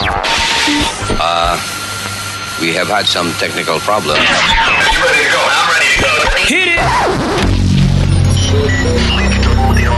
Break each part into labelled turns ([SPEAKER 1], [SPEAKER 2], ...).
[SPEAKER 1] Uh, we have had some technical problems. Ready to go. I'm ready to go.
[SPEAKER 2] Hit it!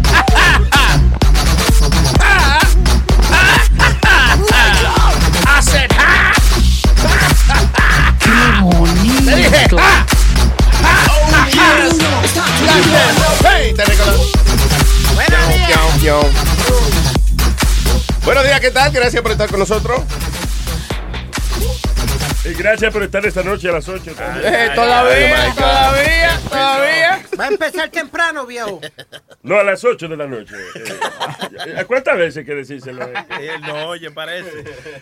[SPEAKER 3] Hey, te recuerdo. Pion, pion. Buenos días, ¿qué tal? Gracias por estar con nosotros.
[SPEAKER 4] Y gracias por estar esta noche a las 8 también.
[SPEAKER 3] Eh,
[SPEAKER 5] todavía, todavía, todavía.
[SPEAKER 6] Va a empezar temprano, viejo.
[SPEAKER 4] No, a las 8 de la noche. Eh, ¿A cuántas veces que decírselo? eh?
[SPEAKER 7] Él no oye, parece.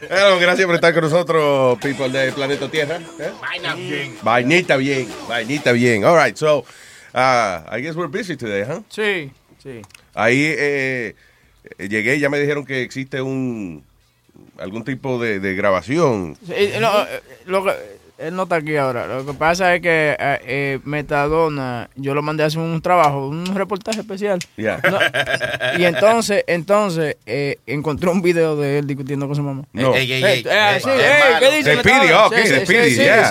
[SPEAKER 3] Bueno, gracias por estar con nosotros, people de Planeta Tierra. ¿eh?
[SPEAKER 7] Vaina bien.
[SPEAKER 3] Vainita bien, vainita bien. All right, so, uh, I guess we're busy today, huh?
[SPEAKER 5] Sí, sí.
[SPEAKER 3] Ahí eh, llegué y ya me dijeron que existe un algún tipo de, de grabación.
[SPEAKER 5] Sí, eh, no, eh, lo que- él no está aquí ahora. Lo que pasa es que eh, eh, Metadona, yo lo mandé a hacer un trabajo, un reportaje especial.
[SPEAKER 3] Ya.
[SPEAKER 5] No, y entonces, entonces eh, encontré un video de él discutiendo con su mamá.
[SPEAKER 3] No.
[SPEAKER 7] Ey, ey, ey,
[SPEAKER 5] eh, sí,
[SPEAKER 7] malo.
[SPEAKER 5] ¿qué dice Metadona?
[SPEAKER 3] ok,
[SPEAKER 5] Sí, sí,
[SPEAKER 3] yeah.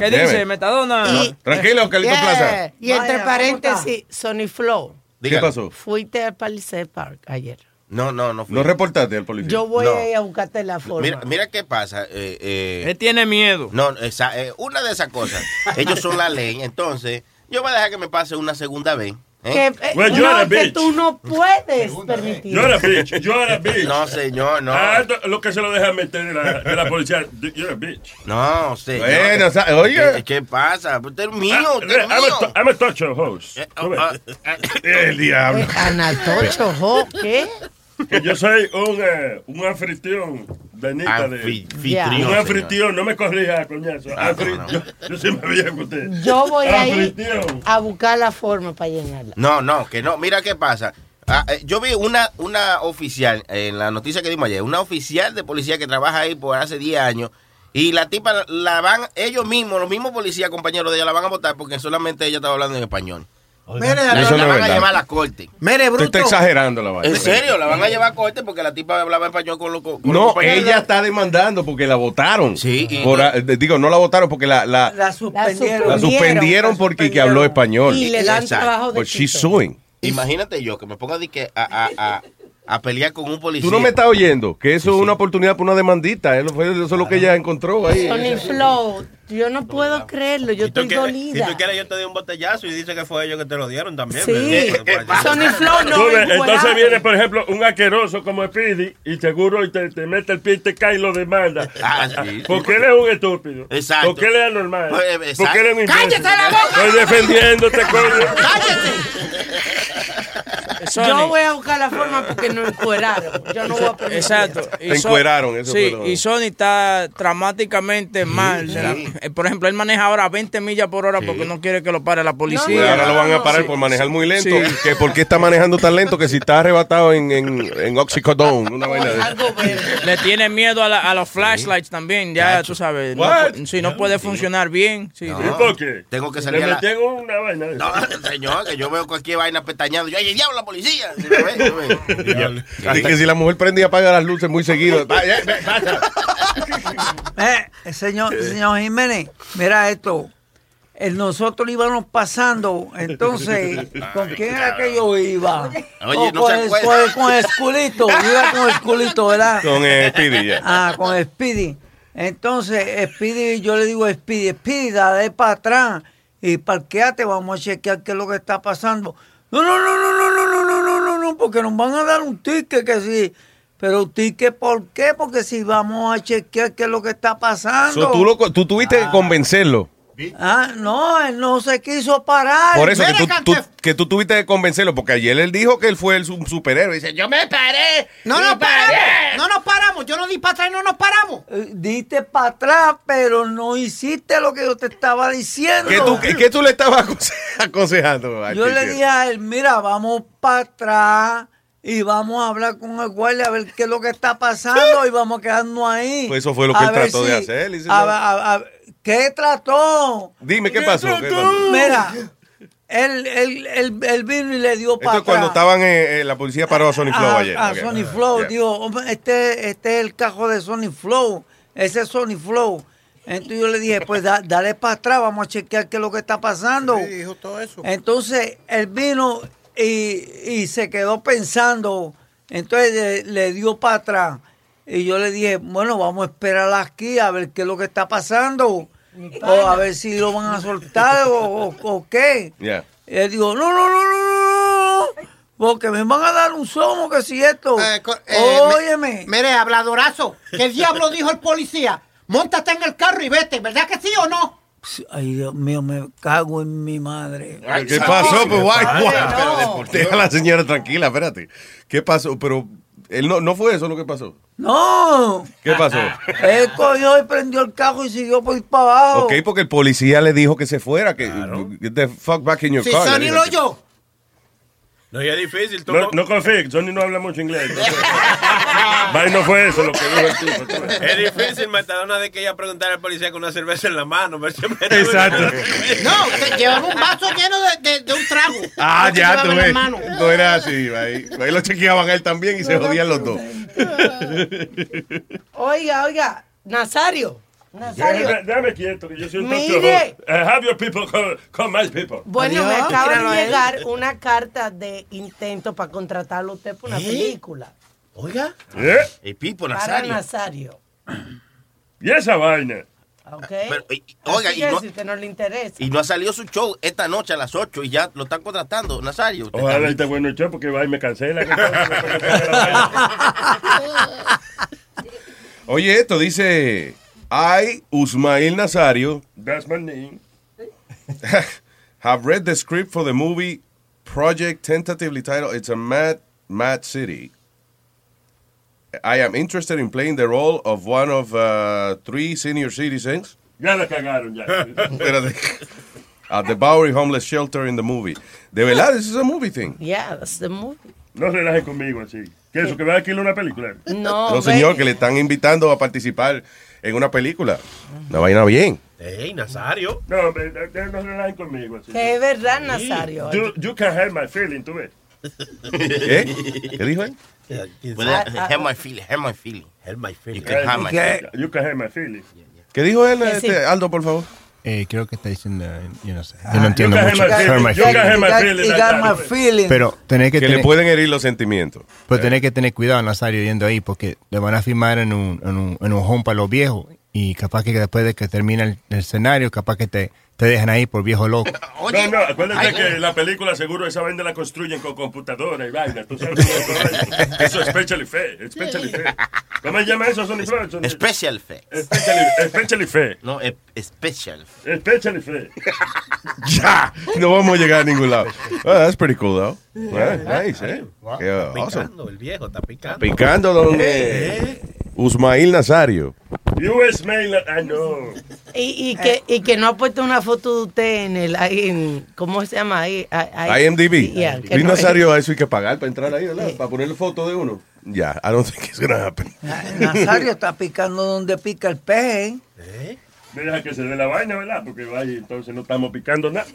[SPEAKER 5] ¿Qué dice. Metadona?
[SPEAKER 6] Y-
[SPEAKER 3] Tranquilo, Carlito
[SPEAKER 6] Yeah.
[SPEAKER 3] Plaza.
[SPEAKER 6] Y entre
[SPEAKER 8] Vaya, ¿cómo
[SPEAKER 6] paréntesis, Sony Flow,
[SPEAKER 3] ¿Qué pasó?
[SPEAKER 6] fuiste al Palisade Park ayer.
[SPEAKER 7] No, no, no fui.
[SPEAKER 3] ¿No reportaste al policía?
[SPEAKER 6] Yo voy
[SPEAKER 7] No.
[SPEAKER 6] a ir a buscarte la forma.
[SPEAKER 7] Mira, mira qué pasa. eh, eh,
[SPEAKER 5] Él tiene miedo.
[SPEAKER 7] no, esa, eh, una de esas cosas. Ellos son la ley. Entonces, yo voy a dejar que me pase una segunda vez. ¿eh?
[SPEAKER 6] que, eh,
[SPEAKER 4] Well,
[SPEAKER 6] no, que tú no puedes permitir.
[SPEAKER 4] You're a bitch. You're a bitch.
[SPEAKER 7] No, señor, no.
[SPEAKER 4] Ah, esto- lo que se lo deja meter de la, de la policía. You're a bitch.
[SPEAKER 7] No, señor.
[SPEAKER 3] Bueno, o sea, oye.
[SPEAKER 7] ¿Qué, qué pasa? Usted es mío,
[SPEAKER 4] Ah,
[SPEAKER 7] usted es
[SPEAKER 4] I'm, a,
[SPEAKER 7] mío.
[SPEAKER 4] to- I'm a talk show host.
[SPEAKER 7] Eh, ah, ah,
[SPEAKER 3] El diablo.
[SPEAKER 6] Eh, Anatocho, jo, ¿qué?
[SPEAKER 4] Que yo soy un, eh, un anfitrión de Nita de...
[SPEAKER 6] Ya.
[SPEAKER 4] Un
[SPEAKER 7] señor.
[SPEAKER 4] anfitrión, no me corrija, coñazo.
[SPEAKER 7] Ah,
[SPEAKER 4] Anfri-
[SPEAKER 7] no, no.
[SPEAKER 4] Yo, yo más viejo que usted.
[SPEAKER 6] Yo voy a ir
[SPEAKER 4] Anfitrión.
[SPEAKER 6] a buscar la forma para llenarla.
[SPEAKER 7] No, no, que no. Mira qué pasa. Ah, eh, yo vi una, una oficial, en la noticia que dimos ayer, una oficial de policía que trabaja ahí por hace 10 años. Y la tipa la van, ellos mismos, los mismos policías, compañeros de ella, la van a votar porque solamente ella estaba hablando en español.
[SPEAKER 6] Mire,
[SPEAKER 7] La,
[SPEAKER 3] Eso
[SPEAKER 7] la
[SPEAKER 3] no
[SPEAKER 7] van a llevar a la corte.
[SPEAKER 6] mire,
[SPEAKER 3] Tú estás exagerando la vaina.
[SPEAKER 7] ¿En serio? La van a llevar a corte porque la tipa hablaba español con los con
[SPEAKER 3] No, ella está demandando porque la votaron.
[SPEAKER 7] Sí, y-
[SPEAKER 3] Por, eh, digo, no la votaron porque la, la,
[SPEAKER 6] La suspendieron.
[SPEAKER 3] la suspendieron porque que habló español.
[SPEAKER 6] Y le dan
[SPEAKER 7] Exacto.
[SPEAKER 6] trabajo de
[SPEAKER 3] But she's
[SPEAKER 6] chico.
[SPEAKER 3] suing.
[SPEAKER 7] Imagínate yo que me ponga de que a, a, a, a pelear con un policía.
[SPEAKER 3] Tú no me estás oyendo, que eso
[SPEAKER 7] Sí,
[SPEAKER 3] es
[SPEAKER 7] sí.
[SPEAKER 3] una oportunidad para una demandita. Eso, fue- eso es lo que ella encontró ahí.
[SPEAKER 6] Sony Flow, yo no puedo creerlo, yo
[SPEAKER 7] ¿Y tú
[SPEAKER 6] estoy
[SPEAKER 7] quieres-
[SPEAKER 6] dolida.
[SPEAKER 7] Si tú quieres, yo te doy un botellazo y dice que fue ellos que te lo dieron también.
[SPEAKER 6] Sí. Flow no
[SPEAKER 4] Tú entonces viene, por ejemplo, un asqueroso como Speedy y seguro y te, te mete el pie y te cae y lo demanda.
[SPEAKER 7] Ah, sí.
[SPEAKER 4] Porque él es un estúpido.
[SPEAKER 7] Exacto.
[SPEAKER 4] Porque él es anormal.
[SPEAKER 7] Pues.
[SPEAKER 4] Porque él es un imbécil.
[SPEAKER 6] ¡Cállate la boca!
[SPEAKER 4] Estoy defendiéndote, coño.
[SPEAKER 5] Sony.
[SPEAKER 6] Yo voy a buscar la forma porque no encueraron. Yo no voy a permitir
[SPEAKER 5] Exacto. Y
[SPEAKER 3] Te encueraron, eso
[SPEAKER 5] Sí, y Sony está dramáticamente mal. la- eh, por ejemplo, él maneja ahora 20 millas por hora porque no quiere que lo pare la policía.
[SPEAKER 3] ahora lo van a parar
[SPEAKER 5] Sí.
[SPEAKER 3] por manejar muy lento.
[SPEAKER 5] Sí.
[SPEAKER 3] Que por qué está manejando tan lento que si está arrebatado en, en, en oxycodone, una vaina de.
[SPEAKER 5] Le tiene miedo a, la- a los flashlights también, ya tú sabes. No, sí, no puede funcionar bien. Sí,
[SPEAKER 7] No.
[SPEAKER 4] ¿Y por qué?
[SPEAKER 7] Tengo que
[SPEAKER 4] Le
[SPEAKER 7] salir a la...
[SPEAKER 4] metí en una vaina de
[SPEAKER 7] No, señor, que yo veo cualquier vaina pestañando. Yo, ¡ay, el diablo, la policía! ¿Sí me ve? ¿Sí me ve?
[SPEAKER 3] Y que si la mujer prende y apaga las luces muy seguido. Ve, pasa.
[SPEAKER 8] Eh, señor, señor Jiménez, mira esto. Nosotros íbamos pasando, entonces, ¿con quién era que yo iba?
[SPEAKER 7] Oye,
[SPEAKER 8] Oh,
[SPEAKER 7] no
[SPEAKER 8] con,
[SPEAKER 7] se
[SPEAKER 8] el,
[SPEAKER 7] acuerda.
[SPEAKER 8] con con el culito, iba con el culito, ¿verdad?
[SPEAKER 3] Con eh, Speedy, ya.
[SPEAKER 8] Ah, con Speedy. Entonces, Speedy, yo le digo a Speedy, Speedy, dale para atrás y parqueate, vamos a chequear qué es lo que está pasando. No, no, no, no, no, no, no, no, no, no, no, porque nos van a dar un ticket que sí. Pero ticket, ¿por qué? Porque si vamos a chequear qué es lo que está pasando.
[SPEAKER 3] So, tú, lo, tú tuviste que convencerlo.
[SPEAKER 8] Ah, no, él no se quiso parar.
[SPEAKER 3] Por eso que tú,
[SPEAKER 9] Cante-
[SPEAKER 3] tú- que tú tuviste que convencerlo, porque ayer él dijo que él fue el, un superhéroe. Dice, yo me paré.
[SPEAKER 9] No nos
[SPEAKER 3] paré".
[SPEAKER 9] paramos. No nos paramos. Yo no di para atrás y no nos paramos.
[SPEAKER 8] Eh, Diste para atrás, pero no hiciste lo que yo te estaba diciendo.
[SPEAKER 3] ¿Qué tú, qué- qué tú le estabas aconse- aconsejando?
[SPEAKER 8] Yo le dije a él, mira, vamos para atrás y vamos a hablar con el guardia a ver qué es lo que está pasando y vamos a quedarnos ahí.
[SPEAKER 3] Pues eso fue lo que
[SPEAKER 8] A
[SPEAKER 3] él trató de hacer,
[SPEAKER 8] a- a- ¿Qué trató?
[SPEAKER 3] Dime, ¿qué pasó? ¿Qué pasó?
[SPEAKER 8] Mira, él, él, él, él vino y le dio para
[SPEAKER 3] Esto es cuando estaban, eh, eh, la policía paró a Sony Flow
[SPEAKER 8] a,
[SPEAKER 3] ayer.
[SPEAKER 8] a
[SPEAKER 3] Ok.
[SPEAKER 8] Sony Flow.
[SPEAKER 3] Yeah.
[SPEAKER 8] Digo, hombre, este, este es el cajo de Sony Flow. Ese es Sony Flow. Entonces yo le dije, pues da- dale para atrás, vamos a chequear qué es lo que está pasando.
[SPEAKER 9] Sí, dijo todo eso.
[SPEAKER 8] Entonces él vino y, y se quedó pensando. Entonces le, le dio para atrás. Y yo le dije, bueno, vamos a esperar aquí a ver qué es lo que está pasando. O a ver si lo van a soltar o, o- o qué.
[SPEAKER 3] Yeah.
[SPEAKER 8] Y él dijo, no, no, no, no, no, no, porque me van a dar un somo que si esto.
[SPEAKER 9] Eh, eh,
[SPEAKER 8] Óyeme.
[SPEAKER 9] me- Mire, habladorazo. ¿Qué diablo dijo el policía? Móntate en el carro y vete. ¿Verdad que sí o no?
[SPEAKER 8] Ay, Dios mío, me cago en mi madre.
[SPEAKER 3] ¿Qué pasó? Pues, guay,
[SPEAKER 9] Ay,
[SPEAKER 3] guay.
[SPEAKER 9] no.
[SPEAKER 3] Deja a la señora tranquila, espérate. ¿Qué pasó? Pero él no, no fue eso lo que pasó.
[SPEAKER 8] No.
[SPEAKER 3] ¿Qué pasó?
[SPEAKER 8] Él cogió y prendió el carro y siguió por ir para abajo.
[SPEAKER 3] Ok, porque el policía le dijo que se fuera, que get the fuck back in your
[SPEAKER 9] Si
[SPEAKER 3] car. Le
[SPEAKER 9] lo
[SPEAKER 3] dijo.
[SPEAKER 9] oyó.
[SPEAKER 7] No, ya es difícil. tú
[SPEAKER 4] No,
[SPEAKER 7] no-
[SPEAKER 4] confíes, Johnny no habla mucho inglés. entonces- Vaya, no fue eso lo que dijo el tipo.
[SPEAKER 7] Es difícil, Metadona, de que ella preguntara al policía con una cerveza en la mano.
[SPEAKER 4] Exacto.
[SPEAKER 9] No, te llevaba un vaso lleno de, de- de un trago.
[SPEAKER 3] Ah, ya, tú ves. No era así, ahí. Ahí lo chequeaban a él también y se jodían los dos.
[SPEAKER 6] Oiga, oiga, Nazario. Nazario.
[SPEAKER 4] Déjame, déjame quieto, que yo soy un
[SPEAKER 6] Mire.
[SPEAKER 4] Uh, have your people call, call my people.
[SPEAKER 6] Bueno, me
[SPEAKER 9] Adiós.
[SPEAKER 6] acaba
[SPEAKER 9] Míralo a
[SPEAKER 6] de llegar una carta de intento para contratarlo a usted por una
[SPEAKER 9] ¿Eh?
[SPEAKER 6] película.
[SPEAKER 9] Oiga.
[SPEAKER 4] ¿Eh?
[SPEAKER 7] El Pipo
[SPEAKER 6] Para
[SPEAKER 7] Nazario.
[SPEAKER 6] Nazario.
[SPEAKER 4] ¿Y esa vaina?
[SPEAKER 6] ¿Ok?
[SPEAKER 7] Pero, y- oiga, y
[SPEAKER 6] que
[SPEAKER 7] no,
[SPEAKER 6] si usted no le interesa.
[SPEAKER 7] y no ha salido su show esta noche a las 8 y ya lo están contratando. Nazario. usted
[SPEAKER 4] Ojalá
[SPEAKER 7] está-
[SPEAKER 4] esté bueno el show porque va y me cancela.
[SPEAKER 3] Oye, esto dice, I, Usmail Nazario,
[SPEAKER 4] That's my name.
[SPEAKER 3] have read the script for the movie Project tentatively titled It's a Mad, Mad City. I am interested in playing the role of one of uh, three senior citizens
[SPEAKER 4] Ya la cagaron ya.
[SPEAKER 3] At the Bowery Homeless Shelter in the movie. De verdad, this is a movie thing.
[SPEAKER 6] Yeah, that's the movie.
[SPEAKER 4] No relajen conmigo así. ¿Qué eso? ¿Que va a alquilar una película?
[SPEAKER 6] No,
[SPEAKER 3] No, señor, que le están invitando a participar en una película. Una vaina bien.
[SPEAKER 7] Ey, Nazario.
[SPEAKER 4] No, hombre, no relajen conmigo así.
[SPEAKER 6] Que es verdad, Nazario.
[SPEAKER 4] You, you can hurt my feeling, tú ves.
[SPEAKER 3] ¿Qué? ¿Qué dijo él?
[SPEAKER 7] Puede- Have my feeling, have my feeling. Have my feeling. You can have my
[SPEAKER 8] ¿Qué?
[SPEAKER 7] feeling.
[SPEAKER 4] You can hurt my feeling.
[SPEAKER 3] ¿Qué dijo él, este, Aldo, por favor?
[SPEAKER 10] Eh, creo que está diciendo, yo no sé, yo no entiendo mucho. Pero tenés que,
[SPEAKER 3] Que le
[SPEAKER 10] tener,
[SPEAKER 3] pueden herir los sentimientos.
[SPEAKER 10] pero tenés que tener cuidado, Nazario, yendo ahí, porque le van a firmar en un, en un, en un home para los viejos. Y capaz que después de que termine el, el escenario, capaz que te, te dejan ahí por viejo loco.
[SPEAKER 9] Oye.
[SPEAKER 4] No, no, acuérdate
[SPEAKER 9] Ay,
[SPEAKER 4] que la película seguro esa vaina la construyen con computadora y vaina. Tú sabes eso. Eso es special effect, special effect. ¿Cómo se llama eso, Sony Floyd?
[SPEAKER 7] Special effect.
[SPEAKER 4] Special, special effect.
[SPEAKER 7] No, special.
[SPEAKER 4] Special effect.
[SPEAKER 3] Ya, no vamos a llegar a ningún lado. Well, that's pretty cool, though. Yeah, nice, eh. Qué awesome.
[SPEAKER 7] Picando, el viejo está picando.
[SPEAKER 3] Picando don eh, Usmail Nazario.
[SPEAKER 4] US mail, I know.
[SPEAKER 6] Y, y, que, y que no ha puesto una foto de usted en el. En, ¿Cómo se llama? Ahí,
[SPEAKER 3] IMDb.
[SPEAKER 6] Yeah,
[SPEAKER 3] Luis
[SPEAKER 6] no-
[SPEAKER 3] Nazario, a eso hay que pagar para entrar ahí, ¿verdad? Para ponerle foto de uno. Ya, I don't think it's gonna happen.
[SPEAKER 8] Nazario está picando donde pica el pez. ¿eh?
[SPEAKER 4] Deja que se dé la vaina, ¿verdad? Porque vaya, entonces no estamos picando nada.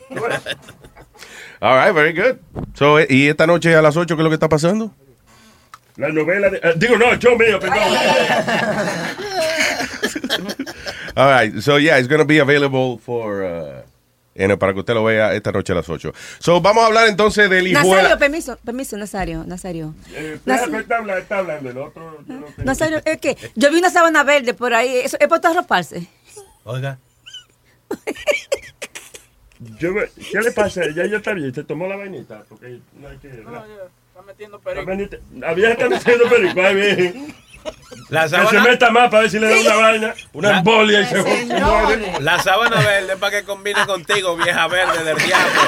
[SPEAKER 3] All right, very good. So, eh, ¿y esta noche a las 8 qué es lo que está pasando?
[SPEAKER 4] La novela de. eh, digo, no, yo mío, perdón.
[SPEAKER 3] All right, so yeah, it's going to be available for, uh, en- para que usted lo vea esta noche a las 8. So, vamos a hablar entonces del
[SPEAKER 11] Nazario,
[SPEAKER 3] hijuela.
[SPEAKER 11] permiso, permiso, Nazario, Nazario.
[SPEAKER 4] Eh, espera, está, hablando, está hablando el otro. yo no
[SPEAKER 11] Nazario, es que yo vi una sábana verde por ahí, eso es para arroparse.
[SPEAKER 7] Oiga.
[SPEAKER 4] Yo, ¿Qué le pasa? Ya ya está bien, se tomó la vainita. Porque no hay que.
[SPEAKER 5] Metiendo
[SPEAKER 4] La
[SPEAKER 5] perico.
[SPEAKER 4] está metiendo perico, ahí bien.
[SPEAKER 12] La
[SPEAKER 4] Que se
[SPEAKER 12] sábana,
[SPEAKER 4] meta más para ver si le da una vaina, una
[SPEAKER 12] La-
[SPEAKER 4] embolia y se muere.
[SPEAKER 12] la sábana verde para que combine contigo, vieja verde del diablo.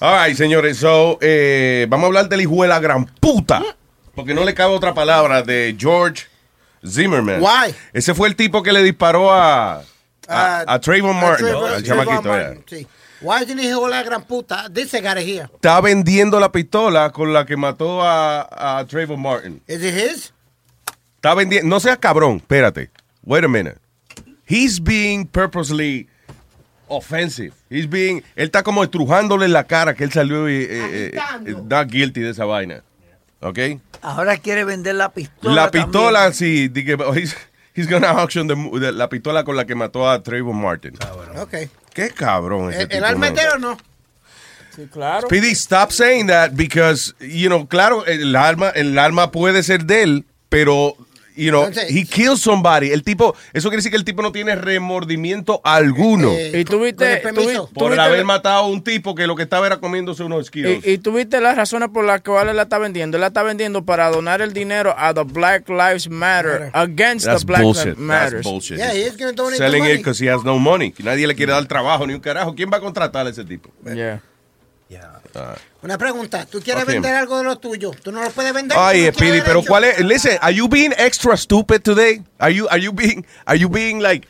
[SPEAKER 3] All right, señores. So, eh, vamos a hablar del hijo de la gran puta. Porque no le cabe otra palabra de George Zimmerman.
[SPEAKER 9] Why?
[SPEAKER 3] Ese fue el tipo que le disparó a, a, a Trayvon Martin,
[SPEAKER 9] Trayvon-
[SPEAKER 3] al
[SPEAKER 9] Trayvon
[SPEAKER 3] chamaquito.
[SPEAKER 9] Martin, sí. Why didn't he hold la gran puta? This it here.
[SPEAKER 3] Está vendiendo la pistola con la que mató a, a Trayvon Martin.
[SPEAKER 9] Is it his?
[SPEAKER 3] Está vendiendo. No seas cabrón. Espérate. Wait a minute. He's being purposely offensive. He's being. Él está como estrujándole en la cara que él salió y. eh, eh, eh, not guilty de esa vaina. ¿Ok?
[SPEAKER 8] Ahora quiere vender la pistola.
[SPEAKER 3] La pistola,
[SPEAKER 8] también.
[SPEAKER 3] sí. He's, gonna auction the- the- la pistola con la que mató a Trayvon Martin.
[SPEAKER 9] Ok.
[SPEAKER 3] Qué cabrón ese
[SPEAKER 9] ¿El, el arma
[SPEAKER 3] no?
[SPEAKER 5] Sí, claro.
[SPEAKER 3] Speedy, stop saying that because, you know, claro, el arma, el arma puede ser de él, pero, you know,
[SPEAKER 9] Entonces-
[SPEAKER 3] he killed somebody. El tipo, eso quiere decir que el tipo no tiene remordimiento alguno.
[SPEAKER 9] Eh,
[SPEAKER 5] Y tuviste,
[SPEAKER 9] permiso.
[SPEAKER 3] por haber
[SPEAKER 5] la-
[SPEAKER 3] matado a un tipo que lo que estaba era comiéndose unos Skittles.
[SPEAKER 5] y, y tuviste las razones por las cuales la está vendiendo. Él la está vendiendo para donar el dinero a the Black Lives Matter, against
[SPEAKER 3] That's
[SPEAKER 5] the Black
[SPEAKER 3] bullshit.
[SPEAKER 5] Lives Matter.
[SPEAKER 3] That's bullshit.
[SPEAKER 9] Yeah, he's gonna donate the
[SPEAKER 3] Selling
[SPEAKER 9] money.
[SPEAKER 3] it because he has no money. Nadie le quiere dar trabajo ni un carajo. ¿Quién va a contratar a ese tipo?
[SPEAKER 5] Yeah.
[SPEAKER 9] Una pregunta. ¿Tú quieres vender algo de lo tuyo? ¿Tú no lo puedes vender?
[SPEAKER 3] Ay,
[SPEAKER 9] ¿Tú no
[SPEAKER 3] Speedy, pero? ¿cuál es? Listen, are you being extra stupid today? Are you, are you being, are you being like,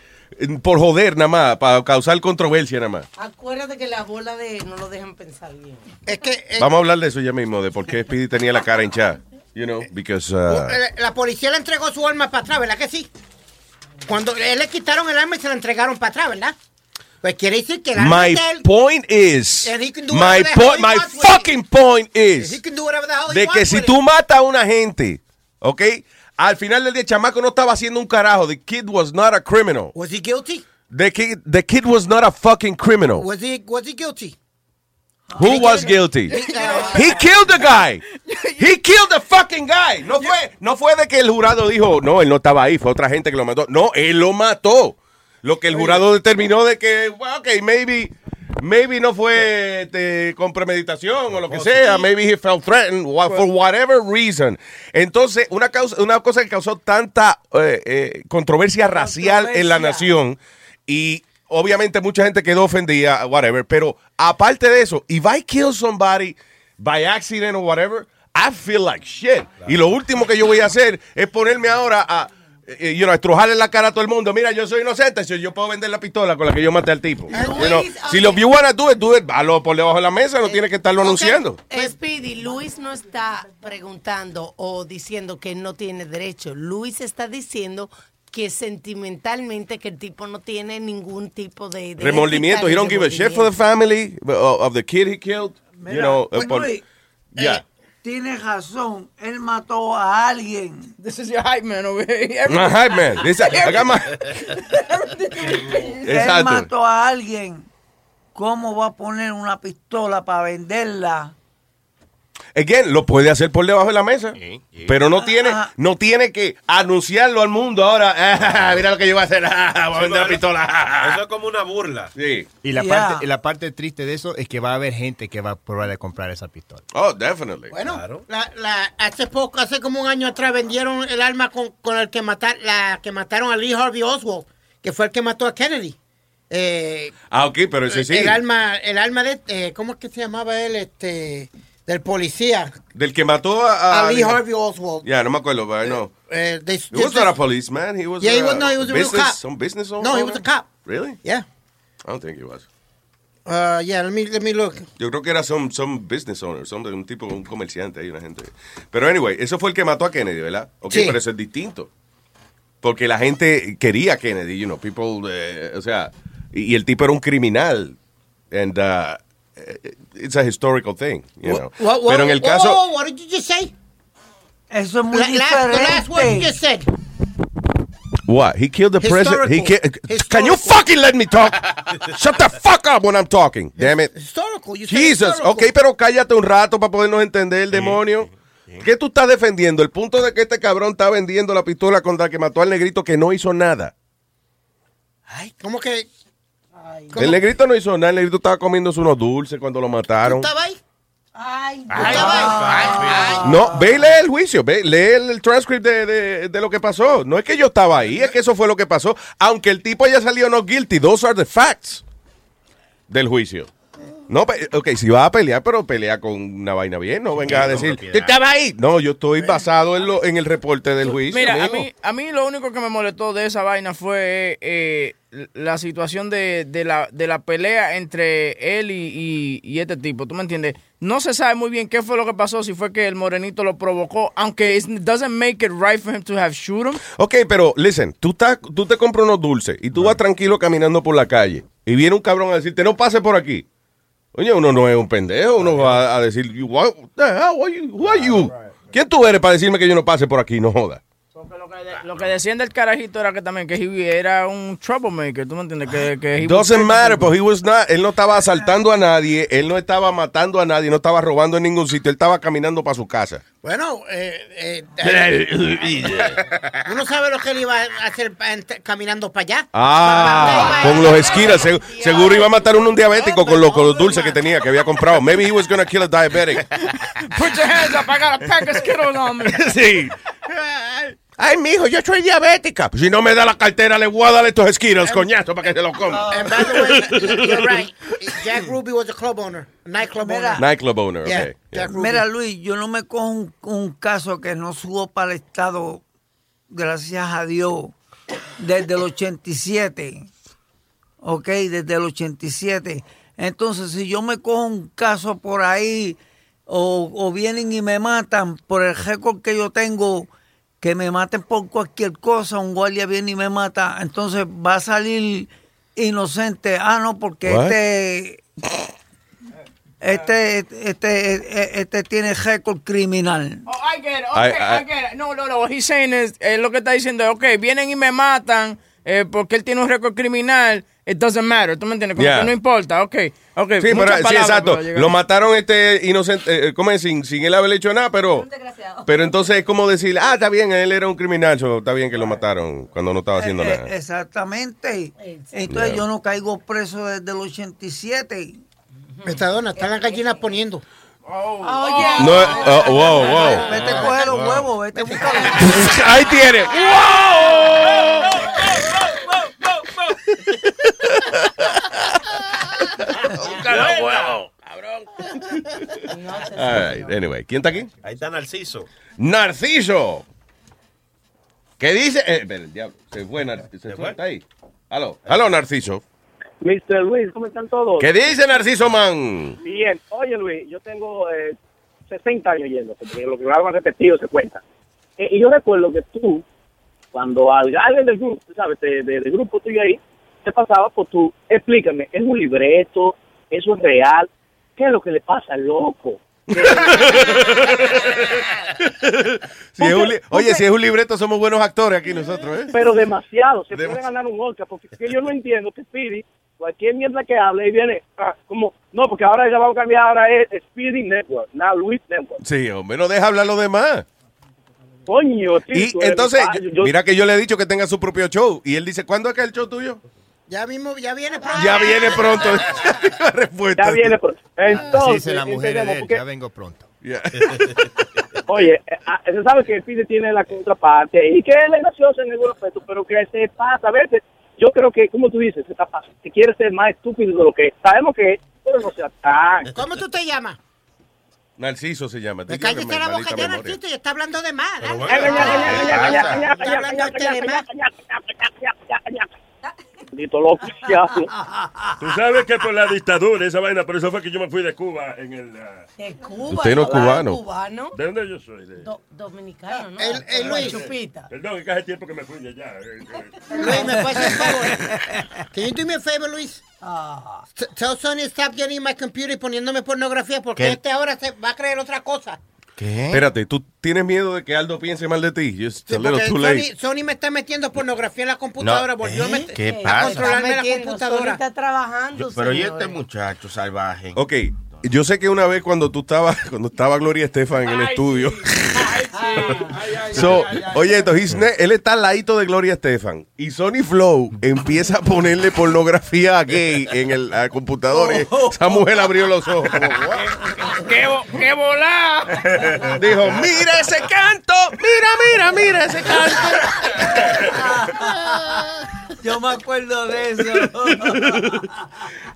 [SPEAKER 3] por joder nada más, para causar controversia nada más?
[SPEAKER 6] Acuérdate que las bolas de no lo dejan pensar bien.
[SPEAKER 9] Es que eh,
[SPEAKER 3] Vamos a hablar de eso ya mismo, de por qué Speedy tenía la cara hinchada. You know, because... uh,
[SPEAKER 9] eh, la policía le entregó su arma para atrás, ¿verdad que sí? Cuando él le quitaron el arma y se la entregaron para atrás, ¿verdad? Pues quiere decir que
[SPEAKER 3] my
[SPEAKER 9] él.
[SPEAKER 3] point is,
[SPEAKER 9] And he can do
[SPEAKER 3] my
[SPEAKER 9] whatever the hell
[SPEAKER 3] point,
[SPEAKER 9] he
[SPEAKER 3] my
[SPEAKER 9] with
[SPEAKER 3] fucking point
[SPEAKER 9] He
[SPEAKER 3] is,
[SPEAKER 9] can do whatever the hell he
[SPEAKER 3] de que
[SPEAKER 9] wants
[SPEAKER 3] si
[SPEAKER 9] with
[SPEAKER 3] tú matas a una gente, ¿ok? Al final del día, el chamaco no estaba haciendo un carajo. The kid was not a criminal.
[SPEAKER 9] Was he guilty?
[SPEAKER 3] The kid, the kid was not a fucking criminal.
[SPEAKER 9] Was he was he guilty?
[SPEAKER 3] Who was guilty? He killed the guy. He killed the fucking guy. No fue, no fue de que el jurado dijo, no, él no estaba ahí, fue otra gente que lo mató. No, él lo mató. Lo que el jurado determinó de que, well, ok, maybe, maybe no fue este, con premeditación o lo que sea. Maybe he felt threatened wha- for whatever reason. Entonces, una, causa, una cosa que causó tanta eh, eh, controversia racial en la nación y obviamente mucha gente quedó ofendida, whatever, pero aparte de eso, if I kill somebody by accident or whatever, I feel like shit. Y lo último que yo voy a hacer es ponerme ahora a, eh, you know, estrujarle la cara a todo el mundo. Mira, yo soy inocente, si yo puedo vender la pistola con la que yo maté al tipo. You know, Si lo you wanna do it, do it, por debajo de la mesa, no tiene que estarlo anunciando.
[SPEAKER 6] Eh, Speedy, Luis no está preguntando o diciendo que no tiene derecho. Luis está diciendo que sentimentalmente que el tipo no tiene ningún tipo de, de
[SPEAKER 3] Remordimiento, he don't give a shit for the family uh, of the kid he killed. You know, por-
[SPEAKER 8] Luis,
[SPEAKER 3] yeah.
[SPEAKER 8] Tienes razón, él mató a alguien.
[SPEAKER 5] This is your hype man over here.
[SPEAKER 3] My hype man. This- I got my-
[SPEAKER 8] Él mató a alguien. ¿Cómo va a poner una pistola para venderla?
[SPEAKER 3] Again, lo puede hacer por debajo de la mesa. Pero no tiene, no tiene que anunciarlo al mundo ahora. "Ah, mira lo que yo voy a hacer. ah, voy a vender la pistola.
[SPEAKER 12] Eso es como una burla.
[SPEAKER 3] Sí.
[SPEAKER 10] Y la,
[SPEAKER 8] Yeah.
[SPEAKER 10] parte, la parte triste de eso es que va a haber gente que va a probar de comprar esa pistola.
[SPEAKER 3] Oh, definitely.
[SPEAKER 9] Bueno, la, la, hace poco, hace como un año atrás vendieron el arma con, con el que matar, la que mataron a Lee Harvey Oswald, que fue el que mató a Kennedy. Eh,
[SPEAKER 3] Ah, ok, pero ese sí.
[SPEAKER 9] El arma, el arma de, eh, ¿cómo es que se llamaba él? Este, del policía,
[SPEAKER 3] Del que mató a.
[SPEAKER 9] a Lee Harvey Oswald.
[SPEAKER 3] Ya, no me acuerdo, know.
[SPEAKER 9] Eh, they-
[SPEAKER 3] He was not a policeman. He was
[SPEAKER 9] Yeah, he
[SPEAKER 3] a
[SPEAKER 9] was- no, he was a real
[SPEAKER 3] business,
[SPEAKER 9] cop.
[SPEAKER 3] Some business owner.
[SPEAKER 9] No, he was a cop.
[SPEAKER 3] Really?
[SPEAKER 9] Yeah.
[SPEAKER 3] I don't think he was.
[SPEAKER 9] Uh, yeah, let me, let me look.
[SPEAKER 3] Yo creo que era some, some business owner, some, un tipo, un comerciante ahí, una gente. Pero anyway, eso fue el que mató a Kennedy, ¿verdad? Ok,
[SPEAKER 9] Sí.
[SPEAKER 3] pero eso es distinto. Porque la gente quería a Kennedy, you know, people, eh, o sea, y, y el tipo era un criminal. And uh, it's a historical thing, you know.
[SPEAKER 9] What- what-
[SPEAKER 3] pero en el caso...
[SPEAKER 9] whoa, whoa, what did you just say?
[SPEAKER 8] Eso es muy
[SPEAKER 9] La- la- the last word you
[SPEAKER 8] diferente.
[SPEAKER 9] just said.
[SPEAKER 3] What? He killed the president. He
[SPEAKER 9] Historical.
[SPEAKER 3] ki- Can you fucking let me talk? Shut the fuck up when I'm talking. Damn it.
[SPEAKER 9] Historical. You
[SPEAKER 3] Jesus.
[SPEAKER 9] historical.
[SPEAKER 3] Ok, pero cállate un rato para podernos entender, demonio. ¿Qué tú estás defendiendo? El punto de que este cabrón está vendiendo la pistola contra el que mató al negrito que no hizo nada.
[SPEAKER 9] ¿Cómo que? ¿Cómo?
[SPEAKER 3] El negrito no hizo nada. El negrito estaba comiéndose unos dulces cuando lo
[SPEAKER 9] ¿Tú
[SPEAKER 3] mataron.
[SPEAKER 9] estabas ahí?
[SPEAKER 6] Ay,
[SPEAKER 3] No, ve y lee el juicio, ve, lee el, transcript de, de- de lo que pasó. No es que yo estaba ahí, es que eso fue lo que pasó. Aunque el tipo haya salido no guilty, those are the facts del juicio. No, ok, si vas a pelear, pero pelea con una vaina bien, no vengas a decir. ¿tú estabas ahí? No, yo estoy basado en, lo, en el reporte del juicio.
[SPEAKER 5] Mira, a mí, a mí lo único que me molestó de esa vaina fue eh, la situación de, de la, de la pelea entre él y, y- y este tipo. ¿Tú me entiendes? No se sabe muy bien qué fue lo que pasó, si fue que el morenito lo provocó, aunque it doesn't make it right for him to have shoot him.
[SPEAKER 3] Ok, pero listen, tú, estás, tú te compras unos dulces y tú vas tranquilo caminando por la calle y viene un cabrón a decirte, no pase por aquí. Oye, uno no es un pendejo, uno va a decir, "You- what the hell, Who are you- who are you? ¿Quién tú eres para decirme que yo no pase por aquí? No joda.
[SPEAKER 5] Lo que decían del carajito era que también que he era un troublemaker, ¿tú me entiendes? Que, que he
[SPEAKER 3] Doesn't matter, but he was not, él no estaba asaltando a nadie, él no estaba matando a nadie, no estaba robando en ningún sitio, él estaba caminando para su casa.
[SPEAKER 9] Bueno, eh, eh, uno sabe lo que él iba a hacer caminando para allá.
[SPEAKER 3] Ah, con los esquinas, se- seguro iba a matar a un diabético con, lo- con los dulces que tenía, que había comprado. Maybe he was gonna kill a diabetic.
[SPEAKER 5] Put your hands up, I got a pack of Skittles on me.
[SPEAKER 3] Sí. Ay, mijo, yo soy diabética. Si no me da la cartera, le voy a dar estos esquinas, coñazo, para que se lo coma.
[SPEAKER 9] And by the way, you're right. Jack Ruby was a club owner, nightclub owner.
[SPEAKER 3] Nightclub owner,
[SPEAKER 9] Yeah,
[SPEAKER 3] okay.
[SPEAKER 9] Jack Ruby.
[SPEAKER 8] Mira, Luis, yo no me cojo un, un caso que no subo para el Estado, gracias a Dios, desde el 87. Ok, desde el 87. Entonces, si yo me cojo un caso por ahí, o, o vienen y me matan por el récord que yo tengo, que me maten por cualquier cosa, un guardia viene y me mata, entonces va a salir inocente. Ah, no, porque
[SPEAKER 3] What?
[SPEAKER 8] este este, este, este, tiene récord criminal.
[SPEAKER 5] Oh, I get it, okay,
[SPEAKER 3] I- I-
[SPEAKER 5] I, get it. No, no, no, what he's saying is, eh, lo que está diciendo es, ok, vienen y me matan eh, porque él tiene un récord criminal, it doesn't matter, ¿tú me entiendes? Como
[SPEAKER 3] Yeah.
[SPEAKER 5] que no importa, ok, ok.
[SPEAKER 3] Sí, pero, sí, exacto. Lo mataron este inocente, eh, ¿cómo es? Sin, sin él haber hecho nada, pero... Pero entonces es como decir, ah, está bien, él era un criminal, so, está bien que lo mataron cuando no estaba haciendo
[SPEAKER 8] Eh,
[SPEAKER 3] nada.
[SPEAKER 8] eh, exactamente. Entonces
[SPEAKER 3] Yeah.
[SPEAKER 8] yo no caigo preso desde el 87.
[SPEAKER 9] Metadona, están las gallinas poniendo.
[SPEAKER 3] No, eh, oh, wow, wow.
[SPEAKER 8] Vete a coger los huevos, vete a buscar
[SPEAKER 3] Ahí tiene. All right, anyway, ¿quién está aquí?
[SPEAKER 12] Ahí está Narciso.
[SPEAKER 3] Narciso. ¿Qué dice? Eh, el diablo, se fue Narciso. ¿Se fue? ¿Está ahí? Aló, aló, Narciso.
[SPEAKER 13] Mr. Luis, ¿cómo están todos?
[SPEAKER 3] ¿Qué dice Narciso, man?
[SPEAKER 13] Bien. Oye, Luis, yo tengo eh, 60 años yendo, porque lo que lo hago repetido se cuenta. Eh, y yo recuerdo que tú, cuando al- alguien del grupo, tú ¿sabes? De- de- del grupo tuyo ahí, te pasaba por tú, explícame, ¿es un libreto? ¿Eso es real? ¿Qué es lo que le pasa loco?
[SPEAKER 3] Si es un li- Oye, si es un libreto, somos buenos actores aquí nosotros, ¿eh?
[SPEAKER 13] Pero demasiado, se puede ganar un Oscar, porque es que yo no entiendo que Speedy, cualquier mierda que hable, y viene, ah, como, no, porque ahora ya vamos a cambiar, ahora es Speedy Network, now Luis Network.
[SPEAKER 3] Sí, hombre, no deja hablar los demás.
[SPEAKER 13] Coño, tío,
[SPEAKER 3] Y
[SPEAKER 13] eres
[SPEAKER 3] entonces, yo- mira que yo le he dicho que tenga su propio show. Y él dice, ¿cuándo es que es el show tuyo?
[SPEAKER 9] Ya mismo, ya viene pronto.
[SPEAKER 3] Ya viene pronto. La respuesta.
[SPEAKER 13] Ya viene pronto. Entonces,
[SPEAKER 10] Así dice la mujer
[SPEAKER 13] entendemos,
[SPEAKER 10] de él,
[SPEAKER 13] porque-
[SPEAKER 10] ya vengo pronto.
[SPEAKER 13] Oye, eh, ah, se sabe que el Speedy tiene la contraparte y que él es gracioso en algún aspecto, pero que se pasa a veces. Yo creo que, como tú dices, se está pasando. Que quiere ser más estúpido de lo que es. Sabemos que es, pero no sea tan.
[SPEAKER 9] ¿Cómo tú te llamas?
[SPEAKER 3] Narciso se llama.
[SPEAKER 9] Me cállate la boca ya. Narcito, y está hablando de ¿eh?
[SPEAKER 3] bueno.
[SPEAKER 13] Ya, ya, ya, ya, ya, ya, ya, ya,
[SPEAKER 9] Está hablando este de más.
[SPEAKER 13] Maldito loco. ya.
[SPEAKER 4] Tú sabes que por la dictadura, esa vaina, por eso fue que yo me fui de Cuba en el... ah,
[SPEAKER 6] De Cuba.
[SPEAKER 3] Usted no es cubano.
[SPEAKER 6] cubano.
[SPEAKER 4] ¿De dónde yo soy? De...
[SPEAKER 6] Do- dominicano, ¿no?
[SPEAKER 9] El- el Luis.
[SPEAKER 6] Chupita.
[SPEAKER 4] Perdón, es que hace tiempo que me fui de allá. eh, eh.
[SPEAKER 9] Luis, ¿me puedes hacer un favor? Can you do me a favor, Luis?
[SPEAKER 6] Ah.
[SPEAKER 9] Tell Sonny stop getting my computer y poniéndome pornografía porque
[SPEAKER 3] ¿Qué?
[SPEAKER 9] este ahora se va a creer otra cosa.
[SPEAKER 10] ¿Qué?
[SPEAKER 3] Espérate, ¿tú tienes miedo de que Aldo piense mal de ti? Just
[SPEAKER 9] Sí,
[SPEAKER 3] a little
[SPEAKER 9] porque
[SPEAKER 3] too
[SPEAKER 9] Sony,
[SPEAKER 3] late.
[SPEAKER 9] Sony me está metiendo pornografía en la computadora.
[SPEAKER 7] No,
[SPEAKER 9] volvió
[SPEAKER 7] ¿eh? ¿Qué
[SPEAKER 9] a
[SPEAKER 7] pasa?
[SPEAKER 9] controlarme la
[SPEAKER 6] Metiendo,
[SPEAKER 9] computadora.
[SPEAKER 6] Sony está trabajando,
[SPEAKER 7] Pero y este muchacho salvaje.
[SPEAKER 3] Ok, yo sé que una vez cuando tú estabas, cuando estaba Gloria Estefan en el estudio, So, oye, esto, él está al ladito de Gloria Estefan y Sony Flow empieza a ponerle pornografía gay en el la computadora. y Esa mujer abrió los ojos.
[SPEAKER 5] ¡Qué, qué volá!
[SPEAKER 3] Dijo, mira ese canto, mira, mira, mira ese canto.
[SPEAKER 8] Yo me acuerdo de eso.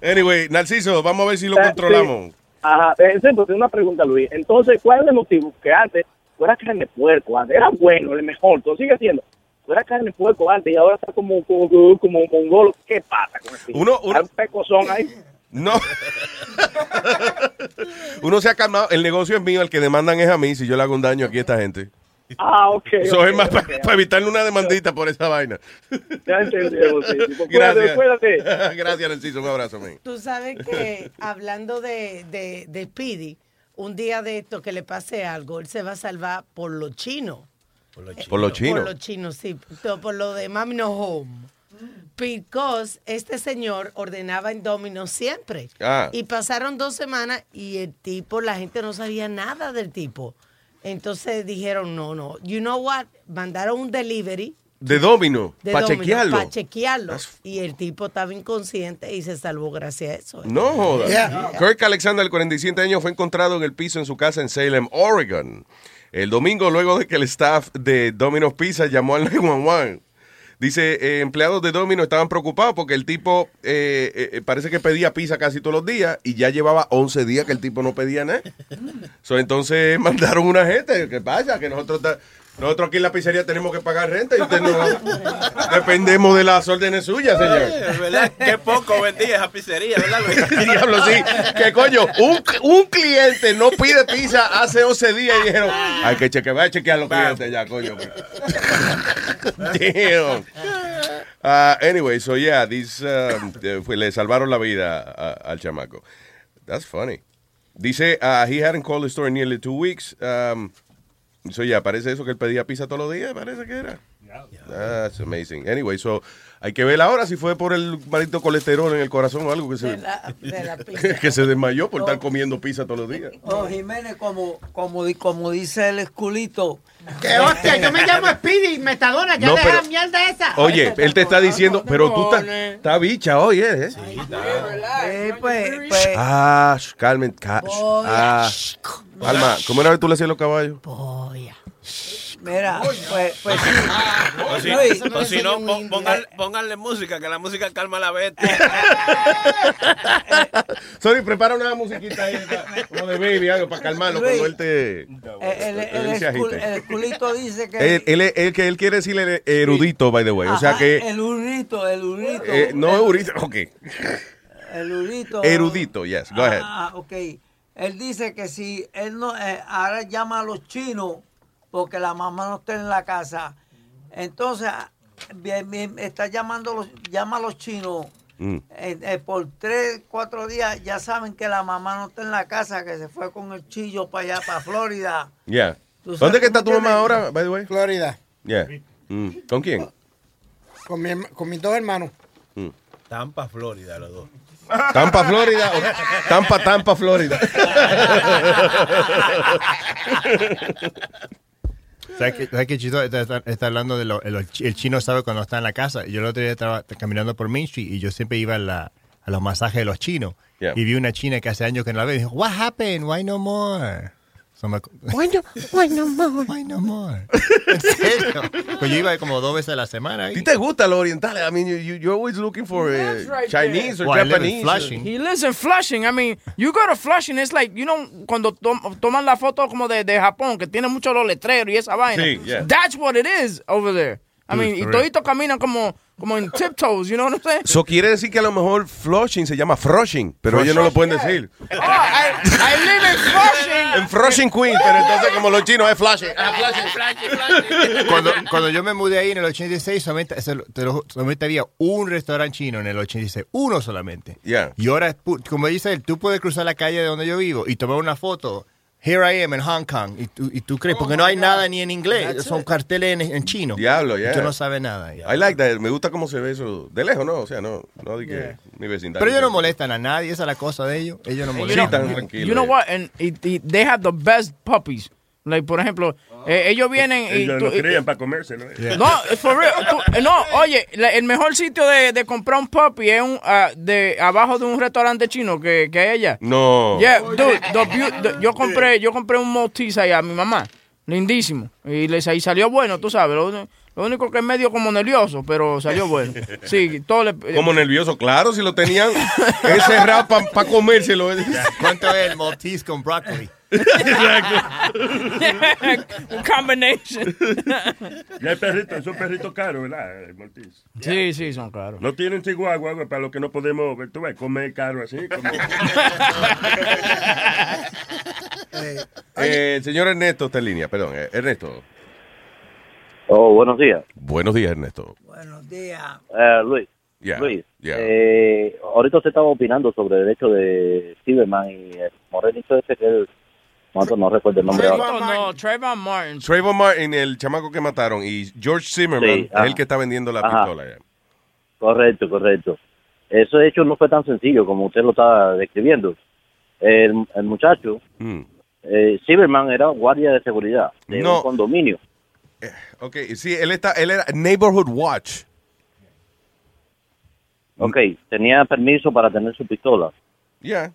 [SPEAKER 3] Anyway, Narciso, vamos a ver si lo controlamos.
[SPEAKER 13] sí. Ajá, eh, sí, pues, una pregunta, Luis. Entonces, ¿cuál es el motivo? Que antes tú eras carne de puerco, antes era bueno, el mejor, todo sigue siendo. Tú eras carne de puerco antes y ahora está como, como, como, como mongolo. ¿Qué pasa con eso?
[SPEAKER 3] Uno- uno-
[SPEAKER 13] Hay un pecozón ahí.
[SPEAKER 3] No. Uno se ha calmado. El negocio es mío, el que demandan es a mí si yo le hago un daño aquí a esta gente.
[SPEAKER 13] Ah, ok.
[SPEAKER 3] Eso
[SPEAKER 13] ok,
[SPEAKER 3] es más para evitarle una demandita por esa vaina.
[SPEAKER 13] Ya entendemos, sí. Pues,
[SPEAKER 3] Gracias.
[SPEAKER 13] cuídate,
[SPEAKER 3] Gracias, Narciso. Un abrazo, man.
[SPEAKER 6] Tú sabes que hablando de, de, de Speedy, un día de esto que le pase algo, él se va a salvar por los chinos.
[SPEAKER 3] Por los
[SPEAKER 6] Por los
[SPEAKER 3] chinos.
[SPEAKER 6] chinos, sí. Por por lo de Mami No Home. Because este señor ordenaba en Domino's siempre.
[SPEAKER 3] Ah.
[SPEAKER 6] Y pasaron dos semanas y el tipo, la gente no sabía nada del tipo. Entonces dijeron, no, no. You know what? Mandaron un delivery
[SPEAKER 3] De Domino,
[SPEAKER 6] de
[SPEAKER 3] para chequearlo.
[SPEAKER 6] Para chequearlo. Y el tipo estaba inconsciente y se salvó gracias a eso.
[SPEAKER 3] No joda.
[SPEAKER 6] Yeah.
[SPEAKER 3] Kirk Alexander, de 47 años, fue encontrado en el piso en su casa en Salem, Oregon. El domingo, luego de que el staff de Domino's Pizza llamó al 911. Dice, eh, empleados de Domino estaban preocupados porque el tipo eh, eh, parece que pedía pizza casi todos los días y ya llevaba 11 días que el tipo no pedía nada. So, entonces mandaron una gente. ¿Qué pasa? Que nosotros, nosotros aquí en la pizzería tenemos que pagar renta y usted no. Dependemos de las órdenes suyas, señor.
[SPEAKER 12] Es verdad, qué poco vendía esa pizzería, ¿verdad, Luis?
[SPEAKER 3] Diablo, sí. Que coño, un, un cliente no pide pizza hace 11 días y dijeron, hay que chequear, voy a chequear a los clientes ya, coño. Damn. Uh, anyway, so yeah, this, um, fue- le salvaron la vida a- al chamaco. That's funny. Dice, uh, he hadn't called the store in nearly two weeks. Um, so yeah, parece eso que él pedía pizza todos los días, parece que era. That's amazing. Anyway, so hay que ver ahora si fue por el maldito colesterol en el corazón o algo que se,
[SPEAKER 6] De la, de la pizza.
[SPEAKER 3] que se desmayó por estar comiendo pizza todos los días.
[SPEAKER 8] Oh, Jiménez, como, como, di- como dice el esculito.
[SPEAKER 9] Que hostia, yo me llamo Speedy, Metadona, ya
[SPEAKER 3] No,
[SPEAKER 9] deja
[SPEAKER 3] pero-
[SPEAKER 9] mierda esa.
[SPEAKER 3] Oye, él te está diciendo, pero tú estás está bicha hoy, ¿eh?
[SPEAKER 8] Eh, pues, pues,
[SPEAKER 3] Ah, sh, Carmen, ca- sh, ah. Alma, ¿cómo era que tú le hacías los caballos?
[SPEAKER 8] Mira, pues, pues sí.
[SPEAKER 12] O si,
[SPEAKER 8] Luis,
[SPEAKER 12] o si no, pon- pónganle música, que la música calma la bestia.
[SPEAKER 3] Sorry, prepara una musiquita ahí, como de baby, algo para calmarlo
[SPEAKER 8] Luis.
[SPEAKER 3] cuando él te...
[SPEAKER 8] el, el, el, esculito dice que...
[SPEAKER 3] Él, que él quiere decirle erudito, by the way. O sea
[SPEAKER 8] Ajá,
[SPEAKER 3] que...
[SPEAKER 8] El urito, el urito.
[SPEAKER 3] eh, no es erudito, ok.
[SPEAKER 8] El urito.
[SPEAKER 3] Erudito, yes, go ahead.
[SPEAKER 8] Ah, ok. Él dice que si él no, eh, ahora llama a los chinos porque la mamá no está en la casa. Entonces, bien, bien, está llamando, los, llama a los chinos.
[SPEAKER 3] Mm.
[SPEAKER 8] eh, eh, por tres, cuatro días ya saben que la mamá no está en la casa, que se fue con el chillo para allá, para Florida.
[SPEAKER 3] Yeah. ¿Dónde que está tu mamá ahora, by the way?
[SPEAKER 9] Florida,
[SPEAKER 3] Yeah. Mm. ¿Con quién?
[SPEAKER 9] con, mi, herma- con mis dos hermanos.
[SPEAKER 3] Mm.
[SPEAKER 12] Tampa, Florida, los dos.
[SPEAKER 3] Tampa, Florida. o Tampa, Tampa, Florida.
[SPEAKER 10] ¿Sabes qué, ¿sabes qué chistoso? Está, hablando de lo, el, el chino sabe cuando está en la casa. Yo el otro día estaba caminando por Main Street y yo siempre iba a, la- a los masajes de los chinos.
[SPEAKER 3] Yeah.
[SPEAKER 10] Y vi una china que hace años que no la veo y dijo, What happened? Why no more? So me-
[SPEAKER 14] Why no, why no more?
[SPEAKER 10] Why no more? ¿En serio? Pues yo iba como dos veces a la semana.
[SPEAKER 3] ¿A
[SPEAKER 10] ahí.
[SPEAKER 3] ti te gustan los orientales? I mean, you, you, you're always looking for uh,
[SPEAKER 5] right
[SPEAKER 3] Chinese or
[SPEAKER 10] Well, I live
[SPEAKER 3] Japanese.
[SPEAKER 10] in Flushing.
[SPEAKER 5] He lives in Flushing. I mean, you go to Flushing, it's like, you know, cuando tom- toman la foto como de, de Japón, que tiene muchos los letreros y esa vaina.
[SPEAKER 3] Sí, yeah.
[SPEAKER 5] That's what it is over there. I mean, y toditos caminan como, como en tiptoes, you know what I'm saying?
[SPEAKER 3] Eso quiere decir que a lo mejor Flushing se llama Flushing, pero ellos no lo pueden decir.
[SPEAKER 5] Oh, I, I live in Flushing.
[SPEAKER 3] En Flushing Queen, pero entonces como los chinos es Flushing. Ah, Flushing.
[SPEAKER 10] Cuando, cuando yo me mudé ahí en el 86, solamente, solamente había un restaurante chino en el 86. Uno solamente.
[SPEAKER 3] Yeah.
[SPEAKER 10] Y ahora, como dice él, tú puedes cruzar la calle de donde yo vivo y tomar una foto. Here I am en Hong Kong. Y tú, y tú crees, porque no hay nada ni en inglés. Son carteles en, en chino.
[SPEAKER 3] Diablo, yeah.
[SPEAKER 10] Tú no sabes nada.
[SPEAKER 3] I like that. Me gusta cómo se ve eso. De lejos, ¿no? O sea, no, no de que mi vecindario.
[SPEAKER 10] Pero ellos no molestan a nadie, esa es la cosa de ellos. Ellos no
[SPEAKER 5] You
[SPEAKER 10] molestan.
[SPEAKER 5] know,
[SPEAKER 3] tan tranquilo,
[SPEAKER 5] you know
[SPEAKER 3] yeah.
[SPEAKER 5] what? And y- y- they have the best puppies. Like, por ejemplo, eh, ellos vienen y...
[SPEAKER 4] Ellos
[SPEAKER 5] tú-
[SPEAKER 4] lo crían para comérselo.
[SPEAKER 5] No, for real. tú- no, oye, la- el mejor sitio de, de comprar un puppy es un, ah, de abajo de un restaurante chino que, que hay allá.
[SPEAKER 3] No.
[SPEAKER 5] Yeah, dude, the beau- the- yo compré, yo compré un Maltese allá a mi mamá, lindísimo, y les ahí salió bueno, tú sabes. Lo, único que es medio como nervioso, pero salió bueno. Sí, todo le.
[SPEAKER 3] Como nervioso, claro, si lo tenían encerrado para comérselo.
[SPEAKER 10] ¿Cuánto es el Maltese con broccoli?
[SPEAKER 5] Un combination.
[SPEAKER 4] Y hay perritos, son perritos caros, ¿verdad? El Maltese.
[SPEAKER 5] Sí, sí, son caros.
[SPEAKER 4] No tienen chihuahua, güey, para los que no podemos, tú ves, comer caro así. Como...
[SPEAKER 3] Eh, el señor Ernesto está en línea, perdón. eh, Ernesto.
[SPEAKER 15] Oh, buenos días.
[SPEAKER 3] Buenos días, Ernesto.
[SPEAKER 8] Buenos días.
[SPEAKER 15] Eh, Luis.
[SPEAKER 3] Yeah,
[SPEAKER 15] Luis,
[SPEAKER 3] yeah.
[SPEAKER 15] eh, ahorita usted estaba opinando sobre el hecho de Silverman y el morenito ese que él, no, no recuerdo el nombre ahora.
[SPEAKER 5] No, Trayvon Martin.
[SPEAKER 3] Trayvon Martin, el chamaco que mataron, y George Zimmerman
[SPEAKER 15] Sí,
[SPEAKER 3] es
[SPEAKER 15] ajá.
[SPEAKER 3] el que está vendiendo la
[SPEAKER 15] Ajá.
[SPEAKER 3] pistola. ya.
[SPEAKER 15] Correcto, correcto. Ese hecho no fue tan sencillo como usted lo estaba describiendo. El, el muchacho,
[SPEAKER 3] Mm.
[SPEAKER 15] eh, Silverman era guardia de seguridad de
[SPEAKER 3] No.
[SPEAKER 15] un condominio.
[SPEAKER 3] Ok, sí, él, está, él era Neighborhood Watch.
[SPEAKER 15] Ok, tenía permiso para tener su pistola.
[SPEAKER 3] Yeah.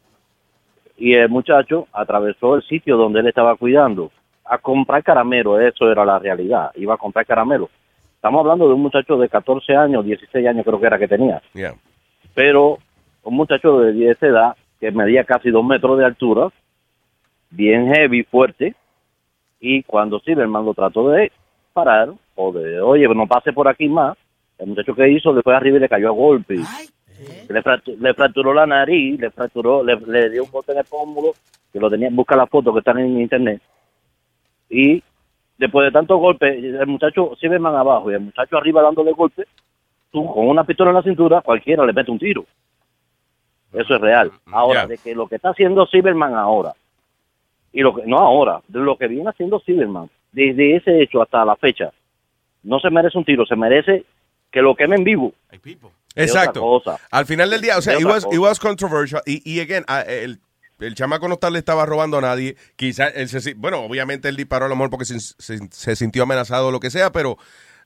[SPEAKER 15] Y el muchacho atravesó el sitio donde él estaba cuidando a comprar caramelo. Eso era la realidad. Iba a comprar caramelo. Estamos hablando de un muchacho de 14 años, 16 años creo que era que tenía.
[SPEAKER 3] Yeah.
[SPEAKER 15] Pero un muchacho de 10 edad que medía casi dos metros de altura, bien heavy, fuerte. Y cuando Silverman lo trató de parar, o de, oye, no pase por aquí más, el muchacho que hizo le fue arriba y le cayó a golpe. Le, fractu- le fracturó la nariz, le fracturó, le, le dio un golpe en el pómulo, que lo tenía, busca las fotos que están en internet. Y después de tantos golpes, el muchacho Silverman abajo y el muchacho arriba dándole golpes, tú con una pistola en la cintura, cualquiera le mete un tiro. Eso es real. Ahora,
[SPEAKER 3] Ya.
[SPEAKER 15] de que lo que está haciendo Silverman ahora, y lo que, no ahora, de lo que viene haciendo Silverman, desde ese hecho hasta la fecha, no se merece un tiro, se merece que lo quemen vivo. Es otra
[SPEAKER 3] Exacto.
[SPEAKER 15] cosa.
[SPEAKER 3] Al final del día, o sea,
[SPEAKER 15] Es
[SPEAKER 3] it was,
[SPEAKER 15] cosa.
[SPEAKER 3] it was controversial. Y, y again, ah, el, el chamaco no le estaba robando a nadie. Quizás, él se bueno, obviamente él disparó a lo mejor porque se, se- se sintió amenazado o lo que sea, pero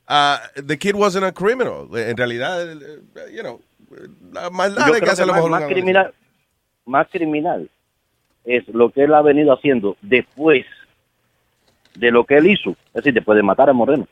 [SPEAKER 3] ah, the kid wasn't a criminal. En realidad, eh, you know, la maldad de que a lo
[SPEAKER 15] más,
[SPEAKER 3] mejor
[SPEAKER 15] más
[SPEAKER 3] un-
[SPEAKER 15] criminal, más criminal es lo que él ha venido haciendo después de lo que él hizo, es decir, después de matar a Moreno.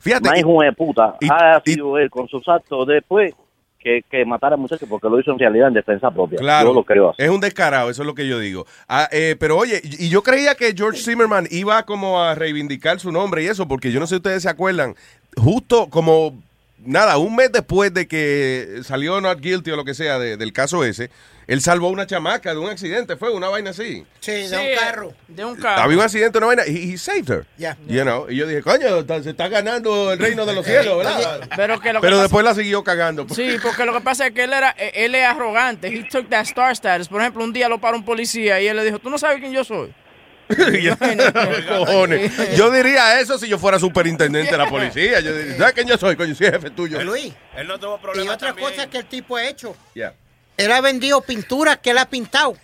[SPEAKER 3] Fíjate.
[SPEAKER 15] Más hijo de puta ha sido él con sus actos después que, que matar al muchacho porque lo hizo en realidad en defensa propia.
[SPEAKER 3] Claro,
[SPEAKER 15] Yo lo creo así.
[SPEAKER 3] es un descarado, eso es lo que yo digo. Ah, eh, pero oye, y y yo creía que George Zimmerman iba como a reivindicar su nombre y eso, porque yo no sé si ustedes se acuerdan, justo como, nada, un mes después de que salió not guilty o lo que sea de- del caso ese, él salvó a una chamaca de un accidente, fue una vaina así.
[SPEAKER 9] Sí, de
[SPEAKER 5] Sí,
[SPEAKER 9] un carro.
[SPEAKER 5] De un carro.
[SPEAKER 3] Había un accidente, una vaina, y he saved her.
[SPEAKER 9] Ya.
[SPEAKER 3] You know, y yo dije, coño, se está ganando el reino de los cielos, ¿verdad?
[SPEAKER 5] Pero que lo que
[SPEAKER 3] Pero
[SPEAKER 5] pasa-
[SPEAKER 3] después la siguió cagando. pues.
[SPEAKER 5] Sí, porque lo que pasa es que él era, eh, él es arrogante. He took that star status. Por ejemplo, un día lo paró un policía y él le dijo, ¿tú no sabes quién yo soy?
[SPEAKER 3] Cojones. Yo diría eso si yo fuera superintendente de la policía. Yo diría, ¿sabes quién yo soy? Coño, soy jefe tuyo.
[SPEAKER 9] Luis.
[SPEAKER 12] Él no tuvo
[SPEAKER 9] Y
[SPEAKER 12] problema
[SPEAKER 9] otra
[SPEAKER 12] también.
[SPEAKER 9] cosa que el tipo ha hecho.
[SPEAKER 3] Yeah.
[SPEAKER 9] Él ha vendido pinturas que él ha pintado.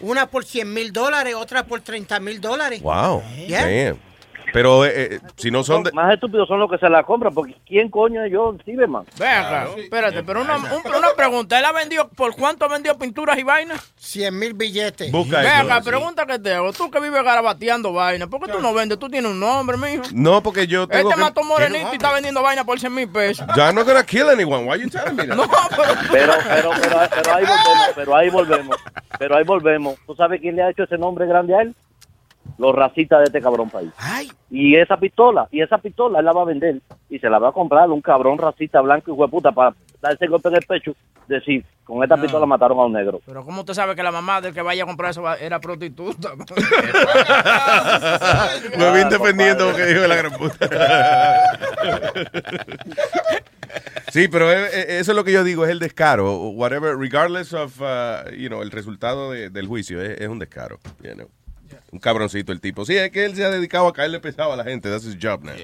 [SPEAKER 9] Una por 100 mil dólares, otra por 30 mil dólares.
[SPEAKER 3] Wow.
[SPEAKER 9] Yeah.
[SPEAKER 3] Damn. Pero eh, eh, si no son de...
[SPEAKER 15] Más estúpidos son los que se la compran porque ¿quién coño es John Silverman?
[SPEAKER 5] Ve acá, espérate, pero una, un- una pregunta. ¿Él ha vendido, por cuánto ha vendido pinturas y vainas?
[SPEAKER 9] 100 mil billetes.
[SPEAKER 3] Busca
[SPEAKER 5] Ve
[SPEAKER 3] eso,
[SPEAKER 5] acá,
[SPEAKER 3] sí.
[SPEAKER 5] pregunta que te hago. Tú que vives garabateando vainas, ¿por qué tú no vendes? Tú tienes un nombre, mijo.
[SPEAKER 3] No, porque yo tengo
[SPEAKER 5] Este
[SPEAKER 3] que...
[SPEAKER 5] mató morenito y está vendiendo vaina por 100 mil pesos.
[SPEAKER 3] I'm not gonna kill anyone. Why you telling me that?
[SPEAKER 5] No, pero...
[SPEAKER 15] Pero, pero, pero, pero ahí volvemos, pero ahí volvemos, pero ahí volvemos. ¿Tú sabes quién le ha hecho ese nombre grande a él? Los racistas de este cabrón país. Y esa pistola, y esa pistola él la va a vender y se la va a comprar a un cabrón racista blanco y puta para darse golpe en el pecho. Decir, con esta pistola mataron a un negro.
[SPEAKER 5] Pero ¿cómo usted sabe que la mamá del que vaya a comprar eso era prostituta?
[SPEAKER 3] Me vine defendiendo lo que dijo la gran puta. Sí, pero eso es lo que yo digo, es el descaro. Whatever, regardless of, uh, you know, el resultado de- del juicio, es, es un descaro. you know. Un cabroncito el tipo. Sí, es que él se ha dedicado a caerle pesado a la gente. That's his job now.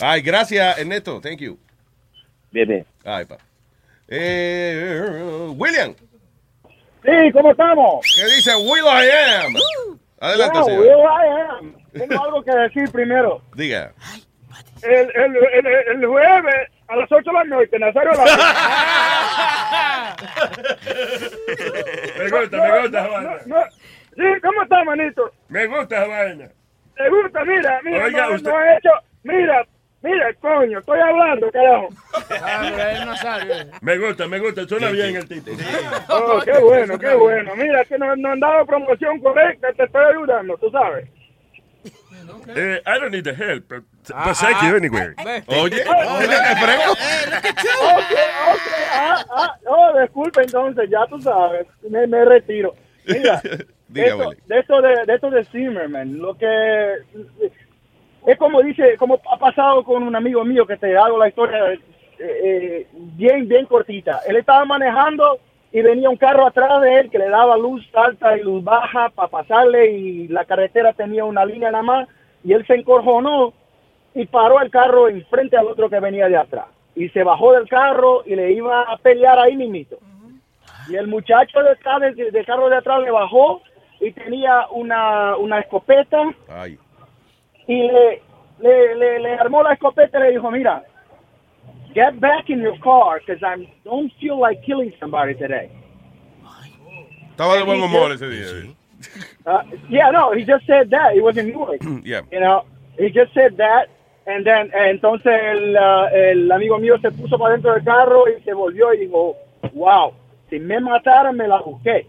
[SPEAKER 3] Ay, gracias, Ernesto. Thank you.
[SPEAKER 15] Bien, bien.
[SPEAKER 3] Ay, pa. Eh, William,
[SPEAKER 16] Sí, ¿cómo estamos?
[SPEAKER 3] ¿qué dice Will I Am? Adelante,
[SPEAKER 16] Wow,
[SPEAKER 3] señor.
[SPEAKER 16] here I am. Tengo algo que decir primero.
[SPEAKER 3] Diga.
[SPEAKER 16] El, el, el, el jueves a las 8 de la noche, Nazario la
[SPEAKER 4] Me gusta, me gusta, Juana.
[SPEAKER 16] No, sí, ¿cómo está, manito?
[SPEAKER 4] Me gusta, vaina.
[SPEAKER 16] ¿Te gusta? Mira, mira,
[SPEAKER 4] Oiga,
[SPEAKER 16] no,
[SPEAKER 4] usted-
[SPEAKER 16] no he hecho... Mira, mira, coño, estoy hablando, carajo.
[SPEAKER 4] Me gusta, me gusta. Suena bien el tipo.
[SPEAKER 16] Oh, qué bueno, qué bueno. Mira, que no, no han dado promoción correcta, te estoy ayudando, tú sabes.
[SPEAKER 4] Eh, I don't need the help, but,
[SPEAKER 16] Ah,
[SPEAKER 4] but thank you anyway.
[SPEAKER 3] Oye,
[SPEAKER 16] oye, ah, ah, oh, disculpe entonces, ya tú sabes, me, me retiro. Mira,
[SPEAKER 3] Diga,
[SPEAKER 16] esto-
[SPEAKER 3] Willy.
[SPEAKER 16] de esto de, de esto de Zimmerman, lo que es como dice, como ha pasado con un amigo mío que te hago la historia eh, eh, bien, bien cortita. Él estaba manejando y venía un carro atrás de él que le daba luz alta y luz baja para pasarle y la carretera tenía una línea nada más y él se encorjonó y paró el carro enfrente al otro que venía de atrás. Y se bajó del carro y le iba a pelear ahí mismito. Y el muchacho de del carro de atrás le bajó y tenía una, una escopeta
[SPEAKER 3] Ay.
[SPEAKER 16] y le, le, le, le armó la escopeta y le dijo, mira, get back in your car because I don't feel like killing somebody today.
[SPEAKER 3] Estaba de buen humor ese día.
[SPEAKER 16] Uh, yeah, no, he just said that. It was in Newark.
[SPEAKER 3] Yeah.
[SPEAKER 16] You know, he just said that. And then, entonces el, uh, el amigo mío se puso para dentro del carro y se volvió y dijo, wow, si me mataran me la busqué.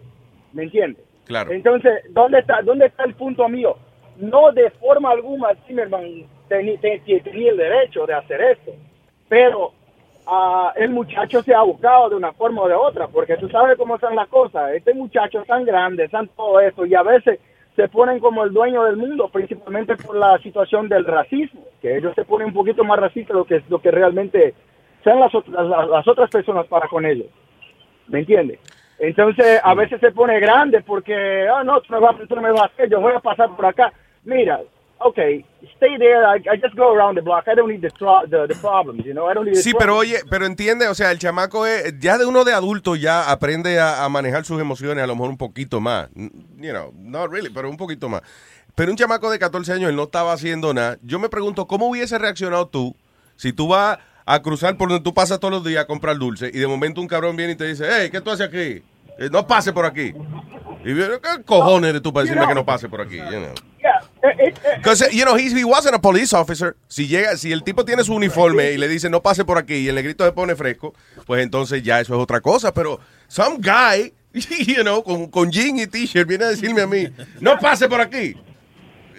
[SPEAKER 16] ¿Me entiendes? Entonces, ¿dónde está, ¿dónde está el punto mío? No de forma alguna Zimmerman tenía el derecho de hacer esto, pero ah, el muchacho se ha buscado de una forma o de otra, porque tú sabes cómo son las cosas. Este muchacho es tan grande, todo eso, y a veces se ponen como el dueño del mundo, principalmente por la situación del racismo, que ellos se ponen un poquito más racistas lo que, lo que realmente sean las, las, las otras personas para con ellos. ¿Me entiendes? Entonces, a veces se pone grande porque, ah, no, tú, me vas, tú no me vas a hacer, yo voy a pasar por acá. Mira, okay, stay there, I, I just go around the block, I don't need the, the, the problems, you know, I don't need the
[SPEAKER 3] Sí, pero oye, pero entiende, o sea, el chamaco es, ya de uno de adulto ya aprende a, a manejar sus emociones a lo mejor un poquito más. You know, not really, pero un poquito más. Pero un chamaco de 14 años, él no estaba haciendo nada. Yo me pregunto, ¿cómo hubiese reaccionado tú si tú vas a cruzar por donde tú pasas todos los días a comprar dulce y de momento un cabrón viene y te dice, hey, ¿qué tú haces aquí? Eh, no pase por aquí. Y ¿qué cojones eres tú para decirme que no pase por aquí? You know? Because, you know, he, he wasn't a police officer. Si llega, si el tipo tiene su uniforme y le dice no pase por aquí y el negrito se pone fresco, pues entonces ya eso es otra cosa. Pero some guy, you know, con, con jean y t-shirt viene a decirme a mí, no pase por aquí.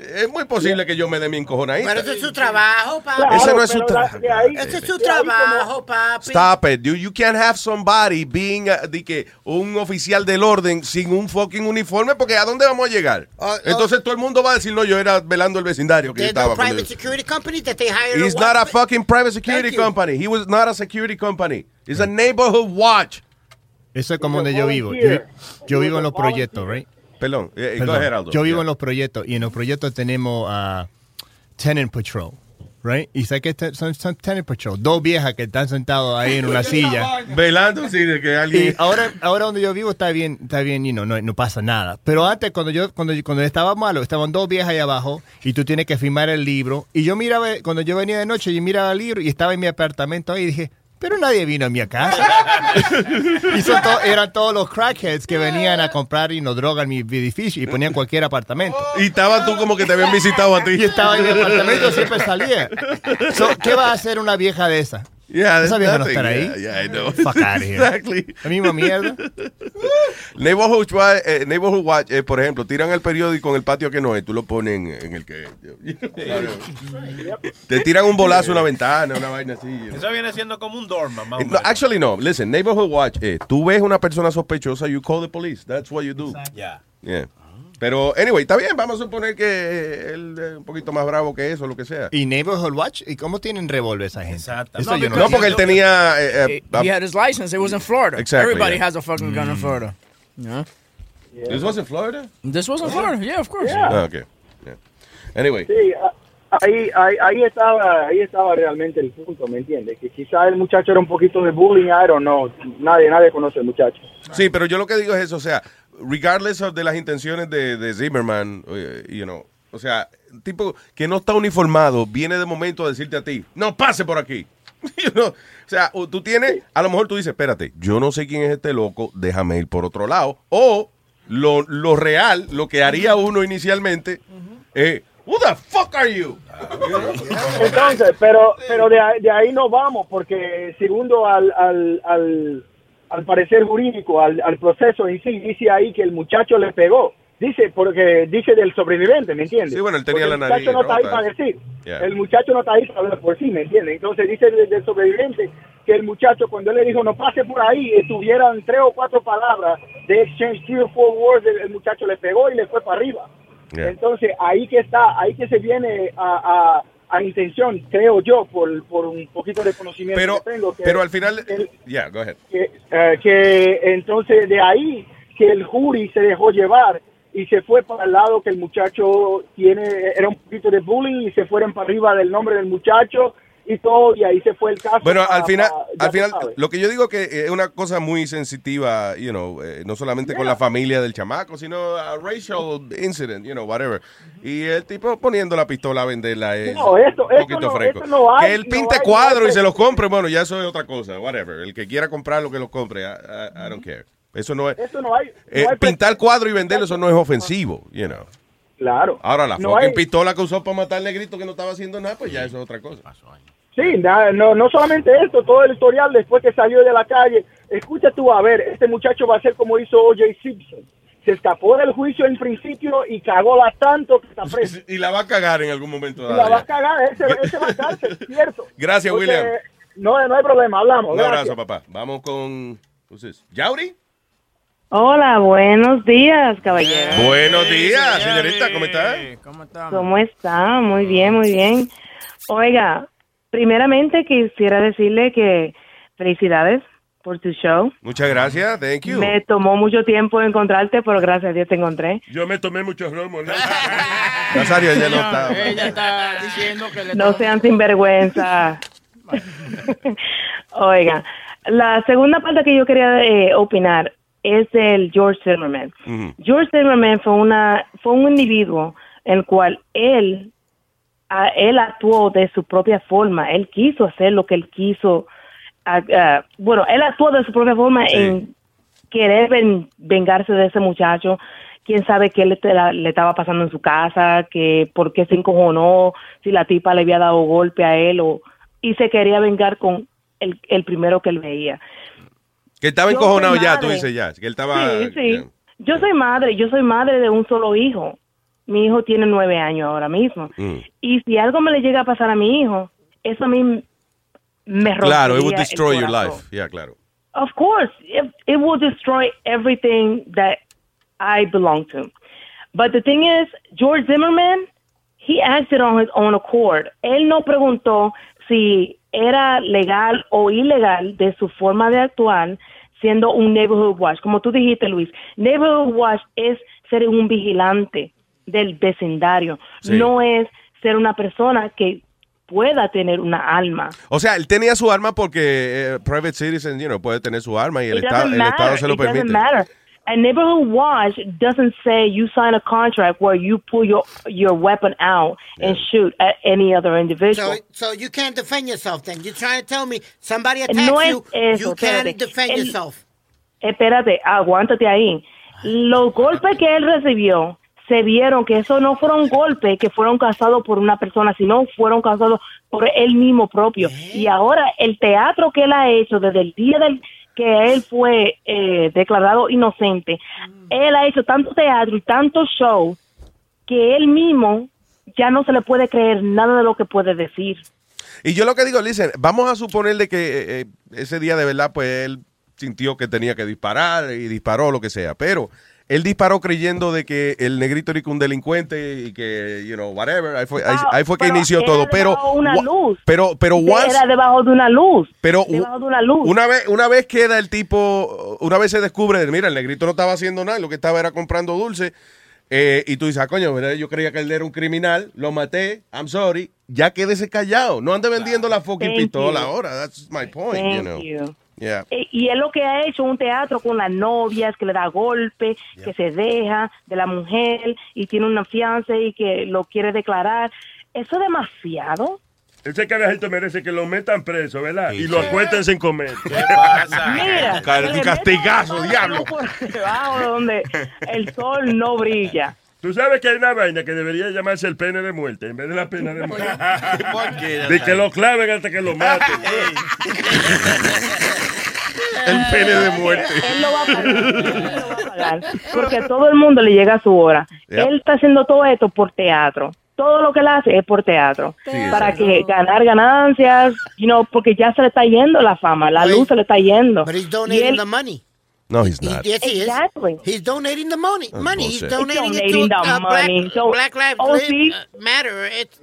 [SPEAKER 3] Es muy posible que yo me dé mi encojonadita.
[SPEAKER 9] Pero ese es su trabajo, papi.
[SPEAKER 3] Claro, Ese no es su trabajo.
[SPEAKER 9] Ese es su trabajo, papi.
[SPEAKER 3] Stop it. You, you can't have somebody being uh, de que un oficial del orden sin un fucking uniforme porque ¿a dónde vamos a llegar?
[SPEAKER 9] Oh,
[SPEAKER 3] Entonces todo el mundo va a decir, no, yo era velando el vecindario que yo estaba.
[SPEAKER 9] private security company that they hire to
[SPEAKER 3] He's not a fucking private security company. He was not a security company. He's a neighborhood watch.
[SPEAKER 10] Eso es como donde yo vivo. Yo, yo vivo en los proyectos, right?
[SPEAKER 3] Perdón, eh, eh,
[SPEAKER 10] Perdón. Yo vivo
[SPEAKER 3] Yeah.
[SPEAKER 10] en los proyectos y en los proyectos tenemos a tenant patrol, right? Y sé que te- son, son tenant patrol, dos viejas que están sentados ahí en una silla.
[SPEAKER 3] Velando, sí, de que alguien...
[SPEAKER 10] Y ahora, ahora donde yo vivo está bien, está bien, y no, no, no pasa nada. Pero antes, cuando yo, cuando, yo- cuando estaba malo, estaban dos viejas ahí abajo y tú tienes que firmar el libro. Y yo miraba, cuando yo venía de noche, yo miraba el libro y estaba en mi apartamento ahí y dije, pero nadie vino a mi casa. y son to- eran todos los crackheads que venían a comprar y no droga en mi edificio y ponían cualquier apartamento.
[SPEAKER 3] Y estabas tú como que te habían visitado a ti.
[SPEAKER 10] Y estaba en mi apartamento, siempre salía. So, ¿Qué va a hacer una vieja de esa?
[SPEAKER 3] Yeah,
[SPEAKER 10] Esa vieja no estará ahí.
[SPEAKER 3] Yeah, yeah, I know.
[SPEAKER 10] Fuck outta here.
[SPEAKER 3] Exactly.
[SPEAKER 10] La misma mierda.
[SPEAKER 3] Neighborhood Watch, eh, Neighborhood Watch, eh, por ejemplo, tiran el periódico en el patio que no es, tú lo pones en, en el que... Te tiran un bolazo a una ventana, una vaina así. you know.
[SPEAKER 12] Eso viene siendo como un dorma, más o
[SPEAKER 3] No, actually no. Listen, Neighborhood Watch, eh, tú ves una persona sospechosa, you call the police. That's what you do.
[SPEAKER 12] Ya.
[SPEAKER 3] Yeah. Pero, anyway, está bien, vamos a suponer que él es un poquito más bravo que eso, lo que sea.
[SPEAKER 10] ¿Y Neighborhood Watch? ¿Y cómo tienen revólver esa gente?
[SPEAKER 12] Exacto.
[SPEAKER 5] No,
[SPEAKER 10] no
[SPEAKER 3] porque él tenía... eh, eh,
[SPEAKER 5] He had his license. It was in Florida.
[SPEAKER 3] Exactly,
[SPEAKER 5] Everybody
[SPEAKER 3] yeah.
[SPEAKER 5] has a fucking gun in Florida. Yeah.
[SPEAKER 3] This was in Florida?
[SPEAKER 5] This was in Florida. Yeah, of course.
[SPEAKER 3] Ah, okay. Yeah. Anyway.
[SPEAKER 16] Sí, ahí, ahí, ahí estaba ahí estaba realmente el punto, ¿me entiendes? Que quizá el muchacho era un poquito de bullying, I don't know. Nadie, nadie conoce al muchacho.
[SPEAKER 3] Sí, pero yo lo que digo es eso, o sea, regardless of de las intenciones de, de Zimmerman, eh, you know, o sea, tipo que no está uniformado viene de momento a decirte a ti, no pase por aquí. You know, O sea, tú tienes, a lo mejor tú dices, espérate, yo no sé quién es este loco, déjame ir por otro lado. O lo, lo real, lo que haría uno inicialmente, es, who the fuck are you?
[SPEAKER 16] Entonces, pero pero de ahí, de ahí no vamos, porque segundo al, al, al, al parecer jurídico, al, al proceso en sí, dice ahí que el muchacho le pegó. Dice, porque dice del sobreviviente, ¿me entiendes?
[SPEAKER 3] Sí, bueno, él tenía
[SPEAKER 16] Porque
[SPEAKER 3] la
[SPEAKER 16] el muchacho
[SPEAKER 3] nariz
[SPEAKER 16] no está ahí para decir.
[SPEAKER 3] Yeah.
[SPEAKER 16] El muchacho no está ahí para hablar por sí, ¿me entiendes? Entonces dice del, del sobreviviente que el muchacho, cuando él le dijo no pase por ahí, estuvieran tres o cuatro palabras de exchange, three or four words, el, el muchacho le pegó y le fue para arriba.
[SPEAKER 3] Yeah.
[SPEAKER 16] Entonces, ahí que está, ahí que se viene a, a, a intención, creo yo, por, por un poquito de conocimiento
[SPEAKER 3] Pero,
[SPEAKER 16] que tengo. que-
[SPEAKER 3] pero al final, yeah, go ahead.
[SPEAKER 16] que, eh, que entonces de ahí que el jury se dejó llevar y se fue para el lado que el muchacho tiene, era un poquito de bullying y se fueron para arriba del nombre del muchacho y todo, y ahí se fue el caso.
[SPEAKER 3] Bueno, al final, al final,
[SPEAKER 16] sabes.
[SPEAKER 3] lo que yo digo que es una cosa muy sensitiva, you know, eh, no solamente con la familia del chamaco, sino a racial incident, you know, whatever. Y el tipo poniendo la pistola a venderla es
[SPEAKER 16] No, esto-
[SPEAKER 3] un
[SPEAKER 16] esto
[SPEAKER 3] poquito
[SPEAKER 16] no-
[SPEAKER 3] fresco.
[SPEAKER 16] esto no hay,
[SPEAKER 3] que él
[SPEAKER 16] no
[SPEAKER 3] pinte
[SPEAKER 16] hay, hay
[SPEAKER 3] y se los compre, bueno, ya eso es otra cosa, whatever. El que quiera comprar lo que lo compre, I, I- I don't care. Eso no es.
[SPEAKER 16] Eso no hay, no
[SPEAKER 3] eh,
[SPEAKER 16] hay
[SPEAKER 3] pintar cuadro y venderlo, eso no es ofensivo, you know.
[SPEAKER 16] Claro.
[SPEAKER 3] Ahora, la
[SPEAKER 16] No
[SPEAKER 3] fucking pistola que usó para matar al negrito que no estaba haciendo nada, pues ya eso es otra cosa.
[SPEAKER 16] Sí, no, no solamente esto, todo el historial después que salió de la calle. Escucha tú, a ver, este muchacho va a ser como hizo O.J. Simpson. Se escapó del juicio en principio y cagóla tanto que está preso.
[SPEAKER 3] Y la va a cagar en algún momento.
[SPEAKER 16] Y la va
[SPEAKER 3] ya.
[SPEAKER 16] a cagar, ese, ese va a cárcel, cierto.
[SPEAKER 3] Gracias,
[SPEAKER 16] Porque
[SPEAKER 3] William.
[SPEAKER 16] No, no hay problema, hablamos.
[SPEAKER 3] Un
[SPEAKER 16] gracias.
[SPEAKER 3] abrazo, papá. Vamos con. this? ¿Yauri?
[SPEAKER 17] Hola, buenos días, caballero.
[SPEAKER 3] Buenos días, señorita. ¿Cómo está?
[SPEAKER 5] ¿Cómo está?
[SPEAKER 17] ¿Cómo está? Muy bien, muy bien. Oiga, primeramente quisiera decirle que felicidades por tu show.
[SPEAKER 3] Muchas gracias. Thank you.
[SPEAKER 17] Me tomó mucho tiempo encontrarte, pero gracias a Dios te encontré.
[SPEAKER 4] Yo me tomé muchos romos, ¿no?
[SPEAKER 3] Nazario, ella no está.
[SPEAKER 5] Ella está diciendo que le
[SPEAKER 17] No sean sinvergüenza. Oiga, la segunda parte que yo quería eh, opinar es el George Zimmerman. George Zimmerman fue una fue un individuo en el cual él a- él actuó de su propia forma. Él quiso hacer lo que él quiso. bueno, él actuó de su propia forma en querer ven- vengarse de ese muchacho. Quién sabe qué le, la- le estaba pasando en su casa, que por qué se encojonó, si la tipa le había dado golpe a él o y se quería vengar con el, el primero que él veía.
[SPEAKER 3] Que estaba
[SPEAKER 17] Yo
[SPEAKER 3] encojonado ya, tú dices ya. Que él estaba.
[SPEAKER 17] Sí, sí. Yo soy madre, yo soy madre de un solo hijo. Mi hijo tiene nueve años ahora mismo.
[SPEAKER 3] Mm.
[SPEAKER 17] Y si algo me le llega a pasar a mi hijo, eso a mí me
[SPEAKER 3] Claro, it would destroy your life. Yeah, claro.
[SPEAKER 17] Of course, it, it will destroy everything that I belong to. But the thing is, George Zimmerman, he acted on his own accord. Él no preguntó si era legal o ilegal de su forma de actuar siendo un neighborhood watch. Como tú dijiste, Luis, neighborhood watch es ser un vigilante del vecindario,
[SPEAKER 3] Sí.
[SPEAKER 17] no es ser una persona que pueda tener una alma.
[SPEAKER 3] O sea, él tenía su arma porque eh, private citizen, you know, puede tener su arma y el, estado,
[SPEAKER 17] doesn't
[SPEAKER 3] el Estado
[SPEAKER 17] matter.
[SPEAKER 3] se lo
[SPEAKER 17] It doesn't
[SPEAKER 3] permite.
[SPEAKER 17] matter. A neighborhood watch doesn't say you sign a contract where you pull your your weapon out and shoot at any other individual.
[SPEAKER 9] So, so you can't defend yourself then. You're trying to tell me somebody attacks
[SPEAKER 17] No es
[SPEAKER 9] you,
[SPEAKER 17] eso,
[SPEAKER 9] you can't
[SPEAKER 17] espérate.
[SPEAKER 9] defend
[SPEAKER 17] El-
[SPEAKER 9] yourself.
[SPEAKER 17] Espérate, aguántate ahí. Los golpes que él recibió se vieron que eso no fueron golpes que fueron causados por una persona, sino fueron causados por él mismo propio. Y ahora el teatro que él ha hecho desde el día del que él fue eh, declarado inocente, él ha hecho tanto teatro y tanto show que él mismo ya no se le puede creer nada de lo que puede decir.
[SPEAKER 3] Y yo lo que digo, listen, vamos a suponer de que eh, eh, ese día de verdad, pues él sintió que tenía que disparar y disparó lo que sea, pero él disparó creyendo de que el negrito era un delincuente y que, you know, whatever, ahí fue, ahí, ahí fue que
[SPEAKER 17] Pero
[SPEAKER 3] inició todo, pero,
[SPEAKER 17] de una luz.
[SPEAKER 3] pero, pero once-
[SPEAKER 17] Era debajo de una luz.
[SPEAKER 3] Pero
[SPEAKER 17] debajo de una luz.
[SPEAKER 3] Una vez, una vez queda el tipo, una vez se descubre, mira, el negrito no estaba haciendo nada, lo que estaba era comprando dulce. eh, y tú dices, ah, coño, yo creía que él era un criminal, lo maté, I'm sorry, ya quédese callado, no ande vendiendo la fucking
[SPEAKER 17] Thank
[SPEAKER 3] pistola
[SPEAKER 17] you.
[SPEAKER 3] ahora, that's my point,
[SPEAKER 17] Thank
[SPEAKER 3] you know.
[SPEAKER 17] you.
[SPEAKER 3] Yeah.
[SPEAKER 17] Eh, Y él lo que ha hecho un teatro con las novias, que le da golpe, que se deja de la mujer y tiene una fianza y que lo quiere declarar. Eso es demasiado.
[SPEAKER 4] Ese carajito merece que lo metan preso, ¿verdad? y lo acuesten sin comer.
[SPEAKER 17] Mira,
[SPEAKER 4] Car- un castigazo, diablo.
[SPEAKER 17] por debajo donde el sol no brilla.
[SPEAKER 4] Tú sabes que hay una vaina que debería llamarse el pene de muerte en vez de la pena de muerte. De que lo claven hasta que lo maten.
[SPEAKER 3] El pene de muerte.
[SPEAKER 17] Él lo va a pagar, él lo va a pagar, porque a todo el mundo le llega su hora.
[SPEAKER 3] Yep.
[SPEAKER 17] Él está haciendo todo esto por teatro. Todo lo que él hace es por teatro.
[SPEAKER 3] Sí,
[SPEAKER 17] para
[SPEAKER 3] eso.
[SPEAKER 17] que ganar ganancias, you know, porque ya se le está yendo la fama, la luz se le está yendo.
[SPEAKER 9] But he's donating
[SPEAKER 17] él-
[SPEAKER 9] the money.
[SPEAKER 3] No, he's not.
[SPEAKER 9] Yes, he
[SPEAKER 17] Exactly.
[SPEAKER 9] is. He's donating the money.
[SPEAKER 3] That's
[SPEAKER 9] money. He's donating,
[SPEAKER 17] Donating
[SPEAKER 9] it to
[SPEAKER 17] the
[SPEAKER 9] uh,
[SPEAKER 17] money.
[SPEAKER 9] Black,
[SPEAKER 17] So-
[SPEAKER 9] Black Lives
[SPEAKER 17] Oh,
[SPEAKER 9] Live-
[SPEAKER 17] sí.
[SPEAKER 9] uh, Matter. It's,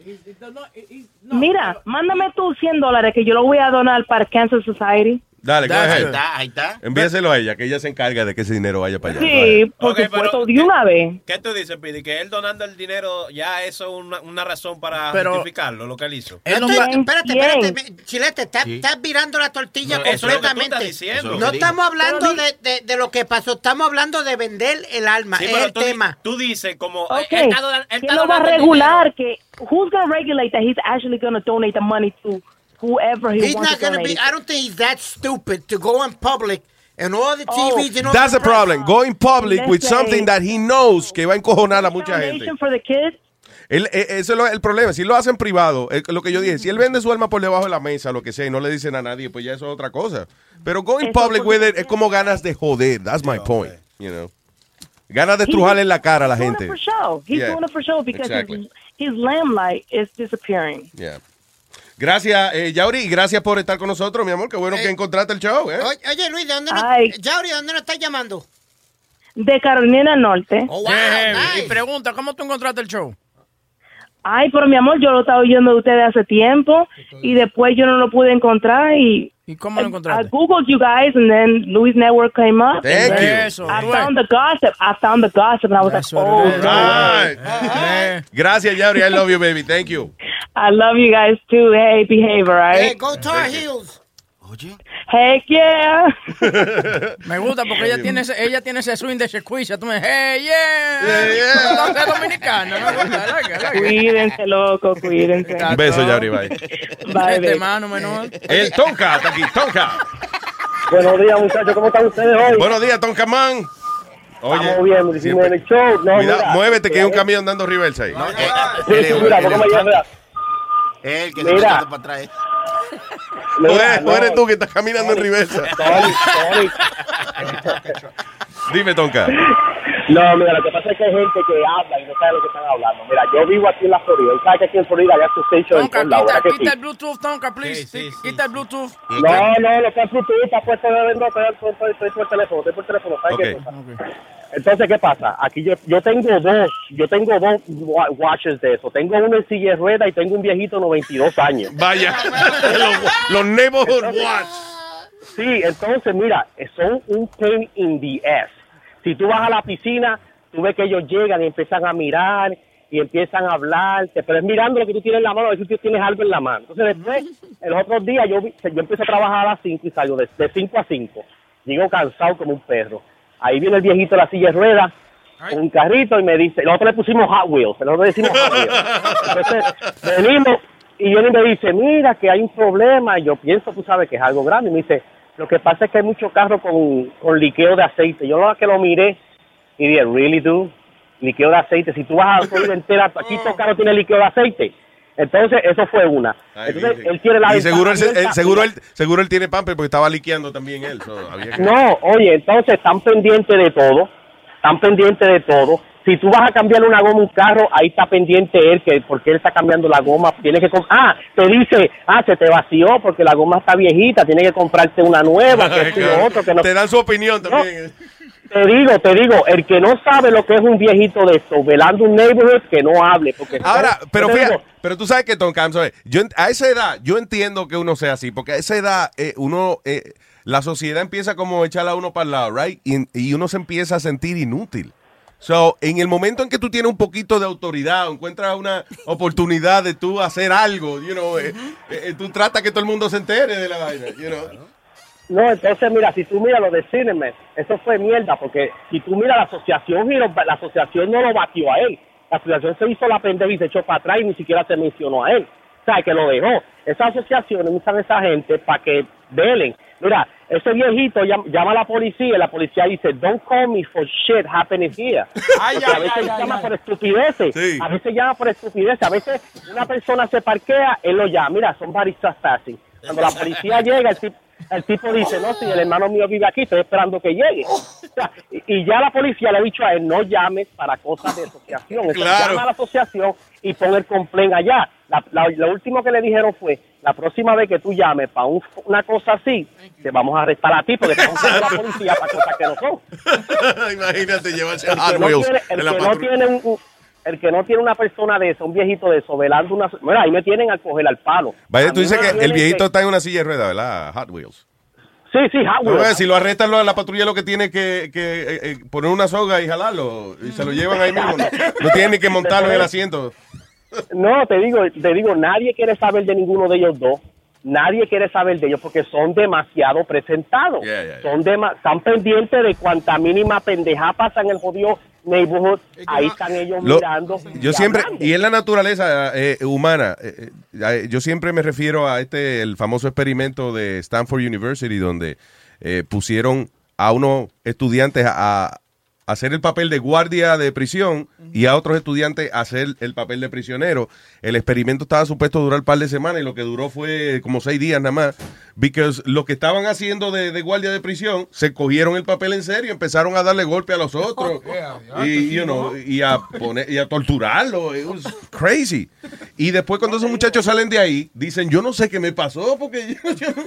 [SPEAKER 17] Mira, mándame tú 100 dólares que yo lo voy a donar para Cancer Society.
[SPEAKER 3] Dale, go
[SPEAKER 7] Ahí está, ahí está.
[SPEAKER 3] Envíaselo a ella, que ella se encarga de que ese dinero vaya para allá.
[SPEAKER 17] Sí, por
[SPEAKER 12] Ok, pero-
[SPEAKER 17] supuesto, de una vez.
[SPEAKER 12] ¿Qué tú dices, Pidi? Que él donando el dinero, ya eso es una, una razón para
[SPEAKER 5] Pero-
[SPEAKER 12] justificarlo, lo que él hizo.
[SPEAKER 9] Yo estoy- espérate, espérate, Chilete, estás,
[SPEAKER 12] Sí.
[SPEAKER 9] estás virando la tortilla
[SPEAKER 12] No, eso es lo que tú
[SPEAKER 9] completamente.
[SPEAKER 12] estás diciendo.
[SPEAKER 9] No estamos hablando
[SPEAKER 12] Pero
[SPEAKER 9] de, de- de lo que pasó, estamos hablando de vender el alma.
[SPEAKER 12] Sí,
[SPEAKER 9] es
[SPEAKER 12] pero
[SPEAKER 9] el
[SPEAKER 12] tú,
[SPEAKER 9] tema.
[SPEAKER 12] tú dices como...
[SPEAKER 17] Ok,
[SPEAKER 12] él está él
[SPEAKER 17] ¿quién
[SPEAKER 12] está
[SPEAKER 17] lo va a regular? Que, who's going to regulate that he's actually going to donate the money to whoever he
[SPEAKER 9] He's
[SPEAKER 17] wants
[SPEAKER 9] not
[SPEAKER 17] to
[SPEAKER 9] going to be, I don't think he's that stupid to go in public and all the
[SPEAKER 17] Oh.
[SPEAKER 9] TVs and all
[SPEAKER 3] That's the problem. Going public with something that he knows que va a encojonar a mucha gente.
[SPEAKER 17] For the kids.
[SPEAKER 3] Él, eh, eso es el problema. Si lo hacen privado, lo que yo dije, si él vende su alma por debajo de la mesa, lo que sea, y no le dicen a nadie, pues ya eso es otra cosa. Pero going
[SPEAKER 17] Eso
[SPEAKER 3] public with it es como ganas de joder. That's my point. You know. Ganas de estrujarle en la cara a la
[SPEAKER 17] He's
[SPEAKER 3] gente.
[SPEAKER 17] doing it for show. He's
[SPEAKER 3] Yeah,
[SPEAKER 17] doing it for show because
[SPEAKER 3] exactly.
[SPEAKER 17] his, his limelight is disappearing.
[SPEAKER 3] Yeah. Gracias, eh, Yauri, y gracias por estar con nosotros, mi amor. Qué bueno que encontraste el show, ¿eh?
[SPEAKER 9] Oye, Luis, ¿de dónde nos,
[SPEAKER 17] Ay.
[SPEAKER 9] Yauri, ¿de dónde nos estás llamando?
[SPEAKER 17] De Carolina del Norte.
[SPEAKER 9] Oh, wow, nice.
[SPEAKER 5] Y pregunta, ¿cómo tú encontraste el show?
[SPEAKER 17] Ay, pero mi amor, yo lo estaba oyendo de ustedes hace tiempo y después yo no lo pude encontrar y
[SPEAKER 5] ¿Y cómo lo
[SPEAKER 17] I googled you guys and then Louis Network came up.
[SPEAKER 3] Thank
[SPEAKER 17] and
[SPEAKER 3] you.
[SPEAKER 5] Eso,
[SPEAKER 17] I
[SPEAKER 5] tú
[SPEAKER 17] found the gossip. I found the gossip and I was
[SPEAKER 5] That's
[SPEAKER 17] like, oh,
[SPEAKER 5] it is.
[SPEAKER 17] no way.
[SPEAKER 3] Right. Eh, Gracias, Yauri. I love you, baby. Thank you.
[SPEAKER 17] I love you guys too. Hey, behave, all
[SPEAKER 9] Hey,
[SPEAKER 17] right?
[SPEAKER 9] go Tar Heels.
[SPEAKER 17] Heck yeah.
[SPEAKER 5] Me gusta porque ella tiene ese, ella tiene ese swing de Shequisha. Tú me hey, yeah.
[SPEAKER 3] Yeah.
[SPEAKER 5] Entonces dominicana. Me gusta.
[SPEAKER 17] Cuídense, loco, cuídense.
[SPEAKER 3] Un beso, Yauri. Bye.
[SPEAKER 17] Bye,
[SPEAKER 5] Este mano menor.
[SPEAKER 3] El Tonka está aquí. Tonka.
[SPEAKER 18] Buenos días, muchachos. ¿Cómo están ustedes hoy?
[SPEAKER 3] Buenos días, Tonka Man. Oye,
[SPEAKER 18] Estamos bien, muchísimo
[SPEAKER 3] siempre-
[SPEAKER 18] en el show. No,
[SPEAKER 3] cuidado,
[SPEAKER 18] mira,
[SPEAKER 3] muévete que hay un
[SPEAKER 18] eh,
[SPEAKER 3] camión dando reversa ahí.
[SPEAKER 18] Sí, sí, mira, ¿cómo me llama?
[SPEAKER 7] Él que se para atrás.
[SPEAKER 3] ¿O eres,
[SPEAKER 18] Mira,
[SPEAKER 3] o eres
[SPEAKER 18] no,
[SPEAKER 3] tú que estás caminando en reversa?
[SPEAKER 18] sorry, sorry.
[SPEAKER 3] Dime, Tonka.
[SPEAKER 18] No, mira, lo que pasa es que hay gente que habla y no sabe lo que están hablando. Mira, yo vivo aquí en la Florida. ¿Y sabes que aquí en Florida hay en
[SPEAKER 5] Tonka,
[SPEAKER 18] lados?
[SPEAKER 5] quita,
[SPEAKER 18] ¿verdad que
[SPEAKER 5] quita
[SPEAKER 18] sí?
[SPEAKER 5] el Bluetooth, Tonka, please.
[SPEAKER 12] Sí, sí, sí.
[SPEAKER 5] Quita el Bluetooth.
[SPEAKER 18] No, no, lo que es Bluetooth está puesto de no, estoy, estoy, estoy, estoy por teléfono, estoy por teléfono. ¿sabes
[SPEAKER 3] Ok.
[SPEAKER 18] qué pasa? Entonces, ¿qué pasa? Aquí yo, yo tengo dos, yo tengo dos wa- watches de eso. Tengo uno en silla de rueda y tengo un viejito de 92 años.
[SPEAKER 3] Vaya. los, los neighborhood watch.
[SPEAKER 18] Sí, entonces, mira, son un pain in the ass. Si tú vas a la piscina, tú ves que ellos llegan y empiezan a mirar y empiezan a hablarte, pero es mirando lo que tú tienes en la mano, a ver si tú tienes algo en la mano. Entonces, después, el otro día, yo, vi- yo empiezo a trabajar a las 5 y salgo de, de 5 a 5. Llego cansado como un perro. Ahí viene el viejito de la silla de ruedas, con un carrito, y me dice, nosotros le pusimos Hot Wheels, nosotros le decimos Hot Wheels. Entonces, venimos, y y me dice, mira, que hay un problema, y yo pienso, tú sabes, que es algo grande, y me dice, lo que pasa es que hay muchos carros con, con liqueo de aceite. Yo lo que lo miré, y dije, really, dude? Liqueo de aceite. Si tú vas a Florida entera, aquí estos carros tienen liqueo de aceite. Entonces, eso fue una.
[SPEAKER 3] Ay,
[SPEAKER 18] Entonces,
[SPEAKER 3] virgen.
[SPEAKER 18] él tiene la
[SPEAKER 3] y seguro él, él- seguro, él, seguro él tiene pamper porque estaba liqueando también él. so, había que-
[SPEAKER 18] No, oye, entonces están pendientes de todo, están pendientes de todo. Si tú vas a cambiar una goma a un carro, ahí está pendiente él, que porque él está cambiando la goma, tiene que... com- Ah, te dice, ah, se te vació porque la goma está viejita, tiene que comprarte una nueva, que esto y lo otro, que no...
[SPEAKER 3] Te dan su opinión también.
[SPEAKER 18] Te digo, te digo, el que no sabe lo que es un viejito de esto, velando un neighborhood, que no hable, porque...
[SPEAKER 3] Ahora, pero fíjate,
[SPEAKER 18] digo,
[SPEAKER 3] pero tú sabes que Tom Cam, ¿sabes? yo a esa edad, yo entiendo que uno sea así, porque a esa edad eh, uno, eh, la sociedad empieza como a echarla a uno para el lado, right? Y, y uno se empieza a sentir inútil. So, en el momento en que tú tienes un poquito de autoridad, o encuentras una oportunidad de tú hacer algo, you know, eh, eh, tú tratas que todo el mundo se entere de la vaina, you know.
[SPEAKER 18] No, entonces mira, si tú miras lo de eso fue mierda, porque si tú miras la asociación, y lo- la asociación no lo batió a él. La asociación se hizo la pendeja y se echó para atrás y ni siquiera se mencionó a él. O sea, que lo dejó. Esas asociaciones usan esa gente para que velen. Mira, ese viejito llam- llama a la policía y la policía dice, don't call me for shit happening here. Porque a veces llama por estupideces. A veces llama por estupideces. A veces una persona se parquea, él lo llama. Mira, son baristas trespassing. Cuando la policía llega, el tipo, el tipo dice, no, si el hermano mío vive aquí, estoy esperando que llegue. O sea, y, ya la policía le ha dicho a él, no llames para cosas de asociación. Entonces,
[SPEAKER 3] Claro.
[SPEAKER 18] llama a la asociación y pon el complaint allá. La, la- lo último que le dijeron fue, la próxima vez que tú llames para un- una cosa así, te vamos a arrestar a ti porque te vamos a la policía para cosas que no son.
[SPEAKER 3] Imagínate llevarse
[SPEAKER 18] El
[SPEAKER 3] a Hot
[SPEAKER 18] que no
[SPEAKER 3] Wheels
[SPEAKER 18] tiene- el que no tiene un- un- el que no tiene una persona de eso, un viejito de eso, velando una... Mira, ahí me tienen a coger al palo.
[SPEAKER 3] Vaya,
[SPEAKER 18] A
[SPEAKER 3] tú dices que el viejito está en una silla de ruedas, ¿verdad? Hot Wheels.
[SPEAKER 18] Sí, sí, Hot
[SPEAKER 3] No,
[SPEAKER 18] Wheels.
[SPEAKER 3] si lo arrestan, lo- la patrulla lo que tiene que, que eh, eh, poner una soga y jalarlo. Y se lo llevan ahí mismo. No, no tienen ni que montarlo en el asiento.
[SPEAKER 18] No, te digo, te digo, nadie quiere saber de ninguno de ellos dos. Nadie quiere saber de ellos porque son demasiado presentados.
[SPEAKER 3] Yeah, yeah, yeah.
[SPEAKER 18] Son dema- están pendientes de cuanta mínima pendeja pasa en el jodido neighborhood. Ahí están ellos
[SPEAKER 3] Lo-
[SPEAKER 18] mirando.
[SPEAKER 3] yo
[SPEAKER 18] y
[SPEAKER 3] siempre,
[SPEAKER 18] hablando.
[SPEAKER 3] y es la naturaleza eh, humana. eh, eh, yo siempre me refiero a este, el famoso experimento de Stanford University, donde eh, pusieron a unos estudiantes a, a hacer el papel de guardia de prisión y a otros estudiantes hacer el papel de prisionero. El experimento estaba supuesto a durar un par de semanas y lo que duró fue como seis días nada más. Because lo que estaban haciendo de, de guardia de prisión se cogieron el papel en serio, empezaron a darle golpe a los otros y, you know, y a poner y a torturarlo. It was crazy. Y después cuando esos muchachos salen de ahí, dicen, yo no sé qué me pasó porque yo, yo no-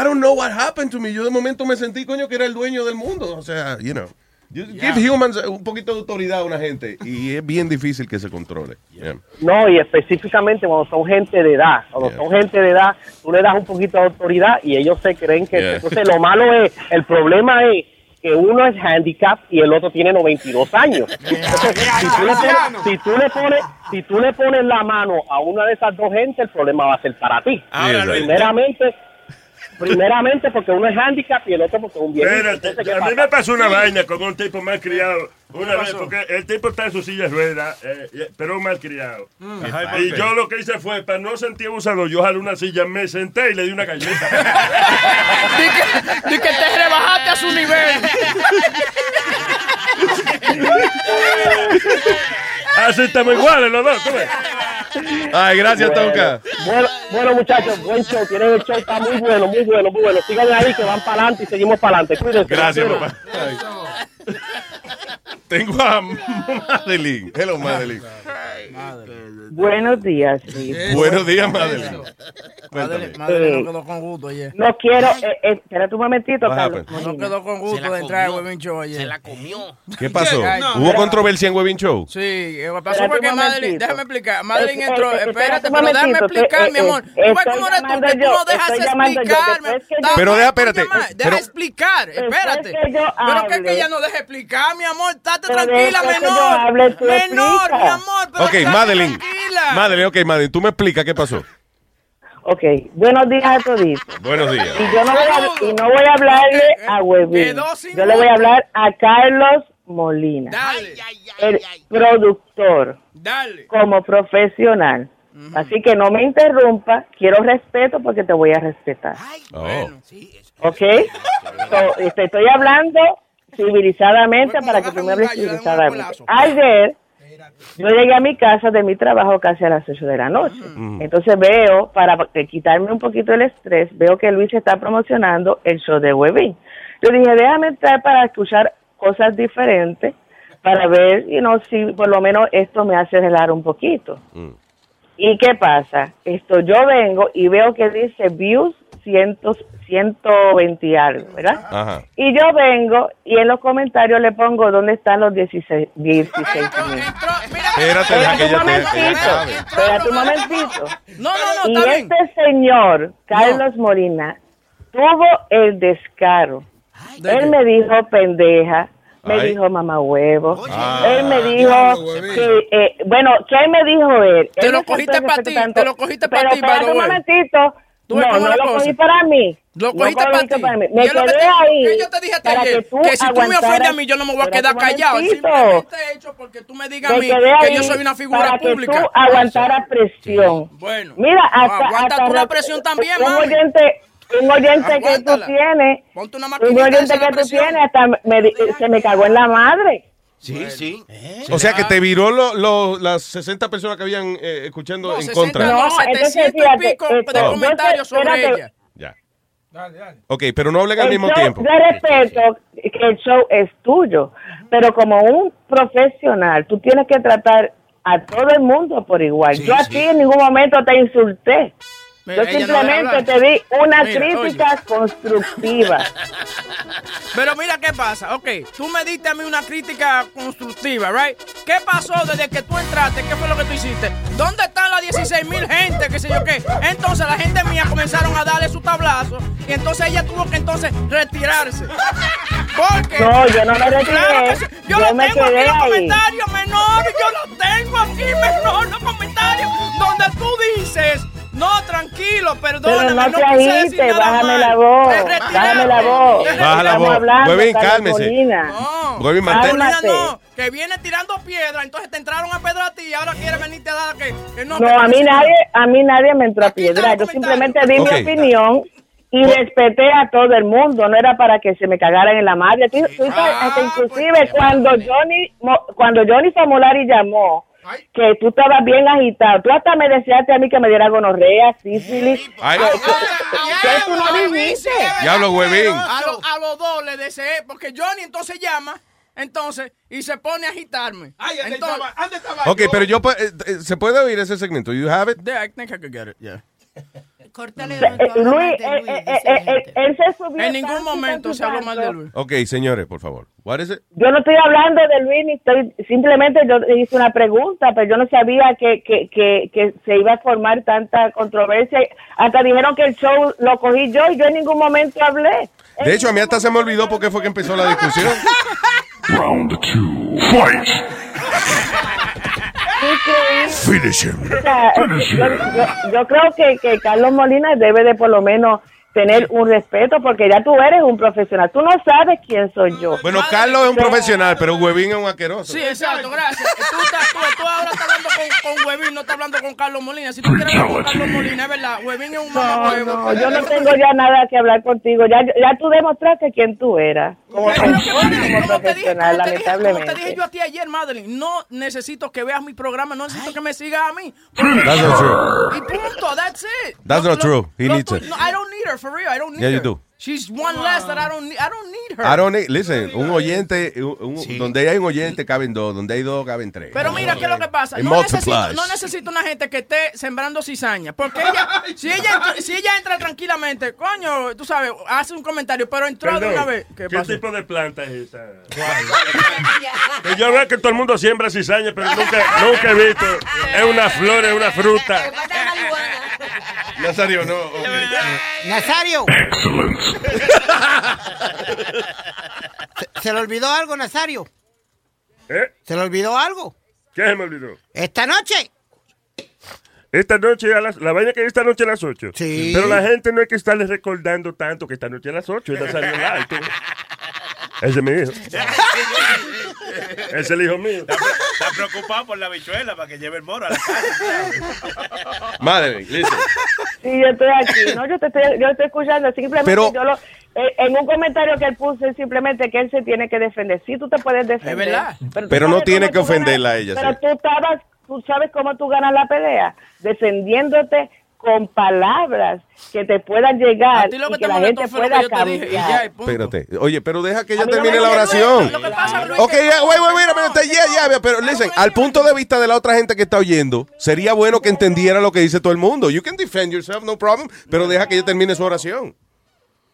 [SPEAKER 3] I don't know what happened to me. Yo de momento me sentí, coño, que era el dueño del mundo. O sea, you know. You give humans un poquito de autoridad a una gente y es bien difícil que se controle. Yeah.
[SPEAKER 18] No, y específicamente cuando son gente de edad. Cuando
[SPEAKER 3] Yeah.
[SPEAKER 18] son gente de edad, tú le das un poquito de autoridad y ellos se creen que...
[SPEAKER 3] Yeah.
[SPEAKER 18] Entonces, lo malo es, el problema es que uno es handicap y el otro tiene 92 años. Entonces, si, tú le pones, si, tú le pones, si tú le pones la mano a una de esas dos gente, el problema va a ser para ti.
[SPEAKER 4] Ahora,
[SPEAKER 18] primeramente, primeramente porque uno es handicap y el otro porque es un viejito.
[SPEAKER 4] Espérate,
[SPEAKER 18] Entonces, ¿qué
[SPEAKER 4] a mí me pasó una vaina con un tipo mal criado. Una
[SPEAKER 18] ¿Qué
[SPEAKER 4] vez, porque el tipo está en su silla de ruedas, eh, pero un mal criado.
[SPEAKER 7] Ajá,
[SPEAKER 4] y yo lo que hice fue, para no sentir abusado, yo jalé una silla, me senté y le di una galleta.
[SPEAKER 5] Di que, di que te rebajaste a su nivel.
[SPEAKER 4] Así estamos iguales los dos, ¿tú ves?
[SPEAKER 3] Ay, gracias,
[SPEAKER 18] Bueno,
[SPEAKER 3] Tonka.
[SPEAKER 18] Bueno, bueno, muchachos, buen show. Tienen el show, está muy bueno, muy bueno, muy bueno. Sigan ahí que van para adelante y seguimos para adelante. Cuídense.
[SPEAKER 3] Gracias, papá. Tengo a Madeline. Hello, Madeline.
[SPEAKER 19] Buenos días, Luis.
[SPEAKER 3] Buenos días, Madeline. Cuéntame.
[SPEAKER 5] madre
[SPEAKER 19] Eh,
[SPEAKER 5] no quedó con gusto ayer.
[SPEAKER 19] No quiero, eh, eh, espérate un momentito,
[SPEAKER 3] What
[SPEAKER 19] Carlos.
[SPEAKER 3] happened?
[SPEAKER 5] No quedó con gusto de entrar al Webin Show ayer. Se la
[SPEAKER 7] comió.
[SPEAKER 3] ¿Qué pasó? ¿Hubo controversia en Webin Show?
[SPEAKER 5] Sí, eh, pasó
[SPEAKER 19] Espérate
[SPEAKER 5] porque
[SPEAKER 19] un
[SPEAKER 5] Madeline,
[SPEAKER 19] momentito.
[SPEAKER 5] déjame explicar. Madeline
[SPEAKER 19] Eh,
[SPEAKER 5] entró,
[SPEAKER 19] eh,
[SPEAKER 5] espérate,
[SPEAKER 19] espérate un
[SPEAKER 5] pero déjame
[SPEAKER 19] momentito,
[SPEAKER 5] explicar,
[SPEAKER 19] que,
[SPEAKER 5] mi
[SPEAKER 19] eh,
[SPEAKER 5] amor.
[SPEAKER 19] eh,
[SPEAKER 5] ¿Tú ves
[SPEAKER 19] estoy
[SPEAKER 5] cómo eres tú?
[SPEAKER 19] llamando
[SPEAKER 5] Que tú
[SPEAKER 19] yo,
[SPEAKER 5] no dejas
[SPEAKER 19] estoy llamando yo,
[SPEAKER 5] explicarme.
[SPEAKER 19] después que yo-
[SPEAKER 5] Está
[SPEAKER 3] Pero
[SPEAKER 5] mal
[SPEAKER 3] deja, espérate,
[SPEAKER 5] llamar,
[SPEAKER 3] eh,
[SPEAKER 5] Deja
[SPEAKER 3] pero-
[SPEAKER 5] explicar, espérate.
[SPEAKER 19] que yo
[SPEAKER 5] Pero que es que
[SPEAKER 19] hable.
[SPEAKER 5] ella no deja explicar, mi amor. Estate
[SPEAKER 19] Pero
[SPEAKER 5] tranquila,
[SPEAKER 19] después que yo
[SPEAKER 5] menor.
[SPEAKER 19] hable, tú
[SPEAKER 5] Menor, mi amor. Pero
[SPEAKER 3] Ok, Madeline.
[SPEAKER 5] tranquila.
[SPEAKER 3] Madeline, ok, Madeline, tú me explicas qué pasó.
[SPEAKER 19] Ok, buenos días a toditos.
[SPEAKER 3] Buenos días.
[SPEAKER 19] Y yo no voy a, y no voy a hablarle a Webin.
[SPEAKER 5] quedó sin
[SPEAKER 19] Yo le voy a hablar a Carlos Molina,
[SPEAKER 5] Dale,
[SPEAKER 19] el productor,
[SPEAKER 5] dale.
[SPEAKER 19] como profesional. Así que no me interrumpa, quiero respeto porque te voy a respetar.
[SPEAKER 3] Oh.
[SPEAKER 19] ¿Ok? So, este, estoy hablando civilizadamente para que tú me hables civilizadamente. Ayer yo llegué a mi casa de mi trabajo casi a las 8 de la noche. Entonces veo, para quitarme un poquito el estrés, veo que Luis está promocionando el show de Webin. Yo dije, déjame entrar para escuchar cosas diferentes, para ver, you know, si por lo menos esto me hace relajar un poquito. ¿Y qué pasa? Esto yo vengo y veo que dice views 100, 120 y algo, ¿verdad?
[SPEAKER 3] Ajá.
[SPEAKER 19] Y yo vengo y en los comentarios le pongo dónde están los 16 16 mil.
[SPEAKER 3] Espérate, deja que
[SPEAKER 19] Espérate un momentito, espérate un momentito.
[SPEAKER 5] No, no, no,
[SPEAKER 19] Y este señor, Carlos Molina, tuvo el descaro.
[SPEAKER 5] ¿De
[SPEAKER 19] Él me dijo pendeja, me
[SPEAKER 3] Ay.
[SPEAKER 19] dijo mamá huevo.
[SPEAKER 3] Ah.
[SPEAKER 19] él me dijo que, eh, bueno, ¿qué me dijo él?
[SPEAKER 5] Te
[SPEAKER 19] Él
[SPEAKER 5] lo cogiste
[SPEAKER 19] trató de
[SPEAKER 5] pa'
[SPEAKER 19] hacer
[SPEAKER 5] ti, te lo cogiste pa'
[SPEAKER 19] Pero
[SPEAKER 5] ti,
[SPEAKER 19] espérate un momentito,
[SPEAKER 5] ¿Tú ves
[SPEAKER 19] No,
[SPEAKER 5] cómo
[SPEAKER 19] no lo cogí para mí.
[SPEAKER 5] Lo
[SPEAKER 19] No
[SPEAKER 5] cogiste
[SPEAKER 19] cogí
[SPEAKER 5] para ti.
[SPEAKER 19] mí. Me
[SPEAKER 5] ¿Qué es lo que
[SPEAKER 19] quedé
[SPEAKER 5] te-
[SPEAKER 19] ahí.
[SPEAKER 5] que yo te dije
[SPEAKER 19] para
[SPEAKER 5] ayer?
[SPEAKER 19] que tú
[SPEAKER 5] Que si tú me ofendes a mí, yo no me voy a quedar callado. Simplemente he hecho porque tú me digas a
[SPEAKER 19] Me
[SPEAKER 5] mí
[SPEAKER 19] quedé
[SPEAKER 5] que yo soy una figura
[SPEAKER 19] para que
[SPEAKER 5] pública.
[SPEAKER 19] tú aguantaras presión.
[SPEAKER 5] Bueno.
[SPEAKER 19] Mira, hasta,
[SPEAKER 5] aguanta
[SPEAKER 19] hasta
[SPEAKER 5] tú la
[SPEAKER 19] re-
[SPEAKER 5] presión también,
[SPEAKER 19] un
[SPEAKER 5] mami.
[SPEAKER 19] oyente, un oyente que tú tienes,
[SPEAKER 5] Ponte una
[SPEAKER 19] un oyente que tú tienes, hasta me se me cagó en la madre.
[SPEAKER 7] Sí, sí.
[SPEAKER 3] O sea que te viró lo- lo- las 60 personas que habían eh, escuchando en
[SPEAKER 5] 60
[SPEAKER 3] contra.
[SPEAKER 5] no,
[SPEAKER 19] entonces
[SPEAKER 5] 700 y
[SPEAKER 19] fíjate,
[SPEAKER 5] pico de
[SPEAKER 3] Oh.
[SPEAKER 5] comentarios sobre
[SPEAKER 19] espérate.
[SPEAKER 5] ella.
[SPEAKER 3] Ya. Ok, pero no hablen al
[SPEAKER 19] El
[SPEAKER 3] mismo
[SPEAKER 19] show,
[SPEAKER 3] tiempo.
[SPEAKER 19] Yo respeto que el show es tuyo, pero como un profesional, tú tienes que tratar a todo el mundo por igual.
[SPEAKER 5] Sí,
[SPEAKER 19] yo a
[SPEAKER 5] sí.
[SPEAKER 19] ti en ningún momento te insulté.
[SPEAKER 5] Mira,
[SPEAKER 19] yo
[SPEAKER 5] no
[SPEAKER 19] simplemente te di una
[SPEAKER 5] Mira,
[SPEAKER 19] crítica constructiva.
[SPEAKER 5] Pero mira qué pasa. Ok, tú me diste a mí una crítica constructiva, right? ¿Qué pasó desde que tú entraste? ¿Qué fue lo que tú hiciste? ¿Dónde están las 16 mil gente? ¿Qué sé yo qué? Entonces la gente mía comenzaron a darle su tablazo y entonces ella tuvo que entonces retirarse. Porque
[SPEAKER 19] No, yo no me retiré.
[SPEAKER 5] Claro sí. Yo,
[SPEAKER 19] Yo
[SPEAKER 5] lo
[SPEAKER 19] me
[SPEAKER 5] tengo aquí
[SPEAKER 19] quedé
[SPEAKER 5] los
[SPEAKER 19] ahí.
[SPEAKER 5] comentarios menores, yo lo tengo aquí menor, los comentarios donde tú dices, no, tranquilo, perdóname,
[SPEAKER 19] Pero no te agite, bájame la voz, bájame la voz.
[SPEAKER 3] Baja la
[SPEAKER 19] Estamos
[SPEAKER 3] voz.
[SPEAKER 19] hablando,
[SPEAKER 3] Huevín, cálmese. Huevín, mantén-
[SPEAKER 5] no, que viene tirando piedra, entonces te entraron a pedra a ti y ahora quiere venirte a dar que, que no.
[SPEAKER 19] No,
[SPEAKER 5] que
[SPEAKER 19] a mí nadie, a mí nadie me entró a piedra. Yo simplemente di mi opinión y respeté a todo el mundo. No era para que se me cagaran en la madre. Tú- tú sabes, hasta inclusive cuando Johnny, Mo- cuando Johnny Famolari llamó, que tú estabas bien agitado, tú hasta me deseaste a mí que me diera gonorrea, sífilis.
[SPEAKER 3] Ay.
[SPEAKER 19] ¿Qué- qué tú no dijiste?
[SPEAKER 3] Diablo, huevín.
[SPEAKER 5] A, lo- a los dos le deseé, porque Johnny entonces llama, entonces, y se pone a agitarme. entonces,
[SPEAKER 3] Ok, pero yo, pu- eh, eh, ¿se puede oír ese segmento? You have it?
[SPEAKER 5] Yeah, I think I could get it, yeah.
[SPEAKER 6] Córtale
[SPEAKER 19] Luis, él se subió
[SPEAKER 5] En ningún momento se habló mal de Luis.
[SPEAKER 3] Ok, señores, por favor. What is it?
[SPEAKER 19] Yo no estoy hablando de Luis, ni estoy, simplemente yo le hice una pregunta, pero yo no sabía que, que, que, que se iba a formar tanta controversia. Hasta dijeron que el show lo cogí yo y yo en ningún momento hablé.
[SPEAKER 3] De hecho, a mí hasta se me olvidó por qué fue que empezó la discusión.
[SPEAKER 20] Round two. Fight. Finish him.
[SPEAKER 19] O sea, yo, yo- yo creo que, que Carlos Molina debe de por lo menos tener un respeto porque ya tú eres un profesional. Tú no sabes quién soy yo.
[SPEAKER 3] Bueno, Carlos es un profesional, pero Huevín es un asqueroso.
[SPEAKER 5] Sí, exacto, gracias. Tú, estás- tú, tú ahora estás hablando con, con Huevín, no estás hablando con Carlos Molina. Si tú quieres hablar con Carlos Molina, es verdad, Huevín es un
[SPEAKER 19] No, no, yo no tengo ya nada que hablar contigo. Ya, ya tú demostraste quién tú eras. Como, como profesional,
[SPEAKER 5] Como te
[SPEAKER 19] lamentablemente.
[SPEAKER 5] dije yo a ti ayer, Madeline, no necesito que veas mi programa, no necesito que me sigas a mí.
[SPEAKER 3] That's not true.
[SPEAKER 5] Y punto, that's it.
[SPEAKER 3] That's not true. He needs
[SPEAKER 5] tú-
[SPEAKER 3] it.
[SPEAKER 5] No, I don't need her, for real, I don't need
[SPEAKER 3] Yeah, you
[SPEAKER 5] her.
[SPEAKER 3] do.
[SPEAKER 5] She's one less that I don't need, I don't need her.
[SPEAKER 3] I don't need- listen, un oyente, un- donde hay un oyente caben dos, donde hay dos caben tres.
[SPEAKER 5] Pero mira, ¿qué es lo que pasa? No necesito,
[SPEAKER 3] multiplies.
[SPEAKER 5] no necesito una gente que esté sembrando cizaña. Porque ella, si ella, entra- si ella entra tranquilamente, coño, tú sabes, hace un comentario, pero entró de una vez. ¿Qué
[SPEAKER 4] tipo de planta es esa? Que yo veo que todo el mundo siembra cizaña, pero nunca, nunca he visto. Es una flor, es una fruta.
[SPEAKER 3] Nazario, no.
[SPEAKER 9] Nazario. ¿Se, se le olvidó algo, Nazario?
[SPEAKER 4] ¿Eh?
[SPEAKER 9] ¿Se le olvidó algo?
[SPEAKER 4] ¿Qué se me olvidó?
[SPEAKER 9] Esta noche.
[SPEAKER 4] Esta noche, a las, la vaina que es esta noche a las 8.
[SPEAKER 9] Sí.
[SPEAKER 4] Pero la gente no hay que estarle recordando tanto que esta noche a las 8 es Nazario Live. Ese es mi hijo. Ese es el hijo mío.
[SPEAKER 12] Está preocupado por la bichuela para que lleve el moro a la casa.
[SPEAKER 3] Madre, listen.
[SPEAKER 19] Sí, yo estoy aquí. No, yo te estoy, yo estoy escuchando. Simplemente
[SPEAKER 3] Pero-
[SPEAKER 19] yo lo. eh, en un comentario que él puso, es simplemente que él se tiene que defender. Sí, tú te puedes defender.
[SPEAKER 5] verdad.
[SPEAKER 19] tú
[SPEAKER 3] Pero no tiene que
[SPEAKER 19] ganas-
[SPEAKER 3] ofenderla a ella,
[SPEAKER 19] Pero
[SPEAKER 3] sí.
[SPEAKER 19] tú estabas. Tú sabes cómo tú ganas la pelea. Defendiéndote con palabras que te puedan llegar
[SPEAKER 5] A ti lo
[SPEAKER 19] y
[SPEAKER 5] que
[SPEAKER 19] la gente pueda
[SPEAKER 5] que yo ya,
[SPEAKER 19] cambiar.
[SPEAKER 5] y punto.
[SPEAKER 3] Espérate. Oye, pero deja que
[SPEAKER 19] no
[SPEAKER 3] termine la oración.
[SPEAKER 5] Lo que pasa, Luis,
[SPEAKER 3] Ok, ya, wait, wait, wait a minute, ya, ya, pero listen, al punto de vista de la otra gente que está oyendo, sería bueno que entendiera lo que dice todo el mundo. You can defend yourself, no problem, pero deja que ella termine su oración.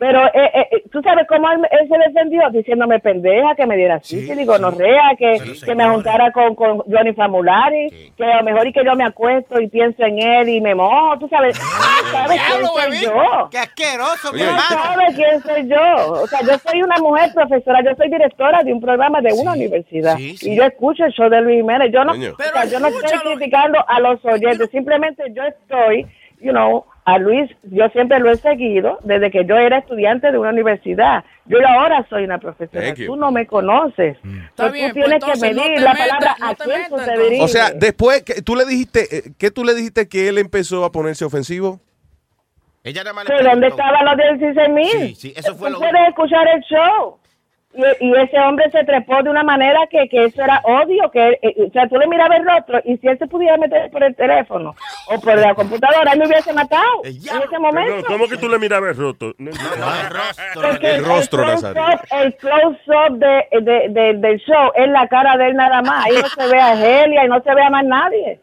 [SPEAKER 19] Pero eh, eh, eh, tú sabes cómo él, él se defendió diciéndome pendeja, que me diera sífilis, gonorrea, que, que me juntara con, con Johnny Famulari, que a lo mejor y que yo me acuesto y pienso en él y me mojo, tú sabes, tú sabes quién soy yo.
[SPEAKER 9] Qué asqueroso, mi hermano.
[SPEAKER 19] sabes quién soy yo. O sea, yo soy una mujer profesora, yo soy directora de un programa de una universidad.
[SPEAKER 7] sí, sí.
[SPEAKER 19] Y yo escucho el show de Luis Jiménez. Yo no, o sea, yo no estoy criticando a los oyentes, simplemente yo estoy, you know, a Luis, yo siempre lo he seguido desde que yo era estudiante de una universidad. Yo ahora soy una profesora. Tú no me conoces. Entonces,
[SPEAKER 5] bien,
[SPEAKER 19] tú tienes
[SPEAKER 5] pues
[SPEAKER 19] que
[SPEAKER 5] entonces
[SPEAKER 19] medir la palabra
[SPEAKER 5] no
[SPEAKER 19] a quién tú te diriges.
[SPEAKER 3] O sea, después, que tú le dijiste, eh, ¿qué tú le dijiste que él empezó a ponerse ofensivo?
[SPEAKER 7] Ella nada más
[SPEAKER 19] ¿Que ¿Dónde estaban los 16 mil?
[SPEAKER 7] Sí, sí, eso fue
[SPEAKER 19] Tú
[SPEAKER 7] lo
[SPEAKER 19] puedes escuchar el show. Y, y ese hombre se trepó de una manera que, que eso era odio, que eh, o sea, tú le mirabas el rostro y si él se pudiera meter por el teléfono o por la computadora, él me hubiese matado en ese momento.
[SPEAKER 4] ¿Cómo que tú le mirabas el rostro? No,
[SPEAKER 3] El rostro,
[SPEAKER 19] close-up-
[SPEAKER 3] Nazario.
[SPEAKER 19] El close-up de, de- de- del show es la cara de él nada más. Ahí no se ve a Helia y no se ve a más nadie.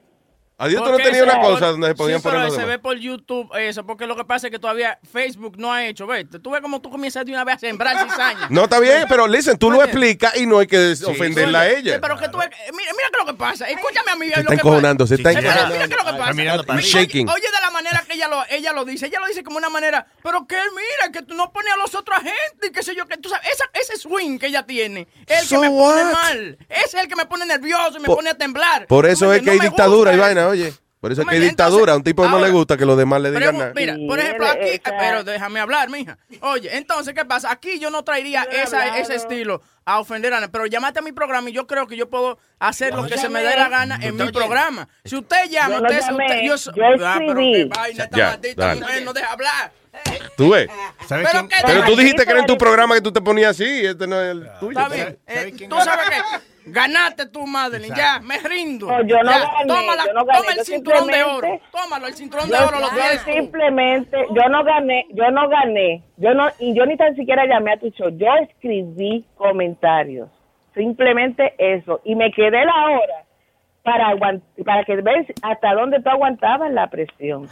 [SPEAKER 3] Adiós, tú no tenías una cosa donde se podían
[SPEAKER 5] sí, pero
[SPEAKER 3] poner los
[SPEAKER 5] se
[SPEAKER 3] demás.
[SPEAKER 5] ve por YouTube eso, porque lo que pasa es que todavía Facebook no ha hecho, ¿ves? Tú ves como tú comienzas de una vez a sembrar cizaña.
[SPEAKER 3] No, está bien, pero listen, tú lo explicas y no hay que ofenderla a ella.
[SPEAKER 5] Pero que tú, eh, mira, mira que lo que pasa. Escúchame a mí.
[SPEAKER 3] Se
[SPEAKER 5] lo
[SPEAKER 3] está
[SPEAKER 5] que
[SPEAKER 3] encojonando, se está.
[SPEAKER 5] Mira,
[SPEAKER 3] encojonando.
[SPEAKER 5] Mira que lo que pasa.
[SPEAKER 3] mirando para
[SPEAKER 5] Oye,
[SPEAKER 3] arriba. Shaking.
[SPEAKER 5] Oye, de la manera que ella lo, ella lo dice. Ella lo dice como una manera, pero que él mira, que tú no pones a los otros gente y qué sé yo, que tú sabes, esa, ese swing que ella tiene, es el
[SPEAKER 3] So
[SPEAKER 5] que me pone
[SPEAKER 3] what?
[SPEAKER 5] mal. Ese es el que me pone nervioso y me
[SPEAKER 3] Por-
[SPEAKER 5] pone a temblar.
[SPEAKER 3] Por eso es que hay dictadura y
[SPEAKER 5] gusta
[SPEAKER 3] oye. Por eso es que hay dictadura. A un tipo no le gusta que los demás le digan nada.
[SPEAKER 5] Mira, por ejemplo, aquí, pero déjame hablar, mija. Oye, entonces, ¿qué pasa? Aquí yo no traería esa, ese estilo a ofender a nadie, pero llámate a mi programa y yo creo que yo puedo hacer lo que se me dé la gana en mi programa. Si usted llama,
[SPEAKER 19] Yo
[SPEAKER 5] usted, yo,
[SPEAKER 19] yo
[SPEAKER 5] so- Ah, pero qué
[SPEAKER 19] escribí.
[SPEAKER 5] vaina, esta
[SPEAKER 3] Ya,
[SPEAKER 5] maldita
[SPEAKER 3] dale.
[SPEAKER 5] mujer no deja hablar.
[SPEAKER 3] Tú ves.
[SPEAKER 5] ¿Sabes Pero quién-
[SPEAKER 3] Pero tú dijiste que era en tu programa que tú te ponías así. Este no es el tuyo.
[SPEAKER 5] Está bien. Eh, tú sabes qué. Ganaste tú, Madeline. Ya, me rindo.
[SPEAKER 19] No, yo no
[SPEAKER 5] Ya,
[SPEAKER 19] gané,
[SPEAKER 5] Toma, la-
[SPEAKER 19] yo no gané,
[SPEAKER 5] toma el
[SPEAKER 19] yo
[SPEAKER 5] cinturón de oro. Tómalo, el cinturón de oro lo
[SPEAKER 19] yo
[SPEAKER 5] tienes
[SPEAKER 19] simplemente, yo no gané, yo no gané, yo no, y yo ni tan siquiera llamé a tu show, yo escribí comentarios, simplemente eso, y me quedé la hora para para que veas hasta dónde tú aguantabas la presión,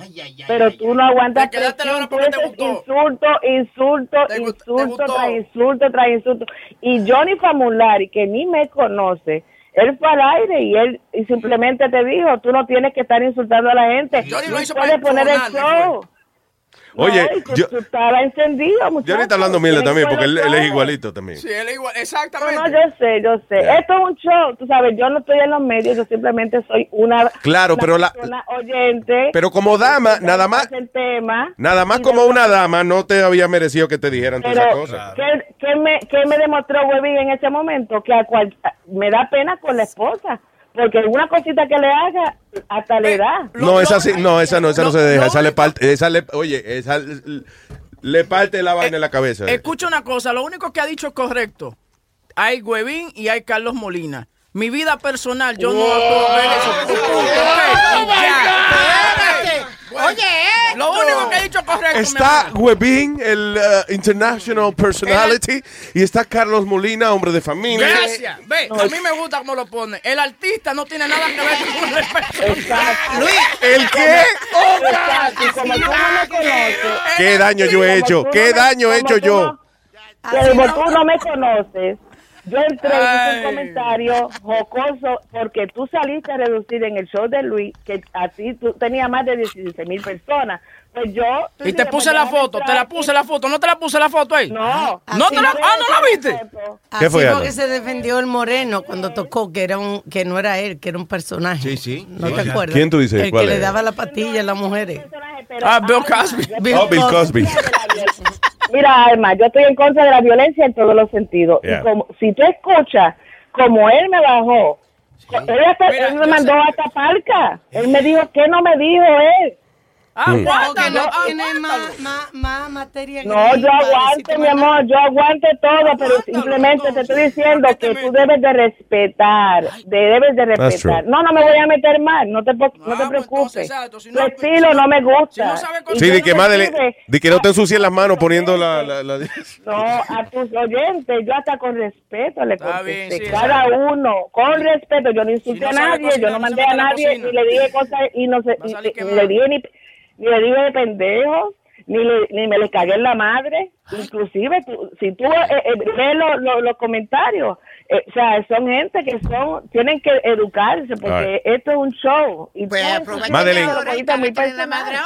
[SPEAKER 19] pero tú no aguantas
[SPEAKER 5] Te
[SPEAKER 19] presión, tú
[SPEAKER 5] te gustó.
[SPEAKER 19] insulto, insulto, insulto, tras insulto, tras insulto, y Johnny Famulari, que ni me conoce, él fue al aire y él y simplemente te dijo, tú no tienes que estar insultando a la gente.
[SPEAKER 5] Johnny lo
[SPEAKER 19] Tú
[SPEAKER 5] hizo
[SPEAKER 19] puedes
[SPEAKER 5] para
[SPEAKER 19] poner el show.
[SPEAKER 3] Oye,
[SPEAKER 19] No, y tú,
[SPEAKER 3] yo,
[SPEAKER 19] tú estabas encendido, muchacho.
[SPEAKER 3] yo ahorita hablando mierda también,
[SPEAKER 19] que
[SPEAKER 3] porque él, él es igualito también.
[SPEAKER 5] Sí, él es igual,
[SPEAKER 19] No,
[SPEAKER 5] exactamente.
[SPEAKER 19] no, yo sé, yo sé. Esto es un show, tú sabes, yo no estoy en los medios, yo simplemente soy una,
[SPEAKER 3] Claro,
[SPEAKER 19] una
[SPEAKER 3] pero la-
[SPEAKER 19] persona oyente.
[SPEAKER 3] Pero como dama, nada más,
[SPEAKER 19] el tema.
[SPEAKER 3] nada más como una dama, no te había merecido que te dijeran todas esas cosas.
[SPEAKER 19] ¿qué, qué me, qué me demostró Webby en ese momento? Que a cual, me da pena con la esposa. Porque una cosita que le haga, hasta le da.
[SPEAKER 3] No, esa sí, no, esa no, esa no se deja. Esa le parte, esa le, oye, esa le, le parte la vaina en la cabeza.
[SPEAKER 5] Escucha una cosa, lo único que ha dicho es correcto. Hay Huevín y hay Carlos Molina. Mi vida personal, yo no puedo ver eso. Y ya.
[SPEAKER 9] Oye,
[SPEAKER 5] Lo único que ha dicho correcto.
[SPEAKER 3] Está. Webin, el uh, international personality, y está Carlos Molina, hombre de familia.
[SPEAKER 5] Gracias. Ve, a mí me gusta cómo lo pone. El artista no tiene nada que ver con el respeto. Luis.
[SPEAKER 3] ¿El qué?
[SPEAKER 19] Exacto, como tú no me conoces.
[SPEAKER 3] ¿Qué daño yo he hecho? ¿Qué daño he hecho yo?
[SPEAKER 19] Como tú no me conoces, yo entré y hice un comentario jocoso porque tú saliste a reducir en el show de Luis que a ti tú tenías más de 16 mil personas. Pues yo...
[SPEAKER 5] Y te puse la foto, te la puse la foto, no te la puse la foto ahí.
[SPEAKER 19] No.
[SPEAKER 5] No te la, ah, no la viste.
[SPEAKER 3] ¿Qué fue,
[SPEAKER 6] Así porque se defendió el moreno cuando tocó que era un que no era él, que era un personaje.
[SPEAKER 7] Sí, sí.
[SPEAKER 6] ¿No
[SPEAKER 7] Sí.
[SPEAKER 6] te acuerdas?
[SPEAKER 3] ¿Quién tú dices?
[SPEAKER 6] El
[SPEAKER 3] ¿Cuál
[SPEAKER 6] que le daba la patilla a las mujeres.
[SPEAKER 5] Ah, Bill Cosby.
[SPEAKER 3] Oh, Bill Cosby.
[SPEAKER 19] Mira, Alma, yo estoy en contra de la violencia en todos los sentidos.
[SPEAKER 3] Yeah.
[SPEAKER 19] Y como, si tú escuchas como él me bajó, él, hasta-
[SPEAKER 5] Mira,
[SPEAKER 19] él me mandó
[SPEAKER 5] sé-
[SPEAKER 19] hasta palca. Él me dijo, ¿qué no me dijo él?
[SPEAKER 6] No tiene
[SPEAKER 5] aguántalo.
[SPEAKER 6] más, más, más materia.
[SPEAKER 19] No,
[SPEAKER 6] gris
[SPEAKER 19] yo aguanto,
[SPEAKER 6] decirte
[SPEAKER 19] mi amor, yo aguanto todo, pero simplemente te estoy diciendo que tú debes de respetar, debes de respetar. No, no me voy a meter mal, no te, no te preocupes.
[SPEAKER 5] exacto, si
[SPEAKER 19] Tu
[SPEAKER 5] no-
[SPEAKER 19] estilo no me gusta.
[SPEAKER 5] si no sabe
[SPEAKER 19] Y
[SPEAKER 3] Sí, de que
[SPEAKER 19] no
[SPEAKER 3] madre, de que no te ensucien las manos poniendo la... la, la-
[SPEAKER 19] No, a tus oyentes, yo hasta con respeto le contesté.
[SPEAKER 5] sí,
[SPEAKER 19] Cada uno, con respeto. Yo no insulté
[SPEAKER 5] Si
[SPEAKER 19] a nadie,
[SPEAKER 5] cocinar,
[SPEAKER 19] yo no mandé a nadie, ni le dije cosas, y no sé, y- y- le dije ni, ni le dije de pendejos, ni, le, ni me le cagué en la madre. Inclusive, tú- si tú eh, eh, lees lo- lo- los comentarios, eh, o sea, son gente que son tienen que educarse porque
[SPEAKER 3] Right.
[SPEAKER 19] esto es un show. Y
[SPEAKER 9] Pues
[SPEAKER 3] Madeline.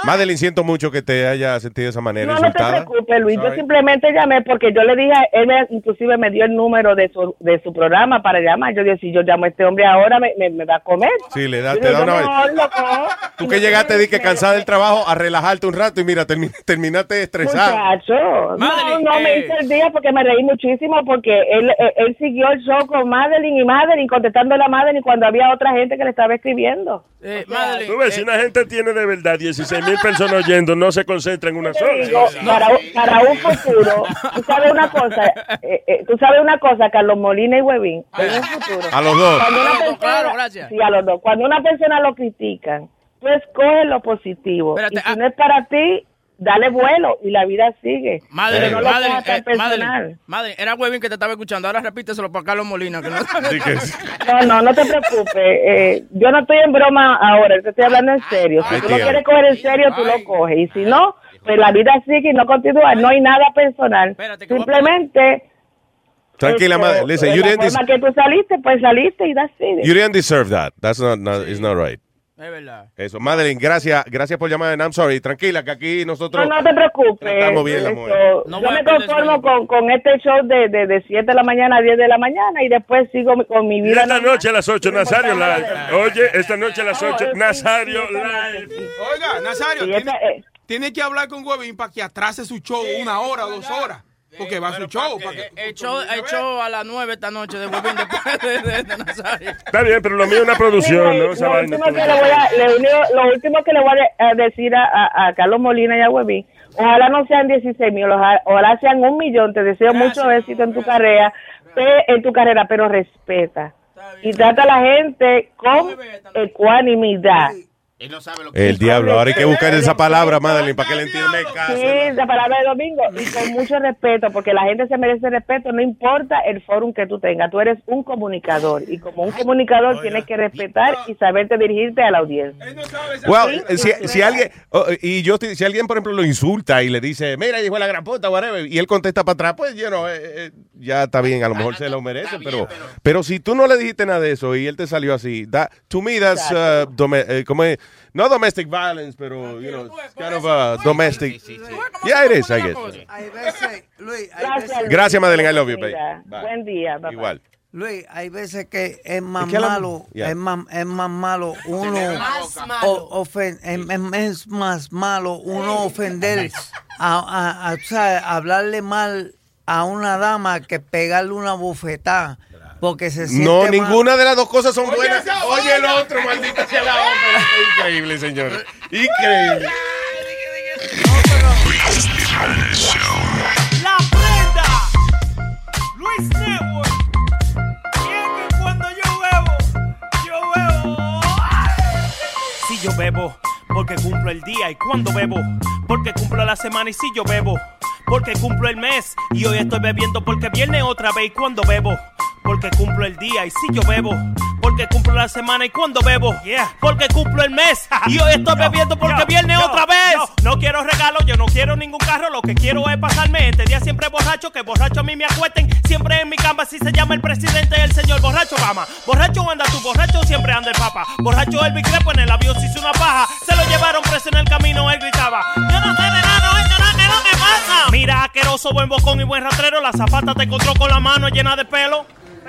[SPEAKER 3] Madeline, siento mucho que te haya sentido de esa manera
[SPEAKER 19] No, no te
[SPEAKER 3] insultada.
[SPEAKER 19] preocupes, Luis. Yo simplemente llamé porque yo le dije, a- él me- inclusive me dio el número de su, de su programa para llamar. Yo dije, si yo llamo a este hombre ahora, me, me, me va a comer.
[SPEAKER 3] Sí, le da,
[SPEAKER 19] Yo
[SPEAKER 3] te
[SPEAKER 19] digo,
[SPEAKER 3] da
[SPEAKER 19] yo
[SPEAKER 3] una
[SPEAKER 19] cojo.
[SPEAKER 3] Tú que llegaste di que cansada del trabajo a relajarte un rato y mira, termi- terminaste estresado.
[SPEAKER 19] Muchacho,
[SPEAKER 5] Madeline,
[SPEAKER 19] no, no me
[SPEAKER 5] eh.
[SPEAKER 19] hice el día porque me reí muchísimo porque él, él, él siguió el show con Madeline y Madeline contestando a Madeline cuando había otra gente que le estaba escribiendo.
[SPEAKER 5] Eh,
[SPEAKER 4] Tú ves, si una gente tiene de verdad 16 mil personas oyendo, no se concentra en una
[SPEAKER 19] Te
[SPEAKER 4] sola.
[SPEAKER 19] digo, para, un- para un futuro, tú sabes una cosa, eh, eh, tú sabes una cosa, Carlos Molina y Huevín, en un futuro.
[SPEAKER 3] A los dos.
[SPEAKER 19] Cuando una persona-
[SPEAKER 5] claro, gracias.
[SPEAKER 19] Sí, a los dos. Cuando una persona lo critican, tú escoges lo positivo.
[SPEAKER 5] Espérate,
[SPEAKER 19] y si
[SPEAKER 5] ah.
[SPEAKER 19] no es para ti, dale vuelo y la vida sigue.
[SPEAKER 5] Madre,
[SPEAKER 19] no lo
[SPEAKER 5] madre, eh, madre, madre, era Webin que te estaba escuchando. Ahora repíteselo para Carlos Molina. Que no...
[SPEAKER 19] No, no, no te preocupes. Eh, yo no estoy en broma ahora, te estoy hablando en serio. Si
[SPEAKER 3] Ay,
[SPEAKER 19] tú lo
[SPEAKER 3] tío.
[SPEAKER 19] quieres coger en serio, tú lo coges. Y si no, pues la vida sigue y no continúa. No hay nada personal. Simplemente.
[SPEAKER 3] Tranquila,
[SPEAKER 19] este,
[SPEAKER 3] madre. Listen, you didn't,
[SPEAKER 19] forma
[SPEAKER 3] des-
[SPEAKER 19] que tú saliste, pues
[SPEAKER 3] you didn't deserve that. That's not, not, it's not right.
[SPEAKER 5] Es verdad.
[SPEAKER 3] Eso, Madeline, gracias, gracias por llamar. I'm sorry. Tranquila, que aquí
[SPEAKER 19] No,
[SPEAKER 3] nosotros
[SPEAKER 19] no te preocupes.
[SPEAKER 3] tratamos bien la mujer.
[SPEAKER 5] No
[SPEAKER 19] yo me conformo con, con este show de, de, de 7 de la mañana a 10 de la mañana y después sigo con mi
[SPEAKER 4] Y
[SPEAKER 19] vida.
[SPEAKER 4] esta noche a las 8, Nazario Live. Oye, esta noche a las 8, Nazario Live.
[SPEAKER 2] Oiga, Nazario,
[SPEAKER 19] Sí,
[SPEAKER 2] tiene,
[SPEAKER 19] esta- eh.
[SPEAKER 2] tiene que hablar con Webin para que atrase su show una hora o dos horas. Porque va a su show. para que-
[SPEAKER 5] El show, el show a las 9 esta noche de Webin después de, de, de Nazario.
[SPEAKER 4] Está bien, pero lo mío es una producción,
[SPEAKER 19] lo, último que le voy a, le uni- lo último que le voy a, a decir a, a- a Carlos Molina y a Webin, ojalá no sean 16 mil, ojalá, sean un millón. Te deseo mucho éxito en tu carrera, pe- en tu carrera, pero respeta y trata a la gente con ecuanimidad.
[SPEAKER 7] Él no sabe lo que
[SPEAKER 3] El diablo, ahora hay que buscar esa palabra, Madeline, para que le entienda el caso.
[SPEAKER 19] Sí, la palabra de domingo. Y con mucho respeto, porque la gente se merece respeto, no importa el fórum que tú tengas, tú eres un comunicador y como un comunicador tienes que respetar y saberte dirigirte a la audiencia.
[SPEAKER 3] Well, si, si alguien, oh, y yo, estoy- si alguien, por ejemplo, lo insulta y le dice, mira, hijo de la gran puta, whatever, y él contesta para atrás, pues, you know, eh, eh, ya está bien, a lo mejor se lo merece, pero, pero si tú no le dijiste nada de eso y él te salió así, that, to me, that's, uh, dome- eh, como es, no domestic violence, pero, you know, it's kind of uh, domestic. Yeah, it is, I guess.
[SPEAKER 8] Hay veces, Luis, hay
[SPEAKER 19] Gracias,
[SPEAKER 8] veces,
[SPEAKER 19] Luis.
[SPEAKER 3] Gracias, Madeline, I love you, baby.
[SPEAKER 19] Mira,
[SPEAKER 3] Bye.
[SPEAKER 19] Buen día, papá.
[SPEAKER 3] Igual.
[SPEAKER 8] Luis, hay veces que es más
[SPEAKER 3] Es que a la-
[SPEAKER 8] malo,
[SPEAKER 3] Yeah.
[SPEAKER 8] es, más, es más malo uno,
[SPEAKER 6] Más malo.
[SPEAKER 8] o- ofen- es, es- es más malo uno ofender, a, a- a- o sea, hablarle mal a una dama que pegarle una bofetada, porque se siente
[SPEAKER 3] No,
[SPEAKER 8] mal.
[SPEAKER 3] ninguna de las dos cosas son buenas. Oye, el otro, maldita sea la otra. Increíble, señor. Increíble.
[SPEAKER 21] La prenda. Luis Network. Bien que cuando yo bebo, yo bebo. Si yo bebo, porque cumplo el día y cuando bebo, porque cumplo la semana y si yo bebo, porque cumplo el mes y hoy estoy bebiendo porque viene otra vez y cuando bebo, porque cumplo el día y si yo bebo, porque cumplo la semana y cuando bebo, porque cumplo el mes y hoy estoy bebiendo porque viene otra vez. No quiero regalo, yo no quiero ningún carro, lo que quiero es pasarme este día siempre borracho, que borracho a mí me acuesten, siempre en mi cama si se llama el presidente el señor borracho Obama. Borracho anda tú, borracho siempre anda el papa. Borracho el Crepo en el avión se hizo una paja, se lo llevaron preso en el camino, él gritaba. Yo no sé de nada, oye, no, ¿qué es lo que pasa? Mira, asqueroso, buen bocón y buen rastrero, la zapata te encontró con la mano llena de pelo.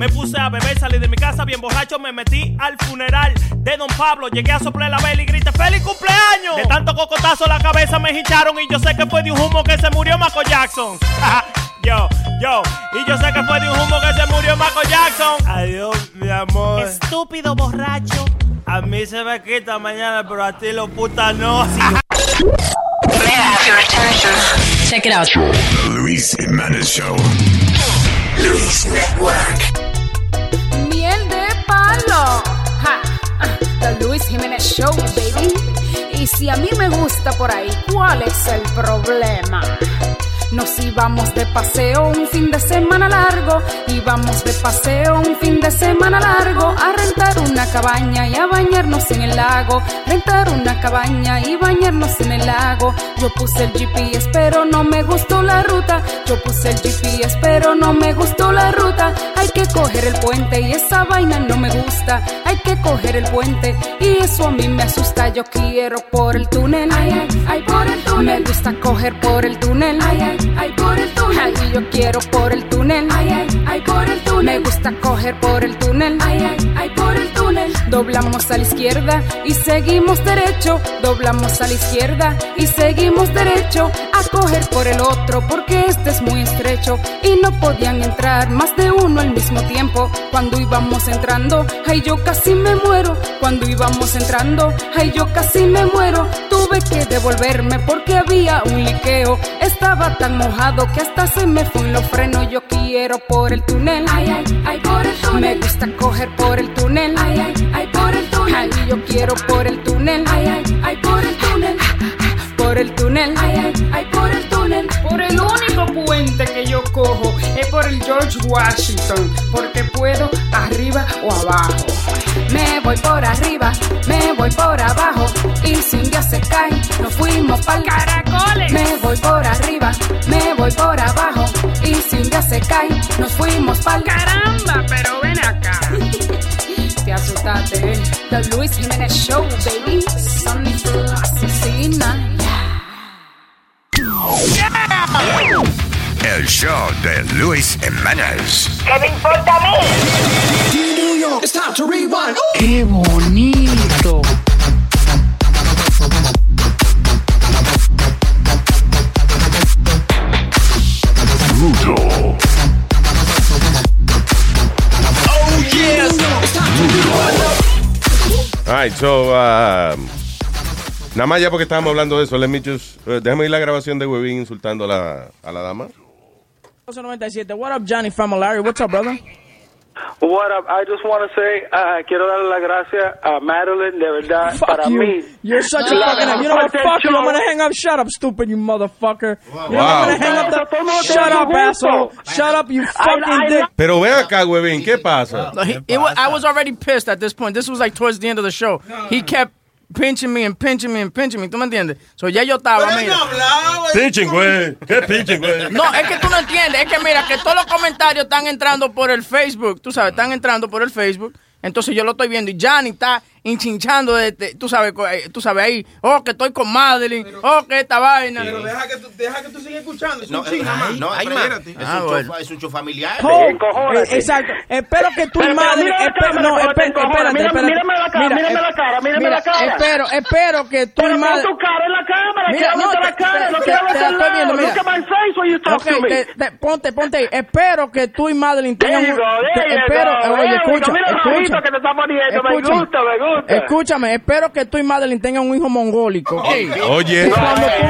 [SPEAKER 21] Me puse a beber, salí de mi casa bien borracho, me me metí al funeral de Don Pablo. Llegué a soplar la vela y grité ¡Feliz cumpleaños! De tanto cocotazo la cabeza me hincharon y yo sé que fue de un humo que se murió Michael Jackson. yo, yo, y yo sé que fue de un humo que se murió Michael Jackson. Adiós, mi amor.
[SPEAKER 6] Estúpido borracho.
[SPEAKER 21] A mí se me quita mañana, pero a ti lo puta no.
[SPEAKER 22] Check it out.
[SPEAKER 23] The Luis Jimenez Show. Luis Network.
[SPEAKER 22] Luis Jiménez Show, baby. Y si a mí me gusta por ahí, ¿cuál es el problema? Nos íbamos de paseo un fin de semana largo, íbamos de paseo un fin de semana largo a rentar una cabaña y a bañarnos en el lago, rentar una cabaña y bañarnos en el lago. Yo puse el GPS pero no me gustó la ruta, yo puse el GPS pero no me gustó la ruta. Hay que coger el puente y esa vaina no me gusta, hay que coger el puente y eso a mí me asusta. Yo quiero por el túnel, ay, ay, ay, por el túnel. Me gusta coger por el túnel, ay, ay, ay, por el túnel. Ay, yo quiero por el túnel, ay, ay, ay, por el túnel. Me gusta coger por el túnel, ay, ay, ay, por el túnel. Doblamos a la izquierda y seguimos derecho, doblamos a la izquierda y seguimos derecho a coger por el otro porque este es muy estrecho y no podían entrar más de uno al mismo tiempo. Cuando íbamos entrando, ay yo casi me muero. Cuando íbamos entrando, ay yo casi me muero. Tuve que devolverme porque había un liqueo. Estaba tan mojado que hasta se me fue en los frenos. Yo quiero por el túnel, ay ay ay por el túnel. Me gusta coger por el túnel, ay ay ay por el túnel. Ay yo quiero por el túnel, ay ay ay por el túnel. Por el túnel, ay ay ay por el túnel.
[SPEAKER 24] Por el único puente que yo cojo es por el George Washington, porque puedo arriba o abajo.
[SPEAKER 22] Me voy por arriba, me voy por abajo. Y si un día se cae, nos fuimos pa'l
[SPEAKER 24] caracoles.
[SPEAKER 22] Me voy por arriba, me voy por abajo. Y si un día se cae, nos fuimos pa'l
[SPEAKER 24] Caramba, pero ven acá.
[SPEAKER 22] Te asustaste, The Luis Jiménez Show, baby. Sunny asesina.
[SPEAKER 23] El show de Luis Jimenez.
[SPEAKER 25] ¿Qué me importa a mí?
[SPEAKER 24] ¡Qué bonito!
[SPEAKER 23] Rudo.
[SPEAKER 12] All right, so, uh, nada más ya porque estábamos hablando de eso, let me just, uh, déjame ir la grabación de Webin insultando a la, a la dama.
[SPEAKER 5] 97. What up, Johnny from Larry? What's up, brother?
[SPEAKER 26] What up? I just want to say, uh, quiero darle las gracias a Madeline, de verdad, para
[SPEAKER 5] you.
[SPEAKER 26] mí.
[SPEAKER 5] You're such a fucking. You know what? Fuck you. I'm gonna hang up. Shut up, stupid, you motherfucker. You know,
[SPEAKER 12] Wow.
[SPEAKER 5] I'm gonna hang up.
[SPEAKER 26] Todo el mundo
[SPEAKER 5] The,
[SPEAKER 26] tiene
[SPEAKER 5] shut up, asshole. Shut up, you fucking
[SPEAKER 26] I
[SPEAKER 5] dick.
[SPEAKER 12] Pero ven acá, Webin, ¿qué pasa?
[SPEAKER 5] No, he- it wa- I was already pissed at this point. This was like towards the end of the show. He kept pinching me and pinching me and pinching me. ¿Tú me entiendes? So ya yo estaba. mira.
[SPEAKER 4] Pinching, güey. ¿Qué pinching, güey?
[SPEAKER 5] No, es que tú no entiendes. Es que mira, que todos los comentarios están entrando por el Facebook. Tú sabes, están entrando por el Facebook. Entonces yo lo estoy viendo y Johnny está hinchinchando, de, de- tú sabes, eh, tú sabes ahí, oh, que estoy con Madeline, oh, que esta vaina.
[SPEAKER 9] Pero deja que tú, deja que tú sigas escuchando. Es
[SPEAKER 7] No,
[SPEAKER 9] un nada más.
[SPEAKER 7] no, más.
[SPEAKER 9] Espérate.
[SPEAKER 7] Es,
[SPEAKER 5] Ah,
[SPEAKER 7] un
[SPEAKER 5] bueno.
[SPEAKER 7] show, es un show familiar.
[SPEAKER 5] Oh, eh, exacto. Espero que tú y Madeline. no, espérate,
[SPEAKER 26] Mira-
[SPEAKER 5] espérate.
[SPEAKER 26] mírame la cara, mírame
[SPEAKER 5] eh,
[SPEAKER 26] la cara, mírame
[SPEAKER 5] mira,
[SPEAKER 26] la cara.
[SPEAKER 5] Espero, espero que tú y
[SPEAKER 26] Pero pon
[SPEAKER 5] Madeline.
[SPEAKER 26] tu cara en la cámara,
[SPEAKER 5] Mira, no,
[SPEAKER 26] la cara, no quiero el lado.
[SPEAKER 5] mira.
[SPEAKER 26] Look at my face when you talk to me.
[SPEAKER 5] ponte, ponte ahí. Espero que tú y Madeline tengan espero, oye, escucha,
[SPEAKER 26] Mira el
[SPEAKER 5] escucha.
[SPEAKER 26] que te está poniendo, me gusta, me gusta.
[SPEAKER 5] Escúchame, espero que tú y Madeline tengan un hijo mongólico. ¿ok?
[SPEAKER 12] Oye.
[SPEAKER 5] Y cuando tú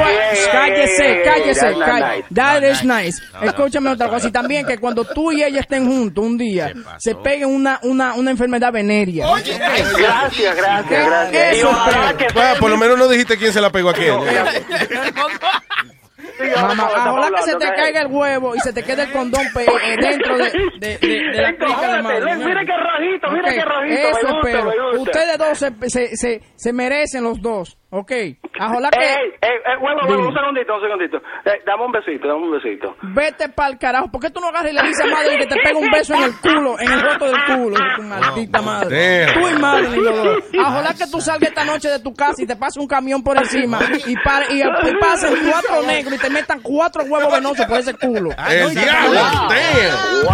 [SPEAKER 5] cállese, cállese,
[SPEAKER 26] that's not
[SPEAKER 5] cállese. That is nice. Escúchame otra cosa. Y también que cuando tú y ella estén juntos un día, se peguen una, una, una enfermedad venérea.
[SPEAKER 26] Gracias, gracias, gracias. Y
[SPEAKER 5] Eso
[SPEAKER 26] que
[SPEAKER 12] Ah, por lo menos no dijiste quién se la pegó a quién.
[SPEAKER 5] Mamá, ojalá que se te caiga el huevo y se te quede el condón pe- eh, dentro de, de, de, de la crica de madre.
[SPEAKER 26] Mira qué rojito, mira qué rojito,
[SPEAKER 5] Eso espero. Ustedes dos se, se, se, se merecen los dos Ok, ajola que...
[SPEAKER 26] Ey, ey, ey, huevo, huevo, un segundito, un segundito. Eh, dame un besito, dame un besito.
[SPEAKER 5] Vete pa'l carajo. ¿Por qué tú no agarras y le dices a Madre que te pega un beso en el culo, en el roto del culo? Tu maldita madre. Tú y dos. Ojalá que tú salgas esta noche de tu casa y te pase un camión por encima y, pa- y, y pasen cuatro negros y te metan cuatro huevos venosos por ese culo.
[SPEAKER 3] El diablo.
[SPEAKER 26] Wow,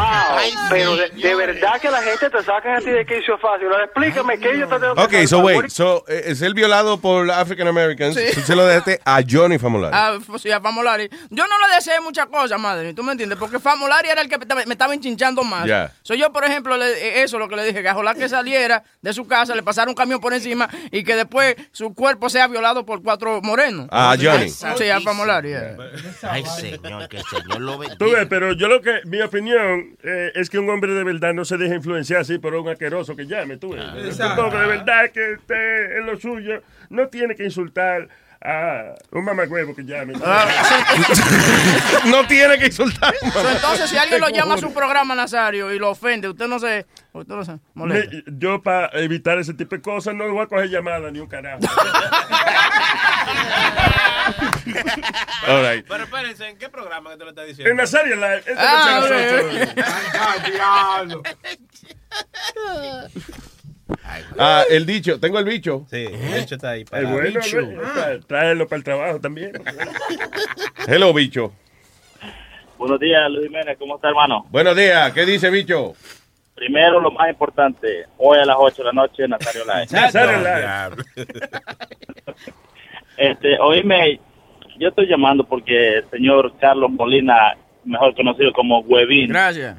[SPEAKER 26] pero de, de verdad que la gente te saca a ti de quicio fácil. Ahora explícame qué yo te tengo que
[SPEAKER 3] Ok, so wait, so, eh, es el violado por African Americans.
[SPEAKER 5] Sí.
[SPEAKER 3] Tú se lo dejaste a Johnny Famolari.
[SPEAKER 5] Ah, pues sí, a Famolari. Yo no le deseé muchas cosas, madre, ¿tú me entiendes? Porque Famolari era el que me estaba- me estaba enchinchando más.
[SPEAKER 3] Ya.
[SPEAKER 5] Soy yo, por ejemplo, le- eh, eso lo que le dije, que ojalá que saliera de su casa, le pasara un camión por encima y que después su cuerpo sea violado por cuatro morenos.
[SPEAKER 3] Ah, Johnny.
[SPEAKER 5] Sí, a Famolari. yeah.
[SPEAKER 7] Ay, señor, que el señor lo bendiga.
[SPEAKER 4] Tú ves, pero yo lo que, mi opinión eh, es que un hombre de verdad no se deja influenciar así por un asqueroso que llame, tú ves.
[SPEAKER 2] exacto.
[SPEAKER 4] Un hombre de verdad que esté en lo suyo, no tiene que insultar a un mamagüevo que llame.
[SPEAKER 3] no tiene que insultar.
[SPEAKER 5] Entonces, si alguien lo llama a su programa, Nazario, y lo ofende, usted no se... Usted no se molesta.
[SPEAKER 4] Me- yo para evitar ese tipo de cosas no voy a coger llamada ni un carajo.
[SPEAKER 3] All right.
[SPEAKER 7] Pero espérense, ¿en qué programa que te lo está diciendo?
[SPEAKER 4] En Nazario Live.
[SPEAKER 5] Ah.
[SPEAKER 3] Ah, el dicho, tengo el bicho.
[SPEAKER 12] Sí, de hecho está ahí. Para
[SPEAKER 4] bueno,
[SPEAKER 12] bicho.
[SPEAKER 4] ¿no? Tra- Tráelo para el trabajo también.
[SPEAKER 3] Hello, bicho.
[SPEAKER 27] Buenos días, Luis Jiménez. ¿Cómo está, hermano?
[SPEAKER 3] Buenos días, ¿qué dice bicho?
[SPEAKER 27] Primero, lo más importante. Hoy a las 8 de la noche, Nazario Live.
[SPEAKER 4] Nazario Live.
[SPEAKER 27] Este, oíme, yo estoy llamando porque el señor Carlos Molina, mejor conocido como Huevín,
[SPEAKER 5] Gracias.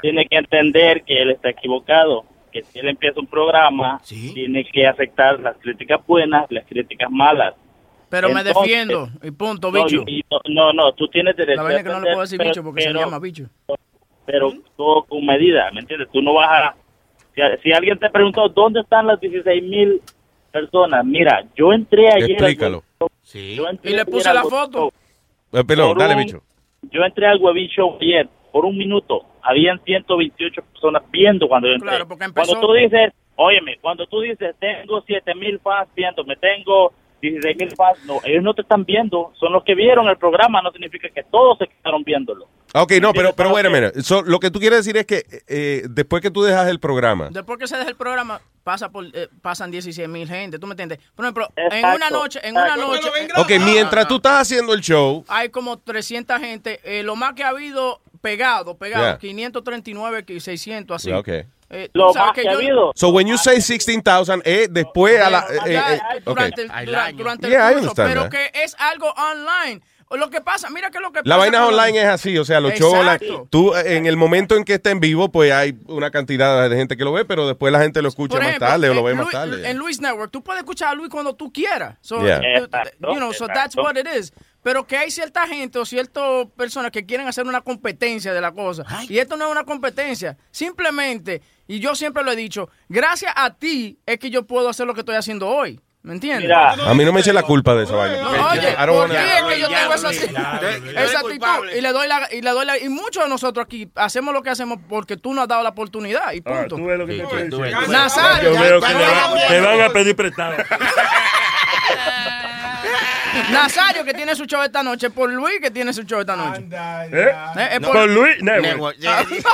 [SPEAKER 27] tiene que entender que él está equivocado. Que si él empieza un programa, tiene que aceptar las críticas buenas, las críticas malas.
[SPEAKER 5] Pero me defiendo, y punto, bicho.
[SPEAKER 27] no, no, no, tú tienes derecho
[SPEAKER 5] La
[SPEAKER 27] a
[SPEAKER 5] es que no le puedo decir
[SPEAKER 27] pero-
[SPEAKER 5] bicho porque se llama bicho.
[SPEAKER 27] pero todo con medida, ¿me entiendes? Tú no vas a... Si, si alguien te preguntó, ¿dónde están las 16 mil personas? Mira, yo entré ayer... al-
[SPEAKER 3] Explícalo.
[SPEAKER 27] yo entré
[SPEAKER 5] Y le puse la foto.
[SPEAKER 3] Eh, perdón, dale,
[SPEAKER 27] un-
[SPEAKER 3] bicho.
[SPEAKER 27] Yo entré al Webin Show ayer, por un minuto, habían 128 personas viendo cuando yo entré.
[SPEAKER 5] Claro, porque empezó-
[SPEAKER 27] Cuando tú dices, óyeme, cuando tú dices, tengo 7 mil fans viéndome, tengo 16 mil fans, no, ellos no te están viendo, son los que vieron el programa, no significa que todos se quedaron viéndolo.
[SPEAKER 3] Ok, no, pero, pero bueno, mira, so, lo que tú quieres decir es que eh, después que tú dejas el programa,
[SPEAKER 5] Después que se deja el programa, pasa por, eh, pasan 16 mil gente, ¿tú me entiendes? Por ejemplo, en
[SPEAKER 27] Exacto.
[SPEAKER 5] una noche, en una noche,
[SPEAKER 3] ok, mientras tú estás haciendo el show,
[SPEAKER 5] hay como 300 gente, eh, lo más que ha habido pegado, pegado,
[SPEAKER 3] Yeah.
[SPEAKER 5] 539, que 600, así.
[SPEAKER 3] Yeah, ok.
[SPEAKER 5] Eh,
[SPEAKER 27] Lo más que ha habido.
[SPEAKER 3] so when you say 16,000, eh, después a la... eh,
[SPEAKER 5] Ya,
[SPEAKER 3] eh,
[SPEAKER 5] durante, el, durante
[SPEAKER 3] Yeah,
[SPEAKER 5] curso, pero
[SPEAKER 3] that.
[SPEAKER 5] que es algo online. Lo que pasa, mira que lo que
[SPEAKER 3] La
[SPEAKER 5] pasa
[SPEAKER 3] vaina
[SPEAKER 5] con-
[SPEAKER 3] online es así, o sea, los shows online, tú en el momento en que está en vivo, pues hay una cantidad de gente que lo ve, pero después la gente lo escucha más tarde o lo
[SPEAKER 5] en
[SPEAKER 3] ve más
[SPEAKER 5] Luis-
[SPEAKER 3] tarde.
[SPEAKER 5] En Luis Network, tú puedes escuchar a Luis cuando tú quieras. So,
[SPEAKER 3] Yeah.
[SPEAKER 5] you- know, so that's what it is. Pero que hay cierta gente o ciertas personas que quieren hacer una competencia de la cosa. Y esto no es una competencia. Simplemente, y yo siempre lo he dicho, gracias a ti es que yo puedo hacer lo que estoy haciendo hoy. ¿Me entiendes?
[SPEAKER 27] Mira.
[SPEAKER 3] A mí no me eche la culpa de esa vaina.
[SPEAKER 5] No, oye, ¿por qué es que yo
[SPEAKER 7] Ya,
[SPEAKER 5] tengo esa, actitud? Y le doy la, y le doy la, y muchos de nosotros aquí hacemos lo que hacemos porque tú nos has dado la oportunidad y
[SPEAKER 4] Ah,
[SPEAKER 5] punto.
[SPEAKER 4] tú ves lo que te estoy
[SPEAKER 7] tú ves,
[SPEAKER 4] diciendo.
[SPEAKER 7] tú ves.
[SPEAKER 5] Nazario,
[SPEAKER 4] Yo veo que
[SPEAKER 5] no
[SPEAKER 4] le van- te a pedir prestado.
[SPEAKER 5] Nazario que tiene su show esta noche, por Luis que tiene su show esta noche.
[SPEAKER 4] ¿Eh?
[SPEAKER 5] Eh,
[SPEAKER 4] No.
[SPEAKER 5] por-
[SPEAKER 4] Con Luis Network.
[SPEAKER 7] Network.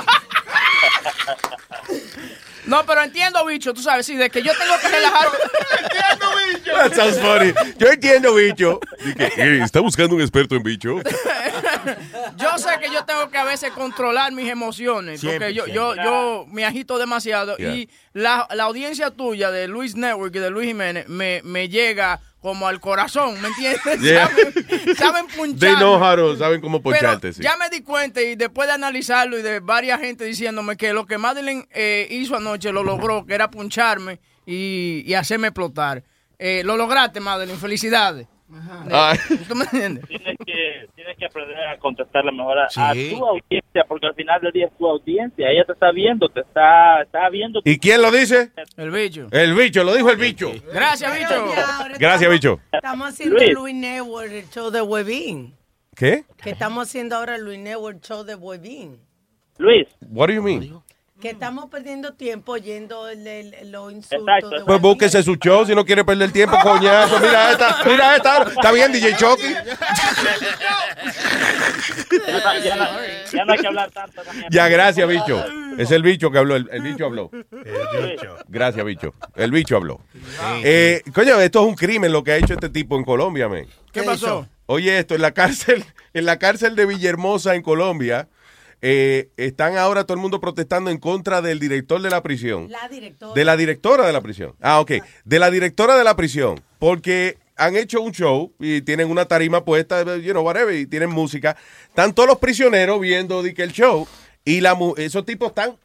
[SPEAKER 5] No, pero entiendo, bicho, tú sabes, sí, de que yo tengo que relajarme.
[SPEAKER 3] That sounds funny. Yo entiendo, bicho. Dije, "Eh, ¿Está buscando un experto en bicho?
[SPEAKER 5] Yo sé que yo tengo que a veces controlar mis emociones, porque yo, yo, yo me agito demasiado
[SPEAKER 3] Yeah.
[SPEAKER 5] y la, la audiencia tuya de Luis Network y de Luis Jiménez me, me llega como al corazón, ¿me entiendes?
[SPEAKER 3] Yeah.
[SPEAKER 5] Saben, saben
[SPEAKER 3] They
[SPEAKER 5] punchar.
[SPEAKER 3] know how to- saben cómo
[SPEAKER 5] Pero
[SPEAKER 3] poncharte, sí.
[SPEAKER 5] ya me di cuenta y después de analizarlo y de varias gente diciéndome que lo que Madeline eh, hizo anoche lo logró, que era puncharme y, y hacerme explotar. Eh, lo lograste, Madeline, felicidades.
[SPEAKER 3] Ay.
[SPEAKER 5] ¿Tú me entiendes?
[SPEAKER 27] Tienes que, tienes que aprender a contestarle mejor a, tu audiencia, porque al final del día es tu audiencia. Ella te está viendo, te está, está viendo.
[SPEAKER 3] ¿Y quién lo dice?
[SPEAKER 5] El bicho.
[SPEAKER 3] El bicho, lo dijo el bicho.
[SPEAKER 5] Gracias, bicho.
[SPEAKER 3] Gracias, bicho.
[SPEAKER 6] Estamos haciendo
[SPEAKER 27] Luis.
[SPEAKER 6] Luis Network, el show de Webin.
[SPEAKER 3] ¿Qué?
[SPEAKER 6] Que estamos haciendo ahora Luis Network, show de Webin.
[SPEAKER 27] Luis,
[SPEAKER 3] What do you mean?
[SPEAKER 6] Que estamos perdiendo tiempo oyendo el, el- los insultos.
[SPEAKER 27] Exacto.
[SPEAKER 6] de
[SPEAKER 3] Pues búsquese su show si no quiere perder tiempo, coñazo. Mira esta, mira esta. Está bien, DJ Chucky.
[SPEAKER 27] Ya, ya no- ya no hay que hablar tanto también.
[SPEAKER 3] Ya, gracias, bicho. Es el bicho que habló. El, el bicho habló. Gracias, bicho. El bicho habló. Eh, coño, esto es un crimen lo que ha hecho este tipo en Colombia, men.
[SPEAKER 5] ¿Qué pasó?
[SPEAKER 3] Oye, esto, en la cárcel, en la cárcel de Villahermosa, en Colombia, eh, están ahora todo el mundo protestando en contra del director de la prisión.
[SPEAKER 6] La directora.
[SPEAKER 3] De la directora de la prisión. Ah, ok. De la directora de la prisión. Porque han hecho un show y tienen una tarima puesta, you know, whatever, y tienen música. Están todos los prisioneros viendo di que el show. Y la mu- esos tipos están,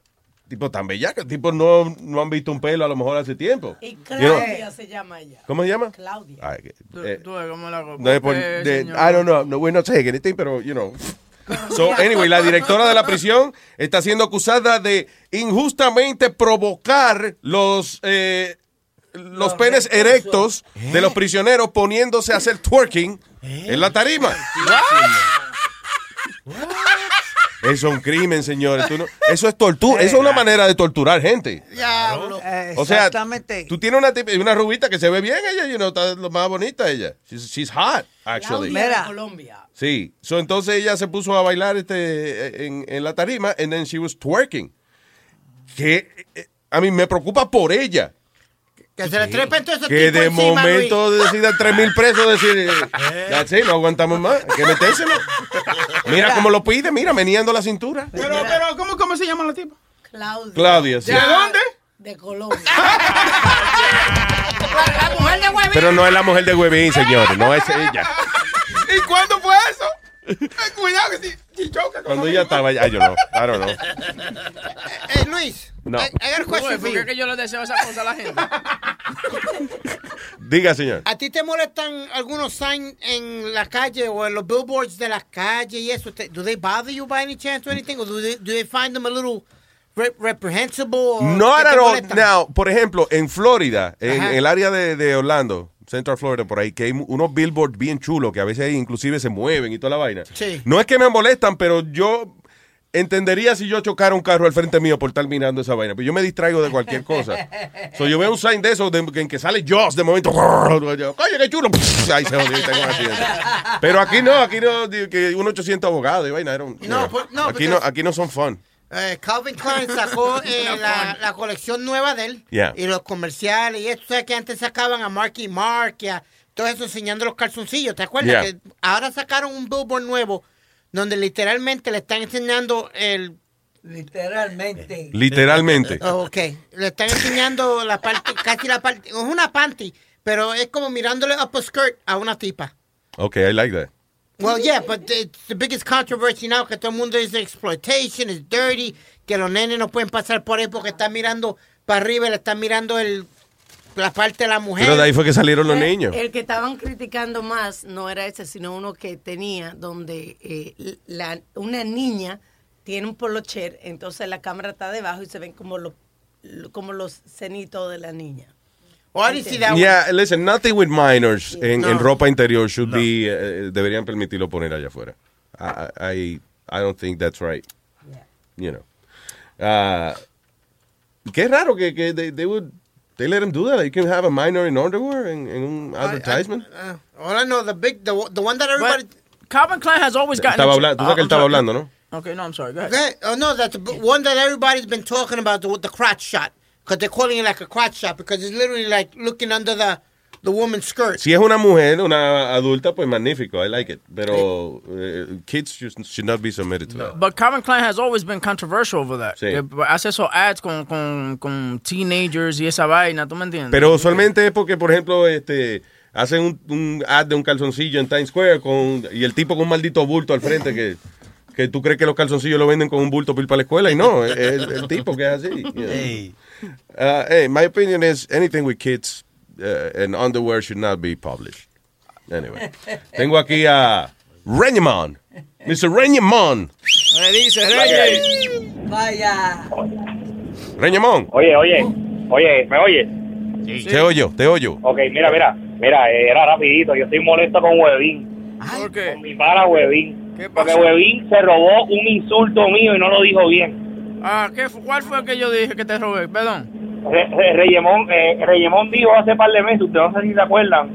[SPEAKER 3] tipos tan bellacos, tipos no, no han visto un pelo a lo mejor hace tiempo.
[SPEAKER 6] Y
[SPEAKER 3] You know,
[SPEAKER 6] Claudia se llama ella.
[SPEAKER 3] ¿Cómo se llama?
[SPEAKER 6] Claudia.
[SPEAKER 3] Ay,
[SPEAKER 5] Tú,
[SPEAKER 3] eh,
[SPEAKER 5] tú ves cómo la
[SPEAKER 3] no por- de-. I don't know, no, we're not saying anything, pero, you know. So, anyway, la directora de la prisión está siendo acusada de injustamente provocar los, eh, los penes erectos de los prisioneros poniéndose a hacer twerking en la tarima. Eso es un crimen, señores. Tú no- eso es tortura. Eso es una manera de torturar gente.
[SPEAKER 9] Diablo.
[SPEAKER 3] O sea, tú tienes una, tipa- una rubita que se ve bien ella, you know, está lo más bonita ella. She's, she's hot, actually.
[SPEAKER 6] De Colombia.
[SPEAKER 3] Sí. So, entonces ella se puso a bailar este en, en la tarima and then she was twerking. Que eh, a mí me preocupa por ella.
[SPEAKER 9] Que se le trepa entonces
[SPEAKER 3] Que
[SPEAKER 9] tipo
[SPEAKER 3] de
[SPEAKER 9] encima,
[SPEAKER 3] momento
[SPEAKER 9] Luis.
[SPEAKER 3] decidan tres mil pesos decir, eh, that's it, no aguantamos más, que metérselo. Mira cómo lo pide, mira, meneando la cintura.
[SPEAKER 2] Pero, pero, ¿cómo, cómo se llama la tipa?
[SPEAKER 6] Claudia.
[SPEAKER 3] Claudia, sí.
[SPEAKER 2] ¿De dónde?
[SPEAKER 6] De Colombia.
[SPEAKER 9] La mujer de Huevín.
[SPEAKER 3] Pero no es la mujer de Huevín, señores, no es ella.
[SPEAKER 2] ¿Y cuándo fue eso? Eh, cuidado que si, si choca con
[SPEAKER 3] Cuando ella estaba allá, yo no, I don't know.
[SPEAKER 9] Eh, Luis.
[SPEAKER 3] No.
[SPEAKER 9] I, I got a question for
[SPEAKER 5] ¿Por
[SPEAKER 9] you.
[SPEAKER 5] qué que yo le deseo esa cosa a la gente?
[SPEAKER 3] Diga, señor.
[SPEAKER 9] ¿A ti te molestan algunos signs en la calle o en los billboards de las calles y eso? Te- Do they bother you by any chance or anything? Or do they, do they find them a little re- reprehensible? or
[SPEAKER 3] No
[SPEAKER 9] que te molestan?
[SPEAKER 3] Now, por ejemplo, en Florida, en
[SPEAKER 9] Ajá.
[SPEAKER 3] el área de, de Orlando, Central Florida, por ahí, que hay unos billboards bien chulos que a veces inclusive se mueven y toda la vaina.
[SPEAKER 9] Sí.
[SPEAKER 3] No es que me molestan, pero yo entendería si yo chocara un carro al frente mío por estar mirando esa vaina. Pero yo me distraigo de cualquier cosa. So, yo veo un sign de eso de- en que sale Joss de momento. Oye, qué chulo. Ahí se jodió tengo un. Pero aquí no, aquí no, que un 800 abogados y vaina. era un-
[SPEAKER 9] No, pues, no,
[SPEAKER 3] aquí, no, aquí no son fun.
[SPEAKER 9] Eh, Calvin Klein sacó eh, la, la colección nueva de él
[SPEAKER 3] Yeah.
[SPEAKER 9] y los comerciales y esto, ¿sabes que antes sacaban a Marky Mark y a todo eso enseñando los calzoncillos? ¿Te acuerdas?
[SPEAKER 3] Yeah.
[SPEAKER 9] Que ahora sacaron un billboard nuevo donde literalmente le están enseñando el...
[SPEAKER 8] Literalmente.
[SPEAKER 3] Literalmente.
[SPEAKER 9] Oh, ok, le están enseñando la parte, casi la parte, es una panty, pero es como mirándole up a skirt a una tipa.
[SPEAKER 3] Okay, I like that.
[SPEAKER 9] Well, yeah, but it's the biggest controversy now que todo el mundo dice exploitation, is dirty, que los nenes no pueden pasar por ahí porque están mirando para arriba le están mirando el, la parte de la mujer.
[SPEAKER 3] Pero de ahí fue que salieron los niños.
[SPEAKER 6] El que estaban criticando más no era ese, sino uno que tenía donde eh, la, una niña tiene un polocher, entonces la cámara está debajo y se ven como los como los cenitos de la niña.
[SPEAKER 9] Oh, I didn't see that
[SPEAKER 3] Yeah, listen, nothing with minors en,
[SPEAKER 9] No.
[SPEAKER 3] en ropa interior should be, eh, deberían permitirlo poner allá afuera. I, I, I don't think that's right. You know. Ah, qué raro que, que they, they would, they let them do that. You can have a minor in underwear en, en un advertisement.
[SPEAKER 9] Uh, all I know, the big, the, the one that everybody...
[SPEAKER 5] Calvin Klein has always gotten.
[SPEAKER 3] Estaba hablando, tú sabes que él estaba hablando, ¿no?
[SPEAKER 5] Okay, no, I'm sorry. Go ahead.
[SPEAKER 9] Okay. Oh, no, that's the one that everybody's been talking about, the, the crotch shot. Because they're calling it like a crotch shot because it's literally like looking under the, the woman's skirt.
[SPEAKER 3] Si es una mujer, una adulta, pues magnífico. I like it. Pero eh, kids should, should not be submitted to that.
[SPEAKER 5] But Calvin Klein has always been controversial over that.
[SPEAKER 3] Sí.
[SPEAKER 5] Hace esos ads con, con, con teenagers y esa vaina, ¿tú me entiendes?
[SPEAKER 3] Pero usualmente es porque, por ejemplo, este hacen un, un ad de un calzoncillo en Times Square con, y el tipo con un maldito bulto al frente que, que tú crees que los calzoncillos lo venden con un bulto para ir para la escuela y no, es el, el tipo que es así. know. Uh, hey, my opinion is anything with kids uh, and underwear should not be published. Anyway, tengo aquí a Renyamon, Mr. Renyamon.
[SPEAKER 5] Le dice.
[SPEAKER 8] Vaya.
[SPEAKER 3] Renyamon,
[SPEAKER 28] Oye, oye, oye, ¿me oye?
[SPEAKER 3] te oyo, te oyo.
[SPEAKER 28] Ok, mira, mira, mira, eh, era rapidito, yo estoy molesto con Huevín,
[SPEAKER 5] ¿Por qué?
[SPEAKER 28] con mi para Huevín,
[SPEAKER 5] ¿Qué
[SPEAKER 28] porque
[SPEAKER 5] pasó?
[SPEAKER 28] Huevín se robó un insulto mío y no lo dijo bien.
[SPEAKER 5] Ah, ¿qué, ¿cuál fue el que yo dije que te robé? Perdón.
[SPEAKER 28] Re- Re- Reyemón, eh, Reyemón dijo hace par de meses, ustedes no sé si se acuerdan,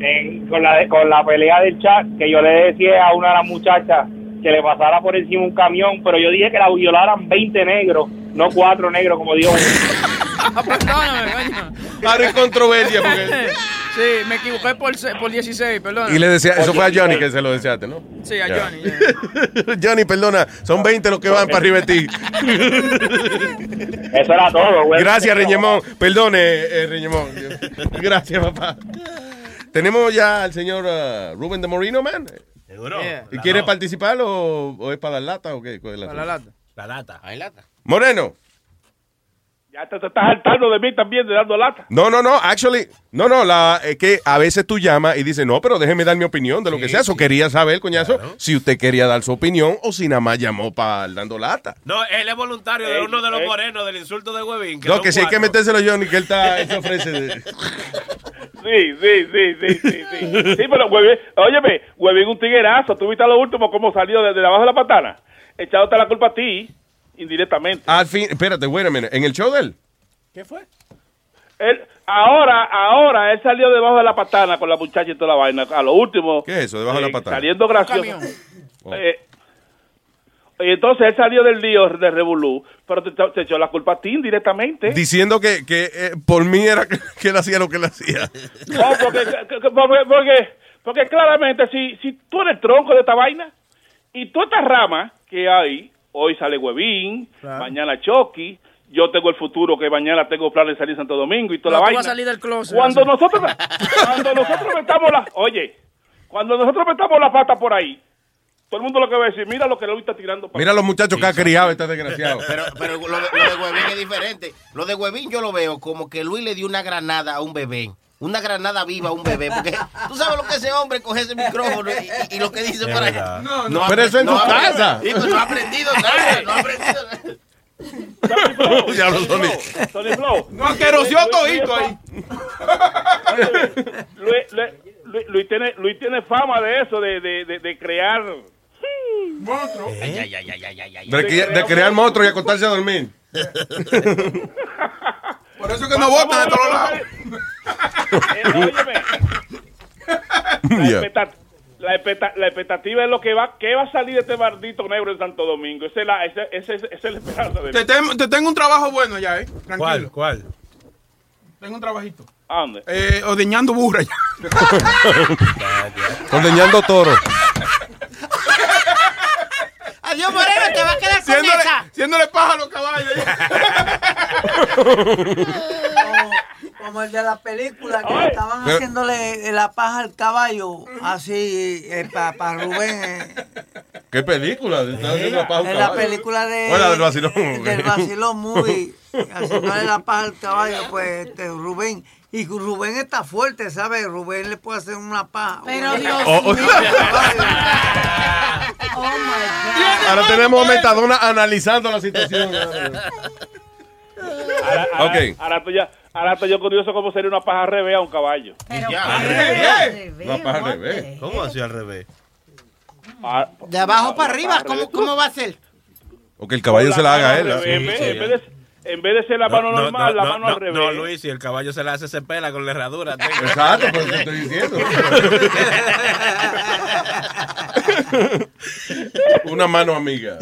[SPEAKER 28] en- con, la, con la pelea del chat, que yo le decía a una de las muchachas que le pasara por encima un camión, pero yo dije que la violaran 20 negros, no cuatro negros, como dijo uno.
[SPEAKER 5] Perdóname, coño.
[SPEAKER 3] Ahora hay controversia porque...
[SPEAKER 5] Sí, me equivoqué por, por 16, perdón.
[SPEAKER 3] Y le decía, eso fue a Johnny que se lo deseaste, ¿no?
[SPEAKER 5] Sí, a
[SPEAKER 3] Ya.
[SPEAKER 5] Johnny. ya.
[SPEAKER 3] Johnny, perdona, son 20 los que van para arriba de ti.
[SPEAKER 28] Eso era todo, güey.
[SPEAKER 3] Gracias, Reñemón. Perdone, eh, Reñemón. Gracias, papá. Tenemos ya al señor uh, Rubén de Morino, man.
[SPEAKER 7] Seguro.
[SPEAKER 3] ¿Y quiere participar o, o es para dar lata o qué? ¿Cuál es la
[SPEAKER 5] Para la lata.
[SPEAKER 7] La lata. Hay lata.
[SPEAKER 3] Moreno.
[SPEAKER 29] Ya te, te estás hartando de mí también, de dando lata.
[SPEAKER 3] No, no, no, actually, no, no, la, es que a veces tú llamas y dices, no, pero déjeme dar mi opinión de lo que sea. Eso quería saber, coñazo, si usted quería dar su opinión o si nada más llamó para dando lata.
[SPEAKER 12] No, él es voluntario de
[SPEAKER 29] Ey,
[SPEAKER 12] uno de los
[SPEAKER 29] ey.
[SPEAKER 12] morenos del insulto de Huevín.
[SPEAKER 3] No,
[SPEAKER 12] son
[SPEAKER 3] que si hay que metérselo a Johnny, que él, está, él se ofrece. de-
[SPEAKER 29] Sí, sí, sí, sí, sí, sí. Sí, pero Huevín, óyeme, Huevín un tiguerazo. ¿Tú viste a lo último cómo salió desde abajo de la patana? Echándote la culpa a ti, indirectamente.
[SPEAKER 3] Al fin, espérate, wait a minute, ¿en el show de él?
[SPEAKER 29] ¿Qué fue? Él, ahora, ahora, él salió debajo de la patana con la muchacha y toda la vaina. A lo último.
[SPEAKER 3] ¿Qué es eso, debajo de la patana?
[SPEAKER 29] Saliendo gracioso. Eh, y entonces él salió del lío de Revolú, pero te, te echó la culpa a ti indirectamente.
[SPEAKER 3] Diciendo que, que eh, por mí era que, que él hacía lo que él hacía.
[SPEAKER 29] No, porque, que- que- porque, porque, porque claramente si, si tú eres el tronco de esta vaina y todas estas ramas que hay, hoy sale Huevín, mañana Chucky, yo tengo el futuro que mañana tengo planes de salir Santo Domingo y toda
[SPEAKER 5] No,
[SPEAKER 29] la vaina.
[SPEAKER 5] a salir del closet.
[SPEAKER 29] Cuando nosotros, cuando nosotros metamos la, oye, cuando nosotros metamos la pata por ahí, todo el mundo lo que va a decir, mira lo que Luis está tirando. para
[SPEAKER 3] Mira los muchachos que ha criado este desgraciado.
[SPEAKER 7] Pero, pero lo, de, lo de Huevín es diferente. Lo de Huevín yo lo veo como que Luis le dio una granada a un bebé. Una granada viva a un bebé. Porque tú sabes lo que ese hombre coge ese micrófono y, y- y lo que dice por ahí.
[SPEAKER 3] No,
[SPEAKER 7] No ha
[SPEAKER 3] Pero eso en
[SPEAKER 7] no ha-
[SPEAKER 3] casa.
[SPEAKER 7] Pues no ha aprendido nada. No ha aprendido nada.
[SPEAKER 3] Ya lo Tony.
[SPEAKER 29] Tony Flow.
[SPEAKER 2] No,
[SPEAKER 29] Luis- Luis-
[SPEAKER 2] todito ahí.
[SPEAKER 29] Luis, Luis- Luis- Luis tiene, Luis tiene fama de eso, de, de, de, de crear...
[SPEAKER 2] Monstruo.
[SPEAKER 7] Ay, ay, ay, ay, ay, ay, ay.
[SPEAKER 3] De, que- de crear monstruos y acostarse a dormir.
[SPEAKER 2] Por eso que no votan de todos lados.
[SPEAKER 29] Óyeme, la, expecta- la, expecta- la expectativa es lo que va, que va a salir de este maldito negro en Santo Domingo. Esa es la, esa, esa- esa es la esperanza de
[SPEAKER 2] Te, tem- te tengo un trabajo bueno ya, ¿eh? Tranquilo.
[SPEAKER 12] ¿Cuál? ¿Cuál?
[SPEAKER 2] Tengo un trabajito.
[SPEAKER 29] ¿A dónde?
[SPEAKER 2] Eh, ordeñando burra ya.
[SPEAKER 3] Condeñando toro.
[SPEAKER 9] Adiós, Moreno, te vas a quedar con
[SPEAKER 2] Siéndole,
[SPEAKER 9] esa.
[SPEAKER 2] siéndole paja a los caballos.
[SPEAKER 8] como el de la película que
[SPEAKER 29] Ay.
[SPEAKER 8] estaban
[SPEAKER 3] Pero-
[SPEAKER 8] haciéndole la paja al caballo, así, para Rubén. eh.
[SPEAKER 3] ¿Qué película? Haciendo la paja
[SPEAKER 8] En la película de,
[SPEAKER 3] Bueno, del vacilón.
[SPEAKER 8] del vacilón movie, haciéndole la paja al caballo, pues este, Rubén. Y Rubén está fuerte, ¿sabes? Rubén le puede hacer una paja.
[SPEAKER 6] Pero
[SPEAKER 8] Una-
[SPEAKER 6] Dios
[SPEAKER 3] Oh, oh.
[SPEAKER 6] mío. Oh my God.
[SPEAKER 3] Ahora tenemos a Metadona analizando la situación.
[SPEAKER 29] Ahora, ahora-
[SPEAKER 3] Ok.
[SPEAKER 29] ahora estoy ya- ahora estoy yo curioso cómo sería una paja revés a un caballo.
[SPEAKER 6] Pero
[SPEAKER 7] Ya,
[SPEAKER 6] ¿para
[SPEAKER 7] al
[SPEAKER 2] revés.
[SPEAKER 6] Al
[SPEAKER 3] Una paja al revés.
[SPEAKER 12] ¿Cómo así al revés?
[SPEAKER 29] Ah,
[SPEAKER 9] De abajo
[SPEAKER 29] una
[SPEAKER 9] para arriba,
[SPEAKER 29] al
[SPEAKER 9] ¿cómo, cómo va a ser?
[SPEAKER 3] O que el caballo se la haga a él.
[SPEAKER 29] al
[SPEAKER 3] ¿ah?
[SPEAKER 29] En vez-
[SPEAKER 12] Sí,
[SPEAKER 29] en vez de- en vez de ser la mano normal, la mano
[SPEAKER 12] no,
[SPEAKER 29] al revés.
[SPEAKER 12] No, Luis, si el caballo se le hace, se pela con la herradura. tengo.
[SPEAKER 3] Exacto, por eso estoy diciendo. Una mano amiga.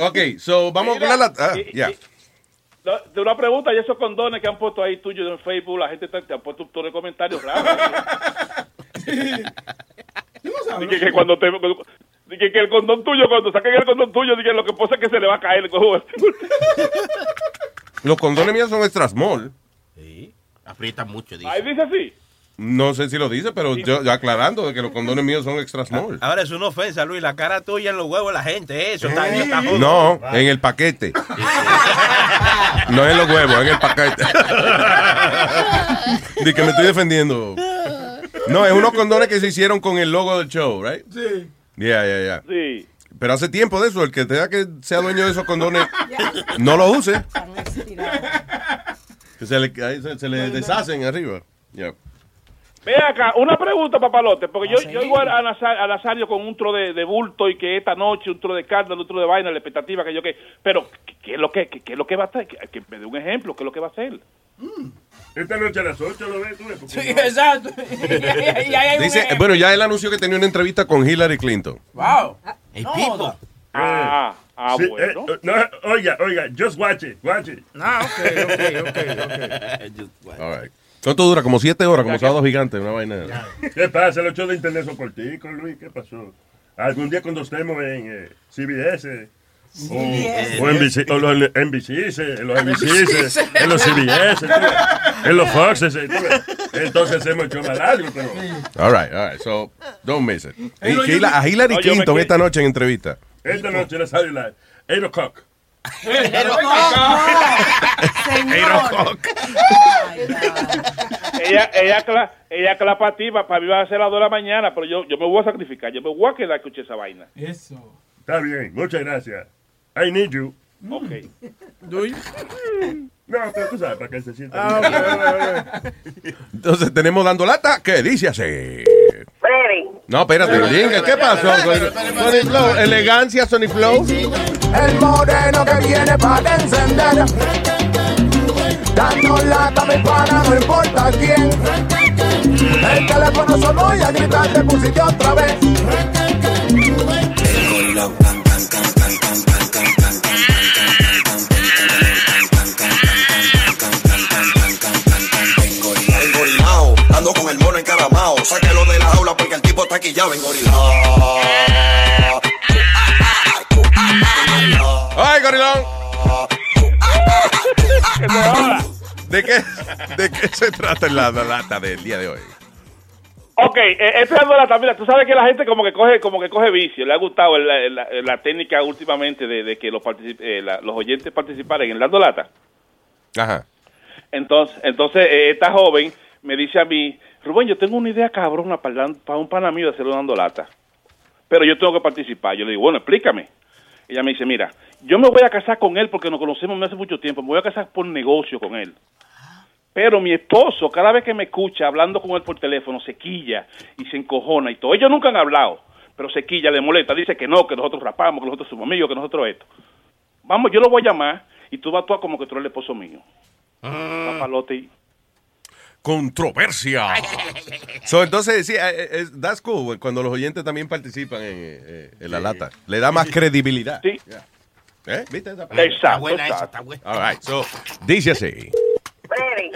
[SPEAKER 3] Ok, so vamos
[SPEAKER 29] Mira,
[SPEAKER 3] con la... Ah, ya.
[SPEAKER 29] De una pregunta, y esos condones que han puesto ahí tuyos en Facebook, la gente te, te ha puesto un tono de comentarios raros. Dije que cuando te... Dije que el condón tuyo, cuando saquen el condón tuyo, dije lo que pasa es que se le va a caer el cojo.
[SPEAKER 3] Los condones míos son extra small.
[SPEAKER 7] Sí, aprieta mucho, dice.
[SPEAKER 29] Ahí dice así.
[SPEAKER 3] No sé si lo dice, pero yo, yo aclarando de que los condones míos son extra small.
[SPEAKER 12] Ahora es una ofensa, Luis. La cara tuya en los huevos de la gente. Eso está, eso está.
[SPEAKER 3] No, en el paquete. No en los huevos, en el paquete. De que me estoy defendiendo. No, es unos condones que se hicieron con el logo del show, right?
[SPEAKER 2] Sí.
[SPEAKER 3] Ya, ya, ya.
[SPEAKER 29] Sí.
[SPEAKER 3] Pero hace tiempo de eso, el que tenga que sea dueño de esos condones, no lo use. Que se le, ahí se, se le deshacen arriba. Ya.
[SPEAKER 29] Ve acá, una pregunta, papalote, porque yo, yo igual a, Nazar- a Nazario con un tro de, de bulto y que esta noche un tro de carne, un tro de vaina, la expectativa que yo que... Pero, ¿qué, qué es lo que, qué, qué es lo que va a hacer? Que, que me dé un ejemplo, ¿qué es lo que va a hacer?
[SPEAKER 4] Esta noche a las 8 lo ves tú. ¿eh?
[SPEAKER 5] Sí,
[SPEAKER 4] no-
[SPEAKER 5] exacto. Y ahí hay un
[SPEAKER 3] Dice, bueno, ya él anunció que tenía una entrevista con Hillary Clinton.
[SPEAKER 5] Wow.
[SPEAKER 7] El
[SPEAKER 5] pipo.
[SPEAKER 29] Ah, ah,
[SPEAKER 4] Sí,
[SPEAKER 29] bueno.
[SPEAKER 4] eh, eh, no, oiga, oiga, just watch it, watch it.
[SPEAKER 5] Ah, ok, ok, ok, ok.
[SPEAKER 3] All right. ¿Cuánto dura? Como siete horas, como sábado gigante, una vaina.
[SPEAKER 4] ¿Qué pasa? Los shows de internet son corticos, Luis. ¿Qué pasó? Algún día cuando estemos en eh, CBS o,
[SPEAKER 6] CBS.
[SPEAKER 4] o NBC, o los NBC, en los NBC, en los CBS, ves, en los Foxes, ves. entonces hacemos el show más largo, pero...
[SPEAKER 3] All right, all right. So, don't miss it.
[SPEAKER 4] Hey,
[SPEAKER 3] Hila- a Hillary
[SPEAKER 4] me
[SPEAKER 3] Clinton esta noche en entrevista.
[SPEAKER 4] Esta noche la sale la 8 o'clock.
[SPEAKER 29] Ella, ella, cla, ella clapa a ti, para mí va a ser a las 2 de la mañana, pero yo, yo me voy a sacrificar, yo me voy a quedar a escuchar esa vaina.
[SPEAKER 2] Eso.
[SPEAKER 4] Está bien, muchas gracias. I need you.
[SPEAKER 29] Ok.
[SPEAKER 4] No, pero tú sabes, para que se sienta
[SPEAKER 29] Ah,
[SPEAKER 4] bien.
[SPEAKER 3] Entonces tenemos dando lata que dice así.
[SPEAKER 30] Freddy.
[SPEAKER 3] No, espérate, Linga, ¿qué pasó? Sony Flow, elegancia, Sony Flow.
[SPEAKER 6] El moreno que viene para encender. Dando lata, mi pana, no importa quién. El teléfono sonó y a gritar te pusiste otra vez.
[SPEAKER 31] Encaramao. Sáquelo de la jaula porque el tipo está quillado, engorilao.
[SPEAKER 3] ¡Ay, gorilón! ¿De qué, ¿De qué se trata la lata del día de hoy?
[SPEAKER 29] Ok, eh, este dando lata, mira, tú sabes que la gente como que coge como que coge vicio, le ha gustado el- la, la técnica últimamente de, de que los, eh, la- los oyentes participaran en el lata.
[SPEAKER 3] Ajá.
[SPEAKER 29] Entonces, entonces eh, esta joven me dice a mí, Rubén, yo tengo una idea cabrona para, para un pana mío de hacerlo dando lata, pero yo tengo que participar. Yo le digo, bueno, explícame. Ella me dice, mira, yo me voy a casar con él porque nos conocemos hace mucho tiempo, me voy a casar por negocio con él. Pero mi esposo, cada vez que me escucha hablando con él por teléfono, se quilla y se encojona y todo. Ellos nunca han hablado, pero se quilla, le molesta, dice que no, que nosotros rapamos, que nosotros somos amigos, que nosotros esto. Vamos, yo lo voy a llamar y tú vas a actuar como que tú eres el esposo mío. Papalote y-
[SPEAKER 3] Controversia. So, entonces, sí, eh, eh, that's cool cuando los oyentes también participan en, eh, en la lata. Le da más credibilidad.
[SPEAKER 29] Sí.
[SPEAKER 3] ¿Eh? ¿Viste esa
[SPEAKER 29] Exacto, Está buena esa,
[SPEAKER 7] está buena.
[SPEAKER 3] All right, so, dice así.
[SPEAKER 30] Freddy.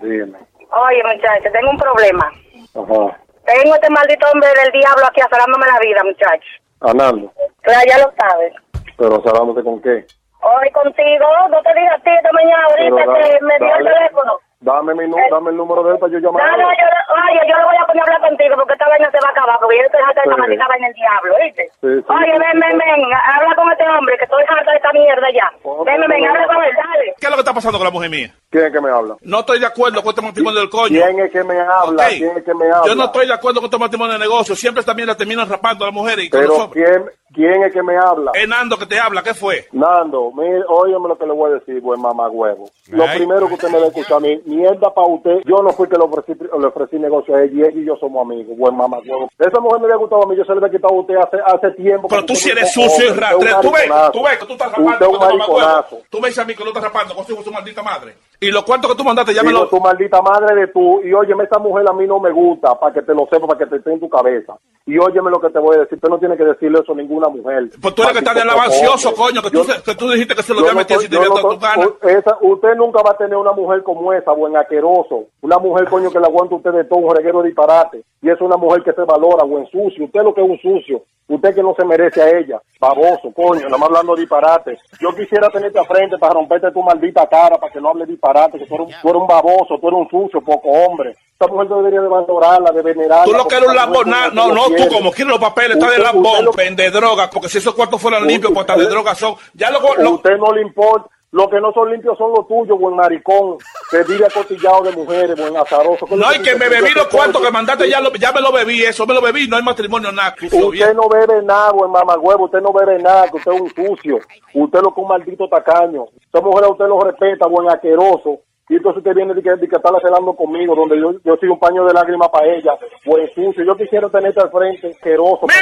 [SPEAKER 32] Dime.
[SPEAKER 30] Oye, muchacho, tengo un problema.
[SPEAKER 32] Ajá.
[SPEAKER 30] Tengo este maldito hombre del diablo aquí azarándome la vida, muchacho.
[SPEAKER 32] Anando.
[SPEAKER 30] Pero ya lo sabes.
[SPEAKER 32] Pero salándote con qué?
[SPEAKER 30] Hoy contigo, no te dije a ti esta mañana ahorita
[SPEAKER 32] Pero
[SPEAKER 30] que me dio el teléfono.
[SPEAKER 32] Dame, mi nu- dame el número de él para yo
[SPEAKER 30] No,
[SPEAKER 32] llamar.
[SPEAKER 30] no, yo, oye, yo le voy a poner a hablar contigo porque esta vaina se va a acabar, porque yo estoy harta de esta maldita vaina del diablo, ¿viste?
[SPEAKER 32] Sí, sí,
[SPEAKER 30] oye,
[SPEAKER 32] sí,
[SPEAKER 30] ven,
[SPEAKER 32] sí.
[SPEAKER 30] ven, ven, habla con este hombre que estoy harta de esta mierda ya. ven, ven, ven, habla con él, dale.
[SPEAKER 12] ¿Qué es lo que está pasando con la mujer mía?
[SPEAKER 32] ¿Quién es que me habla?
[SPEAKER 12] No estoy de acuerdo con este matrimonio del coño.
[SPEAKER 32] ¿Quién es que me habla?
[SPEAKER 12] Ok.
[SPEAKER 32] ¿Quién es que me habla?
[SPEAKER 12] Yo no estoy de acuerdo con este matrimonio de negocio. Siempre también la terminan rapando a las mujeres y con los
[SPEAKER 32] Pero
[SPEAKER 12] hombres.
[SPEAKER 32] ¿quién, ¿quién es que me habla?
[SPEAKER 12] Es Nando que te habla. ¿Qué fue?
[SPEAKER 32] Nando, mire, óyeme lo que le voy a decir, buen mamá huevo. Lo primero que usted me va a escuchar a mí, mierda para usted. Yo no fui que le ofrecí, le ofrecí negocio a ella y yo somos amigos, buen mamá huevo. Esa mujer me había gustado a mí, yo se le había quitado a usted hace, hace tiempo.
[SPEAKER 12] Pero tú
[SPEAKER 32] usted
[SPEAKER 12] eres sucio y rastrero.
[SPEAKER 32] usted
[SPEAKER 12] Tú ves, tú ves que tú estás
[SPEAKER 32] Usted
[SPEAKER 12] rapando
[SPEAKER 32] es un
[SPEAKER 12] con tu mamacuevo.
[SPEAKER 32] mariconazo.
[SPEAKER 12] Tú me dices a mí que no estás rapando consigo su maldita madre. Y los cuantos que tú mandaste, ya me
[SPEAKER 32] Digo,
[SPEAKER 12] lo...
[SPEAKER 32] tu maldita madre de tú. Y óyeme, esa mujer a mí no me gusta, para que te lo sepa, para que te esté en tu cabeza. Y óyeme lo que te voy a decir. Usted no tiene que decirle eso a ninguna mujer.
[SPEAKER 12] Pues tú eres que estás de alabancioso, coño, que tú, se- que tú dijiste que se lo
[SPEAKER 32] Yo
[SPEAKER 12] había metido si te
[SPEAKER 32] yo no
[SPEAKER 12] tu gana.
[SPEAKER 32] u- esa- usted nunca va a tener una mujer como esa, buen asqueroso. Una mujer, coño, que le aguanta a usted de todo, un reguero de disparate. Y es una mujer que se valora, buen sucio. Usted lo que es un sucio. Usted que no se merece a ella. Baboso, coño, nada más hablando disparate. Yo quisiera tenerte a frente para romperte tu maldita cara, para que no hable disparate, que tú eres, un- tú eres un baboso, tú eres un sucio, poco hombre. Esta mujer debería de valorarla, de venerarla.
[SPEAKER 12] Tú lo que eres un lambón, no, no, tú como quieres los papeles, estás de lambón,
[SPEAKER 32] lo-
[SPEAKER 12] vende droga, porque si esos cuartos fueran limpios, pues de droga son. Ya lo, lo-
[SPEAKER 32] usted no le importa. Lo que no son limpios son los tuyos, buen maricón. Que vive acotillado de mujeres, buen azaroso.
[SPEAKER 12] No, y que me bebí los cuartos que mandaste, ya, lo, ya me lo bebí, eso me lo bebí, no hay matrimonio, nada. bien.
[SPEAKER 32] Usted no bebe nada, buen mamagüevo. Usted no bebe nada, que usted es un sucio. Usted lo que es un maldito tacaño. Esta mujer a usted lo respeta, buen asqueroso. Y entonces usted viene de que, de que está celando conmigo, donde yo, yo soy un paño de lágrimas para ella, pues sucio. Yo quisiera tenerte al frente, asqueroso, para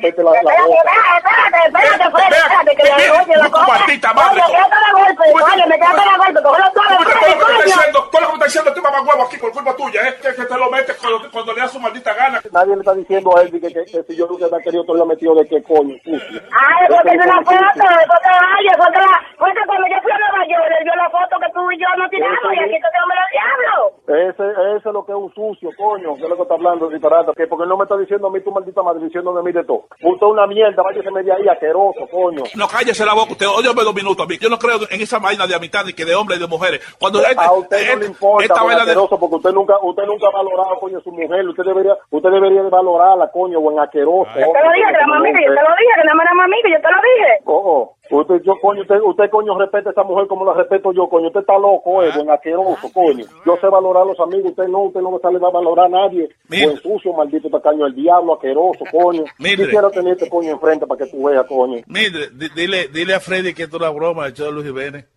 [SPEAKER 32] que la, la, la boca.
[SPEAKER 30] Espérate, espérate, Freddy, espérate, que le oye la cosa.
[SPEAKER 12] Maldita madre.
[SPEAKER 30] Oye, quédate la golpe, oye, me quédate la golpe, cógelo todo,
[SPEAKER 12] ¿Cómo te-
[SPEAKER 30] Freddy,
[SPEAKER 12] cómo te está diciendo? ¿Cómo te diciendo este mamagüevo aquí por culpa tuya, eh? Que, que te lo metes cuando, cuando le da su maldita gana.
[SPEAKER 32] Nadie le está diciendo a él que, que, que si yo nunca me ha querido, todo lo metido de qué coño, sucio.
[SPEAKER 30] Ay, porque es una foto, porque vaya, porque la, porque cuando yo fui a Nueva York, él vio la foto que tú y yo nos tiramos y aquí te tengo el diablo.
[SPEAKER 32] Ese, ese es lo que es un sucio, coño, que es lo que está hablando, disparate, que porque él no me está diciendo a mí, tu maldita madre, diciendo de mí de todo. Usted es una mierda, váyase media ahí, asqueroso, coño.
[SPEAKER 12] No, cállese la boca usted. Óyeme dos minutos a mí. Yo no creo en esa vaina de amistad ni que de hombres y de mujeres. Cuando este-
[SPEAKER 32] A usted no le importa,
[SPEAKER 12] esta vaina de...
[SPEAKER 32] porque usted nunca, usted nunca ha valorado, coño, a su mujer. Usted debería, usted debería de valorarla, coño, buen asqueroso.
[SPEAKER 30] Yo te lo dije, que era mamita, yo te lo dije, que era mamita, yo te lo dije.
[SPEAKER 32] Oh, oh. Usted, yo, coño, usted, usted, coño, respeta a esa mujer como la respeto yo, coño. Usted está loco, eh, buen asqueroso, coño. Yo sé valorar a los amigos, usted no, usted no le va a valorar a nadie. Buen sucio, maldito tacaño, el diablo, asqueroso, coño.
[SPEAKER 12] Mire.
[SPEAKER 32] Quisiera tener este coño enfrente para que tú veas, coño.
[SPEAKER 12] Mire, di- dile, dile a Freddy que esto es una broma, el show de Luis Jiménez.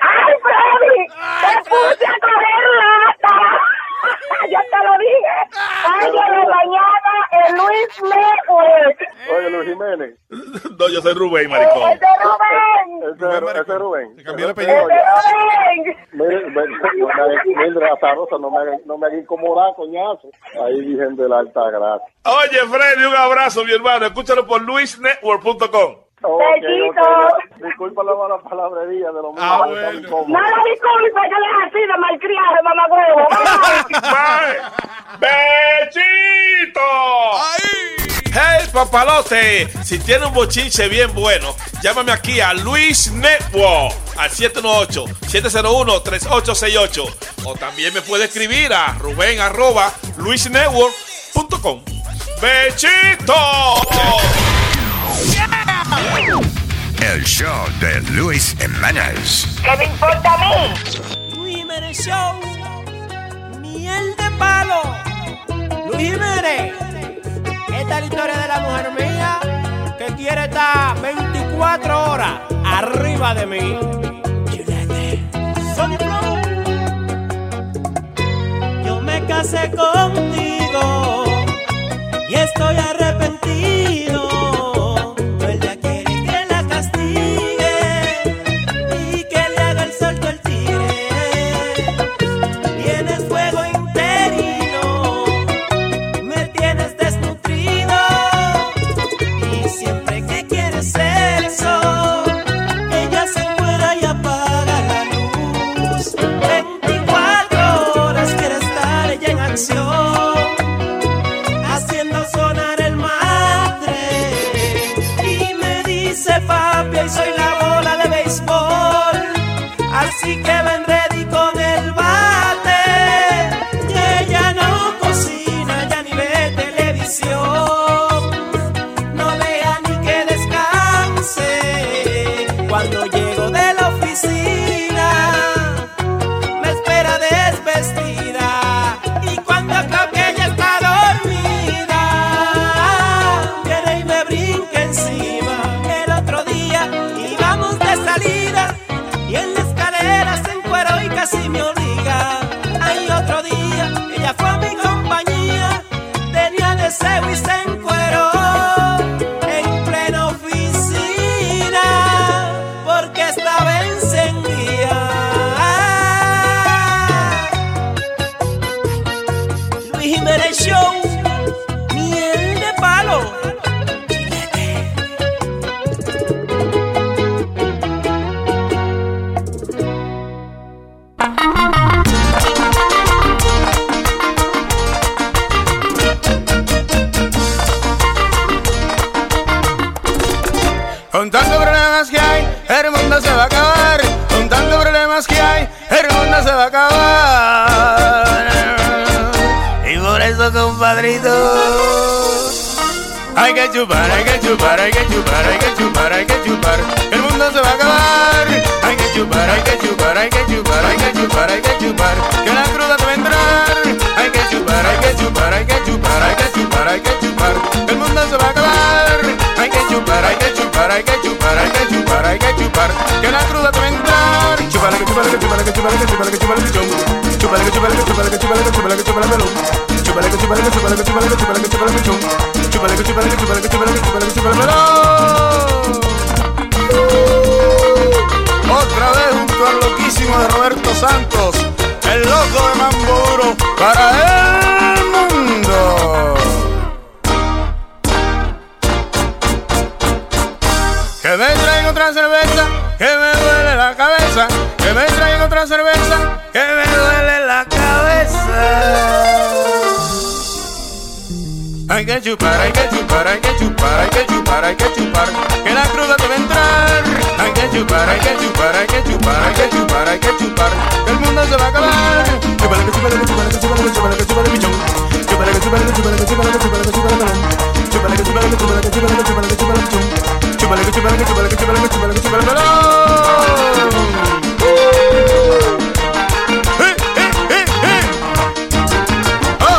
[SPEAKER 30] ¡Ay, Freddy! ¡Te puse a coger lata! ¡Yo te lo dije! ¡Ay, de la mañana el Luis Network!
[SPEAKER 32] Oye, Luis Jiménez.
[SPEAKER 12] No, yo soy Rubén, maricón.
[SPEAKER 30] ¡Ese Rubén!
[SPEAKER 32] Ese, ese es Rubén.
[SPEAKER 12] cambió el
[SPEAKER 30] ¡Ese Rubén!
[SPEAKER 32] Mire, mire, no me haga- mire, azarosa, no me haga, no me haga incomodar, coñazo. Ahí dicen de la alta gracia.
[SPEAKER 12] Oye, Freddy, un abrazo, mi hermano. Escúchalo por luisnetwork.com.
[SPEAKER 32] Ok, ok. Disculpa la mala palabrería de los
[SPEAKER 12] Ah,
[SPEAKER 32] incómodo.
[SPEAKER 30] No lo disculpe, que le es así de malcriado, mamá huevo.
[SPEAKER 12] ¡Bechito! ¡Hey, papalote! Si tiene un bochinche bien bueno, llámame aquí a Luis Network al 718-701-3868. O también me puede escribir a ruben arroba luisnetwork.com. ¡Bechito!
[SPEAKER 20] El show de Luis Jiménez.
[SPEAKER 30] ¿Qué me importa a mí?
[SPEAKER 33] Luis Jiménez Show. Miel de palo. Luis Jiménez. Esta es la historia de la mujer mía que quiere estar 24 horas arriba de mí. Yo me casé contigo y estoy arrepentido. Así que Con
[SPEAKER 2] tantos problemas que hay, el mundo se va a acabar. Con tantos problemas que hay, el mundo se va a acabar. Y por eso, compadrito, hay que chupar, hay que chupar, hay que chupar, hay que chupar, hay que chupar. El mundo se va a acabar. Hay que chupar, hay que chupar, hay que chupar, hay que chupar, hay que chupar. Que la cruda te va a entrar. Hay que chupar, hay que chupar, hay que chupar, hay que chupar, hay que chupar. El mundo se va a acabar. Hay que chupar, hay que chupar, hay que chupar, que la cruda te va a entrar. chúpale que chúpale que chúpale que chúpale que chúpale que chúpale pichón. Chúpale que chúpale que chúpale que chúpale que chúpale que chúpale melón. Chúpale que chúpale que chúpale que chúpale que chúpale que chúpale pichón. Chúpale que chúpale que chúpale que chúpale que chúpale que chúpale melón. Otra vez junto al loquísimo de Roberto Santos, el loco de Mamburo para el Que me traigan otra cerveza, que me duele la cabeza. Que me traigan otra cerveza, que me duele la cabeza. Hay que chupar, hay que chupar, hay que chupar, hay que chupar, hay que chupar, que la cruda te va a entrar. Hay que chupar, hay que chupar, hay que chupar, hay que chupar, hay que chupar, que el mundo se va a acabar. Chúpale que chúpale que chúpale que chúpale que chúpale que chúpale pichón. Chúpale que chúpale que chúpale que chúpale que chúpale que chúpale melón. Chúpale que chúpale que chúpale que chúpale que chúpale que chúpale pichón. Chúpale que chúpale que chúpale que chúpale que chúpale que chúpale melón. ¡Eh, eh, eh, eh! ¡Oh,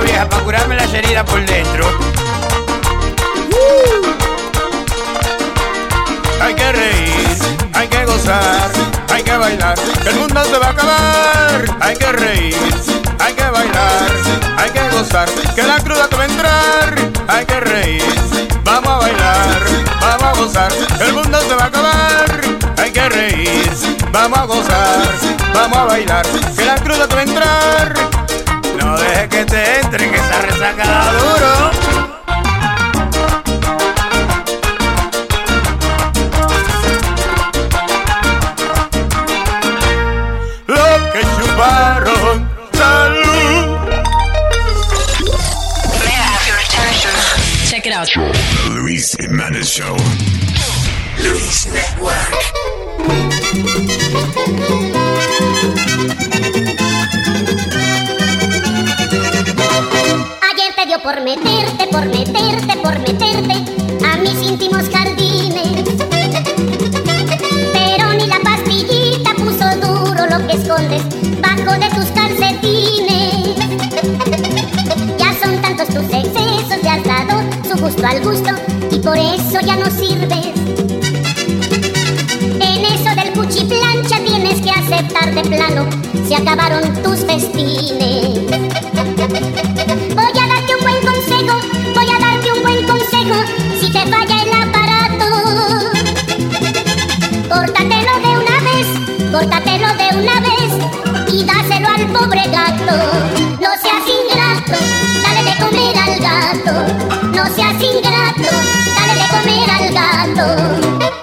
[SPEAKER 2] Vieja, para curarme las heridas por dentro. Hay que reír, hay que gozar, hay que bailar, el mundo se va a acabar. Hay que reír, hay que bailar, hay que gozar, que la cruda te va a entrar. Hay que reír, vamos a bailar, vamos a gozar, el mundo se va a acabar. Hay que reír, vamos a gozar, vamos a bailar, que la cruda te va a entrar. No dejes que te entre, que esa resaca da duro. Lo que chuparon, salud.
[SPEAKER 34] Check it out.
[SPEAKER 20] The Luis Jimenez Show.
[SPEAKER 34] Luis Network.
[SPEAKER 35] Por meterte, por meterte, por meterte a mis íntimos jardines. Pero ni la pastillita puso duro lo que escondes bajo de tus calcetines. Ya son tantos tus excesos, le has dado su gusto al gusto y por eso ya no sirves. En eso del cuchiplancha tienes que aceptar de plano, se acabaron tus festines. Voy a darte un buen consejo, si te falla el aparato. Córtatelo de una vez, córtatelo de una vez y dáselo al pobre gato. No seas ingrato, dale de comer al gato. No seas ingrato, dale de comer al gato.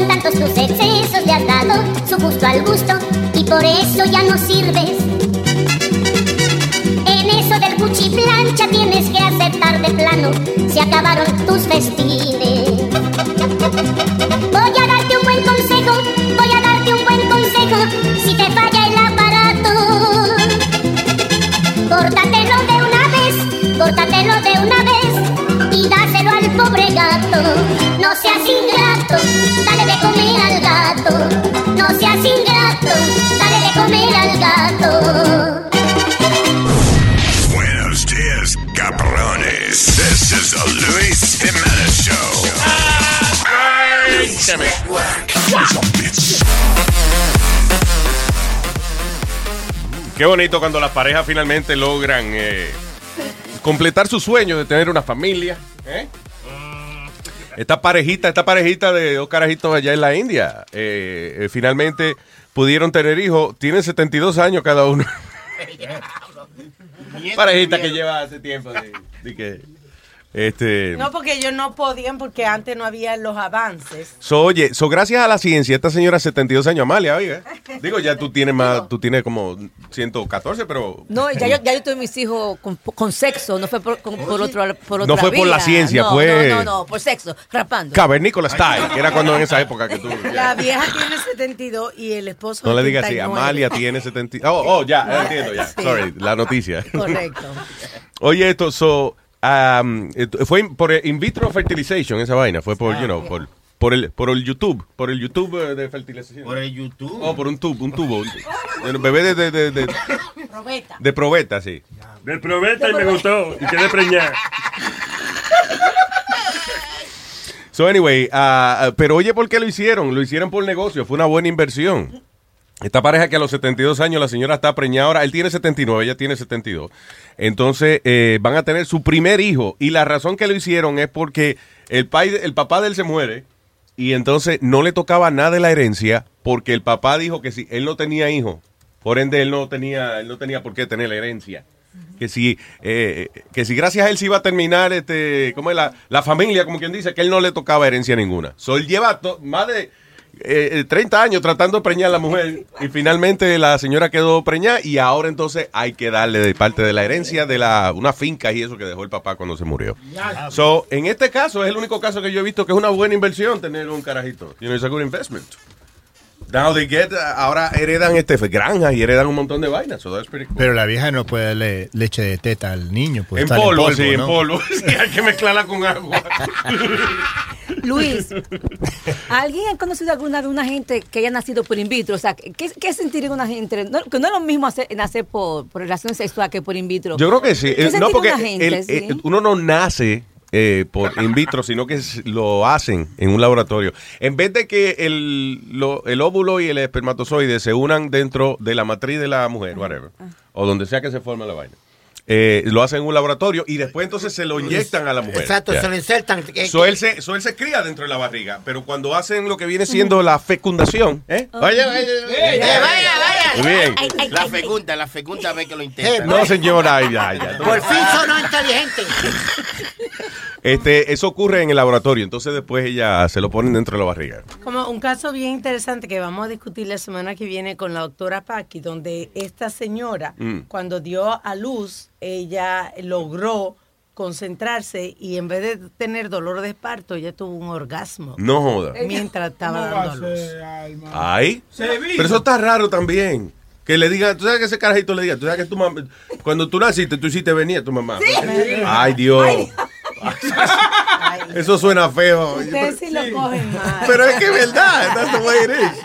[SPEAKER 35] Son tantos tus excesos, le has dado su gusto al gusto y por eso ya no sirves. En eso del cuchiplancha tienes que aceptar de plano, se acabaron tus festines. Dale de comer al gato.
[SPEAKER 20] Buenos dias, cabrones. This is the Luis Jimenez Show.
[SPEAKER 3] Búsqueme. Qué bonito cuando las parejas finalmente logran eh, completar su sueño de tener una familia. Esta parejita, esta parejita de dos carajitos allá en la India, eh, eh, finalmente pudieron tener hijos. Tienen 72 años cada uno. parejita que lleva hace tiempo. de- de que, este,
[SPEAKER 6] No, porque ellos no podían porque antes no había los avances.
[SPEAKER 3] So, oye, so, gracias a la ciencia, esta señora 72 años, Amalia, oiga. Digo, ya tú tienes más, tú tienes como 114, pero
[SPEAKER 11] No, ya yo, ya yo tuve mis hijos con, con sexo, no fue por, con- por otro por
[SPEAKER 3] No fue por la ciencia,
[SPEAKER 11] No,
[SPEAKER 3] fue-
[SPEAKER 11] No, no, no, por sexo, rapando.
[SPEAKER 3] cavernícola style, que era cuando en esa época que tú...
[SPEAKER 6] La vieja tiene 72 y el esposo
[SPEAKER 3] No le digas así,
[SPEAKER 6] 79.
[SPEAKER 3] Amalia tiene 70... Oh, oh, ya, ya entiendo, ya. Sorry, la noticia.
[SPEAKER 6] Correcto.
[SPEAKER 3] Oye, esto, so, um, fue por in vitro fertilization esa vaina, fue por, you know, por, por el, por el YouTube, por el YouTube eh, de fertilización.
[SPEAKER 7] Por el YouTube.
[SPEAKER 3] Oh, por un tubo, un tubo. un bebé de, de, de, de,
[SPEAKER 6] Probeta.
[SPEAKER 3] de probeta, sí.
[SPEAKER 4] De probeta y me gustó. Y quedé preñada.
[SPEAKER 3] So anyway, ah, ah, pero oye, ¿por qué lo hicieron? Lo hicieron por negocio, fue una buena inversión. Esta pareja que a los 72 años la señora está preñada ahora, él tiene 79, ella tiene 72. Entonces eh, van a tener su primer hijo y la razón que lo hicieron es porque el, el papá de él se muere y entonces no le tocaba nada de la herencia porque el papá dijo que si él no tenía hijo, por ende él no tenía, él no tenía por qué tener la herencia. Que si, eh, que si gracias a él se iba a terminar este, ¿cómo es la, la familia, como quien dice, que él no le tocaba herencia ninguna. So, él lleva más de eh, 30 años tratando de preñar a la mujer y finalmente la señora quedó preñada y ahora entonces hay que darle de parte de la herencia de la una finca y eso que dejó el papá cuando se murió. So, en este caso es el único caso que yo he visto que es una buena inversión tener un carajito. You know, it's a good investment. Now they get, ahora heredan este granjas y heredan un montón de vainas. So that's pretty cool.
[SPEAKER 10] Pero la vieja no puede darle leche de teta al niño. Pues
[SPEAKER 3] en polvo, sí, en polvo. Sí, hay que mezclarla con agua.
[SPEAKER 11] Luis, ¿alguien ha conocido alguna alguna gente que haya nacido por in vitro? O sea, ¿qué, qué sentiría una gente? No, que no es lo mismo hacer, nacer por, por relación sexual que por in vitro.
[SPEAKER 3] Yo creo que sí.
[SPEAKER 11] ¿Qué
[SPEAKER 3] Eh,
[SPEAKER 11] sentiría
[SPEAKER 3] No, porque
[SPEAKER 11] una gente,
[SPEAKER 3] el-
[SPEAKER 11] sí?
[SPEAKER 3] eh, uno no nace eh, por in vitro, sino que lo hacen en un laboratorio. En vez de que el, lo- el óvulo y el espermatozoide se unan dentro de la matriz de la mujer, whatever, o donde sea que se forma la vaina, eh, lo hacen en un laboratorio y después entonces se lo inyectan a la mujer.
[SPEAKER 9] Exacto,
[SPEAKER 3] Ya.
[SPEAKER 9] se lo insertan. Eh,
[SPEAKER 3] So él, se, so él se cría dentro de la barriga, pero cuando hacen lo que viene siendo la fecundación, ¿eh? Oye, oye, bien.
[SPEAKER 7] La fecunda, la fecunda ve que lo intenta.
[SPEAKER 3] No, señora, ay, ya, ya.
[SPEAKER 9] Por fin sonó inteligente.
[SPEAKER 3] Este, eso ocurre en el laboratorio, entonces después ella se lo ponen dentro de la barriga.
[SPEAKER 6] Como un caso bien interesante que vamos a discutir la semana que viene con la doctora Paqui, donde esta señora,
[SPEAKER 3] Mm.
[SPEAKER 6] cuando dio a luz, ella logró concentrarse y en vez de tener dolor de parto, ella tuvo un orgasmo.
[SPEAKER 3] No joda.
[SPEAKER 6] Mientras estaba dando a luz.
[SPEAKER 3] Ay. Pero eso está raro también. Que le digan, tú sabes que ese carajito le diga, tú sabes que tu mamá, cuando tú naciste, tú hiciste venir a tu mamá. Ay, Dios. Eso suena feo.
[SPEAKER 6] Ustedes sí lo cogen mal.
[SPEAKER 3] Pero es que es verdad, that's the way it is.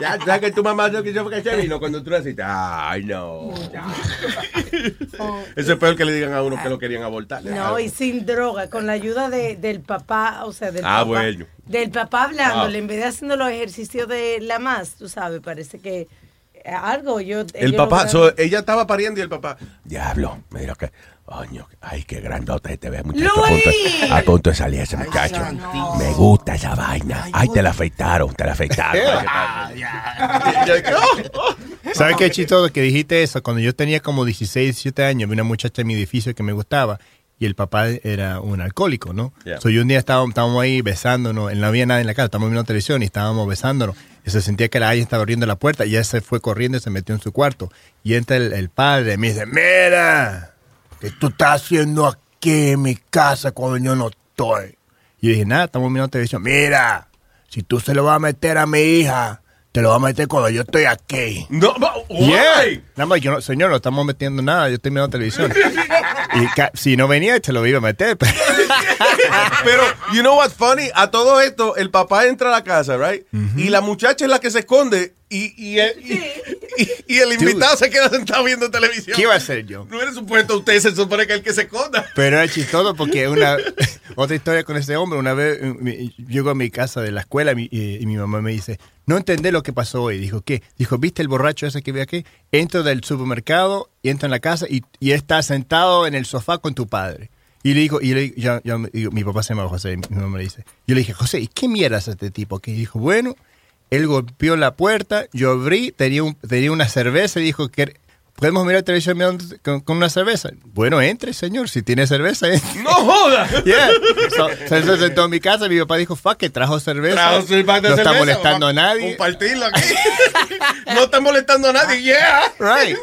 [SPEAKER 3] Ya, sabes que tu mamá no quiso que se vino cuando tú naciste. Ay, no. Eso es peor que le digan a uno que lo querían abortar.
[SPEAKER 6] No, y sin droga, con la ayuda de, del papá, o sea, del
[SPEAKER 3] Ah,
[SPEAKER 6] papá.
[SPEAKER 3] bueno.
[SPEAKER 6] Del papá hablándole,
[SPEAKER 3] Ah.
[SPEAKER 6] en vez de haciendo los ejercicios de la más, tú sabes, parece que algo yo...
[SPEAKER 3] El papá, so, ella estaba pariendo y el papá, diablo, mira que, coño, ay, qué grandote te ves, muchacho. A punto,
[SPEAKER 6] ¡Luis!
[SPEAKER 3] a punto de salir ese muchacho. Me gusta esa vaina. Ay, te la afeitaron, te la afeitaron.
[SPEAKER 10] ¿Sabes qué chistoso que dijiste eso? Cuando yo tenía como 16, 17 años, vi una muchacha en mi edificio que me gustaba y el papá era un alcohólico, ¿no?
[SPEAKER 3] Yeah.
[SPEAKER 10] So, yo un día estábamos, estábamos ahí besándonos, no había nada en la casa, estábamos viendo televisión y estábamos besándonos. Y se sentía que la alguien estaba abriendo la puerta y ella se fue corriendo y se metió en su cuarto. Y entra el, el padre y me dice, mira, ¿qué tú estás haciendo aquí en mi casa cuando yo no estoy? Y yo dije, nada, estamos viendo televisión. Mira, si tú se lo vas a meter a mi hija, te lo vas a meter cuando yo estoy aquí.
[SPEAKER 3] No,
[SPEAKER 10] Yeah. Nada más, yo no, señor, no estamos metiendo nada, yo estoy mirando televisión. y si no venía, te lo iba a meter.
[SPEAKER 3] Pero, you know what's funny? A todo esto, el papá entra a la casa, right? Y la muchacha es la que se esconde y, y, el, y, el invitado se queda sentado viendo televisión.
[SPEAKER 10] ¿Qué iba a hacer yo?
[SPEAKER 3] No era supuesto usted, se supone que el que se esconda.
[SPEAKER 10] Pero era chistoso porque una otra historia con ese hombre. Una vez eh, llego a mi casa de la escuela y, y mi mamá me dice, no entendé lo que pasó hoy. Dijo, ¿qué? Dijo, ¿viste el borracho ese que ve aquí? Entro del supermercado y entro en la casa y, y está sentado en el sofá con tu padre. Y le digo, y le yo- yo me- digo, mi papá se llama José, mi mamá le dice. Yo le dije, José, ¿y qué mierda es este tipo? Que dijo, bueno, él golpeó la puerta, yo abrí, tenía, un- tenía una cerveza y dijo que podemos mirar televisión con, con una cerveza. Bueno, entre, señor, si tiene cerveza. entre".
[SPEAKER 3] ¡No joda!
[SPEAKER 10] Yeah. So, se se sentó en mi casa mi papá dijo, fuck, que trajo cerveza.
[SPEAKER 3] Trajo su pack de
[SPEAKER 10] no está molestando a nadie.
[SPEAKER 3] Compartirlo aquí. no está molestando a nadie, yeah.
[SPEAKER 10] Right.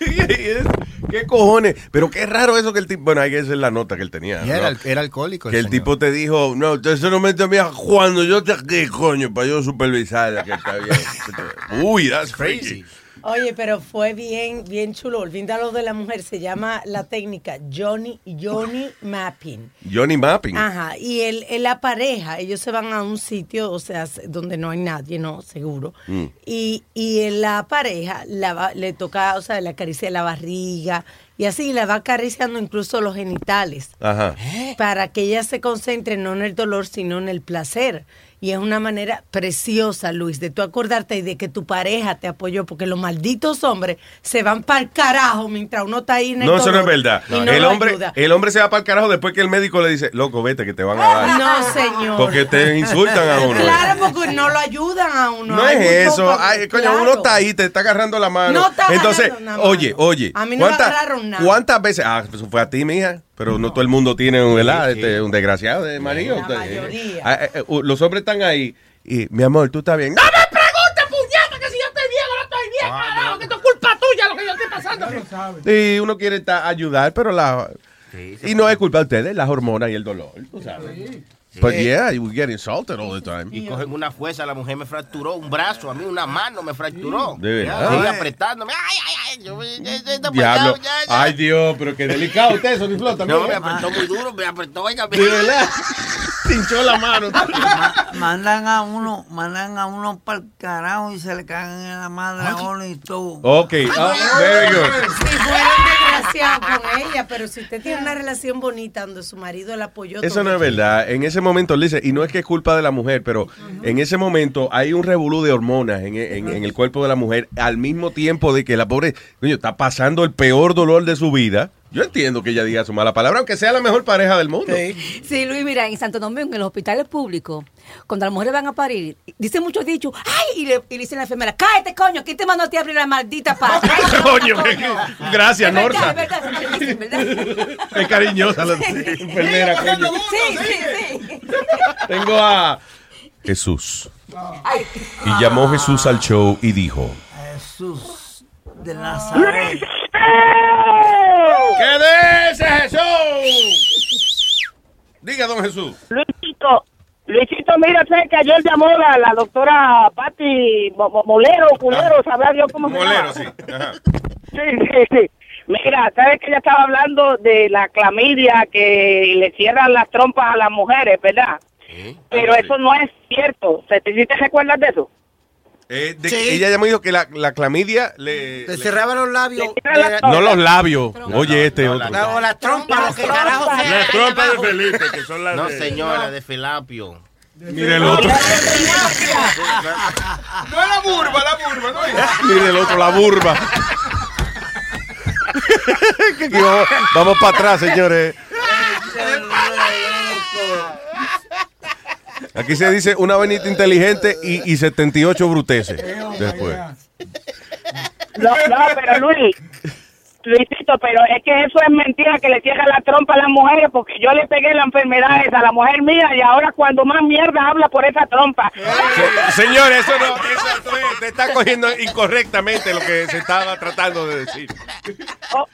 [SPEAKER 3] ¿Qué cojones? Pero qué raro eso que el tipo. Bueno, ahí esa es la nota que él tenía.
[SPEAKER 10] Era, al- era alcohólico.
[SPEAKER 3] Que el tipo te dijo, no, usted solamente mira cuando yo te aquí, coño, para yo supervisar que está bien. Uy, that's crazy.
[SPEAKER 6] Oye, pero fue bien, bien chulo. Olvídalo de la mujer. Se llama la técnica Johnny, Johnny Mapping.
[SPEAKER 3] Johnny Mapping.
[SPEAKER 6] Ajá, y el, el- la pareja, ellos se van a un sitio, o sea, se- donde no hay nadie, no, seguro.
[SPEAKER 3] Mm.
[SPEAKER 6] Y, y en la pareja la le toca, o sea, le acaricia la barriga y así la va acariciando incluso los genitales
[SPEAKER 3] Ajá.
[SPEAKER 6] para que ella se concentre no en el dolor, sino en el placer. Y es una manera preciosa, Luis, de tú acordarte y de que tu pareja te apoyó, porque los malditos hombres se van para el carajo mientras uno está ahí en el
[SPEAKER 3] No, eso no es verdad.
[SPEAKER 6] no
[SPEAKER 3] el, hombre,
[SPEAKER 6] ayuda.
[SPEAKER 3] el hombre se va para el carajo después que el médico le dice, loco, vete que te van a dar.
[SPEAKER 6] No, señor.
[SPEAKER 3] Porque te insultan a uno.
[SPEAKER 6] Claro, porque no lo ayudan a uno.
[SPEAKER 3] No
[SPEAKER 6] Hay
[SPEAKER 3] es eso. Ay, coño,
[SPEAKER 6] claro.
[SPEAKER 3] uno está ahí, te está agarrando la mano.
[SPEAKER 6] No está
[SPEAKER 3] Entonces,
[SPEAKER 6] nada,
[SPEAKER 3] oye, oye.
[SPEAKER 6] A mí no me
[SPEAKER 3] ¿cuántas-
[SPEAKER 6] agarraron nada.
[SPEAKER 3] ¿Cuántas veces? Ah, eso fue a ti, mija. Pero no todo el mundo tiene ¿verdad? Este, un desgraciado de marido.
[SPEAKER 6] La mayoría.
[SPEAKER 3] Ah, eh, eh, los hombres están ahí. Y, mi amor, tú estás bien. ¡No me preguntes, puñeta, que si yo estoy bien o no estoy bien! carajo, que esto es culpa tuya lo que yo estoy pasando. Y uno quiere ayudar, pero la... y no es culpa de ustedes, las hormonas y el dolor, tú sabes. But yeah, you get insulted all the time.
[SPEAKER 7] Y cogen una fuerza, la mujer me fracturó un brazo, a mí una mano me fracturó.
[SPEAKER 3] De verdad.
[SPEAKER 7] Sigue apretándome. Ay, ay, ay. Yo,
[SPEAKER 3] Diablo.
[SPEAKER 7] ya, ya.
[SPEAKER 3] Ay, Dios, pero qué delicado usted, Sony también.
[SPEAKER 7] No, me apretó muy duro, me apretó, oiga.
[SPEAKER 3] De verdad. Pinchó la mano.
[SPEAKER 8] mandan a uno, mandan a uno para el carajo y se le cagan en la madre a uno y todo.
[SPEAKER 3] Ok, ah, very good.
[SPEAKER 6] Si fueron desgraciados con ella, pero si usted tiene una relación bonita donde su marido la apoyó.
[SPEAKER 3] Eso
[SPEAKER 6] todo
[SPEAKER 3] no es verdad. En ese momento, dice, y no es que es culpa de la mujer, pero en ese momento hay un revolú de hormonas en, en- en el cuerpo de la mujer al mismo tiempo de que la pobre, coño, está pasando el peor dolor de su vida. Yo entiendo que ella diga su mala palabra, aunque sea la mejor pareja del mundo.
[SPEAKER 11] Sí, Luis, mira, en Santo Domingo, en los hospitales públicos, cuando las mujeres van a parir, dicen muchos dichos, ¡ay! Y le, y le dicen a la enfermera, ¡cállate, coño! ¿Quién te mandó a ti a abrir la maldita pata?
[SPEAKER 3] Coño, gracias,
[SPEAKER 11] Es verdad,
[SPEAKER 3] Norsa.
[SPEAKER 11] es verdad, es verdad, es verdad.
[SPEAKER 3] Es cariñosa la enfermera, coño.
[SPEAKER 11] Sí, sí, sí.
[SPEAKER 3] Tengo a Jesús.
[SPEAKER 11] Ay.
[SPEAKER 3] Y llamó Jesús al show y dijo,
[SPEAKER 8] Jesús de Nazaret.
[SPEAKER 3] ¿Qué dice Jesús? Diga, don Jesús.
[SPEAKER 23] Luisito, Luisito, mira, sé que ayer llamó la, la doctora Patti Mo- Mo- Molero, Culero, sabrá Dios cómo se
[SPEAKER 3] Molero,
[SPEAKER 23] llama.
[SPEAKER 3] sí. Ajá.
[SPEAKER 23] Sí, sí, sí. Mira, sabes que ella estaba hablando de la clamidia que le cierran las trompas a las mujeres, ¿verdad? Pero eso no es cierto. ¿Te, te, te recuerdas de eso?
[SPEAKER 3] Eh, de-
[SPEAKER 9] Sí.
[SPEAKER 3] Ella ya me dijo que la, la clamidia le...
[SPEAKER 9] Te
[SPEAKER 3] le-
[SPEAKER 9] cerraba los labios.
[SPEAKER 3] no los labios. Oye, este otro.
[SPEAKER 9] La- o las trompas, lo que carajo sea.
[SPEAKER 4] Las trompas de Felipe, que son las
[SPEAKER 7] No,
[SPEAKER 4] de...
[SPEAKER 7] señora, de Felapio.
[SPEAKER 3] Mire el otro.
[SPEAKER 36] No es la burba, la burba, no
[SPEAKER 3] Mire el otro, la burba. Vamos para atrás, señores. Aquí se dice una avenida inteligente y, y 78 bruteces. Después.
[SPEAKER 23] No, no, pero Luis, Luisito, pero es que eso es mentira que le cierran la trompa a las mujeres porque yo le pegué la enfermedad esa a la mujer mía y ahora cuando más mierda habla por esa trompa.
[SPEAKER 3] Se- señor, eso no, eso tú te está cogiendo incorrectamente lo que se estaba tratando de decir.
[SPEAKER 23] Oh,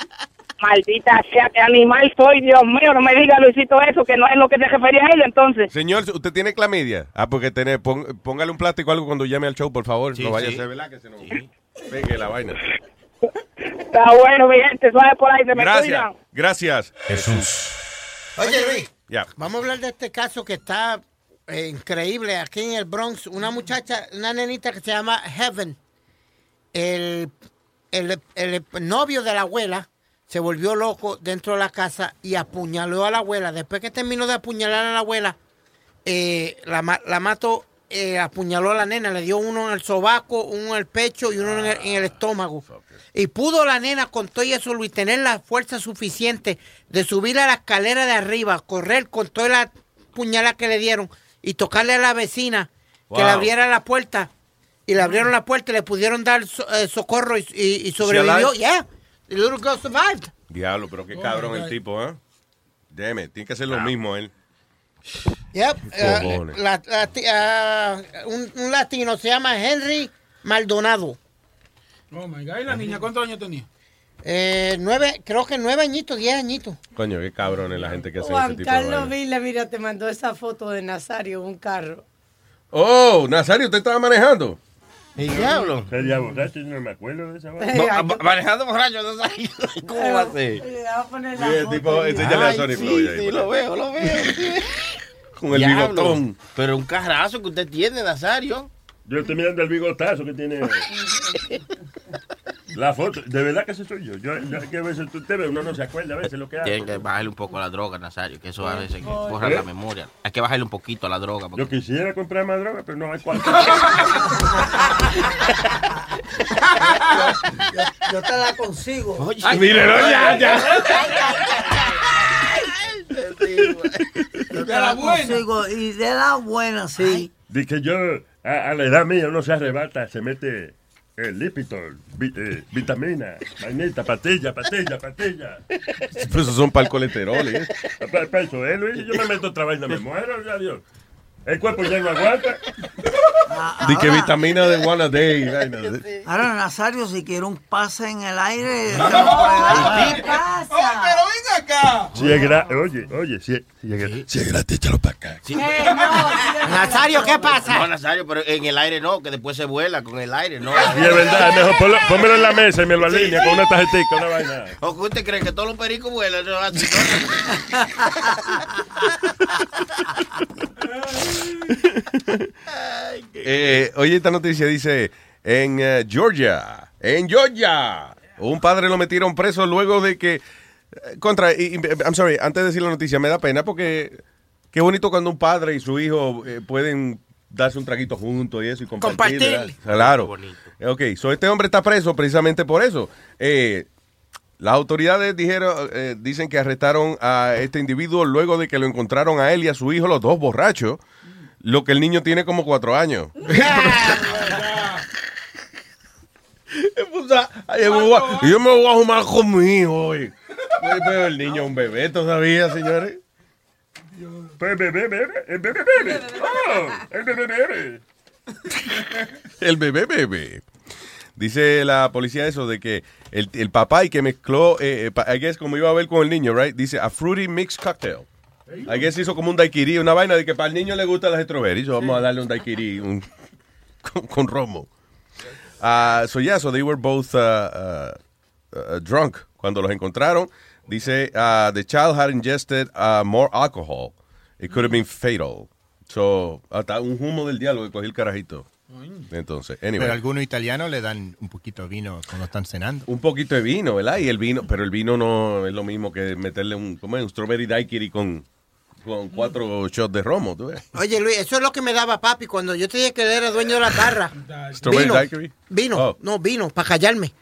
[SPEAKER 23] maldita sea, qué animal soy, Dios mío, no me diga Luisito eso, que no es lo que se refería a él entonces.
[SPEAKER 3] Señor, ¿usted tiene clamidia? Ah, porque tiene, pon- póngale un plástico o algo cuando llame al show, por favor.
[SPEAKER 7] Sí,
[SPEAKER 3] no vaya
[SPEAKER 7] sí.
[SPEAKER 3] a ser, ¿verdad? Que se nos pegue la vaina.
[SPEAKER 23] Está bueno, mi gente, suave por ahí, se me
[SPEAKER 3] Gracias.
[SPEAKER 23] cuidan.
[SPEAKER 3] Gracias. Jesús.
[SPEAKER 9] Oye, Luis.
[SPEAKER 3] Ya.
[SPEAKER 9] Vamos a hablar de este caso que está eh, increíble aquí en el Bronx. Una muchacha, una nenita que se llama Heaven. El, el- el novio de la abuela se volvió loco dentro de la casa y apuñaló a la abuela. Después que terminó de apuñalar a la abuela, eh, la, la mató, eh, apuñaló a la nena, le dio uno en el sobaco, uno en el pecho y uno en el, en el estómago. Y pudo la nena con todo eso, Luis, tener la fuerza suficiente de subir a la escalera de arriba, correr con toda la puñalada que le dieron y tocarle a la vecina que le abriera la puerta. Y le abrieron la puerta y le pudieron dar so- eh, socorro y, y- y sobrevivió.
[SPEAKER 3] alive?
[SPEAKER 9] Yeah, the little girl survived.
[SPEAKER 3] Diablo, pero qué cabrón el tipo, ¿eh? Deme, tiene que hacer lo mismo él.
[SPEAKER 9] Yep. la- la- ah, un, un latino se llama Henry Maldonado.
[SPEAKER 36] Oh my God. ¿Y la niña cuántos años tenía?
[SPEAKER 9] Eh, nueve, creo que nueve añitos, diez añitos.
[SPEAKER 3] Coño, qué cabrón es la gente que hace ese
[SPEAKER 6] Juan
[SPEAKER 3] tipo de
[SPEAKER 6] Carlos
[SPEAKER 3] vaina.
[SPEAKER 6] Vila, mira, te mandó esa foto de Nazario en un carro.
[SPEAKER 3] Oh, Nazario, ¿usted estaba manejando?
[SPEAKER 7] Diablo?
[SPEAKER 4] Sería borracho, yo no me acuerdo de esa vaina.
[SPEAKER 7] Ba- ba- Manejando borracho, no sabes cómo va a ser.
[SPEAKER 6] Le voy a poner la
[SPEAKER 3] Sí, el tipo, enséñale a Sony
[SPEAKER 7] sí,
[SPEAKER 3] ahí,
[SPEAKER 7] sí,
[SPEAKER 3] por
[SPEAKER 7] lo
[SPEAKER 3] ahí.
[SPEAKER 7] veo, lo veo.
[SPEAKER 3] Con el
[SPEAKER 7] Diablo.
[SPEAKER 3] bigotón.
[SPEAKER 7] Pero un carrazo que usted tiene, Nazario.
[SPEAKER 4] Yo estoy mirando el bigotazo que tiene. La foto, de verdad que ese soy yo. Yo, yo que a veces tú te ves, uno no se acuerda a veces lo que hace.
[SPEAKER 7] Tienen que bajarle un poco a la droga, Nazario, que eso a veces borra
[SPEAKER 4] ¿Eh?
[SPEAKER 7] la memoria. Hay que bajarle un poquito a la droga. porque-
[SPEAKER 4] Yo quisiera comprar más droga, pero no hay cuál.
[SPEAKER 8] Yo, yo te la consigo.
[SPEAKER 7] Ay,
[SPEAKER 3] mírelo, ya, ya.
[SPEAKER 8] Yo te la consigo y de la buena, sí.
[SPEAKER 4] Dice que yo, a, a la edad mía, uno se arrebata, se mete el Lipitor, vi- eh, vitamina, vainita, patilla, patilla, patilla.
[SPEAKER 3] Pero esos son para el colesterol, ¿eh?
[SPEAKER 4] Para, para eso, ¿eh, Luis? Yo me meto otra vaina, me muero, ya Dios. El cuerpo ya no aguanta.
[SPEAKER 3] Di que vitamina de one a day.
[SPEAKER 8] Ahora, Nazario, si quiere un pase en el aire, dar.
[SPEAKER 6] ¿Qué pasa?
[SPEAKER 36] pero ven acá.
[SPEAKER 4] Si es gratis, oye, oye, si es, si es si es gratis, échalo para acá.
[SPEAKER 7] Sí.
[SPEAKER 6] Eh, no,
[SPEAKER 9] Nazario, ¿qué pasa?
[SPEAKER 7] No, Nazario, pero en el aire no, que después se vuela con el aire, no.
[SPEAKER 4] Y es verdad, mejor ponlo- pónmelo en la mesa y me lo alinea con una tarjetita, una vaina.
[SPEAKER 7] ¿O que usted cree que todos los pericos vuelan? No, así
[SPEAKER 3] Eh, oye, esta noticia dice, en eh, Georgia, en Georgia, un padre lo metieron preso luego de que, eh, contra, y- I'm sorry, antes de decir la noticia, me da pena porque qué bonito cuando un padre y su hijo eh, pueden darse un traguito juntos y eso y compartir.
[SPEAKER 9] Compartir.
[SPEAKER 3] Claro. Ok, so este hombre está preso precisamente por eso. Eh, las autoridades dijeron, eh, dicen que arrestaron a este individuo luego de que lo encontraron a él y a su hijo, los dos borrachos, lo que el niño tiene como cuatro años. Ay, yo, me voy a, yo me voy a fumar con mi hijo hoy. Pero el niño es un bebé todavía, señores.
[SPEAKER 4] Pues bebé, bebé, el bebé, bebé. Oh, el bebé, bebé.
[SPEAKER 3] El bebé bebé. Dice la policía eso de que el, el papá y que mezcló, eh, eh, I guess como iba a ver con el niño, right? Dice a fruity mixed cocktail. I guess hizo como un daiquiri, una vaina de que para el niño le gustan las strawberries. so vamos a darle un daiquiri un- con, con romo. Ah, so yeah, so they were both uh, uh, uh, drunk cuando los encontraron. Dice uh, the child had ingested uh, more alcohol. It could have been fatal. So hasta un humo del diálogo que cogí el carajito. Entonces, anyway.
[SPEAKER 10] Pero algunos italianos le dan un poquito de vino cuando están cenando.
[SPEAKER 3] Un poquito de vino, ¿verdad? Y el vino, pero el vino no es lo mismo que meterle un, ¿cómo es? un strawberry daiquiri con, con cuatro shots de romo, ¿tú ves?
[SPEAKER 9] Oye, Luis, eso es lo que me daba papi cuando yo te dije que él era dueño de la barra.
[SPEAKER 3] Strawberry
[SPEAKER 9] Vino,
[SPEAKER 3] daiquiri.
[SPEAKER 9] Vino,
[SPEAKER 3] Oh.
[SPEAKER 9] no, vino, para callarme.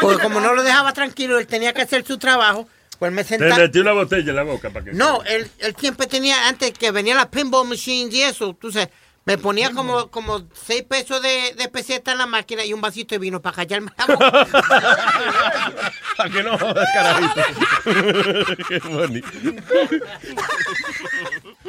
[SPEAKER 9] Porque como no lo dejaba tranquilo, él tenía que hacer su trabajo, pues me
[SPEAKER 4] Te
[SPEAKER 9] sentaba...
[SPEAKER 4] metí una botella en la boca para que.
[SPEAKER 9] No, él, él siempre tenía, antes que venían las pinball machines y eso, tú sabes, me ponía como, como seis pesos de, de peseta en la máquina y un vasito de vino para callarme la boca.
[SPEAKER 3] ¿Para que no jodas, carajito? Qué bonito.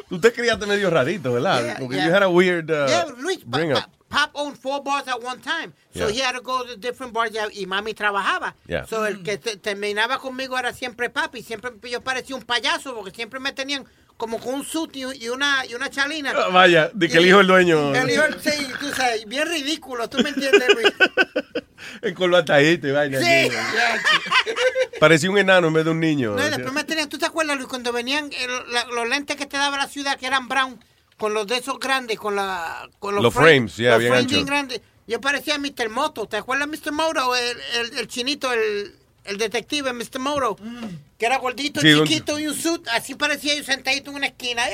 [SPEAKER 3] Tú te criaste medio rarito, ¿verdad?
[SPEAKER 9] Yeah,
[SPEAKER 3] Porque
[SPEAKER 9] yeah.
[SPEAKER 3] you had a weird uh,
[SPEAKER 9] yeah, Luis,
[SPEAKER 3] bring up.
[SPEAKER 9] Pop owned four bars at one time. So
[SPEAKER 3] Yeah.
[SPEAKER 9] he had to go to different bars y mami trabajaba.
[SPEAKER 3] Yeah.
[SPEAKER 9] So el que te- terminaba conmigo era siempre papi. Siempre yo parecía un payaso porque siempre me tenían como con un suit y, una, y una chalina.
[SPEAKER 3] Ah, Vaya, de que el hijo del dueño.
[SPEAKER 9] El hijo, sí, tú sabes, bien ridículo, tú me entiendes, Luis.
[SPEAKER 3] En colbatadito y vaina.
[SPEAKER 9] Sí.
[SPEAKER 3] Parecía un enano en vez de un niño.
[SPEAKER 9] No, y después me tenían, ¿tú te acuerdas Luis, cuando venían la- los lentes que te daba la ciudad, que eran brown, con los de esos grandes, con, la, con los,
[SPEAKER 3] Los
[SPEAKER 9] frame-
[SPEAKER 3] frames, ya,
[SPEAKER 9] los
[SPEAKER 3] bien
[SPEAKER 9] frames bien grandes. Yo parecía Mr. Moto. ¿Te acuerdas Mr. Moto? El, el, el chinito, el, el detective, Mr. Moto. Que era gordito,
[SPEAKER 3] Sí,
[SPEAKER 9] chiquito y un suit. Así parecía yo sentadito en una esquina.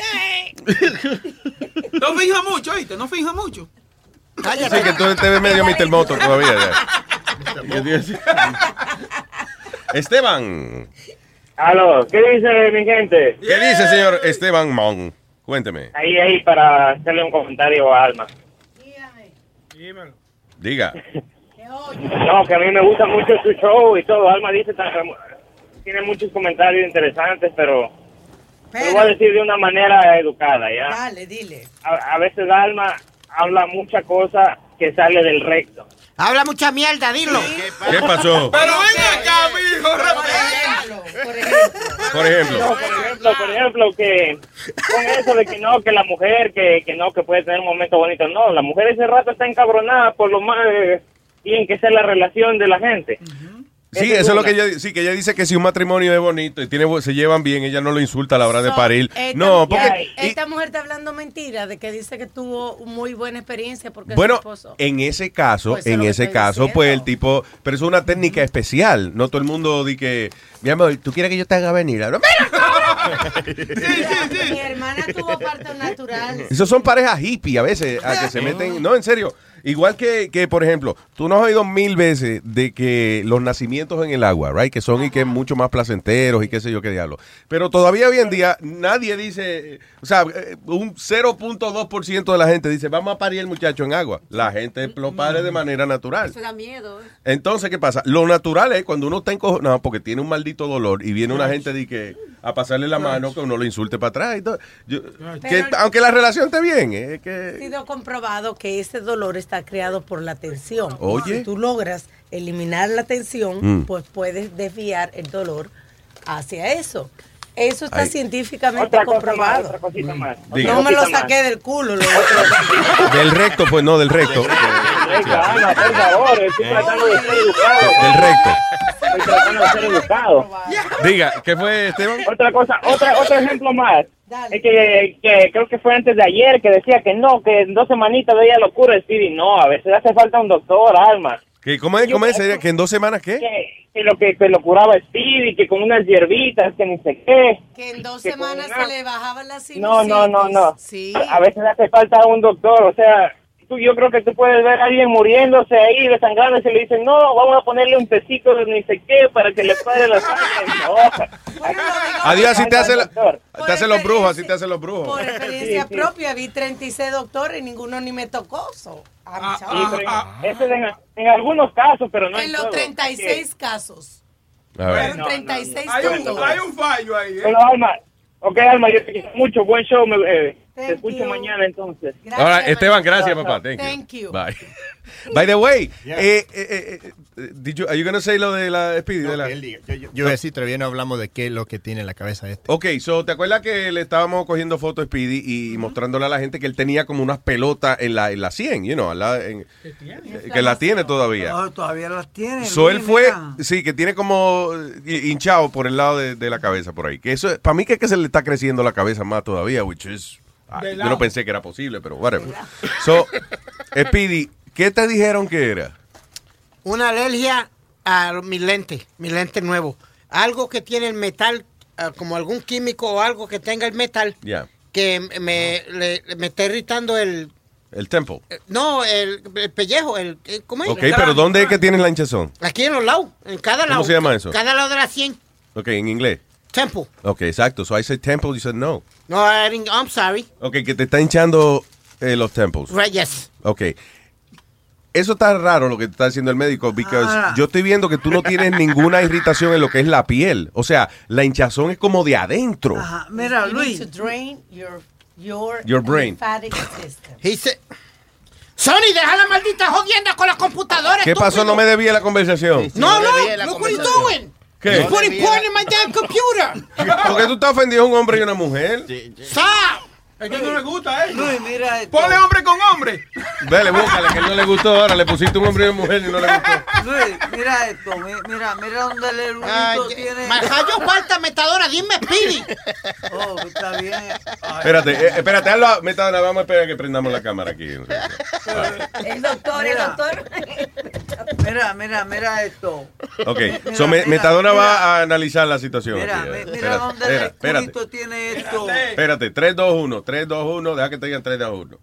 [SPEAKER 36] No finja mucho, ¿oíste? No finja mucho.
[SPEAKER 3] Sí, que tú te ves medio Mr. Moto todavía. Esteban.
[SPEAKER 28] Aló, ¿qué dice mi gente?
[SPEAKER 3] ¿Qué dice, señor Esteban Mon? Cuénteme.
[SPEAKER 28] Ahí, ahí, para hacerle un comentario a Alma.
[SPEAKER 3] Diga.
[SPEAKER 28] No, que a mí me gusta mucho su show y todo. Alma dice, tan- tiene muchos comentarios interesantes, pero lo voy a decir de una manera educada, ¿ya?
[SPEAKER 6] Dale, dile.
[SPEAKER 28] A, a veces Alma habla mucha cosa que sale del recto.
[SPEAKER 9] Habla mucha mierda, dilo.
[SPEAKER 3] ¿Qué pasó?
[SPEAKER 36] Pero ven acá, mijo.
[SPEAKER 3] Por ejemplo.
[SPEAKER 28] No, por ejemplo, por ejemplo, que con eso de que no, que la mujer, que, que no, que puede tener un momento bonito. No, la mujer ese rato está encabronada por lo más eh, bien que sea la relación de la gente.
[SPEAKER 3] Sí, eso es lo que ella, sí, que ella dice que si un matrimonio es bonito y tiene, se llevan bien, ella no lo insulta a la hora de parir.
[SPEAKER 6] esta-
[SPEAKER 3] No, porque
[SPEAKER 6] Esta mujer está hablando mentira de que dice que tuvo muy buena experiencia porque
[SPEAKER 3] Bueno,
[SPEAKER 6] su esposo.
[SPEAKER 3] en ese caso,
[SPEAKER 6] Pues
[SPEAKER 3] en ese caso,
[SPEAKER 6] diciendo.
[SPEAKER 3] pues el tipo, pero es una técnica especial. No todo el mundo di que, mi amor, ¿tú quieres que yo te haga venir? No,
[SPEAKER 6] Mi hermana tuvo parto natural.
[SPEAKER 3] Esos son parejas hippie a veces, a que se meten. No, en serio. Igual que, que, por ejemplo, tú nos has oído mil veces de que los nacimientos en el agua, right? Que son y que mucho más placenteros y qué sé yo qué diablo. Pero todavía hoy en día nadie dice, o sea, eh, un 0.2% de la gente dice, vamos a parir el muchacho en agua. La gente lo pare de manera natural.
[SPEAKER 11] Eso da miedo.
[SPEAKER 3] Entonces, ¿qué pasa? Lo natural es cuando uno está encojonado porque tiene un maldito dolor y viene una gente de que a pasarle la mano que uno lo insulte para atrás. y todo. Yo- que, aunque la relación esté bien, es
[SPEAKER 6] Ha
[SPEAKER 3] que...
[SPEAKER 6] sido comprobado que ese dolor está creado por la tensión.
[SPEAKER 3] Oye.
[SPEAKER 6] Si tú logras eliminar la tensión,
[SPEAKER 3] Mm.
[SPEAKER 6] pues puedes desviar el dolor hacia eso. Eso está
[SPEAKER 3] Ay.
[SPEAKER 6] científicamente
[SPEAKER 28] Otra cosa más,
[SPEAKER 6] comprobado.
[SPEAKER 28] otra cosita más.
[SPEAKER 3] Diga.
[SPEAKER 6] No me lo saqué del culo. lo otro.
[SPEAKER 3] Del recto, pues no, del recto.
[SPEAKER 28] Venga, Alma, por favor, estoy tratando de ser educado.
[SPEAKER 3] Del recto.
[SPEAKER 28] Estoy tratando de ser educado.
[SPEAKER 3] Diga, ¿qué fue, Esteban?
[SPEAKER 28] Otra cosa, otra, otro ejemplo más. Es que, que creo que fue antes de ayer que decía que no, que en dos semanitas veía locura el Speedy. No, a veces hace falta un doctor, Alma.
[SPEAKER 3] ¿Qué, ¿Cómo es? ¿Cómo es? ¿Sería ¿Que en dos semanas qué?
[SPEAKER 28] Que, que lo que, que lo curaba Speedy, que con unas hierbitas, que ni sé qué.
[SPEAKER 6] Que en dos
[SPEAKER 28] Que
[SPEAKER 6] semanas
[SPEAKER 28] una-
[SPEAKER 6] se le bajaba la
[SPEAKER 28] No,
[SPEAKER 6] sinusitis.
[SPEAKER 28] no, no, no.
[SPEAKER 6] Sí.
[SPEAKER 28] A veces hace falta un doctor, o sea, tú, yo creo que tú puedes ver a alguien muriéndose ahí, desangrando, y se le dicen, no, vamos a ponerle un tecito de ni sé qué para que le pare la sangre. No.
[SPEAKER 3] Adiós, así te hace, la- te hacen los brujos, así te hacen los brujos.
[SPEAKER 6] Por experiencia
[SPEAKER 28] Sí, sí.
[SPEAKER 6] propia, vi 36 doctores y ninguno ni me tocó. so, sorry.
[SPEAKER 28] pero en, eso es en, en algunos casos, pero no en,
[SPEAKER 6] en los
[SPEAKER 28] todos.
[SPEAKER 6] 36 casos.
[SPEAKER 3] A ver.
[SPEAKER 6] Fueron 36
[SPEAKER 36] Hay un, hay un fallo ahí, ¿eh?
[SPEAKER 28] Bueno, Alma, ok, Alma, yo te quiero mucho, buen show, me, eh, te
[SPEAKER 6] Thank
[SPEAKER 28] escucho
[SPEAKER 6] you.
[SPEAKER 28] mañana entonces.
[SPEAKER 3] Ahora, Esteban, gracias, papá. Thank you. Bye. By the way, eh, eh, eh, eh, did you, are you gonna say lo de la Speedy? de la-
[SPEAKER 10] Yo, yo, yo iba a decir, todavía no hablamos de qué es lo que tiene en la cabeza este.
[SPEAKER 3] Ok, so, ¿te acuerdas que le estábamos cogiendo fotos a Speedy y mostrándole a la gente que él tenía como unas pelotas en la, en la 100, you know, la- en- eh, que la tiene todavía?
[SPEAKER 8] No, todavía las tiene.
[SPEAKER 3] So, él fue,
[SPEAKER 8] mira.
[SPEAKER 3] sí, que tiene como eh, hinchado por el lado de, de la cabeza por ahí. Que eso, para mí que es que se le está creciendo la cabeza más todavía, which is, ah, yo no pensé que era posible, pero whatever. So, Speedy, ¿qué te dijeron que era?
[SPEAKER 9] Una alergia a mis lentes, mis lentes nuevos. Algo que tiene el metal, ah, como algún químico o algo que tenga el metal,
[SPEAKER 3] Ya,
[SPEAKER 9] que me, le- me está irritando el...
[SPEAKER 3] el temple.
[SPEAKER 9] eh, No, el, el pellejo, el, el- ¿cómo es?
[SPEAKER 3] Ok, pero ¿dónde es que tienes la hinchazón?
[SPEAKER 9] Aquí en los lados, en cada lado.
[SPEAKER 3] se llama eso?
[SPEAKER 9] Cada lado de la 100.
[SPEAKER 3] Ok, en inglés.
[SPEAKER 9] Temple.
[SPEAKER 3] Ok, exacto. So I said temple, you said no.
[SPEAKER 9] No, I didn't- I'm sorry.
[SPEAKER 3] Ok, que te está hinchando eh, los temples.
[SPEAKER 9] Right, yes.
[SPEAKER 3] Ok. Eso está raro lo que te está diciendo el médico, porque
[SPEAKER 8] Ah.
[SPEAKER 3] yo estoy viendo que tú no tienes ninguna irritación en lo que es la piel. O sea, la hinchazón es como de adentro.
[SPEAKER 8] Ajá, mira,
[SPEAKER 6] You
[SPEAKER 8] Luis.
[SPEAKER 6] need to drain your, your,
[SPEAKER 3] Your brain.
[SPEAKER 6] lymphatic system.
[SPEAKER 9] He said... Sony, deja la maldita jodienda con la computadora.
[SPEAKER 3] ¿Qué pasó? No me debía la conversación.
[SPEAKER 9] No, no,
[SPEAKER 7] Desvíe la
[SPEAKER 9] look what
[SPEAKER 7] conversación.
[SPEAKER 9] doing.
[SPEAKER 3] ¿Qué?
[SPEAKER 9] He's putting porn in my damn computer.
[SPEAKER 3] Porque tú estás ofendiendo a un hombre y una mujer.
[SPEAKER 9] Stop.
[SPEAKER 36] Es que no le gusta, ¿eh?
[SPEAKER 8] Luis, mira esto.
[SPEAKER 36] Ponle hombre con hombre.
[SPEAKER 3] Dale, búscale, que él no le gustó ahora. Le pusiste un hombre y una mujer y no le gustó.
[SPEAKER 8] Luis, mira esto. mi- Mira, mira donde el erudito
[SPEAKER 9] Ay,
[SPEAKER 8] tiene.
[SPEAKER 9] Majayo falta metadora, dime Speedy.
[SPEAKER 8] Oh, está bien. Ay,
[SPEAKER 3] Espérate, eh, espérate, hazlo. Metadona, vamos a esperar a que prendamos la cámara aquí.
[SPEAKER 11] El doctor, el
[SPEAKER 8] Mira.
[SPEAKER 11] doctor.
[SPEAKER 8] Mira, mira, mira esto.
[SPEAKER 3] Ok,
[SPEAKER 8] Mira,
[SPEAKER 3] so,
[SPEAKER 8] mira,
[SPEAKER 3] va a analizar la situación.
[SPEAKER 8] Mira,
[SPEAKER 3] aquí. Eh,
[SPEAKER 8] mira
[SPEAKER 3] espérate,
[SPEAKER 8] donde el escudito tiene esto.
[SPEAKER 3] Espérate, 3, 2, 1, 3, 2, 1, deja que te digan 3, 2, 1.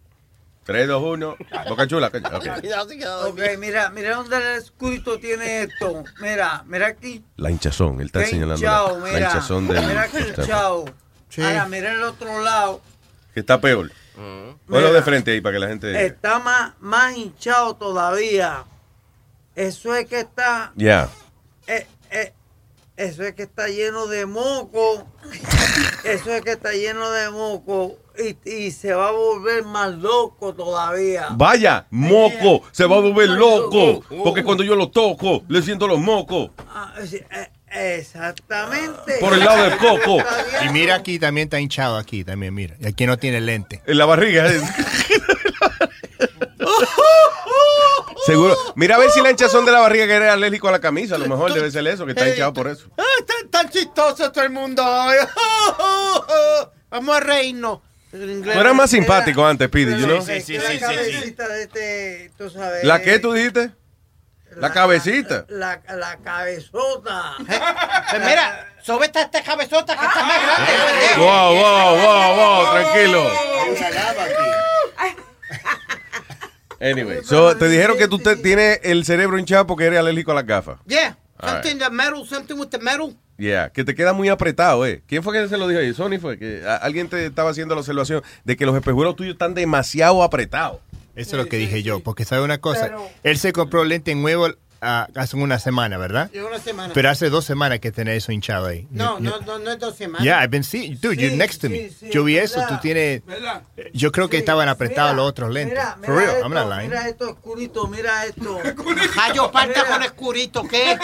[SPEAKER 3] 3, 2, 1, boca chula. calla, ok.
[SPEAKER 8] Mira, mira donde el escudito tiene esto. Mira, mira aquí.
[SPEAKER 3] La hinchazón, él está
[SPEAKER 8] Qué
[SPEAKER 3] señalando
[SPEAKER 8] hinchado,
[SPEAKER 3] la, la
[SPEAKER 8] mira.
[SPEAKER 3] hinchazón del.
[SPEAKER 8] Mira que hinchado. Ahora, mira el otro lado.
[SPEAKER 3] Que está peor. Ponlo de frente ahí para que la gente.
[SPEAKER 8] Está más, más hinchado todavía. Eso es que está.
[SPEAKER 3] Ya.
[SPEAKER 8] eh, eh, eso es que está lleno de moco. Eso es que está lleno de moco. Y, y se va a volver más loco todavía.
[SPEAKER 3] Vaya, moco, se va a volver loco. Porque cuando yo lo toco, le siento los mocos.
[SPEAKER 8] Ah, eh, exactamente.
[SPEAKER 3] Por el lado del coco.
[SPEAKER 10] Y mira aquí también está hinchado aquí también, mira. Y aquí no tiene lente.
[SPEAKER 3] En la barriga. eh. Seguro. Mira a ver si la hinchazón de la barriga que era alérgico a la camisa. A lo mejor debe ser eso, que está hinchado por eso.
[SPEAKER 9] Ah, tan, tan chistoso todo el mundo. hoy. Vamos a reírnos.
[SPEAKER 3] Tú eras más simpático antes, Pidi, you know?
[SPEAKER 8] Sí, sí, la cabecita de este, tú sabes.
[SPEAKER 3] ¿La qué tú dijiste? La cabecita.
[SPEAKER 8] La, la cabezota.
[SPEAKER 9] Pues mira, sobre esta, esta cabezota que está más grande. güey.
[SPEAKER 3] Wow, wow, wow, wow, tranquilo. Anyway, so, te dijeron que tú te- tienes el cerebro hinchado porque eres alérgico a las gafas.
[SPEAKER 9] Yeah,
[SPEAKER 3] All right.
[SPEAKER 9] something the metal, something with the metal.
[SPEAKER 3] Yeah, que te queda muy apretado, ¿eh? ¿Quién fue que se lo dijo ahí? Sony fue que alguien te estaba haciendo la observación de que los espejuelos tuyos están demasiado apretados.
[SPEAKER 10] Eso es lo que dije yo, porque sabe una cosa, él se compró lente nuevo ah, hace una semana, ¿verdad?
[SPEAKER 9] Lleva una semana.
[SPEAKER 10] Pero hace dos semanas que tenés eso hinchado ahí.
[SPEAKER 9] no, no, no, no es dos semanas.
[SPEAKER 10] Yeah, I've been seeing, dude, you're next to me. yo vi eso, tú tienes, yo creo que estaban apretados los otros lentes.
[SPEAKER 8] Mira,
[SPEAKER 10] For real,
[SPEAKER 8] mira
[SPEAKER 10] I'm not
[SPEAKER 8] esto,
[SPEAKER 10] lying.
[SPEAKER 8] Mira esto oscurito, mira esto.
[SPEAKER 9] Jayo
[SPEAKER 8] Mira.
[SPEAKER 9] con escurito, ¿qué?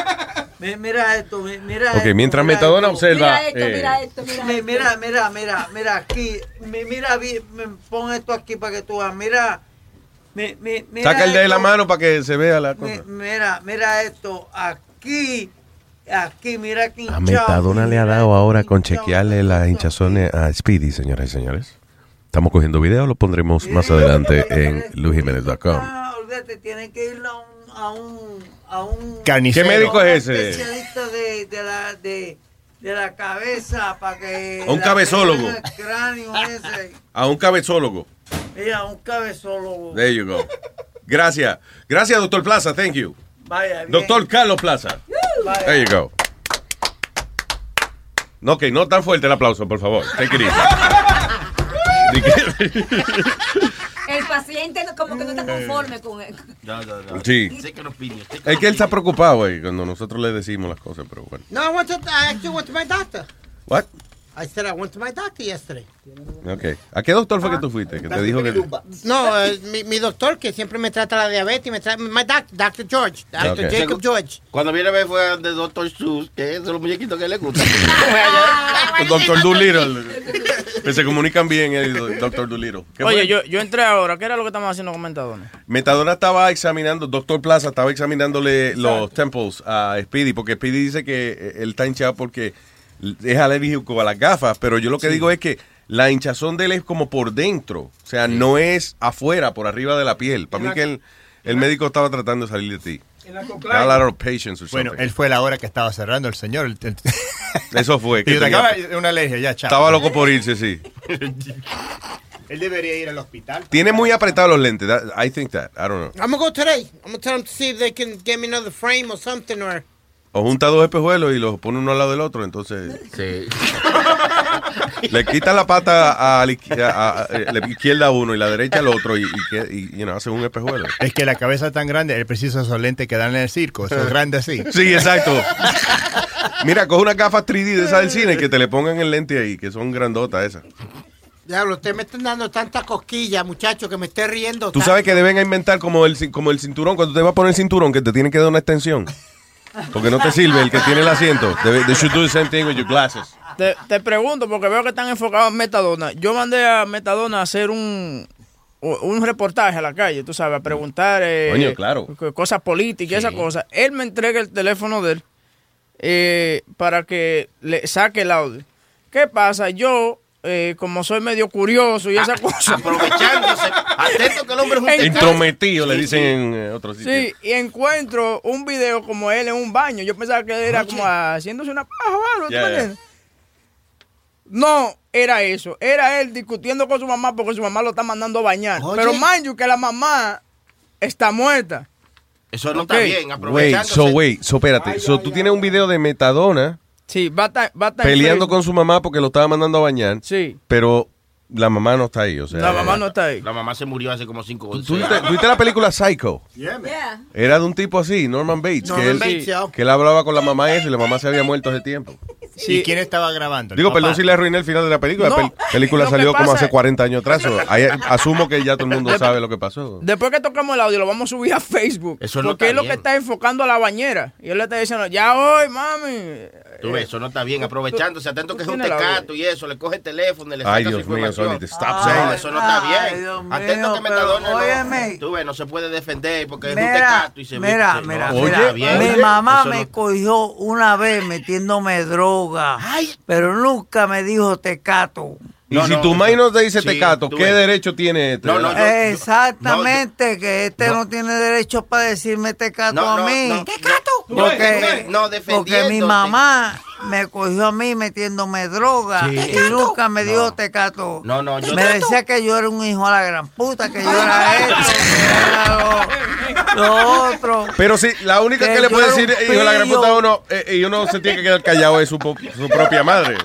[SPEAKER 8] Mi- Mira esto, mi- mira
[SPEAKER 3] Ok,
[SPEAKER 8] esto,
[SPEAKER 3] mientras
[SPEAKER 8] mira
[SPEAKER 3] Metadona
[SPEAKER 8] esto.
[SPEAKER 3] observa, Mira esto, eh,
[SPEAKER 11] mira esto, mira
[SPEAKER 8] Mi-
[SPEAKER 11] esto.
[SPEAKER 8] Mira, mira, mira, mira, aquí. mi- Mira, pon esto aquí para que tú veas. Mira. Mi- mi- mira
[SPEAKER 3] Saca el de la mano para que se vea la
[SPEAKER 8] Mi-
[SPEAKER 3] cosa.
[SPEAKER 8] Mira, mira esto. Aquí. Aquí, mira aquí.
[SPEAKER 3] A Metadona le ha dado ahora con chequearle las hinchazones a Speedy, señoras y señores. Estamos cogiendo video, lo pondremos más adelante en luisjimenez.com.
[SPEAKER 8] Ah, olvídate, tiene que ir a un. A un, a un
[SPEAKER 3] Carnicero. ¿Qué médico es ese?
[SPEAKER 8] especialista de, de la, de, de la cabeza para que.
[SPEAKER 3] A un cabezólogo.
[SPEAKER 8] El cráneo ese.
[SPEAKER 3] A un cabezólogo.
[SPEAKER 8] Mira, un cabezólogo.
[SPEAKER 3] There you go. Gracias. Gracias, doctor Plaza. Thank you.
[SPEAKER 8] Vaya, bien.
[SPEAKER 3] Doctor Carlos Plaza.
[SPEAKER 8] Vaya.
[SPEAKER 3] There you go. No, ok, no tan fuerte el aplauso, por favor. Take it easy.
[SPEAKER 11] El paciente no- como que no está conforme con él.
[SPEAKER 3] Sí.
[SPEAKER 7] Sé que los piños.
[SPEAKER 3] Es que él está preocupado, güey, cuando nosotros le decimos las cosas, pero bueno.
[SPEAKER 9] No, I went to, I actually went to my doctor.
[SPEAKER 3] What?
[SPEAKER 9] I said I went to my doctor yesterday.
[SPEAKER 3] Ok. ¿A qué doctor fue que tú fuiste? Que te dijo que...
[SPEAKER 9] No, eh, mi, mi doctor que siempre me trata la diabetes, me trata, my doc, Dr. George, Dr. Jacob George.
[SPEAKER 7] Cuando viene a ver fue de Dr. Seuss, que es de los muñequitos que le gustan.
[SPEAKER 3] El doctor Doolittle. Que se comunican bien, el doctor Doolittle.
[SPEAKER 37] Oye, yo, yo entré ahora. ¿Qué era lo que estamos haciendo con Metadona?
[SPEAKER 3] Metadona estaba examinando, doctor Plaza estaba examinándole los temples a Speedy, porque Speedy dice que eh, él está hinchado porque es alérgico a las gafas, pero yo lo que digo es que la hinchazón de él es como por dentro, o sea, no es afuera, por arriba de la piel. Para mí que el, el médico estaba tratando de salir de ti.
[SPEAKER 36] En la
[SPEAKER 3] Had a lot of patience or
[SPEAKER 10] Bueno, él fue la hora que estaba cerrando el señor. El- el-
[SPEAKER 3] Eso fue.
[SPEAKER 10] Y yo,
[SPEAKER 3] tenía-
[SPEAKER 10] "Acaba- una alergia, ya, chao.
[SPEAKER 3] estaba loco por irse, sí.
[SPEAKER 10] Él debería ir al hospital.
[SPEAKER 3] Tiene muy apretados los lentes. that- I think that. I don't know.
[SPEAKER 9] I'm gonna go today. I'm gonna tell them to see if they can get me another frame or something or.
[SPEAKER 3] O junta dos espejuelos y los pone uno al lado del otro, entonces...
[SPEAKER 7] Sí.
[SPEAKER 3] Le quita la pata a la izquierda a, a- a la izquierda a uno y la derecha al otro y, y, y, you know, hace un espejuelo.
[SPEAKER 10] Es que la cabeza es tan grande, él precisa esos lentes que dan en el circo, esos grandes así.
[SPEAKER 3] Sí, exacto. Mira, coge una gafa 3D de esa del cine que te le pongan el lente ahí, que son grandotas esas.
[SPEAKER 9] Diablo, ustedes me están dando tanta cosquilla, muchacho, que me esté riendo.
[SPEAKER 3] Tú
[SPEAKER 9] tanto.
[SPEAKER 3] sabes que deben inventar como el, como el cinturón, cuando te vas a poner el cinturón, que te tienen que dar una extensión. Porque no te sirve el que tiene el asiento. They, they should do the same thing with your glasses.
[SPEAKER 5] Te, te pregunto, porque veo que están enfocados en Metadona. Yo mandé a Metadona a hacer un, un reportaje a la calle, tú sabes, a preguntar eh,
[SPEAKER 3] Coño, claro.
[SPEAKER 5] co- cosas políticas y esas cosas. Él me entrega el teléfono de él eh, para que le saque el audio. ¿Qué pasa? Yo, eh, como soy medio curioso y esa cosa.
[SPEAKER 7] Aprovechándose. Atento que el hombre es un.
[SPEAKER 3] Intrometido, le dicen en eh, otros sitios.
[SPEAKER 5] Sí, y encuentro un video como él en un baño. Yo pensaba que era como haciéndose una paja o algo, ¿tú
[SPEAKER 3] Ya,
[SPEAKER 5] me
[SPEAKER 3] ya.
[SPEAKER 5] entiendes? No, era eso. Era él discutiendo con su mamá porque su mamá lo está mandando a bañar.
[SPEAKER 7] Oye.
[SPEAKER 5] Pero mind you que la mamá está muerta.
[SPEAKER 7] Eso no
[SPEAKER 5] Ok.
[SPEAKER 7] está bien.
[SPEAKER 3] Wait,
[SPEAKER 7] Aprovechándose.
[SPEAKER 3] so wait, so espérate. So tú tienes un video de Metadona
[SPEAKER 5] Sí, va a estar, va a estar en
[SPEAKER 3] peleando
[SPEAKER 5] Facebook.
[SPEAKER 3] con su mamá porque lo estaba mandando a bañar.
[SPEAKER 5] Sí.
[SPEAKER 3] Pero la mamá no está ahí, o sea.
[SPEAKER 5] La mamá no está ahí.
[SPEAKER 7] La mamá se murió hace como cinco
[SPEAKER 3] ¿Tú viste, tú viste la película Psycho?
[SPEAKER 11] Yeah.
[SPEAKER 3] Era de un tipo así, Norman Bates,
[SPEAKER 10] Norman
[SPEAKER 3] que, él,
[SPEAKER 10] Bates, yeah.
[SPEAKER 3] que él hablaba con la mamá esa y la mamá se había muerto hace tiempo.
[SPEAKER 10] ¿Y quién estaba grabando? ¿El
[SPEAKER 3] Digo,
[SPEAKER 10] papá?
[SPEAKER 3] perdón si le arruiné el final de la película.
[SPEAKER 5] No,
[SPEAKER 3] la pel- película salió como hace
[SPEAKER 5] es-
[SPEAKER 3] 40 años atrás. ahí asumo que ya todo el mundo sabe lo que pasó.
[SPEAKER 5] Después que tocamos el audio, lo vamos a subir a Facebook.
[SPEAKER 7] Eso no
[SPEAKER 5] porque es lo
[SPEAKER 7] bien.
[SPEAKER 5] que está enfocando a la bañera. Y él le está diciendo, ya hoy, mami.
[SPEAKER 7] Tú ves, eso no está bien. Aprovechándose. Atento que es un tecato y eso. Le coge el teléfono y le saca
[SPEAKER 3] Ay,
[SPEAKER 7] su
[SPEAKER 3] Dios mío,
[SPEAKER 7] información.
[SPEAKER 3] Sony, te- stop saying
[SPEAKER 7] eso no está bien. Atento
[SPEAKER 8] mío,
[SPEAKER 7] que
[SPEAKER 8] pero
[SPEAKER 7] Metadona no,
[SPEAKER 8] óyeme.
[SPEAKER 7] tú ves, no se puede defender porque es un tecato y se
[SPEAKER 8] mira,
[SPEAKER 7] ve-
[SPEAKER 8] mira,
[SPEAKER 7] no,
[SPEAKER 8] mira. Mi mamá
[SPEAKER 7] Eso
[SPEAKER 8] me
[SPEAKER 7] no-
[SPEAKER 8] cogió una vez metiéndome droga, pero nunca me dijo tecato.
[SPEAKER 3] Y si tu maíz no te dice
[SPEAKER 7] sí,
[SPEAKER 3] tecato, ¿qué
[SPEAKER 7] ves.
[SPEAKER 3] derecho tiene este?
[SPEAKER 7] No, no,
[SPEAKER 8] Exactamente, que este no, tiene derecho para decirme tecato
[SPEAKER 7] No,
[SPEAKER 8] a
[SPEAKER 7] no,
[SPEAKER 8] mí.
[SPEAKER 7] no.
[SPEAKER 8] Porque,
[SPEAKER 7] No,
[SPEAKER 8] porque mi mamá me cogió a mí metiéndome droga
[SPEAKER 7] Sí.
[SPEAKER 8] y nunca me dijo tecato.
[SPEAKER 7] No, no, yo
[SPEAKER 8] me decía que yo era un hijo a la gran puta, que yo era esto, que era lo, lo otro.
[SPEAKER 3] Pero sí, la única que,
[SPEAKER 8] Que
[SPEAKER 3] le puede decir, hijo de la gran puta, a uno, eh, y uno se tiene que quedar callado es su propia madre.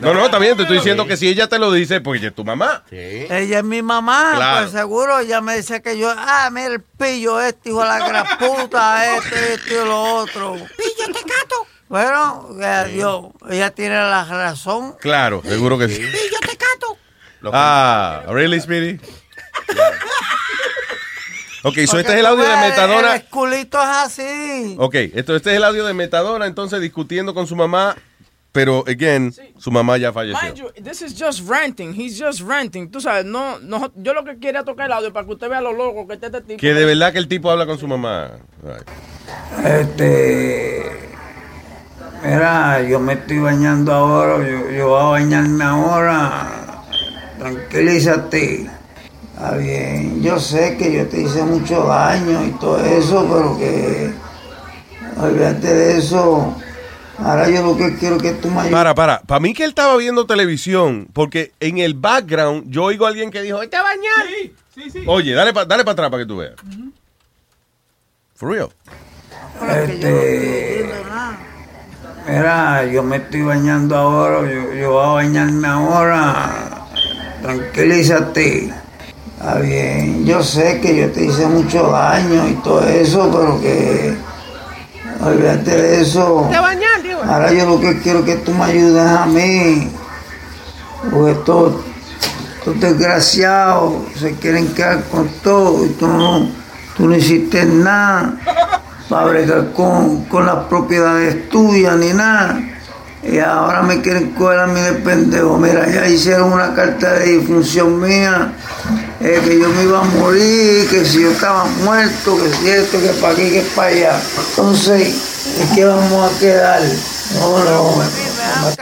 [SPEAKER 3] No, no, también te estoy diciendo que si ella te lo dice, pues ella es tu mamá.
[SPEAKER 8] Ella es mi mamá,
[SPEAKER 3] Claro.
[SPEAKER 8] pues seguro ella me decía que yo, ah, mira el pillo este, hijo de la gran puta, este, este y lo otro. Pillo, te cato. Bueno, Dios, ella tiene la razón.
[SPEAKER 3] Claro, seguro que sí.
[SPEAKER 8] Pillo, te cato.
[SPEAKER 3] Ah, really, Speedy? Ok, so este es el audio de Metadona.
[SPEAKER 8] El culito es así.
[SPEAKER 3] Ok, esto, este es el audio de Metadona, entonces discutiendo con su mamá, pero, again, su mamá ya falleció.
[SPEAKER 5] Mind you, this is just ranting. He's just ranting. Tú sabes, no, no, yo lo que quería tocar el audio para que usted vea lo loco que está este tipo.
[SPEAKER 3] Que de verdad que el tipo habla con su mamá. Right.
[SPEAKER 8] Este. Mira, yo me estoy bañando ahora, yo, yo voy a bañarme ahora. Tranquilízate. Está bien, yo sé que yo te hice mucho daño y todo eso, pero que. Olvídate de eso. Ahora yo lo que quiero es que tú me ayudes.
[SPEAKER 3] Para, para. Para mí que él estaba viendo televisión, porque en el background yo oigo a alguien que dijo, "Vete a bañar.
[SPEAKER 2] Sí, sí.
[SPEAKER 3] Oye, dale para dale pa atrás para que tú veas. For real.
[SPEAKER 8] Este, mira, yo me estoy bañando ahora, yo, yo voy a bañarme ahora. Tranquilízate. Está bien, yo sé que yo te hice mucho daño y todo eso, pero que olvídate de eso. Ahora yo lo que quiero es que tú me ayudes a mí. Porque estos, estos desgraciados se quieren quedar con todo y tú no, tú no hiciste nada para bregar con, con las propiedades tuyas ni nada. Y ahora me quieren coger a mí de pendejo. Mira, ya hicieron una carta de difunción mía, eh, que yo me iba a morir, que si yo estaba muerto, que si esto, que para aquí, que para allá. Entonces, ¿de qué vamos a quedar? No, no.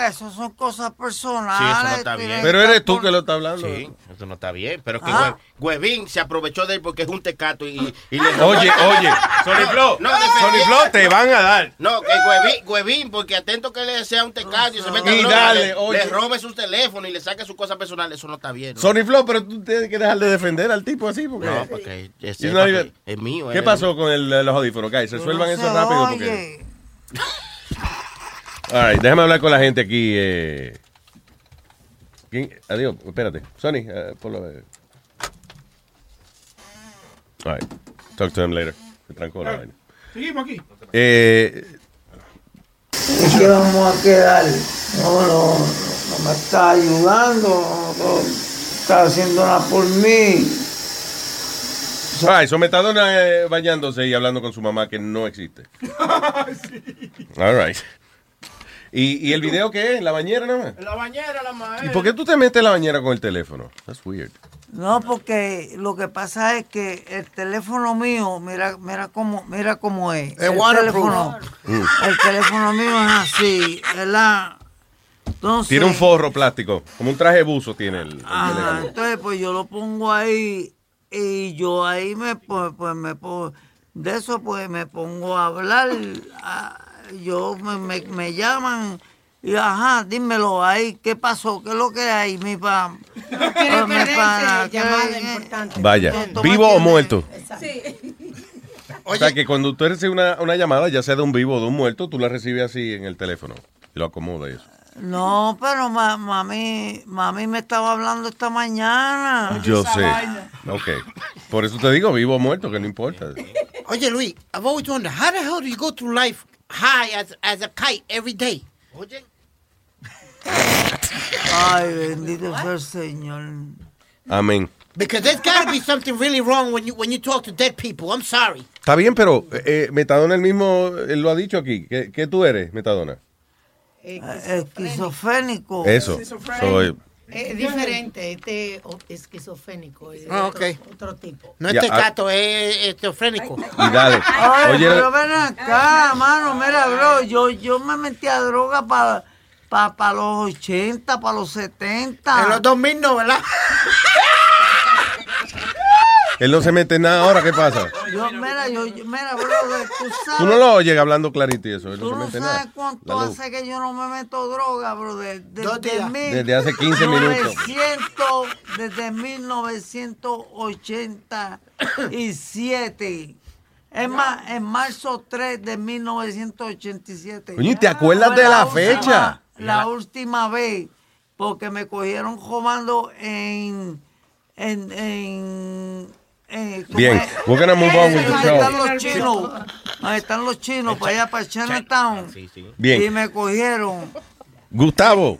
[SPEAKER 8] Eso son cosas personales.
[SPEAKER 7] Sí, eso no está bien.
[SPEAKER 3] Pero eres tú que lo está hablando.
[SPEAKER 7] Sí, eso no está bien. Pero que
[SPEAKER 8] Ah.
[SPEAKER 7] Hue- Huevín se aprovechó de él porque es un tecato y, y le
[SPEAKER 3] Oye, oye, Sony Flow,
[SPEAKER 7] no,
[SPEAKER 3] Sony Flow, te van a dar.
[SPEAKER 7] No, que Huevín, Huevín, porque atento que le sea un tecato y se meta
[SPEAKER 3] Y
[SPEAKER 7] droga,
[SPEAKER 3] dale,
[SPEAKER 7] le,
[SPEAKER 3] oye.
[SPEAKER 7] le robe sus teléfonos y le saque sus cosas personales, eso no está bien. ¿no?
[SPEAKER 3] Sony Flow, pero tú tienes que dejar de defender al tipo así. Porque...
[SPEAKER 7] No, porque es,
[SPEAKER 3] even-
[SPEAKER 7] es mío.
[SPEAKER 3] ¿Qué
[SPEAKER 7] él-
[SPEAKER 3] pasó con el, los audífonos, guys? Resuelvan
[SPEAKER 8] No
[SPEAKER 3] eso
[SPEAKER 8] se
[SPEAKER 3] rápido porque...
[SPEAKER 8] oye.
[SPEAKER 3] All right, déjame hablar con la gente aquí. Eh. ¿Quién? Adiós, espérate. Sony, eh, por lo All right, talk to him later. Se trancó la vaina.
[SPEAKER 2] Seguimos aquí.
[SPEAKER 3] Eh,
[SPEAKER 8] ¿De qué vamos a quedar? No, no, no me está ayudando, no, está haciendo nada por mí.
[SPEAKER 3] all right, so Metadona eh, bañándose y hablando con su mamá que no existe. All right. ¿Y, y el video qué es? ¿En la bañera nada más?
[SPEAKER 37] En la bañera, la maestra.
[SPEAKER 3] ¿Y por qué tú te metes en la bañera con el teléfono? That's weird.
[SPEAKER 8] No, porque lo que pasa es que el teléfono mío, mira, mira cómo, mira cómo es. el
[SPEAKER 9] waterproof.
[SPEAKER 8] teléfono, el teléfono mío es así, ¿verdad? Entonces,
[SPEAKER 3] Tiene un forro plástico, como un traje de buzo tiene el, el
[SPEAKER 8] Ajá,
[SPEAKER 3] teléfono.
[SPEAKER 8] entonces pues yo lo pongo ahí y yo ahí me pues, pues me pongo, de eso pues me pongo a hablar, a- yo me, me, me llaman y ajá, dímelo ahí, ¿qué pasó? ¿Qué es lo que hay, mi pa?
[SPEAKER 6] quiere
[SPEAKER 8] Ah, mi
[SPEAKER 6] perderse,
[SPEAKER 8] pana, ¿qué-
[SPEAKER 6] llamada
[SPEAKER 8] qué-
[SPEAKER 6] importante.
[SPEAKER 3] Vaya, ¿vivo o muerto?
[SPEAKER 6] Sí.
[SPEAKER 3] O sea que cuando tú recibes una, una llamada, ya sea de un vivo o de un muerto, tú la recibes así en el teléfono y lo acomodas y eso.
[SPEAKER 8] No, pero ma- mami, mami me estaba hablando esta mañana.
[SPEAKER 3] Yo sé. Ok. Por eso te digo, vivo o muerto, que no importa.
[SPEAKER 9] Oye, Luis, I've always wondered, how the hell do you go through life high as, as a kite every day?
[SPEAKER 8] Ay, bendito sea el Señor.
[SPEAKER 3] Amén.
[SPEAKER 9] Because there's got to be something really wrong when you when you talk to dead people. I'm sorry.
[SPEAKER 3] Está bien, pero eh, Metadona él mismo él lo ha dicho aquí. ¿Qué, qué tú eres, Metadona?
[SPEAKER 8] Esquizofrénico.
[SPEAKER 3] Eso. Soy-
[SPEAKER 6] Es diferente, este o- esquizofrénico. es
[SPEAKER 9] Ah,
[SPEAKER 6] otro,
[SPEAKER 9] ok.
[SPEAKER 6] otro tipo.
[SPEAKER 9] No
[SPEAKER 3] Ya,
[SPEAKER 9] este
[SPEAKER 3] ah.
[SPEAKER 9] gato, es esquizofrénico.
[SPEAKER 3] y dale.
[SPEAKER 8] Ay,
[SPEAKER 3] Oye,
[SPEAKER 8] pero ven acá, mano, mira, bro, yo, yo me metí a droga para pa, los 80, para los 70.
[SPEAKER 9] En los 2000 no, ¿verdad?
[SPEAKER 3] él no se mete en nada ahora, ¿qué pasa?
[SPEAKER 8] Yo, mira, yo, yo- mira, bro, tú sabes.
[SPEAKER 3] Tú no lo oyes hablando clarito y eso. Él no
[SPEAKER 8] Tú
[SPEAKER 3] se
[SPEAKER 8] no
[SPEAKER 3] mete en
[SPEAKER 8] sabes
[SPEAKER 3] nada.
[SPEAKER 8] cuánto hace que yo no me meto droga, bro. de- de-
[SPEAKER 9] Dos
[SPEAKER 8] desde mil-
[SPEAKER 3] Desde hace 15 minutos.
[SPEAKER 8] 900, desde 1987. Es más, en marzo 3 de 1987.
[SPEAKER 3] Coño, ¿y te acuerdas de la
[SPEAKER 8] última-
[SPEAKER 3] fecha?
[SPEAKER 8] La última vez, porque me cogieron comando en. en, en, ¿cómo
[SPEAKER 3] Bien, we're gonna move on with the
[SPEAKER 8] Ahí están los chinos. Ahí están los chinos, para allá, para Chinatown.
[SPEAKER 3] Bien.
[SPEAKER 8] Y me cogieron.
[SPEAKER 3] Gustavo,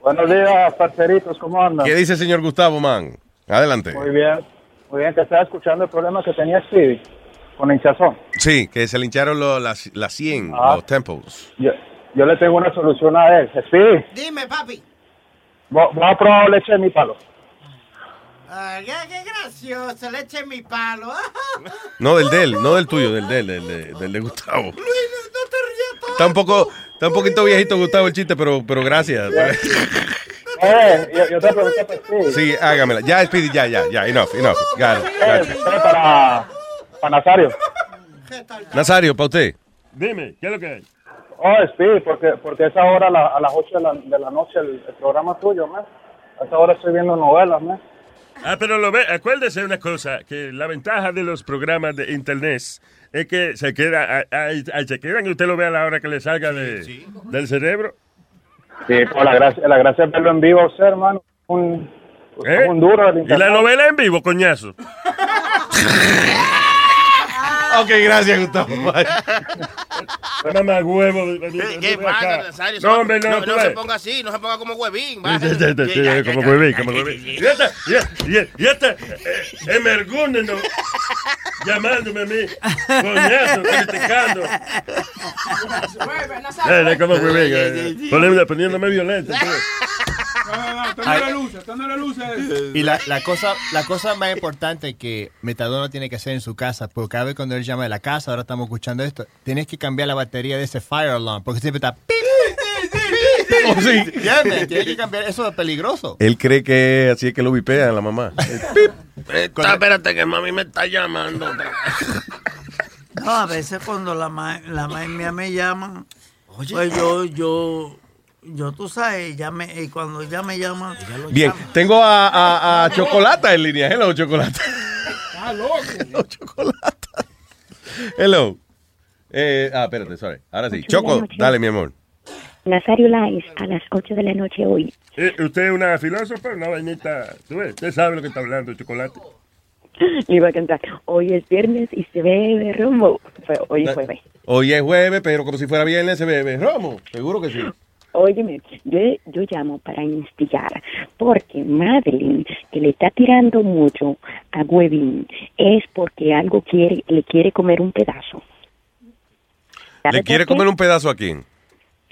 [SPEAKER 16] Buenos días, parceritos, ¿cómo andan?
[SPEAKER 3] ¿qué dice el señor Gustavo, man? Adelante.
[SPEAKER 16] Muy bien, muy bien, que estaba escuchando el problema que tenía Stevie con hinchazón.
[SPEAKER 3] Sí, que se le hincharon lo- las, las 100,
[SPEAKER 16] Ah.
[SPEAKER 3] los tempos.
[SPEAKER 16] Yo, yo le tengo una solución a él. Stevie,
[SPEAKER 9] Dime, papi.
[SPEAKER 16] voy voy a probar leche de mi palo.
[SPEAKER 9] Ay, qué, qué gracioso, le eché mi palo.
[SPEAKER 3] No, del de él, no del tuyo, del de él, del de, del de Gustavo.
[SPEAKER 9] Luis, no, te rías tanto.
[SPEAKER 3] Está un poco, está un poquito viejito Gustavo el chiste, pero, pero gracias.
[SPEAKER 16] Eh, yo, yo te pregunté por Stevie.
[SPEAKER 3] Sí, hágamela. Ya, Speedy, ya, ya, ya, enough, enough. Got it,
[SPEAKER 16] Eh,
[SPEAKER 3] got you.
[SPEAKER 16] eh, para, para Nazario.
[SPEAKER 3] Nazario, para usted.
[SPEAKER 4] Dime, ¿qué es lo que hay?
[SPEAKER 16] Oh, Stevie, porque, porque a esa hora, a, la- a las 8 de la, de la noche, el, el programa tuyo, man. A esa hora estoy viendo novelas, man.
[SPEAKER 4] Ah, pero lo ve, acuérdese una cosa, que la ventaja de los programas de internet es que se queda, ahí, ahí se quedan y usted lo ve a la hora que le salga de, del cerebro.
[SPEAKER 16] Sí, pues la gracia, la gracia es verlo en vivo, usted, hermano. Un,
[SPEAKER 4] ¿Eh?
[SPEAKER 16] un duro del
[SPEAKER 4] Y la novela en vivo, coñazo.
[SPEAKER 3] Ok, gracias, Gustavo.
[SPEAKER 4] Mamá huevo.
[SPEAKER 7] ¿Qué pasa, Nazario?
[SPEAKER 4] No, hombre, no,
[SPEAKER 7] se ponga así, no se ponga como huevín.
[SPEAKER 4] Como huevín, como huevín. Y esta, y esta, eh, emergúneno, llamándome a mí, coñazo, criticando. Eh, como huevín, eh, poniéndome- poniéndome violento.
[SPEAKER 10] Y la, la cosa la cosa más importante que Metadona tiene que hacer en su casa, porque cada vez cuando él llama de la casa, ahora estamos escuchando esto, tienes que cambiar la batería de ese fire alarm, porque siempre está... pip,
[SPEAKER 3] Oh.
[SPEAKER 10] Tienes que cambiar, eso es peligroso.
[SPEAKER 3] Él cree que así es que lo vipean la mamá.
[SPEAKER 7] Está, espérate que mami me está llamando.
[SPEAKER 8] No, a veces cuando la ma la ma mía me llama, pues yo, yo, yo, tú sabes, ya me, y cuando ella me llama,
[SPEAKER 3] Bien, tengo a, a, a Chocolata en línea. Hello, Chocolata.
[SPEAKER 36] Está loco.
[SPEAKER 3] Hello. Eh, ah, espérate, sorry. Ahora sí. Choco, dale, mi amor.
[SPEAKER 38] Nazario Live a las 8 de la noche hoy.
[SPEAKER 4] Eh, usted es una filósofa, una vainita. ¿Tú ves? Usted sabe lo que está hablando, chocolate.
[SPEAKER 38] Iba a cantar, hoy es viernes y se bebe rumbo. Fue- Hoy es jueves.
[SPEAKER 3] Hoy es jueves, pero como si fuera viernes se bebe. Romo, seguro que sí.
[SPEAKER 38] Óyeme, yo, yo llamo para instigar, porque Madeline, que le está tirando mucho a Webin, es porque algo quiere, le quiere comer un pedazo. ¿Sabe
[SPEAKER 3] ¿Le quiere comer un pedazo a quién?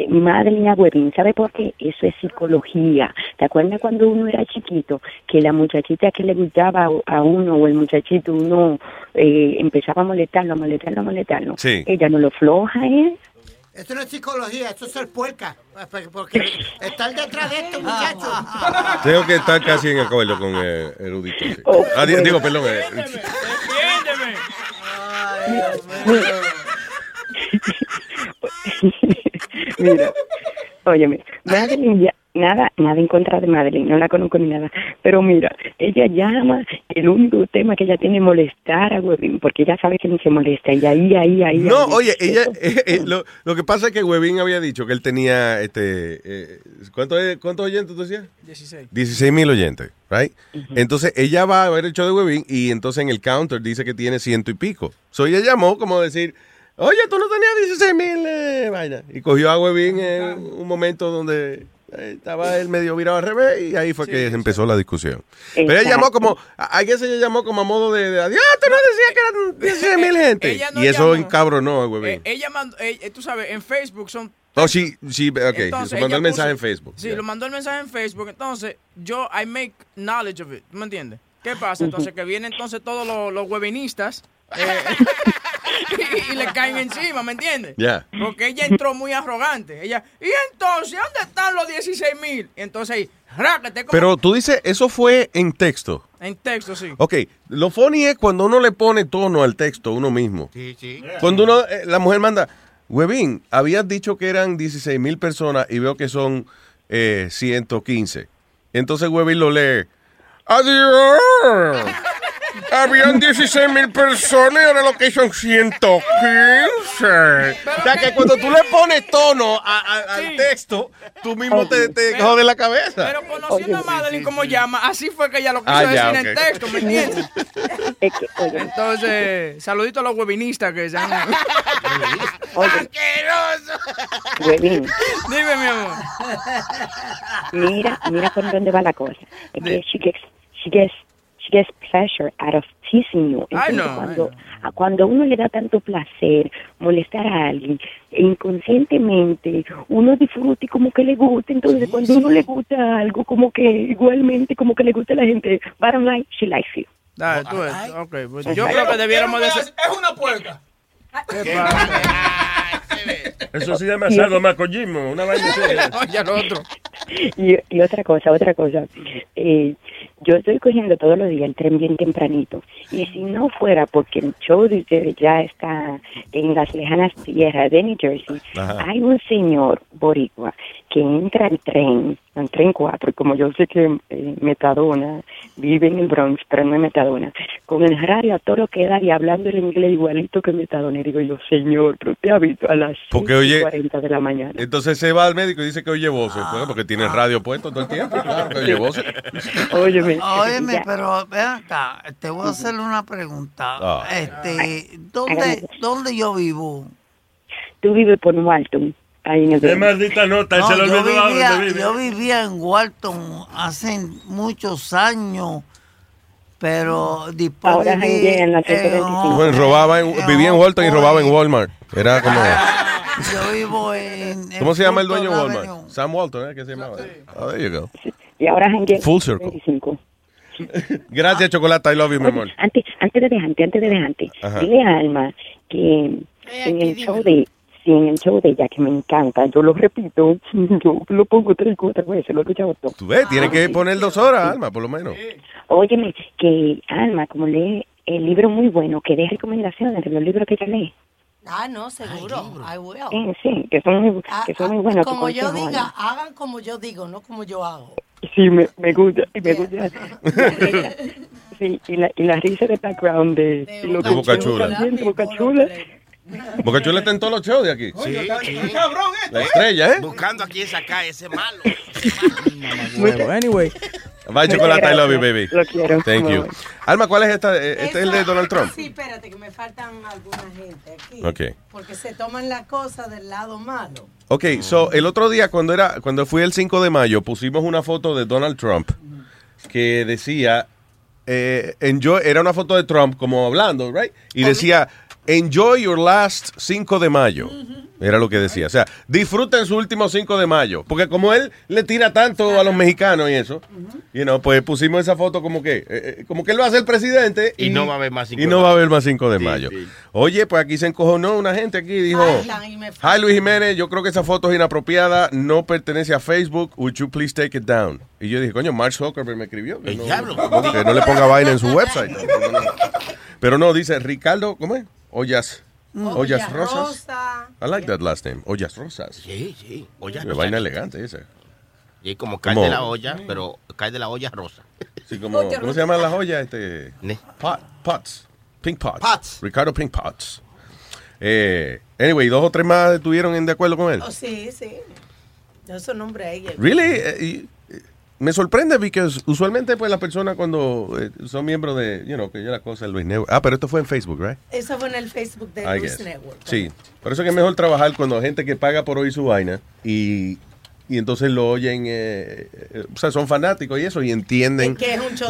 [SPEAKER 38] eh, Madeline Agüevín, ¿sabe por qué? Eso es psicología. ¿Te acuerdas cuando uno era chiquito? Que la muchachita que le gustaba a- a uno o el muchachito, uno eh, empezaba a molestarlo, a molestarlo, a molestarlo.
[SPEAKER 3] Sí.
[SPEAKER 38] Ella no lo floja, ¿eh?
[SPEAKER 9] Eso no es psicología, eso es ser puerca. Porque estar detrás de estos muchachos.
[SPEAKER 3] Tengo que estar casi en acuerdo con eh, Erudito. sí.
[SPEAKER 38] Oh,
[SPEAKER 3] Ah,
[SPEAKER 38] bueno.
[SPEAKER 3] digo, perdón. eh,
[SPEAKER 38] Mira, óyeme, Madeline ya, nada, nada en contra de Madeline, no la conozco ni nada, pero mira, ella llama, el único tema que ella tiene es molestar a Webin, porque ella sabe que no se molesta, y ahí, ahí, ahí.
[SPEAKER 3] No,
[SPEAKER 38] ahí.
[SPEAKER 3] oye, ella, eh, eh, lo, lo que pasa es que Webin había dicho que él tenía, este, eh, ¿cuántos, ¿cuántos oyentes tú decías?
[SPEAKER 5] 16.
[SPEAKER 3] 16 mil oyentes, right? Entonces ella va a ver el show de Webin y entonces en el counter dice que tiene ciento y pico. So ella llamó como decir, oye, tú no tenías 16 mil, eh, vaina. Y cogió a Webin en un momento donde eh, estaba él medio virado al revés y ahí fue que empezó la discusión. Pero ella llamó como, a guess ella llamó como a modo de, de adiós, tú no decías que eran 16 mil gente.
[SPEAKER 5] No
[SPEAKER 3] y eso encabronó a Webin.
[SPEAKER 5] Eh, ella mandó, eh, tú sabes, en Facebook son
[SPEAKER 3] Oh, sí, sí, ok.
[SPEAKER 5] Entonces,
[SPEAKER 3] se mandó el mensaje
[SPEAKER 5] puso-
[SPEAKER 3] en Facebook.
[SPEAKER 5] Sí, lo mandó el mensaje en Facebook. Entonces, yo, I make knowledge of it. ¿tú ¿Me entiendes? ¿Qué pasa? Entonces, que vienen entonces todos los, los webinistas eh, y, y le caen encima, ¿me entiendes?
[SPEAKER 3] Ya.
[SPEAKER 5] Porque ella entró muy arrogante. Ella, ¿y entonces dónde están los 16 mil? Y entonces rácate como
[SPEAKER 3] Pero tú dices, eso fue en texto.
[SPEAKER 5] en texto, sí.
[SPEAKER 3] Ok, lo funny es cuando uno le pone tono al texto uno mismo.
[SPEAKER 7] Sí, sí.
[SPEAKER 3] Cuando uno, eh, la mujer manda, Webin, habías dicho que eran 16 mil personas y veo que son eh, 115. Entonces Webin lo lee. Adiós. Habían 16 mil personas y ahora lo que son 115. O sea que cuando tú le pones tono a- a- al texto, tú mismo te, te
[SPEAKER 5] Pero-
[SPEAKER 3] jodes la cabeza.
[SPEAKER 5] Pero conociendo a Madeline como llama, así fue que ella lo quiso
[SPEAKER 3] Ah, ya,
[SPEAKER 5] decir en
[SPEAKER 3] ok.
[SPEAKER 5] texto, ¿me entiendes? Entonces, saludito a los webinistas que se han...
[SPEAKER 38] Webin,
[SPEAKER 5] Dime, mi amor.
[SPEAKER 38] mira, mira por dónde va la cosa. Es que she gets, she gets, she gets pleasure out of teasing you.
[SPEAKER 5] I
[SPEAKER 38] Entonces,
[SPEAKER 5] know, I
[SPEAKER 38] cuando, a- cuando uno le da tanto placer molestar a alguien, inconscientemente uno disfruta y como que le gusta. Entonces, cuando uno le gusta algo, como que igualmente, como que le gusta a la gente, bottom line, she likes you.
[SPEAKER 5] Dale, tú ves. Ok, pues yo creo que debiéramos de ser...
[SPEAKER 2] Es una puerca.
[SPEAKER 4] Eso se llama sadomacogismo, una vaina.
[SPEAKER 5] Oye, otro.
[SPEAKER 38] Y, y otra cosa, otra cosa. Eh, yo estoy cogiendo todos los días el tren bien tempranito. Y si no fuera porque el show de ustedes ya está en las lejanas tierras de New Jersey,
[SPEAKER 8] Ajá.
[SPEAKER 38] hay un señor boricua que entra al tren, al tren 4, y como yo sé que eh, Metadona vive en el Bronx, pero no es Metadona, con el radio a todo lo que da y hablando el inglés igualito que Metadona. Y digo yo, señor, pero te ha visto a las
[SPEAKER 3] Porque oye-
[SPEAKER 38] 40 de la mañana.
[SPEAKER 3] Entonces se va al médico y dice que oye voces, pues, porque tiene el radio puesto todo el tiempo, claro que oye voces.
[SPEAKER 38] Óyeme.
[SPEAKER 8] Óyeme, pero ven acá, te voy a hacer una pregunta.
[SPEAKER 3] Ah.
[SPEAKER 8] Este, ¿dónde, ¿dónde yo vivo?
[SPEAKER 38] Tú vives por Walton, ahí en el
[SPEAKER 4] Qué maldita nota,
[SPEAKER 8] No,
[SPEAKER 4] se le
[SPEAKER 8] yo, vivía,
[SPEAKER 4] vive.
[SPEAKER 8] yo vivía en Walton hace muchos años, pero después
[SPEAKER 38] Ahora
[SPEAKER 8] viví
[SPEAKER 38] en la 125.
[SPEAKER 3] Bueno, robaba en, vivía en Walton y robaba en Walmart. Era como...
[SPEAKER 8] Yo vivo en... en
[SPEAKER 3] ¿Cómo se llama el dueño de Walmart?
[SPEAKER 8] Avenue.
[SPEAKER 3] Sam Walton, ¿eh? ¿Qué se llamaba? Ah, there you go.
[SPEAKER 38] Y ahora janguea
[SPEAKER 3] Full circle.
[SPEAKER 38] 25.
[SPEAKER 3] Gracias, Chocolata. I love you, mi amor.
[SPEAKER 38] Antes, antes de dejarte, antes de dejarte,
[SPEAKER 3] Ajá.
[SPEAKER 38] dile a Alma que en el show de sí, en el show de ella que me encanta, yo lo repito, yo lo pongo tres cuatro veces, lo he escuchado todo.
[SPEAKER 3] Tú ves, tiene que poner dos horas, Alma, por lo menos.
[SPEAKER 38] Óyeme, que Alma, como lee el libro muy bueno, que dé recomendaciones de los libros que ella lee.
[SPEAKER 6] Ah, no, seguro. I will.
[SPEAKER 38] Sí, sí, que son muy,
[SPEAKER 6] Ah,
[SPEAKER 38] que son
[SPEAKER 6] ah,
[SPEAKER 38] muy buenos. tu
[SPEAKER 6] como yo diga, hagan como yo digo, no como yo hago.
[SPEAKER 38] Sí, me, me gusta, me gusta. Sí, y la, y la risa de background de, y lo que
[SPEAKER 3] Boca Chula.
[SPEAKER 38] también de Boca Chula.
[SPEAKER 3] Chula está en todos los shows de aquí.
[SPEAKER 7] Sí, sí.
[SPEAKER 3] La estrella, ¿eh?
[SPEAKER 7] Buscando aquí esa calle, ese malo.
[SPEAKER 5] Bueno, anyway.
[SPEAKER 3] Bye, Chocolata. I love you, baby.
[SPEAKER 38] Lo quiero.
[SPEAKER 3] Thank you. Alma, ¿cuál es esta? Eh, Este es el de Donald Trump.
[SPEAKER 6] Sí, espérate, que me faltan alguna gente aquí.
[SPEAKER 3] Ok.
[SPEAKER 6] Porque se toman las cosas del lado malo.
[SPEAKER 3] Ok, so el otro día cuando era cuando fui el 5 de mayo pusimos una foto de Donald Trump que decía eh, enjoy- era una foto de Trump como hablando, right? Y decía enjoy your last 5 de mayo. Era lo que decía. O sea, disfruten su último 5 de mayo. Porque como él le tira tanto a los mexicanos y eso, you know, pues pusimos esa foto como que, eh, eh, como que él va a ser presidente.
[SPEAKER 7] Y no va a haber más 5
[SPEAKER 3] Y
[SPEAKER 7] de
[SPEAKER 3] no va a
[SPEAKER 7] mayo.
[SPEAKER 3] haber más 5 de mayo. Oye, pues aquí se encojonó una gente aquí dijo, Hi Luis Jiménez, yo creo que esa foto es inapropiada, no pertenece a Facebook, would you please take it down? Y yo dije, coño, Mark Zuckerberg me escribió. Que, no, que no le ponga vaina en su website. Pero no, dice Ricardo, ¿cómo es? Ollas. Ollas Rosas. I like that last name. Ollas Rosas.
[SPEAKER 7] Sí, sí. Olla
[SPEAKER 3] Qué
[SPEAKER 7] rosa.
[SPEAKER 3] vaina elegante esa.
[SPEAKER 7] Y como cae
[SPEAKER 3] Como-
[SPEAKER 7] de la olla, pero cae de la olla rosa.
[SPEAKER 3] Sí, como, ¿Cómo se llaman las ollas? Este, pot, pots. Pink Pots. Ricardo Pink Pots. Eh, anyway, dos o tres más estuvieron en de acuerdo con él.
[SPEAKER 6] Oh, sí, sí. Esos nombres ahí.
[SPEAKER 3] Really? Eh, y- eh, me sorprende porque usualmente pues las personas cuando eh, son miembros de, you know, que yo la cosa de Luis Network. Ah, pero esto fue en Facebook, right?
[SPEAKER 6] Eso fue en el Facebook de
[SPEAKER 3] I
[SPEAKER 6] Luis
[SPEAKER 3] guess.
[SPEAKER 6] Network.
[SPEAKER 3] Sí, por eso que es mejor trabajar cuando hay gente que paga por oír su vaina y, y entonces lo oyen, eh, eh, o sea, son fanáticos y eso y entienden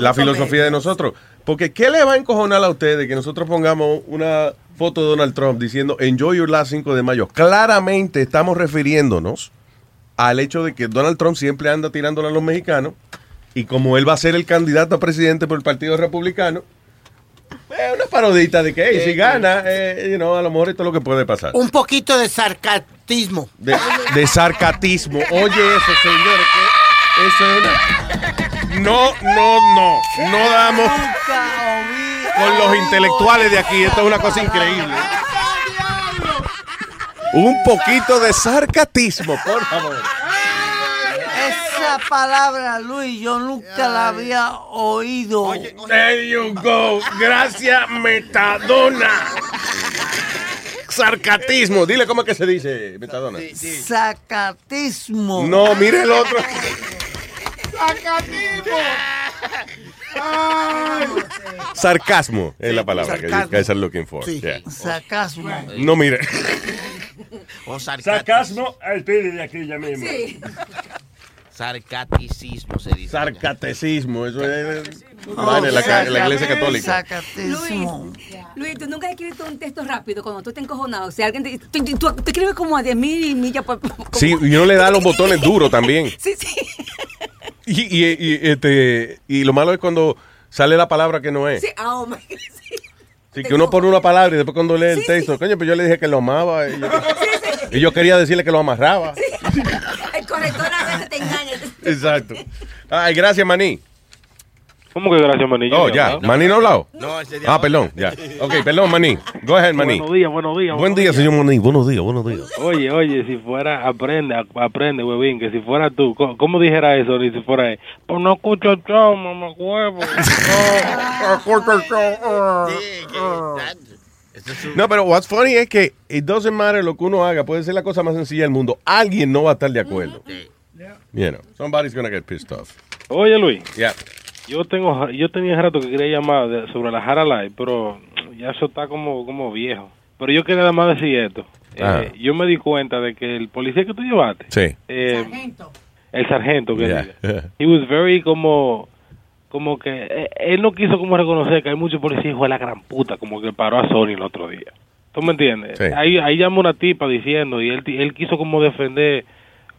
[SPEAKER 3] la filosofía
[SPEAKER 6] comedia,
[SPEAKER 3] de nosotros. Porque ¿qué le va a encojonar a ustedes que nosotros pongamos una foto de Donald Trump diciendo Enjoy your last 5 de mayo? Claramente estamos refiriéndonos al hecho de que Donald Trump siempre anda tirándole a los mexicanos y como él va a ser el candidato a presidente por el Partido Republicano, es una parodita de que hey, si gana, eh, you know, a lo mejor esto es lo que puede pasar.
[SPEAKER 9] Un poquito de sarcastismo.
[SPEAKER 3] De, de sarcatismo. Oye eso, señores, que eso es una... No, no, no. No damos con los intelectuales de aquí. Esto es una cosa increíble. Un poquito de sarcatismo, por favor.
[SPEAKER 39] Esa palabra, Luis, yo nunca la había oído.
[SPEAKER 3] There you go. Gracias, Metadona. Sarcatismo. Dile cómo es que se dice, Metadona.
[SPEAKER 39] Sacatismo.
[SPEAKER 3] No, mire el otro. Sarcasmo es la palabra que
[SPEAKER 39] Sarcasmo.
[SPEAKER 3] are looking for.
[SPEAKER 39] Sí.
[SPEAKER 3] Yeah.
[SPEAKER 39] Sarcasmo.
[SPEAKER 3] No, mire.
[SPEAKER 4] Sarcasmo al pide de aquí ya mismo.
[SPEAKER 7] Sarcaticismo se dice.
[SPEAKER 3] Sarcatecismo, eso es.
[SPEAKER 39] Oh,
[SPEAKER 3] en la, ca- la iglesia católica.
[SPEAKER 39] Sacatismo.
[SPEAKER 11] Luis, tú nunca has escrito un texto rápido cuando tú estás encojonado. O sea, alguien te, tú, tú- tú escribes como a 10 mil millas por. como-
[SPEAKER 3] Sí, y uno le da los botones duros también.
[SPEAKER 11] Sí, sí.
[SPEAKER 3] Y, y, y, este, y lo malo es cuando sale la palabra que no es.
[SPEAKER 11] Sí, oh my God, sí.
[SPEAKER 3] Que uno pone una palabra y después cuando lee el texto, coño, pues yo le dije que lo amaba. Y yo, y yo quería decirle que lo amarraba.
[SPEAKER 11] El corrector a veces te engaña.
[SPEAKER 3] Exacto. Ay, gracias, Maní.
[SPEAKER 40] ¿Cómo que gracias, Maní?
[SPEAKER 3] Oh,
[SPEAKER 40] no
[SPEAKER 3] ya. ¿Maní no ha hablado?
[SPEAKER 7] No, ese de
[SPEAKER 3] Ah, perdón, ya. Ok, perdón, Maní. Go ahead, Maní.
[SPEAKER 40] Buenos días, buenos días.
[SPEAKER 3] Buen
[SPEAKER 40] buenos
[SPEAKER 3] día,
[SPEAKER 40] días.
[SPEAKER 3] señor Maní. Buenos días, buenos días.
[SPEAKER 40] Oye, oye, si fuera, aprende, ap- aprende, huevín, que si fuera tú, ¿cómo, cómo dijera eso? Ni si fuera él, pues no escucho el show, mamá huevo.
[SPEAKER 3] No, pero what's funny es que it doesn't matter lo que uno haga, puede ser la cosa más sencilla del mundo. Alguien no va a estar de acuerdo. You know, somebody's gonna get pissed off.
[SPEAKER 40] Oye, Luis.
[SPEAKER 3] Yeah.
[SPEAKER 40] Yo tengo, yo tenía rato que quería llamar de- sobre la Jara Live, pero ya eso está como, como viejo. Pero yo quería además decir esto. Eh,
[SPEAKER 3] Ajá.
[SPEAKER 40] yo me di cuenta de que el policía que tú llevaste,
[SPEAKER 3] Sí.
[SPEAKER 40] eh, el sargento que
[SPEAKER 3] Yeah.
[SPEAKER 40] diga, he was very como como que eh, él no quiso como reconocer que hay muchos policías hijo de la gran puta como que paró a Sony el otro día ¿tú me entiendes?
[SPEAKER 3] Sí.
[SPEAKER 40] ahí ahí llamó una tipa diciendo y él él quiso como defender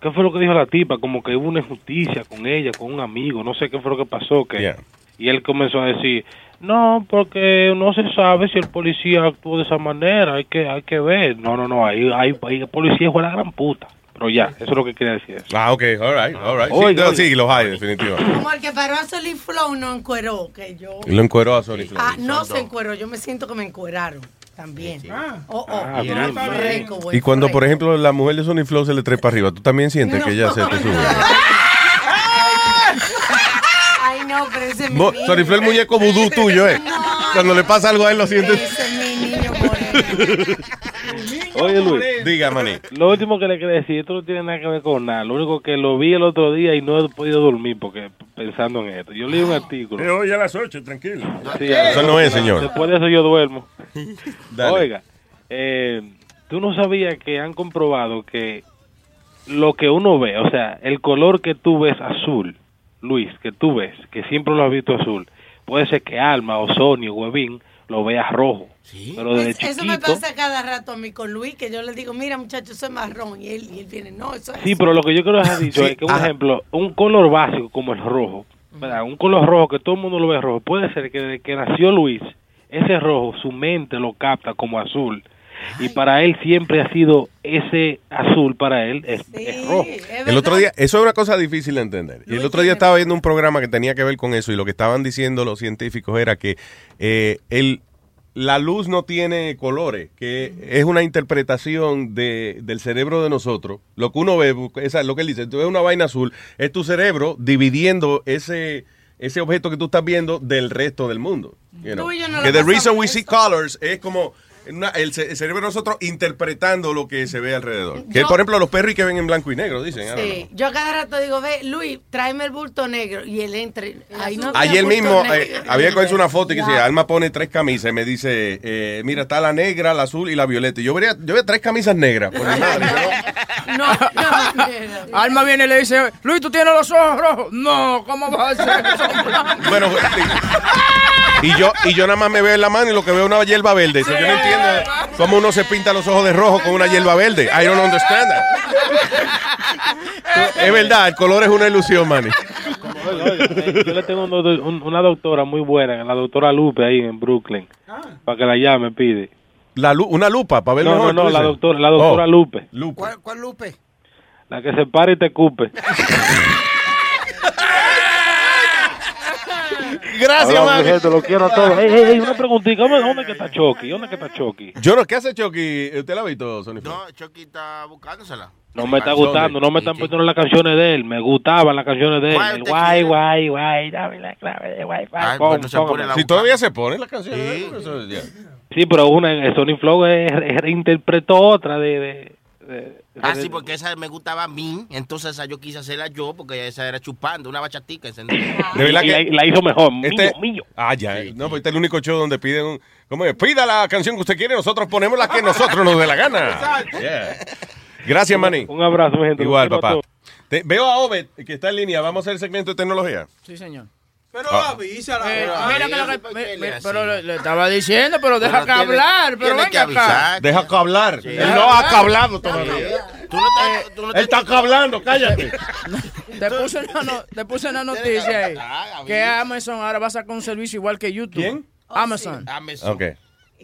[SPEAKER 40] ¿qué fue lo que dijo la tipa? como que hubo una injusticia con ella con un amigo no sé qué fue lo que pasó que y él comenzó a decir no porque no se sabe si el policía actuó de esa manera hay que hay que ver no no no ahí hay, hay policía de la gran puta pero ya eso es lo que quería decir
[SPEAKER 3] Ah, ok, all right, all right. Sí,
[SPEAKER 40] Oiga,
[SPEAKER 3] no,
[SPEAKER 40] oiga.
[SPEAKER 3] sí, los hay, definitivamente.
[SPEAKER 6] Como el que paró a Solid Flow no encueró, que yo...
[SPEAKER 3] Y lo encueró a Sony Flow.
[SPEAKER 6] Ah, no se encueró, yo me siento que me encueraron también. Oh, oh,
[SPEAKER 3] Ah,
[SPEAKER 6] y buen
[SPEAKER 3] Y cuando, por ejemplo, la mujer de Sony Flow se le trepa arriba, ¿tú también sientes que ella se te sube?
[SPEAKER 6] Ay, no, pero ese es mi niño.
[SPEAKER 3] Sony Flow es el muñeco vudú tuyo, ¿eh? Cuando le pasa algo a él, lo sientes.
[SPEAKER 6] Ese es mi niño moreno.
[SPEAKER 40] Oye, Luis.
[SPEAKER 3] Diga, maní.
[SPEAKER 40] Lo último que le quería decir, esto no tiene nada que ver con nada. Lo único que lo vi el otro día y no he podido dormir porque pensando en esto. Yo leí un artículo.
[SPEAKER 4] Eh, hoy a las 8, tranquilo.
[SPEAKER 40] Sí,
[SPEAKER 3] Eso no es, señor.
[SPEAKER 40] Después de eso yo duermo.
[SPEAKER 3] Dale.
[SPEAKER 40] Oiga, eh, tú no sabías que han comprobado que lo que uno ve, o sea, el color que tú ves azul, Luis, que tú ves, que siempre lo has visto azul, puede ser que Alma o Sony o Webin lo vea rojo. Pero desde
[SPEAKER 6] Es- Eso me
[SPEAKER 40] chiquito.
[SPEAKER 6] pasa cada rato a mí con Luis, que yo le digo, mira muchacho, eso es marrón. Y él, y él viene, no, eso es
[SPEAKER 40] Sí, pero lo que yo quiero dejar dicho
[SPEAKER 3] Sí,
[SPEAKER 40] es que, un
[SPEAKER 3] ajá.
[SPEAKER 40] ejemplo, un color básico como el rojo, ¿verdad? un color rojo que todo el mundo lo ve rojo, puede ser que desde que nació Luis, ese rojo, su mente lo capta como azul. Y para él siempre ha sido ese azul, para él es, es rojo.
[SPEAKER 3] El otro día, eso es una cosa difícil de entender. Y el otro día estaba viendo un programa que tenía que ver con eso y lo que estaban diciendo los científicos era que eh, el, la luz no tiene colores, que es una interpretación de, del cerebro de nosotros. Lo que uno ve, esa, lo que él dice, tú ves una vaina azul, es tu cerebro dividiendo ese, ese objeto que tú estás viendo del resto del mundo. you know.
[SPEAKER 6] Tú y yo no
[SPEAKER 3] que the reason we see colors es como una- el, el cerebro de nosotros interpretando lo que se ve alrededor. Que
[SPEAKER 6] Yo-
[SPEAKER 3] por ejemplo los perros que ven en blanco y negro, dicen.
[SPEAKER 6] Sí, yo cada rato digo, ve, Luis, tráeme el bulto negro. Y él entra. y- Ahí no
[SPEAKER 3] Ayer mismo eh, había que hacer una foto y que dice, Alma pone tres camisas y me dice, eh, mira, está la negra, la azul y la violeta. Y yo vería, yo veo tres camisas negras. por madre,
[SPEAKER 6] No, no,
[SPEAKER 5] Alma viene y le dice, Luis, ¿tú tienes los ojos rojos? No, ¿cómo vas a hacer que son blancos?
[SPEAKER 3] Bueno, y yo, y yo nada más me veo en la mano y lo que veo es una hierba verde. So, yo no entiendo cómo uno se pinta los ojos de rojo con una hierba verde. I don't understand that. Es verdad, el color es una ilusión, Manny.
[SPEAKER 40] Yo le tengo un do- un- una doctora muy buena, la doctora Lupe ahí en Brooklyn, para que la llame, pide.
[SPEAKER 3] La lu- una lupa para ver
[SPEAKER 40] No,
[SPEAKER 3] mejor.
[SPEAKER 40] no, no, la doctora, la doctora
[SPEAKER 3] Oh,
[SPEAKER 40] Lupe,
[SPEAKER 3] Lupe.
[SPEAKER 9] ¿Cuál, cuál Lupe?
[SPEAKER 40] la que se para y te cupe.
[SPEAKER 3] Gracias, Manny.
[SPEAKER 40] gente, lo quiero a todos. Ey, ey, ey, una preguntita, ¿dónde, dónde que está Chucky? ¿Dónde que está Chucky?
[SPEAKER 3] Yo no, ¿qué hace Chucky? ¿Usted la ha visto, Sony?
[SPEAKER 7] No, Chucky está buscándosela.
[SPEAKER 40] No me está gustando, no me están poniendo las canciones de él, me gustaban las canciones de él.
[SPEAKER 7] ¿Cuál
[SPEAKER 40] El
[SPEAKER 7] usted
[SPEAKER 40] guay, guay, guay, dame la clave de Wi-Fi.
[SPEAKER 3] Si todavía se pone la canción. eso ya.
[SPEAKER 40] Sí, pero una, el Sony Flow reinterpretó otra de... de, de-
[SPEAKER 7] Ah, sí, porque esa me gustaba a mí, entonces esa yo quise hacerla yo, porque esa era chupando, una bachatica encendida.
[SPEAKER 3] De verdad
[SPEAKER 40] Y
[SPEAKER 3] que
[SPEAKER 40] la- la hizo mejor,
[SPEAKER 3] Este,
[SPEAKER 40] mío, mío.
[SPEAKER 3] Ah, ya. No, pues este es el único show donde piden un. ¿Cómo es? Pida la canción que usted quiere, nosotros ponemos la que nosotros nos dé la gana. Yeah. Gracias, Manny.
[SPEAKER 40] Un abrazo, mi gente.
[SPEAKER 3] Igual, papá. Te- veo a Obed, que está en línea. Vamos a hacer el segmento de tecnología.
[SPEAKER 5] Sí, señor.
[SPEAKER 2] Pero
[SPEAKER 3] Ah.
[SPEAKER 2] avísala.
[SPEAKER 5] Eh,
[SPEAKER 2] Pero
[SPEAKER 5] mira que lo que- me- me- pero le, le estaba diciendo, pero deja
[SPEAKER 7] Pero
[SPEAKER 5] que
[SPEAKER 7] tiene-
[SPEAKER 5] hablar, pero
[SPEAKER 7] tiene que
[SPEAKER 5] acá.
[SPEAKER 3] Deja que hablar.
[SPEAKER 7] Sí.
[SPEAKER 3] Él no ha hablado todavía.
[SPEAKER 7] Tú no estás- tú no
[SPEAKER 3] Él está hablando, cállate.
[SPEAKER 5] Te puse, una, no- te puse una noticia ahí. Que Amazon ahora va a sacar un servicio igual que YouTube.
[SPEAKER 3] ¿Quién?
[SPEAKER 5] Amazon.
[SPEAKER 3] Ok.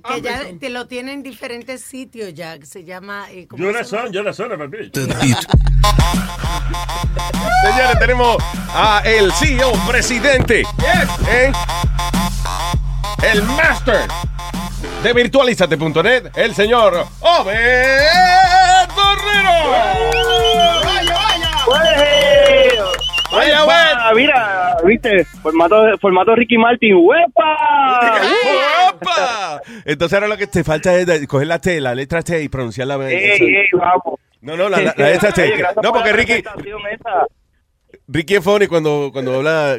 [SPEAKER 6] Que ya te lo tienen en diferentes sitios ya, que se llama... eh, ¿cómo
[SPEAKER 4] Yo la son, yo la son, papi.
[SPEAKER 3] Señores, tenemos a el CEO, presidente. ¿eh? El master de virtualizate.net, el señor Obed Borrero. Vaya,
[SPEAKER 41] Ah, mira, viste, formato, formato Ricky Martin, ¡huepa!
[SPEAKER 3] Entonces ahora lo que te falta es coger la T, la letra T y
[SPEAKER 41] pronunciarla bien. Vamos.
[SPEAKER 3] No, no, la, la, letra T. No, porque Ricky... Ricky Foni cuando, cuando habla.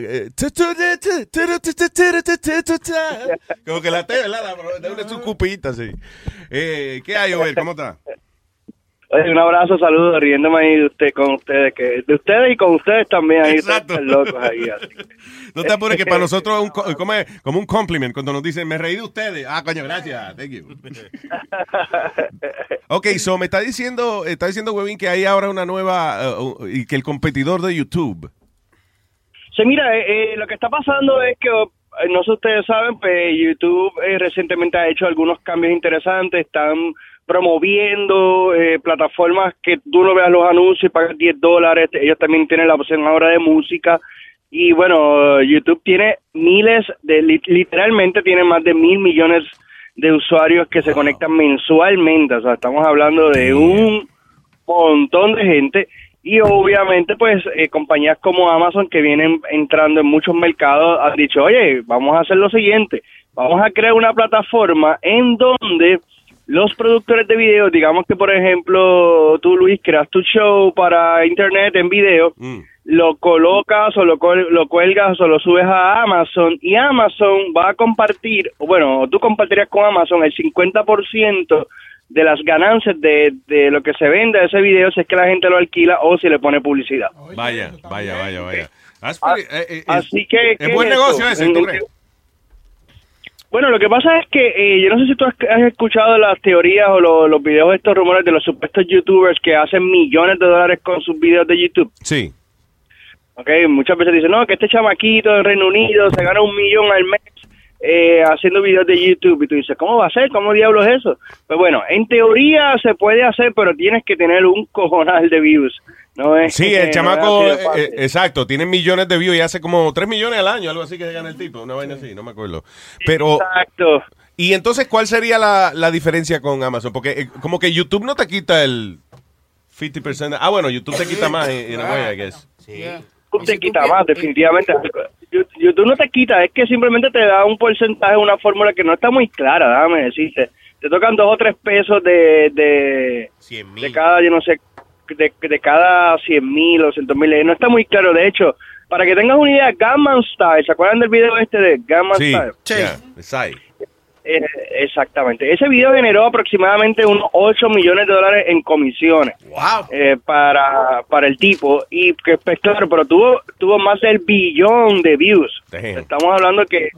[SPEAKER 3] Como que la T, ¿verdad? Dale su cupita, sí. Eh, ¿Qué hay, Over? ¿Cómo está?
[SPEAKER 41] Oye, un abrazo, saludos, riéndome ahí de, usted, con ustedes, que, de ustedes y con ustedes también ahí,
[SPEAKER 3] Exacto.
[SPEAKER 41] están locos ahí. Así.
[SPEAKER 3] No te apures que para nosotros es un, co- como, es- como un compliment cuando nos dicen, me reí de ustedes. Ah, coño, gracias. Thank you. Ok, so me está diciendo, está diciendo Webin que hay ahora una nueva, uh, y que el competidor de YouTube.
[SPEAKER 41] Sí, mira, eh, eh, lo que está pasando es que, eh, no sé si ustedes saben, pues YouTube eh, recientemente ha hecho algunos cambios interesantes, están promoviendo eh, plataformas que tú no veas los anuncios y pagas 10 dólares, ellos también tienen la opción ahora de música, y bueno, YouTube tiene miles de, li- literalmente tiene más de mil millones de usuarios que se conectan mensualmente, o sea, estamos hablando de un montón de gente. Y obviamente pues eh, compañías como Amazon que vienen entrando en muchos mercados han dicho, oye, vamos a hacer lo siguiente, vamos a crear una plataforma en donde los productores de video, digamos que por ejemplo tú Luis creas tu show para internet en video, lo colocas o lo, col- lo cuelgas o lo subes a Amazon y Amazon va a compartir, o bueno, tú compartirías con Amazon el 50% de las ganancias de, de lo que se vende de ese video si es que la gente lo alquila o si le pone publicidad.
[SPEAKER 3] Vaya, vaya, vaya, vaya. Eh, eh,
[SPEAKER 41] Así que...
[SPEAKER 3] Es
[SPEAKER 41] ¿qué
[SPEAKER 3] buen negocio ese, ¿tú crees?
[SPEAKER 41] Bueno, lo que pasa es que eh, yo no sé si tú has, has escuchado las teorías o lo- los videos de estos rumores de los supuestos youtubers que hacen millones de dólares con sus videos de YouTube.
[SPEAKER 3] Sí.
[SPEAKER 41] Ok, muchas veces dicen, no, que este chamaquito en Reino Unido se gana un millón al mes eh, haciendo videos de YouTube. Y tú dices, ¿cómo va a ser? ¿Cómo diablos es eso? Pues bueno, en teoría se puede hacer, pero tienes que tener un cojonal de views. No es,
[SPEAKER 3] Sí, el chamaco,
[SPEAKER 41] fácil.
[SPEAKER 3] eh, exacto, tiene millones de views y hace como 3 millones al año, algo así que se gana el tipo, una vaina así, no me acuerdo. Pero,
[SPEAKER 41] Exacto.
[SPEAKER 3] ¿y entonces cuál sería la, la diferencia con Amazon? Porque eh, como que YouTube no te quita el 50%. Ah, bueno, YouTube te quita más, en a way, I guess.
[SPEAKER 41] Te quita más, definitivamente. Yo- YouTube no te quita, es que simplemente te da un porcentaje, una fórmula que no está muy clara, déjame decirte. Te tocan dos o tres pesos de, de, de cada, yo no sé, de, de cada 100 mil o 100 mil. No está muy claro, de hecho, para que tengas una idea, Gamma Style, ¿se acuerdan del video este de Gamma
[SPEAKER 3] Sí,
[SPEAKER 41] Style?
[SPEAKER 3] yeah, Sai.
[SPEAKER 41] Eh, exactamente. Ese video generó aproximadamente unos 8 millones de dólares en comisiones eh, para, para el tipo. Y que, pues, claro, pero tuvo, tuvo más del billón de views. Estamos hablando que,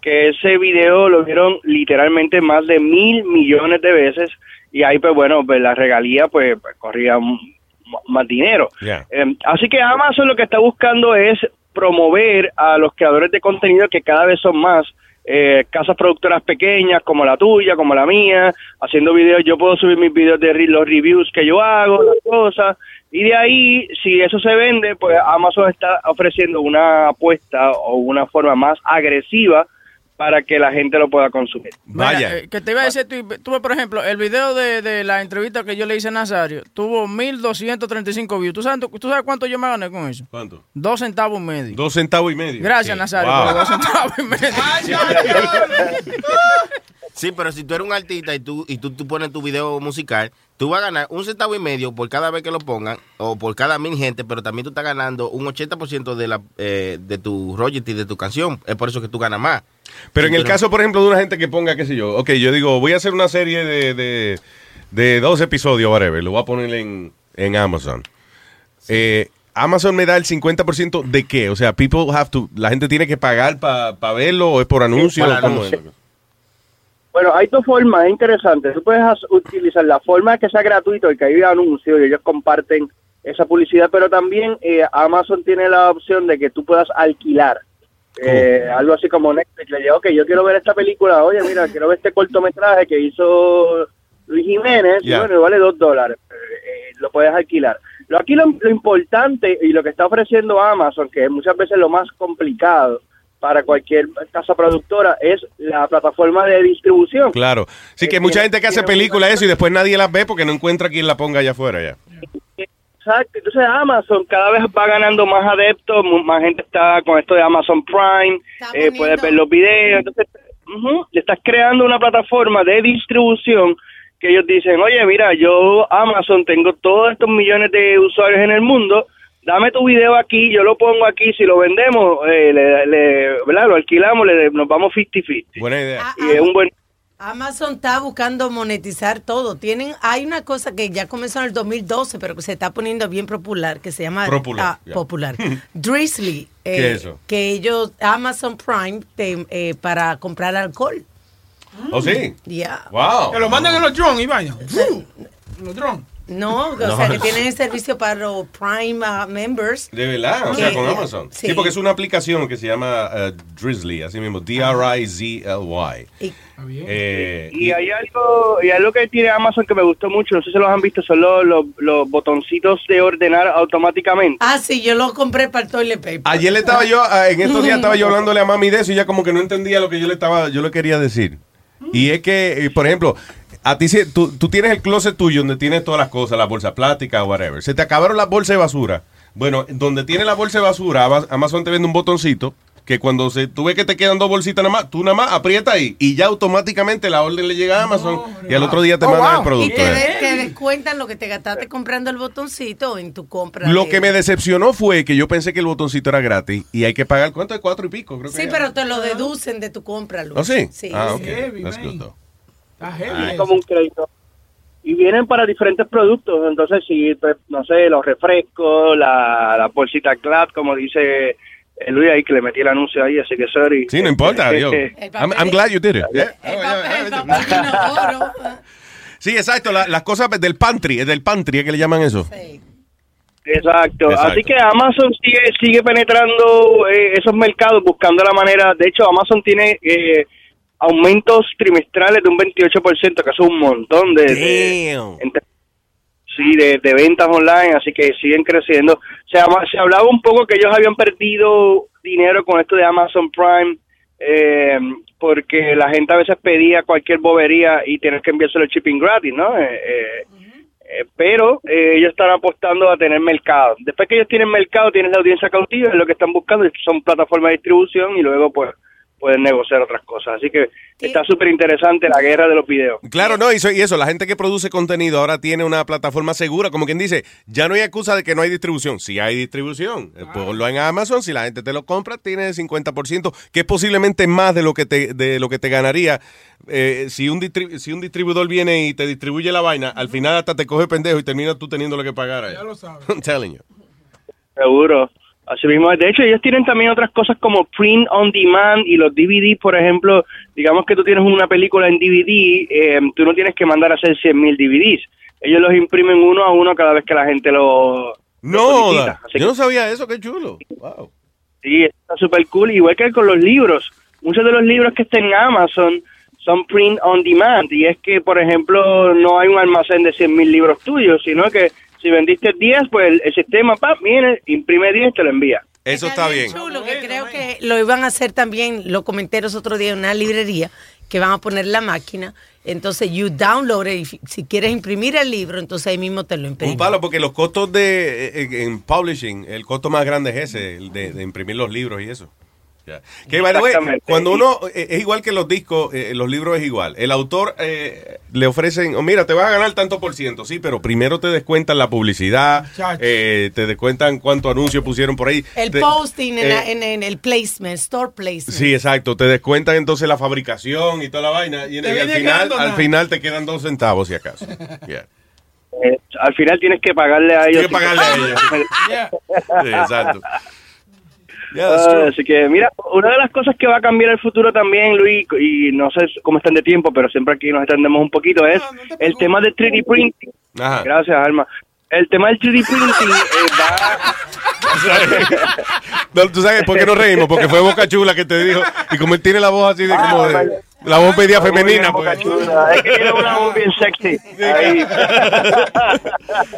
[SPEAKER 41] que ese video lo vieron literalmente más de mil millones de veces. Y ahí, pues bueno, pues la regalía pues, pues, corría más dinero. Eh, así que Amazon lo que está buscando es promover a los creadores de contenido que cada vez son más eh, casas productoras pequeñas como la tuya, como la mía, haciendo videos. Yo puedo subir mis videos de los reviews que yo hago, las cosas. Y de ahí, si eso se vende, pues Amazon está ofreciendo una apuesta o una forma más agresiva para que la gente lo pueda consumir.
[SPEAKER 37] Mira, eh, que te iba a decir, tú, tuve, por ejemplo, el video de, de la entrevista que yo le hice a Nazario, tuvo 1.235 views. ¿Tú sabes, ¿Tú sabes cuánto yo me gané con eso?
[SPEAKER 3] ¿Cuánto?
[SPEAKER 37] Dos centavos y medio.
[SPEAKER 3] Dos centavos y medio.
[SPEAKER 37] Gracias,
[SPEAKER 3] Sí.
[SPEAKER 37] Nazario,
[SPEAKER 3] Wow.
[SPEAKER 37] por los dos centavos y medio.
[SPEAKER 7] Sí, pero si tú eres un artista y tú, y tú, tú pones tu video musical, tú vas a ganar un centavo y medio por cada vez que lo pongan o por cada mil gente, pero también tú estás ganando un 80% de, la, eh, de tu royalty de tu canción. Es por eso que tú ganas más.
[SPEAKER 3] Pero
[SPEAKER 7] Sí,
[SPEAKER 3] en el caso, por ejemplo, de una gente que ponga, qué sé yo, ok, yo digo, voy a hacer una serie de, de, de dos episodios, whatever, lo voy a poner en, en Amazon. Eh, Amazon me da el 50% de qué? O sea, people have to, la gente tiene que pagar para verlo o es por anuncio.
[SPEAKER 41] para
[SPEAKER 3] ¿Cómo
[SPEAKER 41] anuncio.
[SPEAKER 3] es?
[SPEAKER 41] Bueno, hay dos formas, es interesante. Tú puedes utilizar la forma que sea gratuito y que haya anuncios y ellos comparten esa publicidad, pero también eh, Amazon tiene la opción de que tú puedas alquilar. Eh, algo así como Netflix, le digo, ok, yo quiero ver esta película, oye, mira, quiero ver este cortometraje que hizo Luis Jiménez, bueno, vale dos dólares, Eh, lo puedes alquilar. Lo aquí lo, lo importante y lo que está ofreciendo Amazon, que es muchas veces lo más complicado para cualquier casa productora, es la plataforma de distribución.
[SPEAKER 3] Claro. Sí, que mucha gente que hace películas eso y después nadie las ve porque no encuentra quien la ponga allá afuera ya.
[SPEAKER 41] Exacto, entonces Amazon cada vez va ganando más adeptos, mu- más gente está con esto de Amazon Prime, eh, puedes ver los videos, entonces ujú, le estás creando una plataforma de distribución que ellos dicen, oye, mira, yo Amazon tengo todos estos millones de usuarios en el mundo, dame tu video aquí, yo lo pongo aquí, si lo vendemos, eh, le, le- ¿verdad? lo alquilamos, le- nos vamos 50-50.
[SPEAKER 3] Buena idea.
[SPEAKER 41] Y es un buen...
[SPEAKER 6] Amazon está buscando monetizar todo. Tienen, hay una cosa que ya comenzó en el 2012, pero que se está poniendo bien popular, que se llama
[SPEAKER 3] Popular,
[SPEAKER 6] ah, popular. Drizzly.
[SPEAKER 3] ¿Qué
[SPEAKER 6] eh,
[SPEAKER 3] es eso?
[SPEAKER 6] Que ellos Amazon Prime te- eh, para comprar alcohol.
[SPEAKER 3] ¿Oh, sí?
[SPEAKER 6] Ya.
[SPEAKER 3] Wow.
[SPEAKER 36] Que lo mandan en los drones y vaya. Los drones.
[SPEAKER 6] No, o
[SPEAKER 3] No.
[SPEAKER 6] sea que tienen el servicio para los Prime ah, members.
[SPEAKER 3] De verdad, o sea, con Amazon. Sí.
[SPEAKER 6] sí.
[SPEAKER 3] porque es una aplicación que se llama eh, Drizzly, así mismo, D-R-I-Z-L-Y. Eh,
[SPEAKER 41] Y hay algo, y algo que tiene Amazon que me gustó mucho, no sé si los han visto, son los, los, los botoncitos de ordenar automáticamente.
[SPEAKER 6] Ah, sí, yo lo compré para el toilet paper.
[SPEAKER 3] Ayer le estaba yo, ah, en estos días estaba yo hablándole a mami de eso y ella como que no entendía lo que yo le estaba, yo le quería decir. Y es que, eh, por ejemplo, a ti si- tú, tú tienes el closet tuyo donde tienes todas las cosas, la bolsa plástica o whatever. Se te acabaron las bolsas de basura. Bueno, donde tiene la bolsa de basura, Ama- Amazon te vende un botoncito que cuando se, tú ves que te quedan dos bolsitas nada más, tú nada más aprieta ahí y ya automáticamente la orden le llega a Amazon y al otro día te
[SPEAKER 6] Oh,
[SPEAKER 3] mandan
[SPEAKER 6] wow.
[SPEAKER 3] el producto.
[SPEAKER 6] Y te, de- te descuentan lo que te gastaste comprando el botoncito en tu compra.
[SPEAKER 3] Lo
[SPEAKER 6] de-
[SPEAKER 3] que me decepcionó fue que yo pensé que el botoncito era gratis y hay que pagar, ¿cuánto es? Cuatro y pico, creo que
[SPEAKER 6] Sí, pero te lo deducen de tu compra, Luis.
[SPEAKER 3] ¿Oh, sí?
[SPEAKER 6] Sí.
[SPEAKER 3] Ah, ok.
[SPEAKER 36] Heavy,
[SPEAKER 3] That's good,
[SPEAKER 41] Es como un crédito. Y vienen para diferentes productos, entonces si, pues, no sé, los refrescos, la, la bolsita Glad, como dice eh, Luis ahí que le metí el anuncio ahí, así que sorry.
[SPEAKER 3] Sí, no importa, yo. I'm, I'm glad you did it. Yeah. Sí, exacto, la- las cosas del pantry, del pantry, ¿es que le llaman eso?
[SPEAKER 41] Exacto.
[SPEAKER 3] Exacto.
[SPEAKER 41] Así que Amazon sigue sigue penetrando eh, esos mercados, buscando la manera. De hecho, Amazon tiene eh, aumentos trimestrales de un 28%, que es un montón de, de- entre- sí, de, de ventas online, así que siguen creciendo. Se, ama- se hablaba un poco que ellos habían perdido dinero con esto de Amazon Prime, eh, porque la gente a veces pedía cualquier bobería y tienes que enviárselo el shipping gratis, ¿no? Eh, eh, eh, pero eh, ellos están apostando a tener mercado. Después que ellos tienen mercado, tienen la audiencia cautiva, es lo que están buscando, son plataformas de distribución y luego pues pueden negociar otras cosas. Así que está súper interesante la guerra de los videos.
[SPEAKER 3] Claro, no, y eso, y eso, la gente que produce contenido ahora tiene una plataforma segura, como quien dice, ya no hay excusa de que no hay distribución. Si hay distribución, eh, ponlo en Amazon, si la gente te lo compra, tiene 50%, que es posiblemente más de lo que te, de lo que te ganaría. eh, si, un si un distribuidor viene y te distribuye la vaina, al final hasta te coge pendejo y terminas tú teniendo lo que pagar ahí. Ya lo sabes. I'm telling you.
[SPEAKER 41] Seguro. Así mismo, de hecho, ellos tienen también otras cosas como print on demand y los DVD, por ejemplo, digamos que tú tienes una película en DVD, eh, tú no tienes que mandar a hacer 100 mil DVDs. Ellos los imprimen uno a uno cada vez que la gente lo...
[SPEAKER 3] No,
[SPEAKER 41] lo
[SPEAKER 3] yo no sabía eso, qué chulo. Wow.
[SPEAKER 41] Sí, está súper cool. Igual que con los libros. Muchos de los libros que están en Amazon son print on demand. Y es que, por ejemplo, no hay un almacén de 100 mil libros tuyos, sino que si vendiste 10, pues el, el sistema, pap, viene, imprime 10 y te lo envía.
[SPEAKER 3] Eso está bien.
[SPEAKER 6] chulo, que creo que lo iban a hacer también, lo comenté los otros días en una librería, que van a poner la máquina. Entonces, you download it, si quieres imprimir el libro, entonces ahí mismo te lo imprimen.
[SPEAKER 3] Un palo, porque los costos de eh, en publishing, el costo más grande es ese, el de, de imprimir los libros y eso. Ya. Que, by the way,
[SPEAKER 41] Exactamente.
[SPEAKER 3] cuando uno, eh, es igual que los discos, eh, los libros es igual. El autor eh, le ofrecen, oh, mira, te vas a ganar tanto por ciento, sí, pero primero te descuentan la publicidad, eh, te descuentan cuánto anuncio pusieron por ahí.
[SPEAKER 6] El
[SPEAKER 3] Te-
[SPEAKER 6] posting en,
[SPEAKER 3] eh,
[SPEAKER 6] la- en- en el placement, store placement.
[SPEAKER 3] Sí, exacto. Te descuentan entonces la fabricación y toda la vaina. Y, al final, al final te quedan dos centavos, si acaso. Yeah.
[SPEAKER 41] Eh, al final tienes que pagarle a ellos.
[SPEAKER 3] Tienes que pagarle a ellos. Sí, exacto. Yeah,
[SPEAKER 41] Ah, así que, mira, una de las cosas que va a cambiar el futuro también, Luis, y no sé cómo están de tiempo, pero siempre aquí nos extendemos un poquito, es el tema de 3D printing.
[SPEAKER 3] Ajá.
[SPEAKER 41] Gracias, Alma. El tema del 3D printing eh, va...
[SPEAKER 3] No, ¿Tú sabes por qué nos reímos? Porque fue Boca Chula que te dijo. Y como él tiene la voz así de como de. La voz media femenina. Pues.
[SPEAKER 41] Chula. Es que tiene una voz bien sexy. Ahí.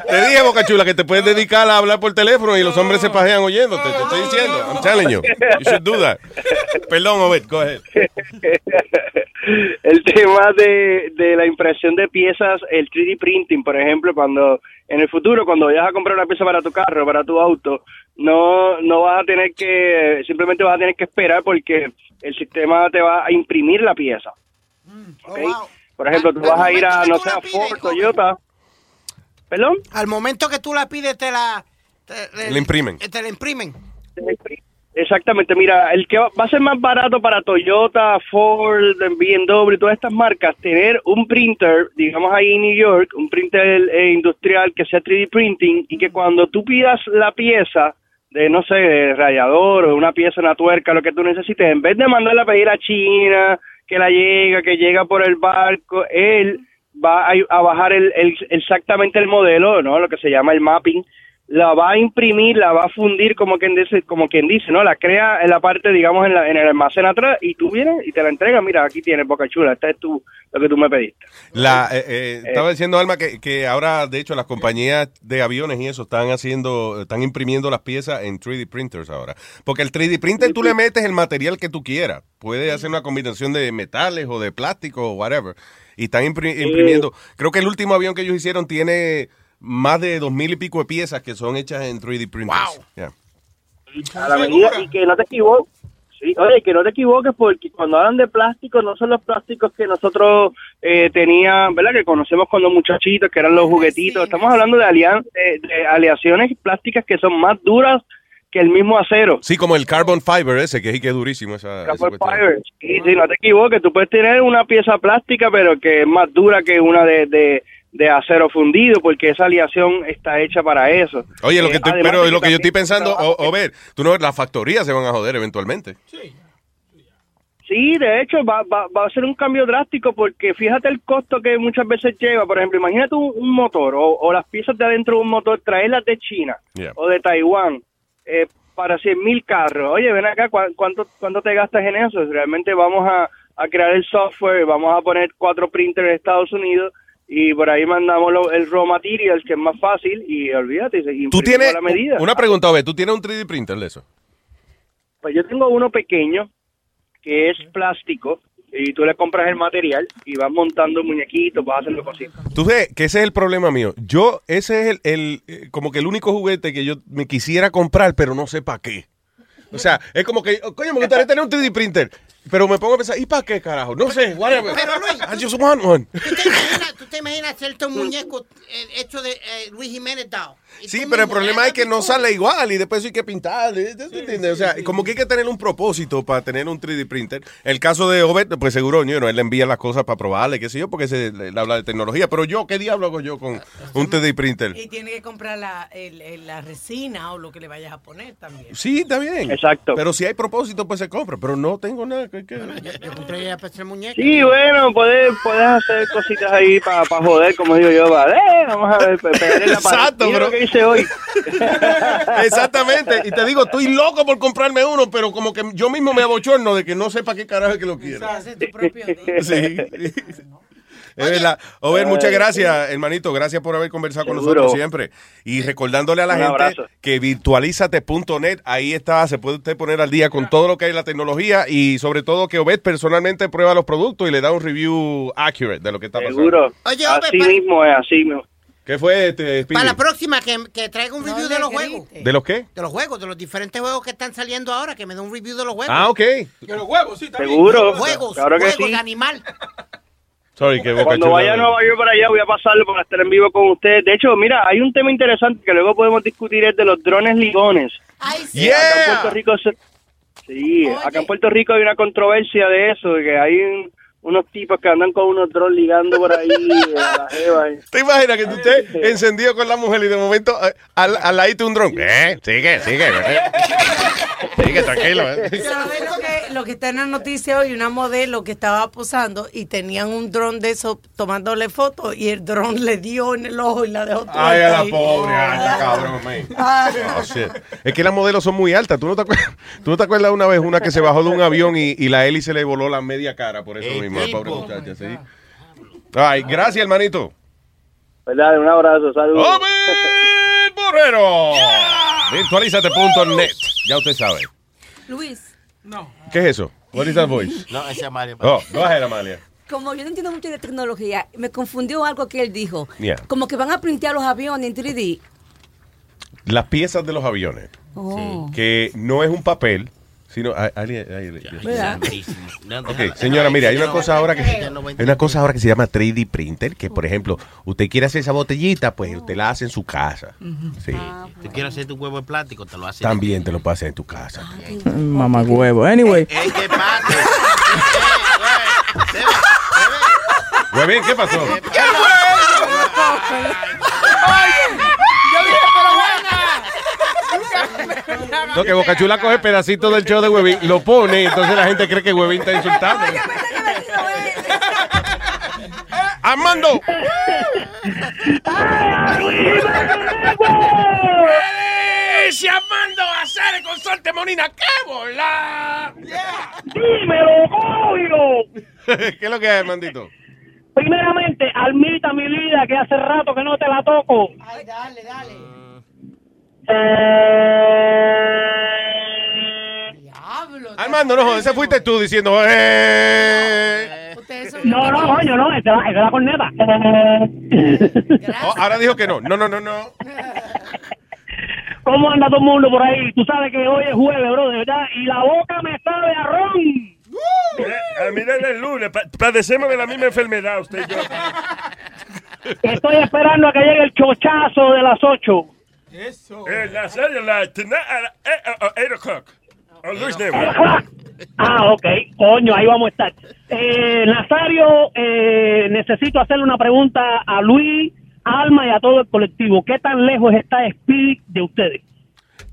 [SPEAKER 3] Te dije, Boca Chula, que te puedes dedicar a hablar por teléfono y los hombres se pajean oyéndote. Te estoy diciendo. I'm telling you. You should do that. Perdón, Obed, go ahead.
[SPEAKER 41] El tema de, de la impresión de piezas, el 3D printing, por ejemplo, cuando en el futuro, cuando vayas a comprar una pieza para tu carro, para tu auto, no, no vas a tener que, simplemente vas a tener que esperar porque el sistema te va a imprimir la pieza. ¿ok? Por ejemplo, tú vas a ir a, no sé, a Ford, Toyota. ¿Perdón?
[SPEAKER 9] Al momento que tú la pides, te la... Te,
[SPEAKER 3] Le imprimen.
[SPEAKER 9] Te la imprimen.
[SPEAKER 41] Exactamente, mira, el que va, a ser más barato para Toyota, Ford, BMW, todas estas marcas, tener un printer, digamos ahí en New York, un printer eh, industrial que sea 3D printing y que cuando tú pidas la pieza de, no sé, de rayador o una pieza, una tuerca, lo que tú necesites, en vez de mandarla a pedir a China, que la llega, que llega por el barco, él va a, a bajar el, el- exactamente el modelo, ¿no? Lo que se llama el mapping, la va a imprimir, la va a fundir como quien dice, como quien dice, ¿no? La crea en la parte, digamos, en, la- en el almacén atrás y tú vienes y te la entregas, mira, aquí tienes Boca Chula, esta es tu, lo que tú me pediste.
[SPEAKER 3] La, eh, eh, estaba diciendo Alma que, que ahora, de hecho, las compañías de aviones y eso están haciendo, están imprimiendo las piezas en 3D printers ahora. Porque el 3D printer tú le metes el material que tú quieras. Puede hacer una combinación de metales o de plástico o whatever. Y están impri- imprimiendo. Creo que el último avión que ellos hicieron tiene más de dos mil y pico de piezas que son hechas en 3D printers. Yeah.
[SPEAKER 41] a la medida y que no te equivoques. Sí, oye, que no te equivoques porque cuando hablan de plástico no son los plásticos que nosotros eh, teníamos, ¿verdad? Que conocemos cuando muchachitos, que eran los juguetitos. Estamos hablando de, alian de, de aleaciones plásticas que son más duras que el mismo acero.
[SPEAKER 3] Sí, como el carbon fiber ese, que es que es durísimo. Esa,
[SPEAKER 41] Carbon fiber. Y si no te equivoques, tú puedes tener una pieza plástica, pero que es más dura que una de, de, de acero fundido, porque esa aleación está hecha para eso.
[SPEAKER 3] Oye, lo
[SPEAKER 41] Eh,
[SPEAKER 3] que estoy-
[SPEAKER 41] además
[SPEAKER 3] pero
[SPEAKER 41] de
[SPEAKER 3] lo que yo estoy pensando, o, o ver, tú no ves, las factorías se van a joder eventualmente.
[SPEAKER 41] Sí, de hecho va, va, va a ser un cambio drástico porque fíjate el costo que muchas veces lleva. Por ejemplo, imagínate un, un motor o, o las piezas de adentro de un motor, traerlas de China
[SPEAKER 3] Yeah.
[SPEAKER 41] o de Taiwán eh, para 100 mil carros. Oye, ven acá, ¿cu- ¿cuánto, ¿cuánto te gastas en eso? Realmente vamos a, a crear el software, vamos a poner cuatro printers en Estados Unidos y por ahí mandamos lo- el raw material, que es más fácil, y olvídate, y
[SPEAKER 3] Tú tienes,
[SPEAKER 41] la medida.
[SPEAKER 3] una pregunta, Obed, ¿tú tienes un 3D printer de eso?
[SPEAKER 41] Pues yo tengo uno pequeño que es plástico y tú le compras el material y vas montando muñequitos, vas haciendo cositas.
[SPEAKER 3] Tú ves que ese es el problema mío. Yo, ese es el, el, eh, como que el único juguete que yo me quisiera comprar, pero no sé para qué. O sea, es como que, oh, coño, me gustaría tener un 3D printer, pero me pongo a pensar, ¿y para qué, carajo? No sé, whatever.
[SPEAKER 9] Pero Luis,
[SPEAKER 3] I just want one.
[SPEAKER 9] ¿tú te imaginas, tú te imaginas hacerte un muñeco eh, hecho de eh, Luis Jiménez Dow?
[SPEAKER 3] Sí, pero el problema es que no sale igual y después hay que pintar. ¿eh? O sea, como que hay que tener un propósito para tener un 3D printer. El caso de Obed, pues seguro, you know, él le envía las cosas para probarle, qué sé yo, porque se, le, habla de tecnología. Pero yo, ¿qué diablo hago yo con un 3D printer?
[SPEAKER 6] Y tiene que comprar la, el- el- la resina o lo que le vayas a poner también.
[SPEAKER 3] Sí, está bien.
[SPEAKER 41] Exacto.
[SPEAKER 3] Pero si hay propósito, pues se compra. Pero no tengo nada que... que-
[SPEAKER 9] Yo compré ya para hacer muñeco.
[SPEAKER 41] Sí, bueno, puedes, puedes hacer cositas ahí para joder, como digo yo, vale, vamos a ver.
[SPEAKER 3] Exacto, bro.
[SPEAKER 41] Hice hoy.
[SPEAKER 3] Exactamente. Y te digo, estoy loco por comprarme uno, pero como que yo mismo me abochorno de que no sepa qué carajo es que lo quiero. Sí. Es verdad. Over, muchas gracias, hermanito. Gracias por haber conversado con
[SPEAKER 41] Seguro.
[SPEAKER 3] nosotros siempre. Y recordándole a la
[SPEAKER 41] Un
[SPEAKER 3] gente
[SPEAKER 41] abrazo.
[SPEAKER 3] que virtualízate.net, ahí está, se puede usted poner al día con todo lo que hay en la tecnología y sobre todo que Obed personalmente prueba los productos y le da un review accurate de lo que está pasando.
[SPEAKER 41] Seguro.
[SPEAKER 9] Oye,
[SPEAKER 41] así
[SPEAKER 9] para-
[SPEAKER 41] mismo es, así mismo.
[SPEAKER 3] ¿Qué fue este, Speedy?
[SPEAKER 9] Para la próxima, que, que traiga un review de los juegos.
[SPEAKER 3] ¿De los qué?
[SPEAKER 9] De los juegos, de los diferentes juegos que están saliendo ahora, que me dé un review de los juegos.
[SPEAKER 3] Ah, ok.
[SPEAKER 36] Que los huevos, sí, también.
[SPEAKER 41] Seguro.
[SPEAKER 9] Juegos,
[SPEAKER 41] Claro que
[SPEAKER 9] juegos
[SPEAKER 41] sí.
[SPEAKER 9] de animal.
[SPEAKER 3] Sorry, que Boca
[SPEAKER 41] Cuando
[SPEAKER 3] Chula-
[SPEAKER 41] vaya a Nueva York para allá voy a pasarlo para estar en vivo con ustedes. De hecho, mira, hay un tema interesante que luego podemos discutir, es de los drones ligones. Eh,
[SPEAKER 3] Yeah.
[SPEAKER 41] Acá en Puerto Rico, se- sí, acá en Puerto Rico hay una controversia de eso, de que hay un- unos tipos que andan con unos drones ligando por ahí eh, a la jeva. eh.
[SPEAKER 3] ¿Te imaginas que tú estés encendido con la mujer y de momento eh, al, al ladito un dron? Eh, sigue, sigue. eh. Sigue, tranquilo. eh.
[SPEAKER 6] ¿Sabes lo que, lo que está en la noticia hoy? Una modelo que estaba posando y tenían un dron de eso tomándole fotos y el dron le dio en el ojo y la dejó tuerta
[SPEAKER 3] Ay, a la pobre, anda, cabrón. Oh, shit. Es que las modelos son muy altas. ¿Tú no te acuerdas, ¿tú no te acuerdas una vez una que se bajó de un avión y, y la hélice le voló la media cara por eso mismo? La pobre muchacha, sí. Ay, gracias, hermanito.
[SPEAKER 41] ¿Verdad? Un abrazo, saludos.
[SPEAKER 3] ¡Obed Borrero! Virtualízate.net. Ya usted sabe.
[SPEAKER 11] Luis,
[SPEAKER 3] ¿Qué es eso? What is that voice?
[SPEAKER 7] No, ese es Amalia.
[SPEAKER 3] Oh, go ahead, Amalia.
[SPEAKER 11] como yo no entiendo mucho de tecnología, me confundió algo que él dijo.
[SPEAKER 3] Yeah.
[SPEAKER 11] Como que van a printear los aviones en 3D.
[SPEAKER 3] Las piezas de los aviones,
[SPEAKER 11] Oh.
[SPEAKER 3] que no es un papel, sino... ay, ay, ay, ay,
[SPEAKER 11] ¿Verdad?
[SPEAKER 3] Ok, señora, mire, hay una cosa ahora que hay una cosa ahora que se llama 3D printer, que por ejemplo, usted quiere hacer esa botellita, pues usted la hace en su casa. Sí.
[SPEAKER 7] Tú quieres hacer tu huevo de plástico, te lo haces.
[SPEAKER 3] También te lo puede hacer en tu casa.
[SPEAKER 37] Mamá huevo. Anyway.
[SPEAKER 7] ¿qué pasa?
[SPEAKER 3] Muy bien, ¿qué pasó? No, que Boca Chula coge pedacitos del show de Huevín, lo pone, y entonces la gente cree que Huevín está insultando. ¡Armando! ¡Ese Armando hacer con Sorte Monina! ¡Qué bola!
[SPEAKER 23] ¡Dímelo, coño!
[SPEAKER 3] ¿Qué es lo que hay, Armandito?
[SPEAKER 23] Primeramente, Almita, mi vida, que hace rato que no te la toco.
[SPEAKER 6] Ay, dale, dale. Diablo.
[SPEAKER 3] Armando, no, ese fuiste tú diciendo, ¡eh!
[SPEAKER 23] No, no, coño, no, esa es la corneta.
[SPEAKER 3] Oh, ahora dijo que no. No, no, no, no.
[SPEAKER 23] ¿Cómo anda todo el mundo por ahí? Tú sabes que hoy es jueves, bro, de verdad, y la boca me sabe a ron.
[SPEAKER 4] Eh, A mí desde el lunes, pa- padecemos de la misma enfermedad, usted y yo.
[SPEAKER 23] Estoy esperando a que llegue el chochazo de las 8.
[SPEAKER 4] Eso. Eh, la serie, la, tonight, at, eh, uh, uh, eight o'clock. Oh, Luis.
[SPEAKER 42] Ah, ok. Coño, ahí vamos a estar. Eh, Nazario, eh, necesito hacerle una pregunta a Luis, Alma y a todo el colectivo. ¿Qué tan lejos está Speedy de ustedes?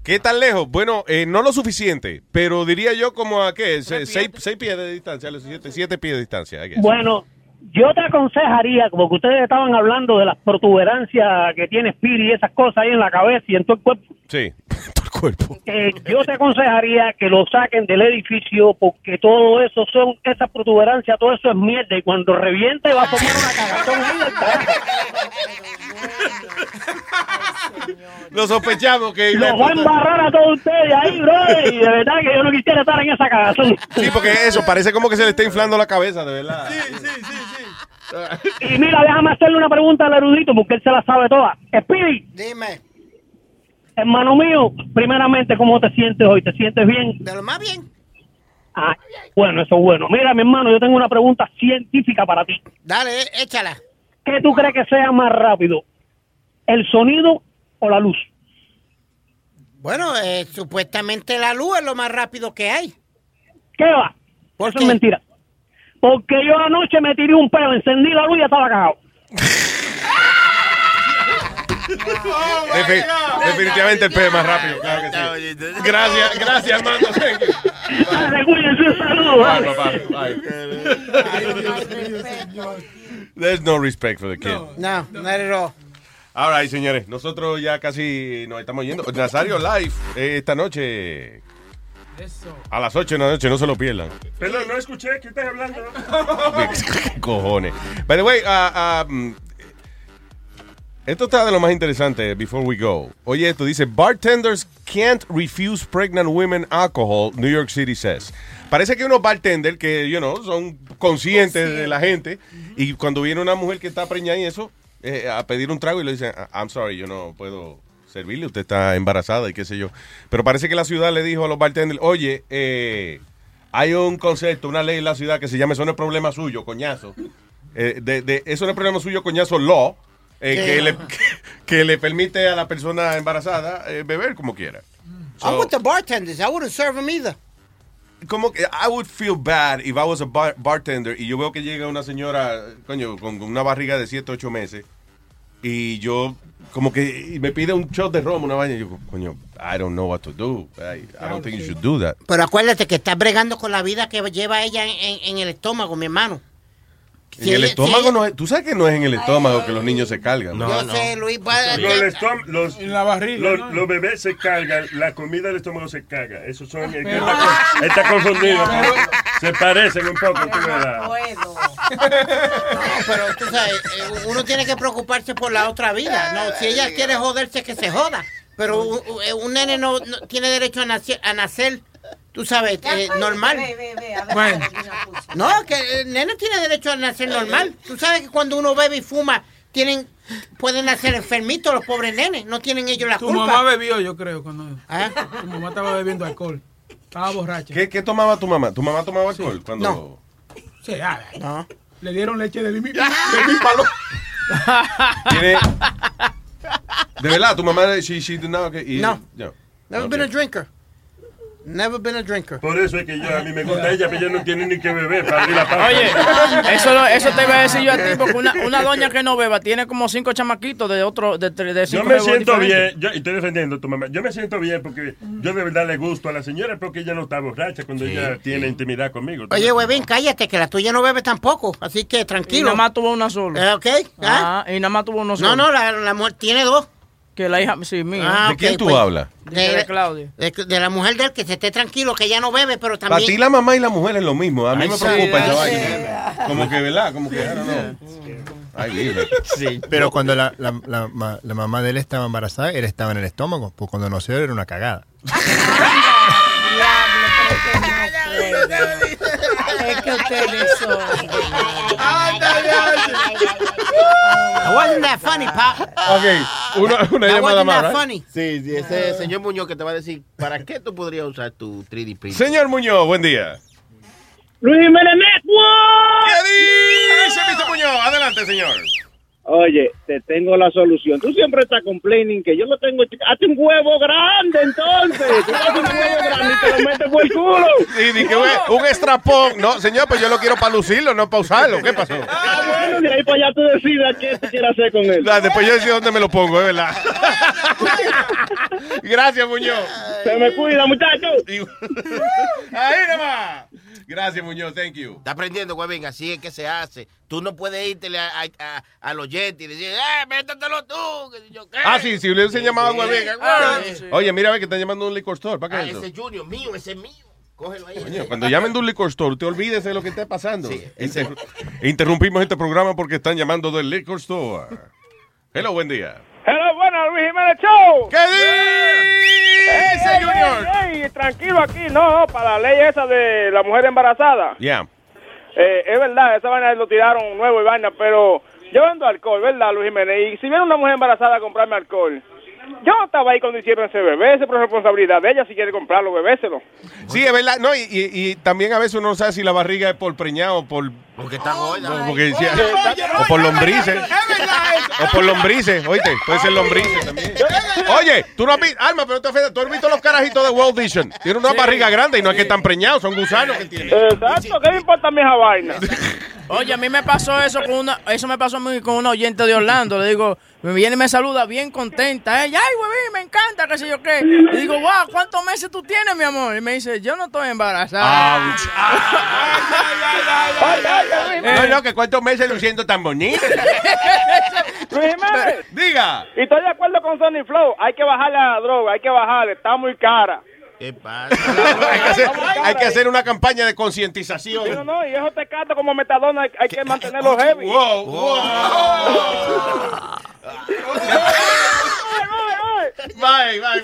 [SPEAKER 3] ¿Qué tan lejos? Bueno, eh, no lo suficiente, pero diría yo como a qué, Se- seis, seis pies de distancia, los siete, siete pies de distancia.
[SPEAKER 42] Bueno, yo te aconsejaría, como que ustedes estaban hablando de las protuberancias que tiene Speedy y esas cosas ahí en la cabeza y en todo el cuerpo,
[SPEAKER 3] Sí, todo el cuerpo.
[SPEAKER 42] eh, yo te aconsejaría que lo saquen del edificio porque todo eso son, esas protuberancias, todo eso es mierda y cuando reviente va a formar una cagazón ahí del.
[SPEAKER 3] Lo sospechamos que...
[SPEAKER 42] Los va a embarrar a todos ustedes ahí, bro, y de verdad que yo no quisiera estar en esa cagazón.
[SPEAKER 3] Sí, porque eso, parece como que se le está inflando la cabeza, de verdad.
[SPEAKER 42] Y mira, déjame hacerle una pregunta al erudito porque él se la sabe toda. Speedy,
[SPEAKER 9] Dime,
[SPEAKER 42] hermano mío, primeramente, ¿cómo te sientes hoy? ¿Te sientes bien?
[SPEAKER 9] de lo más bien.
[SPEAKER 42] Ah, bueno, eso es bueno. Mira, mi hermano, yo tengo una pregunta científica para ti.
[SPEAKER 9] Dale, échala.
[SPEAKER 42] ¿Qué tú crees que sea más rápido? ¿El sonido o la luz?
[SPEAKER 9] Bueno, eh, supuestamente la luz es lo más rápido que hay.
[SPEAKER 42] ¿Qué va?
[SPEAKER 9] ¿Por
[SPEAKER 42] Eso
[SPEAKER 9] qué?
[SPEAKER 42] es mentira. Porque yo anoche me tiré un pelo, encendí la luz y ya estaba cagado.
[SPEAKER 3] Defi- definitivamente el pez más rápido, claro que sí. Gracias, gracias, Armando. Thank you.
[SPEAKER 42] Dale, cuídense, un saludo.
[SPEAKER 3] Bye,
[SPEAKER 42] dale.
[SPEAKER 3] bye, bye. There's no respect for the kid.
[SPEAKER 9] No, not at all.
[SPEAKER 3] All right, señores, nosotros ya casi nos estamos yendo. Nazario Live eh, esta noche a las 8 de la noche, no se lo pierdan.
[SPEAKER 4] Perdón, no escuché. ¿Qué estás hablando?
[SPEAKER 3] ¿Qué cojones? By the way, ah, mm, esto está de lo más interesante, before we go. Oye, esto dice, bartenders can't refuse pregnant women alcohol, New York City says. Parece que unos bartenders que, you know, son conscientes de la gente y cuando viene una mujer que está preñada y eso, eh, a pedir un trago y le dicen, "Ah, I'm sorry, yo no puedo servirle, usted está embarazada y qué sé yo. Pero parece que la ciudad le dijo a los bartenders, oye, eh, hay un concepto, una ley en la ciudad que se llama Eso no es problema suyo, coñazo. Eh, de, de- eso no es problema suyo, coñazo, law, eh, que, le, que, que le permite a la persona embarazada beber como quiera.
[SPEAKER 9] I'm with the bartenders. I wouldn't serve them either.
[SPEAKER 3] Como que I would feel bad if I was a bar- bartender y yo veo que llega una señora, coño, con una barriga de 7, 8 meses y yo como que me pide un shot de ron, una vaina y yo, coño, I don't know what to do. I, I don't think you should do that.
[SPEAKER 9] Pero acuérdate que estás bregando con la vida que lleva ella en, en- en el estómago, mi hermano.
[SPEAKER 3] En el estómago no es, tú sabes que no es en el estómago que los niños se cargan. ¿no?
[SPEAKER 9] Yo sé, Luis. va-
[SPEAKER 4] Los, estom- los,
[SPEAKER 36] En la barriga,
[SPEAKER 4] los,
[SPEAKER 36] ¿no?
[SPEAKER 4] los bebés se cargan, la comida del estómago se caga. Esos son. es que está, con- está confundido. pero se parecen un poco. tú verás.
[SPEAKER 9] pero tú sabes, eh, uno tiene que preocuparse por la otra vida. No, si ella quiere joderse, que se joda. Pero un, un- un nene no, no tiene derecho a nacer, a nacer tú sabes, eh, normal.
[SPEAKER 36] Bueno.
[SPEAKER 9] No, que el nene tiene derecho a nacer normal. Tú sabes que cuando uno bebe y fuma, tienen pueden nacer enfermitos los pobres nenes. No tienen ellos la
[SPEAKER 36] Tu
[SPEAKER 9] culpa.
[SPEAKER 36] mamá bebió, yo creo, cuando
[SPEAKER 9] ¿Ah?
[SPEAKER 36] tu mamá estaba bebiendo alcohol. Estaba borracha.
[SPEAKER 3] ¿Qué, qué tomaba tu mamá? ¿Tu mamá tomaba alcohol? Cuando...
[SPEAKER 36] Sí,
[SPEAKER 9] No.
[SPEAKER 36] Le dieron leche de mi, de mi palo.
[SPEAKER 3] Tiene- De verdad, tu mamá, she, she did not, okay, y-
[SPEAKER 9] No.
[SPEAKER 3] no.
[SPEAKER 9] Never
[SPEAKER 3] Ok.
[SPEAKER 9] been a drinker. Never been a drinker.
[SPEAKER 4] Por eso es que yo, a mí me gusta ella, pero ella no tiene ni que beber para abrir la panza.
[SPEAKER 37] Oye, eso, lo- eso te iba a decir yo a ti, porque una, una doña que no beba tiene como cinco chamaquitos de otro, de, de, de
[SPEAKER 4] Yo
[SPEAKER 37] cinco
[SPEAKER 4] me siento
[SPEAKER 37] diferentes.
[SPEAKER 4] bien, yo y estoy defendiendo a tu mamá. Yo me siento bien porque yo de verdad le gusto a la señora porque ella no está borracha cuando ella tiene intimidad conmigo.
[SPEAKER 9] Oye, huevín, cállate, que la tuya no bebe tampoco. Así que
[SPEAKER 37] Y
[SPEAKER 9] tranquilo.
[SPEAKER 37] nada más tuvo una sola.
[SPEAKER 9] Eh, ¿Ok? ¿Ah?
[SPEAKER 37] Ah, y nada más tuvo uno solo.
[SPEAKER 9] No, no, la, la mujer tiene dos.
[SPEAKER 37] Que la hija, sí, mía.
[SPEAKER 9] Ah,
[SPEAKER 3] ¿De quién tú
[SPEAKER 9] pues.
[SPEAKER 3] hablas?
[SPEAKER 37] Dice de Claudia.
[SPEAKER 9] De, de la mujer de él, que se esté tranquilo, que ella no bebe, pero
[SPEAKER 3] Para
[SPEAKER 9] también...
[SPEAKER 3] ti la mamá y la mujer es lo mismo. A mí
[SPEAKER 9] Ay,
[SPEAKER 3] me preocupa esa vaina. Como que, ¿verdad? Como que, I don't know. Ay.
[SPEAKER 10] Sí. Pero cuando la, la, la, ma- la mamá de él estaba embarazada, él estaba en el estómago. Pues cuando nació era una cagada.
[SPEAKER 6] Es que ustedes son.
[SPEAKER 9] Wasn't that funny, pop.
[SPEAKER 3] Ok, una, una
[SPEAKER 9] That
[SPEAKER 3] llamada
[SPEAKER 9] wasn't
[SPEAKER 3] más.
[SPEAKER 9] that
[SPEAKER 3] right?
[SPEAKER 9] funny.
[SPEAKER 7] Sí, sí, ese señor Muñoz que te va a decir, ¿para qué tú podrías usar tu 3D printer?
[SPEAKER 3] Señor Muñoz, buen día.
[SPEAKER 42] Luis Jiménez Network.
[SPEAKER 3] ¿Qué dice, Mr. Muñoz? Adelante, señor.
[SPEAKER 13] Oye, te tengo la solución. Tú siempre estás complaining que yo lo tengo. Hazte un huevo grande, entonces. Tú haces un huevo grande y te lo metes por el culo.
[SPEAKER 3] Sí, di que un, un extrapón. No, señor, pues yo lo quiero para lucirlo, no para usarlo. ¿Qué pasó?
[SPEAKER 13] Ah, bueno, de ahí para allá tú decidas qué tú quieres hacer con él.
[SPEAKER 3] Ah, Después yo decido dónde me lo pongo, es verdad. Gracias, Muñoz.
[SPEAKER 13] Se me cuida, muchachos.
[SPEAKER 3] Ahí nomás. Gracias, Muñoz. Thank you.
[SPEAKER 7] Está aprendiendo, huevín, así es que se hace. Tú no puedes irte a, a, a- al oyente y decir, eh, métetelo tú. que yo qué.
[SPEAKER 3] Ah, sí, si le hubiesen llamado a.
[SPEAKER 7] Ah,
[SPEAKER 3] Oye, mira, ve que están llamando a un liquor store. ¿Para
[SPEAKER 7] Ah,
[SPEAKER 3] qué es eso?
[SPEAKER 7] ese Junior mío, ese es mío. Cógelo ahí.
[SPEAKER 3] Cuando llamen de un liquor store, te olvides de lo que esté pasando. Inter- Interrumpimos este programa porque están llamando del liquor store. Hello, buen día.
[SPEAKER 29] Hello, bueno, Luis Jiménez Show.
[SPEAKER 3] ¿Qué dice, Junior?
[SPEAKER 29] Ey, ey, tranquilo aquí, no, para la ley esa de la mujer embarazada.
[SPEAKER 3] Yeah.
[SPEAKER 29] Eh, es verdad, esa vaina lo tiraron nuevo y vaina, pero yo vendo alcohol, ¿verdad, Luis Jiménez? Y si viene una mujer embarazada a comprarme alcohol, yo estaba ahí cuando hicieron ese bebé, esa es responsabilidad de ella, si quiere comprarlo, bebéselo.
[SPEAKER 3] Sí, es verdad. No, y, y- y también a veces uno no sabe si la barriga es por preñado o por...
[SPEAKER 7] Porque está gorda.
[SPEAKER 3] o porque decía- o por lombrices. O por lombrices, oíste, puede ser lombrices también. Oye, tú no has visto, Alma, pero te ofendas, tú has visto los carajitos de World Vision. Tienen una
[SPEAKER 29] Sí.
[SPEAKER 3] barriga grande y no es que están preñados, son gusanos que tienen.
[SPEAKER 29] Exacto, ¿qué me importa a esa vaina?
[SPEAKER 5] Oye, a mí me pasó eso con una, eso me pasó a mí con una oyente de Orlando. Le digo, me viene y me saluda bien contenta. Ella, ay, me encanta, qué sé yo qué. Le digo, wow, ¿cuántos meses tú tienes, mi amor? Y me dice, yo no estoy embarazada.
[SPEAKER 3] No, no, que cuántos meses luciendo tan bonito.
[SPEAKER 29] Luis Jiménez.
[SPEAKER 3] Diga.
[SPEAKER 29] Y estoy de acuerdo con Sony Flow, hay que bajarle a la droga, hay que bajarle, está muy cara.
[SPEAKER 7] ¿Qué pasa?
[SPEAKER 3] hay, que hacer, hay que hacer una campaña de concientización.
[SPEAKER 29] Sí, no, no, y esos tecatos como metadona hay, hay que mantenerlos heavy.
[SPEAKER 3] Wow, wow. Bye, bye.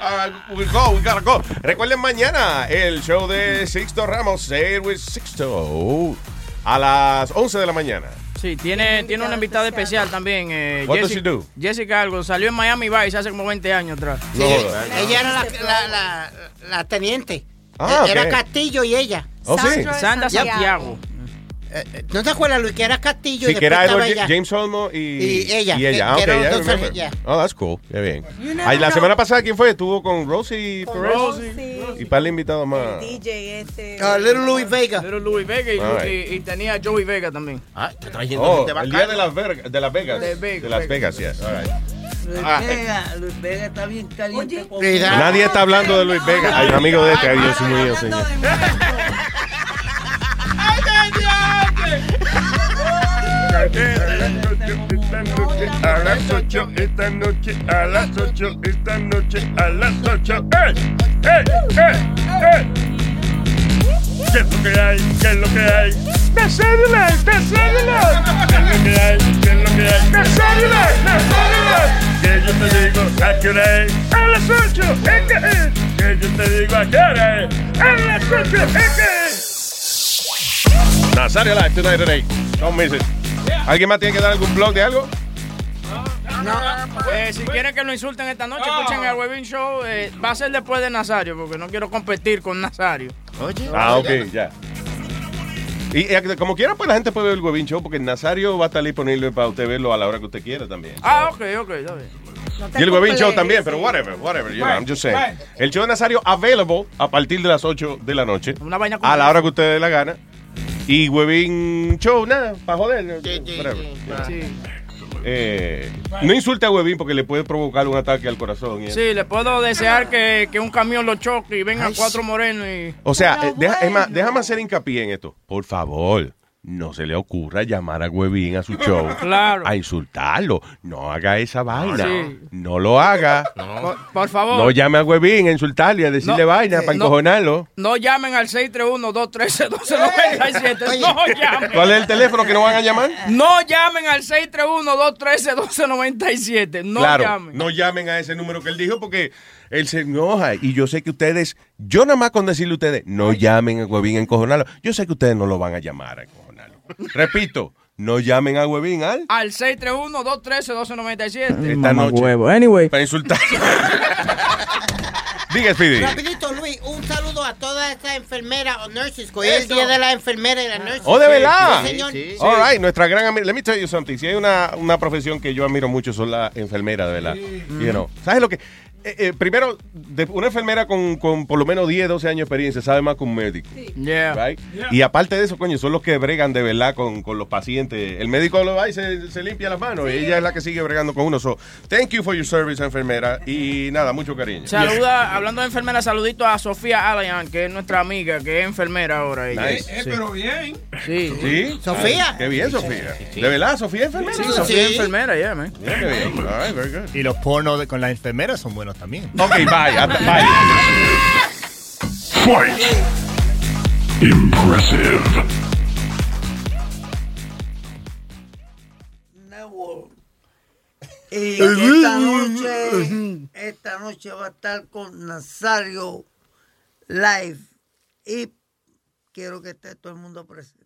[SPEAKER 3] All right, we go, we gotta go. Recuerden mañana el show de Sixto Ramos, It with Sixto, a las 11 de la mañana.
[SPEAKER 5] Sí, tiene, tiene una invitada especial también. Eh,
[SPEAKER 3] What does
[SPEAKER 5] Jessi-
[SPEAKER 3] she do?
[SPEAKER 5] Jessica Algo. Salió en Miami Vice hace como 20 años atrás.
[SPEAKER 3] No jodas.
[SPEAKER 9] Ella era la, la, la, la teniente.
[SPEAKER 3] Ah,
[SPEAKER 9] era. Castillo y ella.
[SPEAKER 3] Oh, sí.
[SPEAKER 5] Sandra. Santiago.
[SPEAKER 9] Eh, ¿No te acuerdas, Luis, que era Castillo
[SPEAKER 3] Sí,
[SPEAKER 9] y
[SPEAKER 3] que era? James Olmo y,
[SPEAKER 9] Y ella,
[SPEAKER 3] Y ella.
[SPEAKER 9] que-
[SPEAKER 3] Ah,
[SPEAKER 9] que
[SPEAKER 3] ok,
[SPEAKER 9] eran
[SPEAKER 3] ya,
[SPEAKER 9] dos
[SPEAKER 3] remember.
[SPEAKER 9] personas,
[SPEAKER 3] Oh, that's cool. Qué bien.
[SPEAKER 6] You
[SPEAKER 3] Ay, la semana pasada, ¿quién fue? Estuvo con Rosie Perez.
[SPEAKER 6] Rosie.
[SPEAKER 3] Y para el invitado más.
[SPEAKER 6] DJ este.
[SPEAKER 9] Ah, Little Louis Vega.
[SPEAKER 5] Little Louis Vega y,
[SPEAKER 3] right.
[SPEAKER 5] y- y tenía a Joey Vega también.
[SPEAKER 7] Ah, está trayendo
[SPEAKER 3] Oh,
[SPEAKER 7] gente
[SPEAKER 3] el día de las, Ver- de las Vegas.
[SPEAKER 5] De Vegas.
[SPEAKER 3] De Las Vegas, yes. All right.
[SPEAKER 8] Luis
[SPEAKER 3] Ah,
[SPEAKER 8] Vega, Luis Vega está bien caliente. con-
[SPEAKER 3] Nadie está hablando de Luis Vega. Hay un amigo de este. Ay, Dios mío, señor.
[SPEAKER 4] A las 8 esta noche, a las 8 esta noche, a las 8. ¡Ey! ¡Ey! ¡Ey! ¡Ey! ¿Qué es lo que hay? ¿Qué es lo que hay? ¡De células! ¡De células! ¿Qué es lo que hay? ¿Qué es lo que hay? ¡De células! ¡De células! Que yo te digo a qué hora es. ¡A las 8! ¿Es que es? Que yo te digo a qué hora es. ¡A las 8! ¿Es que es?
[SPEAKER 3] Nazario Live tonight at 8. Don't miss it. ¿Alguien más tiene que dar algún blog de algo?
[SPEAKER 5] Eh, si quieren que lo insulten esta noche, escuchen el Webin Show. eh, va a ser después de Nazario, porque no quiero competir con Nazario.
[SPEAKER 3] Ah, ok, ya. Y eh, como quiera, pues la gente puede ver el Webin Show porque Nazario va a estar disponible para usted verlo a la hora que usted quiera también.
[SPEAKER 5] Ah, ok, ok, está bien.
[SPEAKER 3] Y el Webin Show también, pero whatever, whatever, you know, I'm just saying. El show de Nazario available a partir de las 8 de la noche.
[SPEAKER 5] Una vaina
[SPEAKER 3] A la hora que usted dé la gana. Y Webin Show, nada, para joder. whatever. Eh, no insulte a Webin porque le puede provocar un ataque al corazón.
[SPEAKER 5] Sí, le puedo desear que, que un camión lo choque y vengan cuatro morenos y...
[SPEAKER 3] O sea, eh, deja- es más, déjame hacer hincapié en esto. Por favor, no se le ocurra llamar a Webin a su show
[SPEAKER 5] Claro.
[SPEAKER 3] a insultarlo. No haga esa vaina.
[SPEAKER 5] Sí.
[SPEAKER 3] No lo haga.
[SPEAKER 5] Por, por favor.
[SPEAKER 3] No llame a Webin a insultarle, a decirle
[SPEAKER 5] No,
[SPEAKER 3] vaina
[SPEAKER 5] eh,
[SPEAKER 3] para
[SPEAKER 5] no.
[SPEAKER 3] encojonarlo.
[SPEAKER 5] No llamen al 631-213-1297. No llamen.
[SPEAKER 3] ¿Cuál es el teléfono que no van a llamar?
[SPEAKER 5] No llamen al 631-213-1297. No
[SPEAKER 3] claro,
[SPEAKER 5] llamen.
[SPEAKER 3] no llamen a ese número que él dijo porque él se enoja. Y yo sé que ustedes, yo nada más con decirle a ustedes, no llamen a Webin a encojonarlo. Yo sé que ustedes no lo van a llamar a encojonarlo. Repito, no llamen a Huevín al.
[SPEAKER 5] Al 631-213-1297.
[SPEAKER 3] Esta
[SPEAKER 5] Mamá
[SPEAKER 3] noche.
[SPEAKER 5] huevo. Anyway.
[SPEAKER 3] Para insultar. Diga, Speedy.
[SPEAKER 9] Rapidito, Luis, un saludo a todas estas enfermeras o nurses. Hoy es el día de la enfermera y las nurses.
[SPEAKER 3] Oh, de verdad.
[SPEAKER 9] Sí, señor.
[SPEAKER 3] All right, nuestra gran amiga. Let me tell you something. Si hay una, una profesión que yo admiro mucho, son las enfermeras, de verdad. You know. ¿Sabes lo que? Eh, eh, primero, de- una enfermera con, con por lo menos 10, 12 años de experiencia sabe más que un médico.
[SPEAKER 5] Yeah.
[SPEAKER 3] Right? Y aparte de eso, coño, son los que bregan de verdad con, con los pacientes. El médico lo va y se, se limpia las manos. Y ella es la que sigue bregando con uno. So, thank you for your service, enfermera. Y nada, mucho cariño.
[SPEAKER 5] Saluda, hablando de enfermera, saludito a Sofía Alayan, que es nuestra amiga, que es enfermera ahora. Ella.
[SPEAKER 3] Nice.
[SPEAKER 2] Eh, pero bien.
[SPEAKER 5] Sí.
[SPEAKER 3] ¿Sí?
[SPEAKER 9] Sofía.
[SPEAKER 3] Qué bien, Sofía. ¿De verdad, Sofía es enfermera?
[SPEAKER 5] Sí, Sofía es enfermera, ya, man.
[SPEAKER 3] Qué bien. All right, very good.
[SPEAKER 10] Y los pornos con las enfermeras son buenos también.
[SPEAKER 3] Ok, bye. hasta- bye.
[SPEAKER 43] Quite impressive.
[SPEAKER 8] Network. Y esta noche, esta noche va a estar con Nazario Live. Y quiero que esté todo el mundo presente.